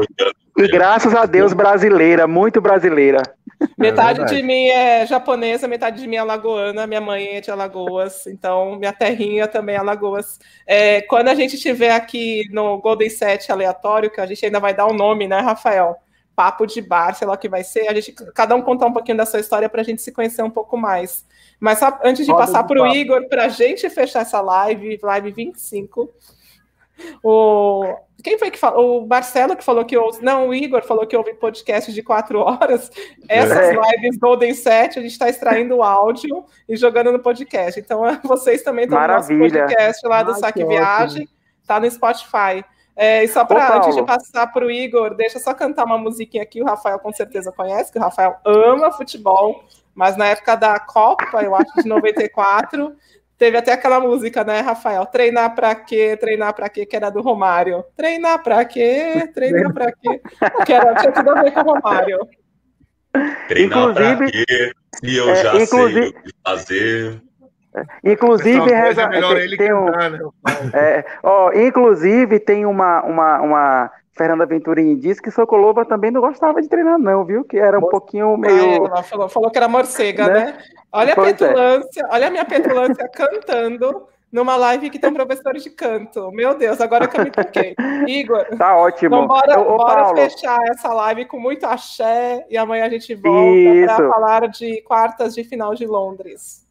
G: E graças a Deus brasileira, muito brasileira.
B: Metade é de mim é japonesa, metade de mim é alagoana, minha mãe é de Alagoas, então minha terrinha também é Alagoas. É, quando a gente estiver aqui no Golden Set aleatório, que a gente ainda vai dar o um nome, né, Rafael? Papo de bar, sei lá o que vai ser, a gente, cada um contar um pouquinho da sua história para a gente se conhecer um pouco mais. Mas só, antes de Roda passar para o Igor, para a gente fechar essa live, live 25, o, quem foi que falou? O Marcelo que falou que ouve. Não, o Igor falou que ouve podcast de quatro horas. Essas é. lives Golden 7, a gente está extraindo o áudio e jogando no podcast. Então, vocês também estão no nosso podcast lá do Ai, Saque Viagem, tá no Spotify. É, e só para antes de passar para o Igor, deixa só cantar uma musiquinha aqui, o Rafael com certeza conhece, que o Rafael ama futebol, mas na época da Copa, eu acho de 94, teve até aquela música, né, Rafael? Treinar para quê? Treinar para quê? Que era do Romário. Treinar para quê? Treinar para quê? Que era, tinha tudo a ver com o Romário.
F: Treinar para quê? Se eu é, já sei o que fazer.
G: Inclusive, reza, tem, tem um, né? é, ó, inclusive tem uma, uma, uma Fernanda Venturini disse que Sokolova também não gostava de treinar, não, viu? Que era um pouquinho meio.
B: ela falou, falou que era morcega, né? né? Olha pois a é. petulância, é. olha a minha petulância cantando numa live que tem professores de canto. Meu Deus, agora que eu me toquei. Igor.
G: Tá ótimo. Então
B: bora, Ô, bora Paulo. fechar essa live com muito axé e amanhã a gente volta para falar de quartas de final de Londres.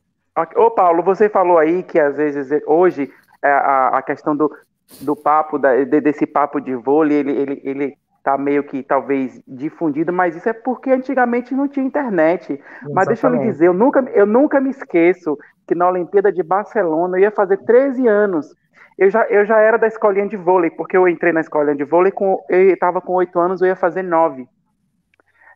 G: Ô, Paulo, você falou aí que às vezes hoje é, a, a questão do do papo, da, desse papo de vôlei, ele, ele, ele tá meio que talvez difundido, mas isso é porque antigamente não tinha internet. Exatamente. Mas deixa eu lhe dizer, eu nunca, eu nunca me esqueço que na Olimpíada de Barcelona eu ia fazer 13 anos. Eu já, eu já era da escolinha de vôlei, porque eu entrei na escolinha de vôlei, com, eu estava com 8 anos, eu ia fazer 9.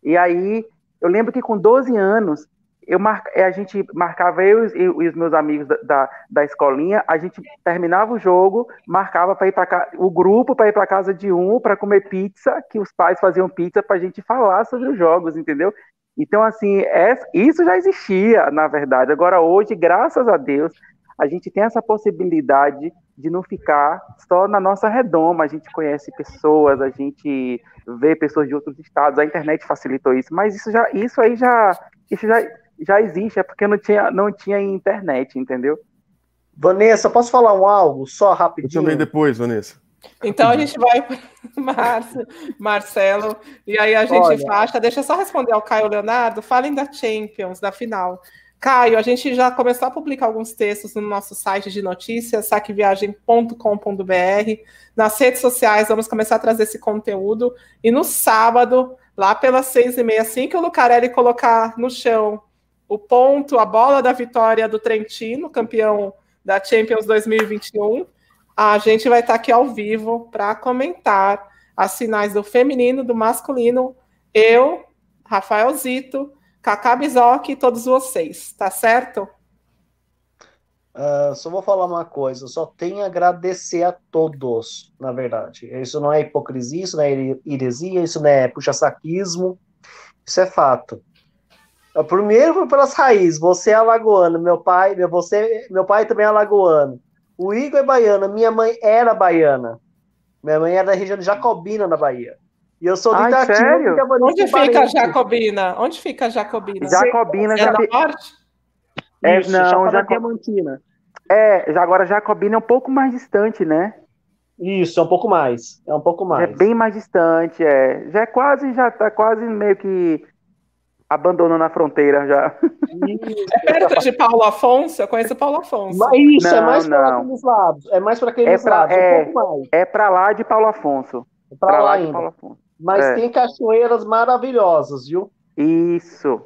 G: E aí, eu lembro que com 12 anos, eu mar... a gente marcava eu e os meus amigos da, da, escolinha, a gente terminava o jogo, marcava para ir para o grupo para ir para casa de um para comer pizza, que os pais faziam pizza para a gente falar sobre os jogos, entendeu? Então assim, é... isso já existia, na verdade. Agora hoje, graças a Deus, a gente tem essa possibilidade de não ficar só na nossa redoma. A gente conhece pessoas, a gente vê pessoas de outros estados. A internet facilitou isso, mas isso já, isso aí já, isso já já existe, é porque não tinha, não tinha internet, entendeu?
E: Vanessa, posso falar um algo só rapidinho?
D: Eu também depois, Vanessa.
B: Então a gente vai para Marcelo, e aí a gente Olha. Deixa eu só responder ao Caio Leonardo. Falem da Champions, da final. Caio, a gente já começou a publicar alguns textos no nosso site de notícias, saqueviagem.com.br. Nas redes sociais, vamos começar a trazer esse conteúdo. E no sábado, lá pelas seis e meia, assim que o Lucarelli colocar no chão o ponto, a bola da vitória do Trentino, campeão da Champions 2021. A gente vai estar aqui ao vivo para comentar as finais do feminino, do masculino. Eu, Rafael Zito, Cacá Bizoc e todos vocês, tá certo?
E: Uh, só vou falar uma coisa, só tenho a agradecer a todos, na verdade. Isso não é hipocrisia, isso não é heresia, isso não é puxa-saquismo, isso é fato. O primeiro foi pelas raízes. Você é alagoano, meu pai, você, meu pai também é alagoano. O Igor é baiano, minha mãe era baiana. Minha mãe era da região de Jacobina, na Bahia. E eu sou do
B: Itatiba. Sério? Onde fica Jacobina? Onde fica Jacobina?
G: Jacobina,
B: já... é norte?
G: É, Isso, não, Diamantina. É, agora Jacobina é um pouco mais distante, né?
E: Isso, é um pouco mais. É um pouco mais.
G: é bem mais distante, é. Já é quase, já tá quase meio que abandonou na fronteira já.
B: É perto de Paulo Afonso? Eu conheço Paulo Afonso.
E: Mas isso, é não, é mais para aqueles lados. É mais para aqueles é pra, lados,
G: é,
E: um pouco mais.
G: É para lá de Paulo Afonso.
E: É para lá, lá ainda. Paulo Afonso. Mas é. tem cachoeiras maravilhosas, viu?
G: Isso.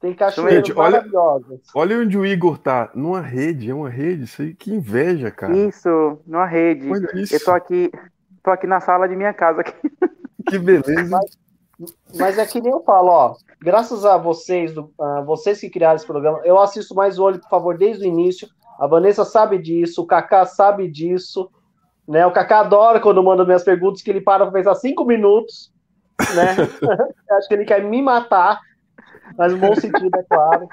E: Tem cachoeiras Gente, olha, maravilhosas.
D: Olha onde o Igor tá. Numa rede, é uma rede. Isso aí, que inveja, cara.
G: Isso, numa rede. Olha isso. Eu tô aqui, tô aqui na sala de minha casa. Aqui.
D: Que beleza.
E: Mas, mas é que nem eu falo, ó. Graças a vocês, do, a vocês que criaram esse programa, eu assisto mais o olho, por favor, desde o início. A Vanessa sabe disso, o Kaká sabe disso. Né? O Kaká adora quando manda minhas perguntas, que ele para para pensar cinco minutos. Né? Acho que ele quer me matar, mas no bom sentido, é claro.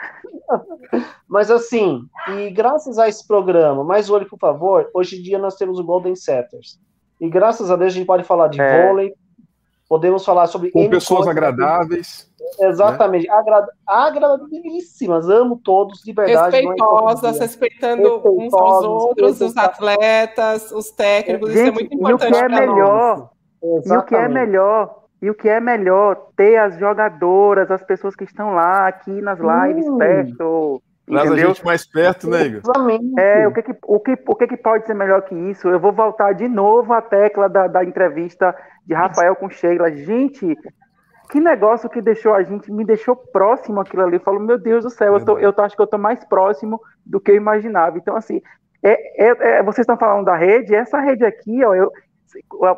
E: mas assim, e graças a esse programa, mais olho, por favor, hoje em dia nós temos o Golden Setters. E graças a Deus a gente pode falar de é. vôlei, Podemos falar sobre.
D: Com pessoas agradáveis.
E: Exatamente. Né? Agra... Agradabilíssimas. Amo todos, de verdade.
B: É Respeitosas, respeitando Respeitosas, uns aos outros, os atletas, os técnicos. Gente, isso é muito importante.
G: E o que é melhor. E o que é melhor. E o que é melhor, ter as jogadoras, as pessoas que estão lá, aqui nas lives, hum. perto.
D: Traz a gente mais perto, né, Igor?
G: É, o que, que, o, que, o que, que pode ser melhor que isso? Eu vou voltar de novo à tecla da, da entrevista de Rafael com Sheila. Gente, que negócio que deixou a gente, me deixou próximo aquilo ali. Eu falo, meu Deus do céu, eu, tô, eu tô, acho que eu tô mais próximo do que eu imaginava. Então, assim, é, é, é vocês estão falando da rede, essa rede aqui, ó, eu,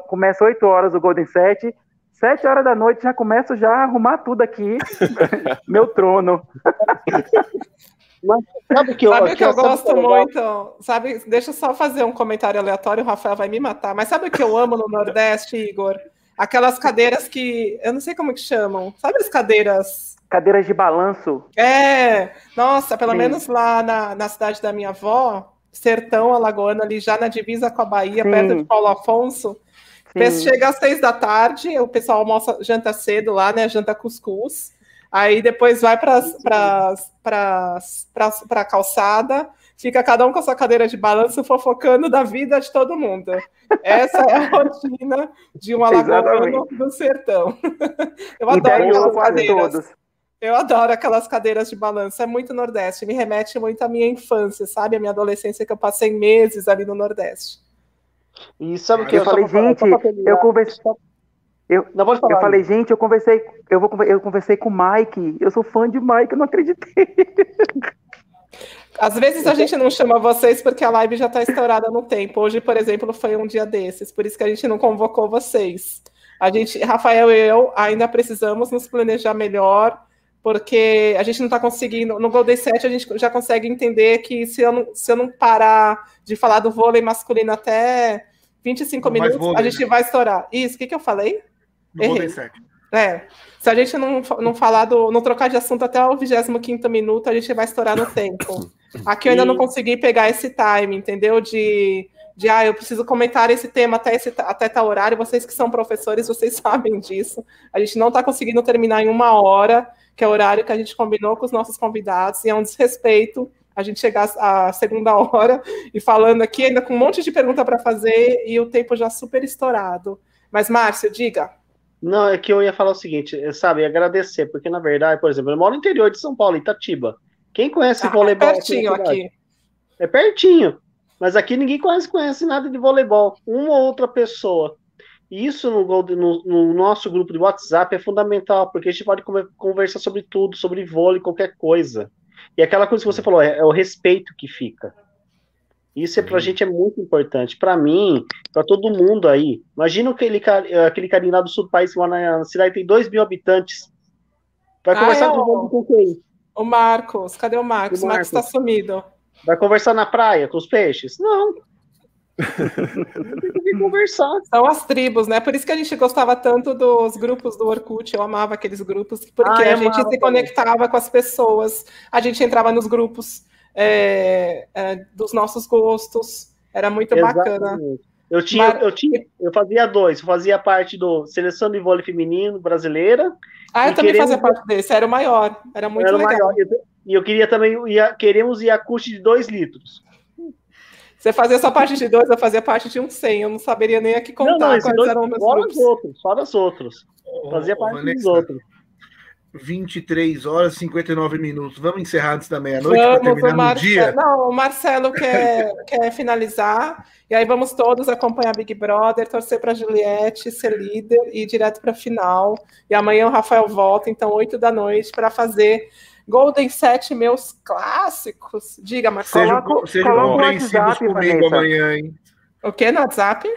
G: começa 8 horas o Golden Set, Sete horas da noite já começo já a arrumar tudo aqui, meu trono.
B: Mas sabe que eu, sabe que eu gosto muito? Sabe, deixa eu só fazer um comentário aleatório, o Rafael vai me matar. Mas sabe o que eu amo no Nordeste, Igor? Aquelas cadeiras que. Eu não sei como que chamam. Sabe as cadeiras.
G: Cadeiras de balanço.
B: É, nossa, pelo Sim. menos lá na, na cidade da minha avó, Sertão Alagoana, ali já na divisa com a Bahia, Sim. perto de Paulo Afonso. Sim. Chega às seis da tarde, o pessoal almoça, janta cedo lá, né? Janta cuscuz. Aí depois vai para a calçada, fica cada um com a sua cadeira de balanço fofocando da vida de todo mundo. Essa é a rotina de um alagoano do sertão. Eu adoro aquelas cadeiras. Todos. Eu adoro aquelas cadeiras de balanço, é muito Nordeste, me remete muito à minha infância, sabe? A minha adolescência que eu passei meses ali no Nordeste.
G: E sabe o que eu, eu falei, gente, eu conversei. Eu, não pode falar. Eu falei, gente, eu conversei, eu vou, eu conversei com o Mike. Eu sou fã de Mike, eu não acreditei.
B: Às vezes a gente não chama vocês porque a live já está estourada no tempo. Hoje, por exemplo, foi um dia desses, por isso que a gente não convocou vocês. A gente, Rafael e eu, ainda precisamos nos planejar melhor, porque a gente não está conseguindo. No Golden 7 a gente já consegue entender que se eu não, se eu não parar de falar do vôlei masculino até 25 não minutos, vôlei, a gente né? vai estourar. Isso, o que, que eu falei?
A: No Golden 7.
B: É. Se a gente não, não falar do. não trocar de assunto até o 25 minuto, a gente vai estourar no tempo. Aqui eu ainda não consegui pegar esse time, entendeu? De, de ah, eu preciso comentar esse tema até, esse, até tal horário. Vocês que são professores, vocês sabem disso. A gente não está conseguindo terminar em uma hora, que é o horário que a gente combinou com os nossos convidados, e é um desrespeito a gente chegar à segunda hora e falando aqui ainda com um monte de pergunta para fazer e o tempo já super estourado. Mas, Márcio, diga.
E: Não, é que eu ia falar o seguinte, sabe, agradecer, porque na verdade, por exemplo, eu moro no interior de São Paulo, Itatiba. Quem conhece ah, voleibol?
B: É pertinho aqui.
E: É pertinho. Mas aqui ninguém conhece, conhece nada de voleibol. Uma ou outra pessoa. E isso no, no, no, nosso grupo de WhatsApp é fundamental, porque a gente pode conversar sobre tudo, sobre vôlei, qualquer coisa. E aquela coisa que você falou, é, é o respeito que fica. Isso é, pra uhum. gente é muito importante. Para mim, para todo mundo aí. Imagina aquele, aquele carinha lá do sul do país, lá na cidade tem 2 mil habitantes. Vai ah, conversar é com, com quem?
B: O Marcos. Cadê o Marcos? O Marcos está sumido.
E: Vai conversar na praia com os peixes? Não. tem que conversar.
B: São as tribos, né? Por isso que a gente gostava tanto dos grupos do Orkut. Eu amava aqueles grupos, porque ah, a gente se conectava com as pessoas. A gente entrava nos grupos é, é, dos nossos gostos. Era muito Exatamente. bacana.
E: Eu tinha, Mas... eu tinha, eu fazia dois. Eu fazia parte do seleção de vôlei feminino brasileira.
B: Ah, eu também fazia parte desse. Era o maior. Era muito era legal. Maior.
E: E eu queria também, ia, queremos Yakult de dois litros.
B: Você fazia só parte de dois, eu fazia parte de um 100. Eu não saberia nem aqui contar não, não, quais dois, eram
E: meus fora grupos. Os outros, fora os outros. Fazia parte Vanessa, dos outros.
A: 23 horas e 59 minutos. Vamos encerrar antes da meia-noite para terminar no dia?
B: Não, o Marcelo quer, quer finalizar. E aí vamos todos acompanhar Big Brother, torcer para a Juliette ser líder e ir direto para a final. E amanhã o Rafael volta, então, 8 da noite, para fazer Golden 7 meus clássicos. Diga, Marcelo.
A: Seja, seja compreensivos comigo Vanessa. amanhã, hein?
B: O que no WhatsApp?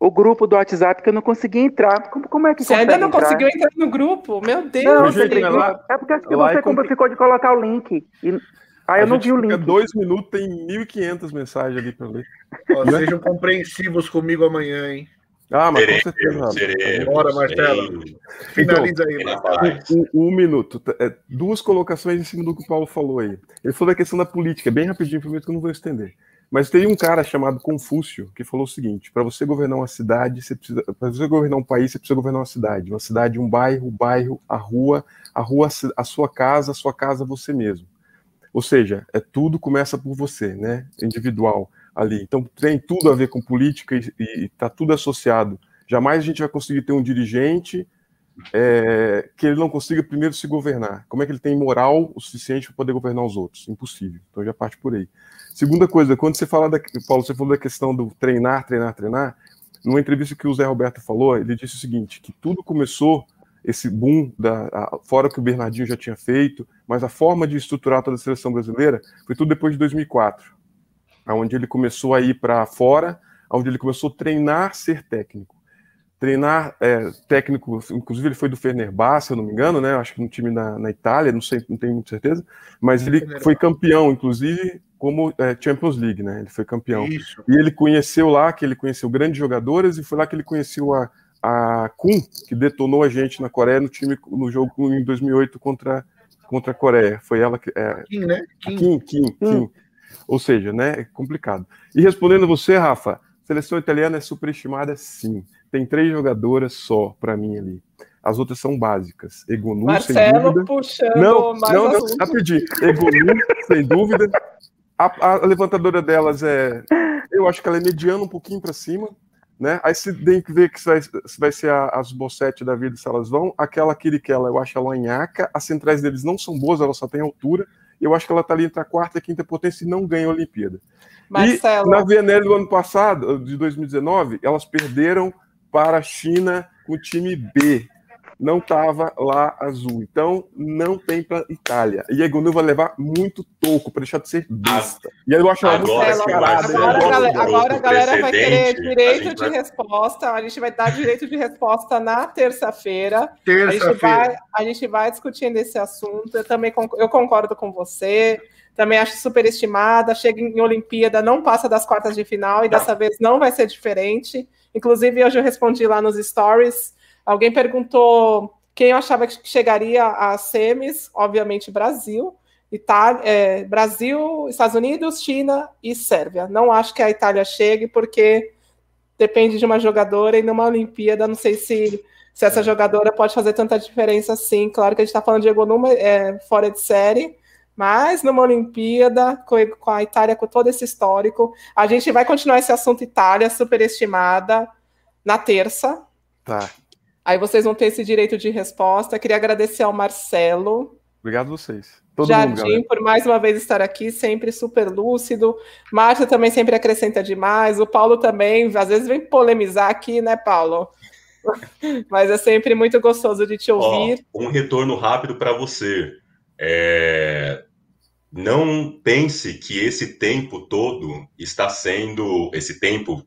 G: O grupo do WhatsApp que eu não consegui entrar. Como, como é que
B: Você ainda não entrar? conseguiu entrar no grupo? Meu Deus! Não,
G: Rodrigo, é porque acho que você como ficou de colocar o link. E... Aí eu não vi o link.
D: dois minutos, tem 1.500 mensagens ali para ler.
A: Ó, sejam compreensivos comigo amanhã, hein?
D: Ah, mas com certeza.
A: Bora, Marcelo. Finaliza aí, Marcelo.
D: Um, um, minuto. É, duas colocações em cima do que o Paulo falou aí. Ele falou da questão da política, bem rapidinho, prometo que eu não vou estender. Mas tem um cara chamado Confúcio que falou o seguinte: para você governar uma cidade, você precisa, para você governar um país, você precisa governar uma cidade, uma cidade, um bairro, o bairro, a rua, a rua, a sua casa, a sua casa, você mesmo. Ou seja, é tudo começa por você, né? Individual ali. Então tem tudo a ver com política e está tudo associado. Jamais a gente vai conseguir ter um dirigente é, que ele não consiga primeiro se governar. Como é que ele tem moral o suficiente para poder governar os outros? Impossível. Então já parte por aí. Segunda coisa, quando você fala da, Paulo, você falou da questão do treinar, treinar, treinar, numa entrevista que o Zé Roberto falou, ele disse o seguinte, que tudo começou esse boom da a, fora que o Bernardinho já tinha feito, mas a forma de estruturar toda a seleção brasileira foi tudo depois de 2004, onde ele começou a ir para fora, onde ele começou a treinar ser técnico treinar é, técnico, inclusive ele foi do Fenerbahçe, se eu não me engano, né? Acho que no time na, na Itália, não sei, não tenho muita certeza, mas ele foi campeão, inclusive como é, Champions League, né? Ele foi campeão. Isso. E ele conheceu lá, que ele conheceu grandes jogadores e foi lá que ele conheceu a, a Kun, que detonou a gente na Coreia no time no jogo em 2008 contra contra a Coreia. Foi ela que é,
A: Kim, né?
D: Kim, Kim, Kim, Kim. Ou seja, né? É complicado. E respondendo você, Rafa, seleção italiana é superestimada, sim tem três jogadoras só para mim ali. As outras são básicas. Egonu, Marcelo sem dúvida.
B: puxando
D: não, mais não, não, rapidinho. Egonu, sem dúvida. A, a, levantadora delas é. Eu acho que ela é mediana um pouquinho para cima. Né? Aí você tem que ver que se vai, se vai ser a, as Bossete da vida, se elas vão. Aquela Kirikela, eu acho ela anhaca. As centrais deles não são boas, ela só tem altura. Eu acho que ela está ali entre a quarta e a quinta potência e não ganha a Olimpíada. Marcelo. E na VNL do ano passado, de 2019, elas perderam para a China com o time B não estava lá azul. Então, não tem para Itália. E a Egonu vai levar muito toco para deixar de ser besta. E aí eu acho
B: agora, muito agora, agora, agora a galera vai querer direito de vai... resposta. A gente vai dar direito de resposta na terça-feira. Terça-feira. A, a, gente vai discutindo esse assunto. Eu também eu concordo com você. Também acho superestimada. Chega em Olimpíada, não passa das quartas de final e dessa vez não vai ser diferente. Inclusive, hoje eu respondi lá nos stories Alguém perguntou quem eu achava que chegaria a semis, obviamente Brasil, Itália, é, Brasil, Estados Unidos, China e Sérvia. Não acho que a Itália chegue, porque depende de uma jogadora e numa Olimpíada, não sei se, se essa jogadora pode fazer tanta diferença assim. Claro que a gente está falando de Egonuma é, fora de série, mas numa Olimpíada, com, com a Itália com todo esse histórico, a gente vai continuar esse assunto Itália, superestimada, na terça.
D: Tá.
B: Aí vocês vão ter esse direito de resposta. Queria agradecer ao Marcelo.
D: Obrigado a vocês. Todo
B: Jardim, mundo, por mais uma vez estar aqui, sempre super lúcido. Márcia também sempre acrescenta demais. O Paulo também, às vezes vem polemizar aqui, né, Paulo? Mas é sempre muito gostoso de te ouvir.
F: Ó, um retorno rápido para você. É... Não pense que esse tempo todo está sendo esse tempo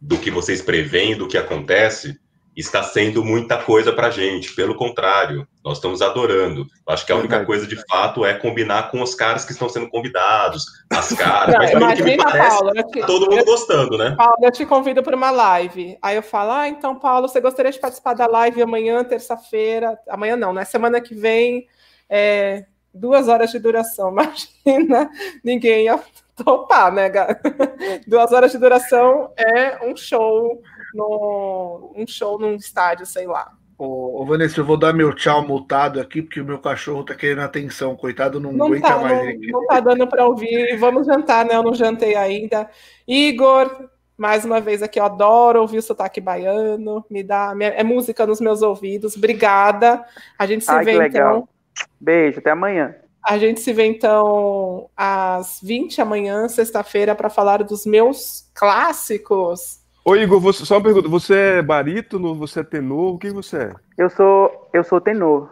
F: do que vocês preveem, do que acontece, está sendo muita coisa para a gente. Pelo contrário, nós estamos adorando. Acho que a única coisa de fato é combinar com os caras que estão sendo convidados, as caras. Mas
B: o que me parece, te,
F: tá todo mundo eu, gostando, né?
B: Paulo, eu te convido para uma live. Aí eu falo, ah, então, Paulo, você gostaria de participar da live amanhã, terça-feira? Amanhã não, né? Semana que vem, é, duas horas de duração. Imagina, ninguém ia topar, né, Duas horas de duração é um show no, um show num estádio, sei lá.
A: Ô, ô, Vanessa, eu vou dar meu tchau multado aqui, porque o meu cachorro tá querendo atenção, coitado, não, não aguenta tá, mais.
B: Não, não tá dando para ouvir. Vamos jantar, né? Eu não jantei ainda. Igor, mais uma vez aqui, eu adoro ouvir o sotaque baiano, me dá, é música nos meus ouvidos. Obrigada. A gente se Ai, vê então.
G: Beijo, até amanhã.
B: A gente se vê então às 20 amanhã, sexta-feira, para falar dos meus clássicos.
D: Ô Igor, você, só uma pergunta, você é barítono, você é tenor, o que você é?
G: Eu sou, eu sou tenor.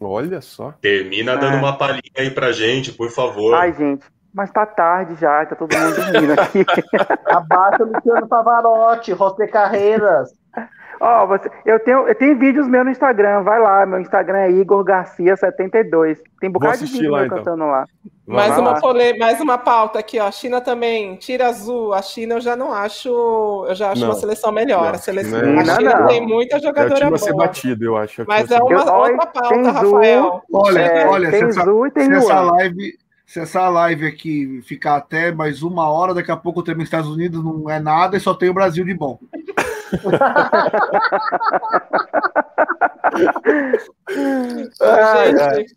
D: Olha só.
F: Termina dando é. uma palhinha aí pra gente, por favor.
G: Ai, gente, mas tá tarde já, tá todo mundo dormindo aqui.
E: Abaixa o Luciano Pavarotti, José Carreiras.
G: Ó, oh, você, eu tenho, eu tenho vídeos meus no Instagram, vai lá, meu Instagram é Igor Garcia 72. Tem um bocado de vídeo lá, então. cantando lá.
B: Mais uma, pole... mais uma pauta aqui, ó. A China também, tira azul. A China eu já não acho, eu já acho não. uma seleção melhor. Não. A, seleção... Não, a China tem muita jogadora é boa.
D: ser batido, eu acho.
B: Mas é uma eu, outra pauta, Rafael.
A: Olha, é, olha, se essa, se essa live se essa live aqui ficar até mais uma hora, daqui a pouco o tema Estados Unidos não é nada e só tem o Brasil de bom.
B: Gente,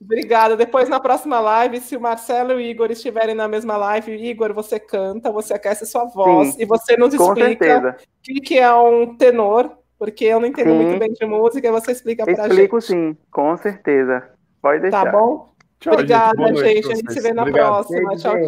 B: obrigada. Depois na próxima live, se o Marcelo e o Igor estiverem na mesma live, Igor, você canta, você aquece sua voz Sim, e você nos explica o que é um tenor, porque eu não entendo sim. muito bem de música, e você explica pra
G: Explico, gente. Explico sim, com certeza. Pode tá deixar.
B: Tá bom? Tchau, Obrigada, gente. gente. A gente se vê na Obrigado. próxima. Tchau, tchau.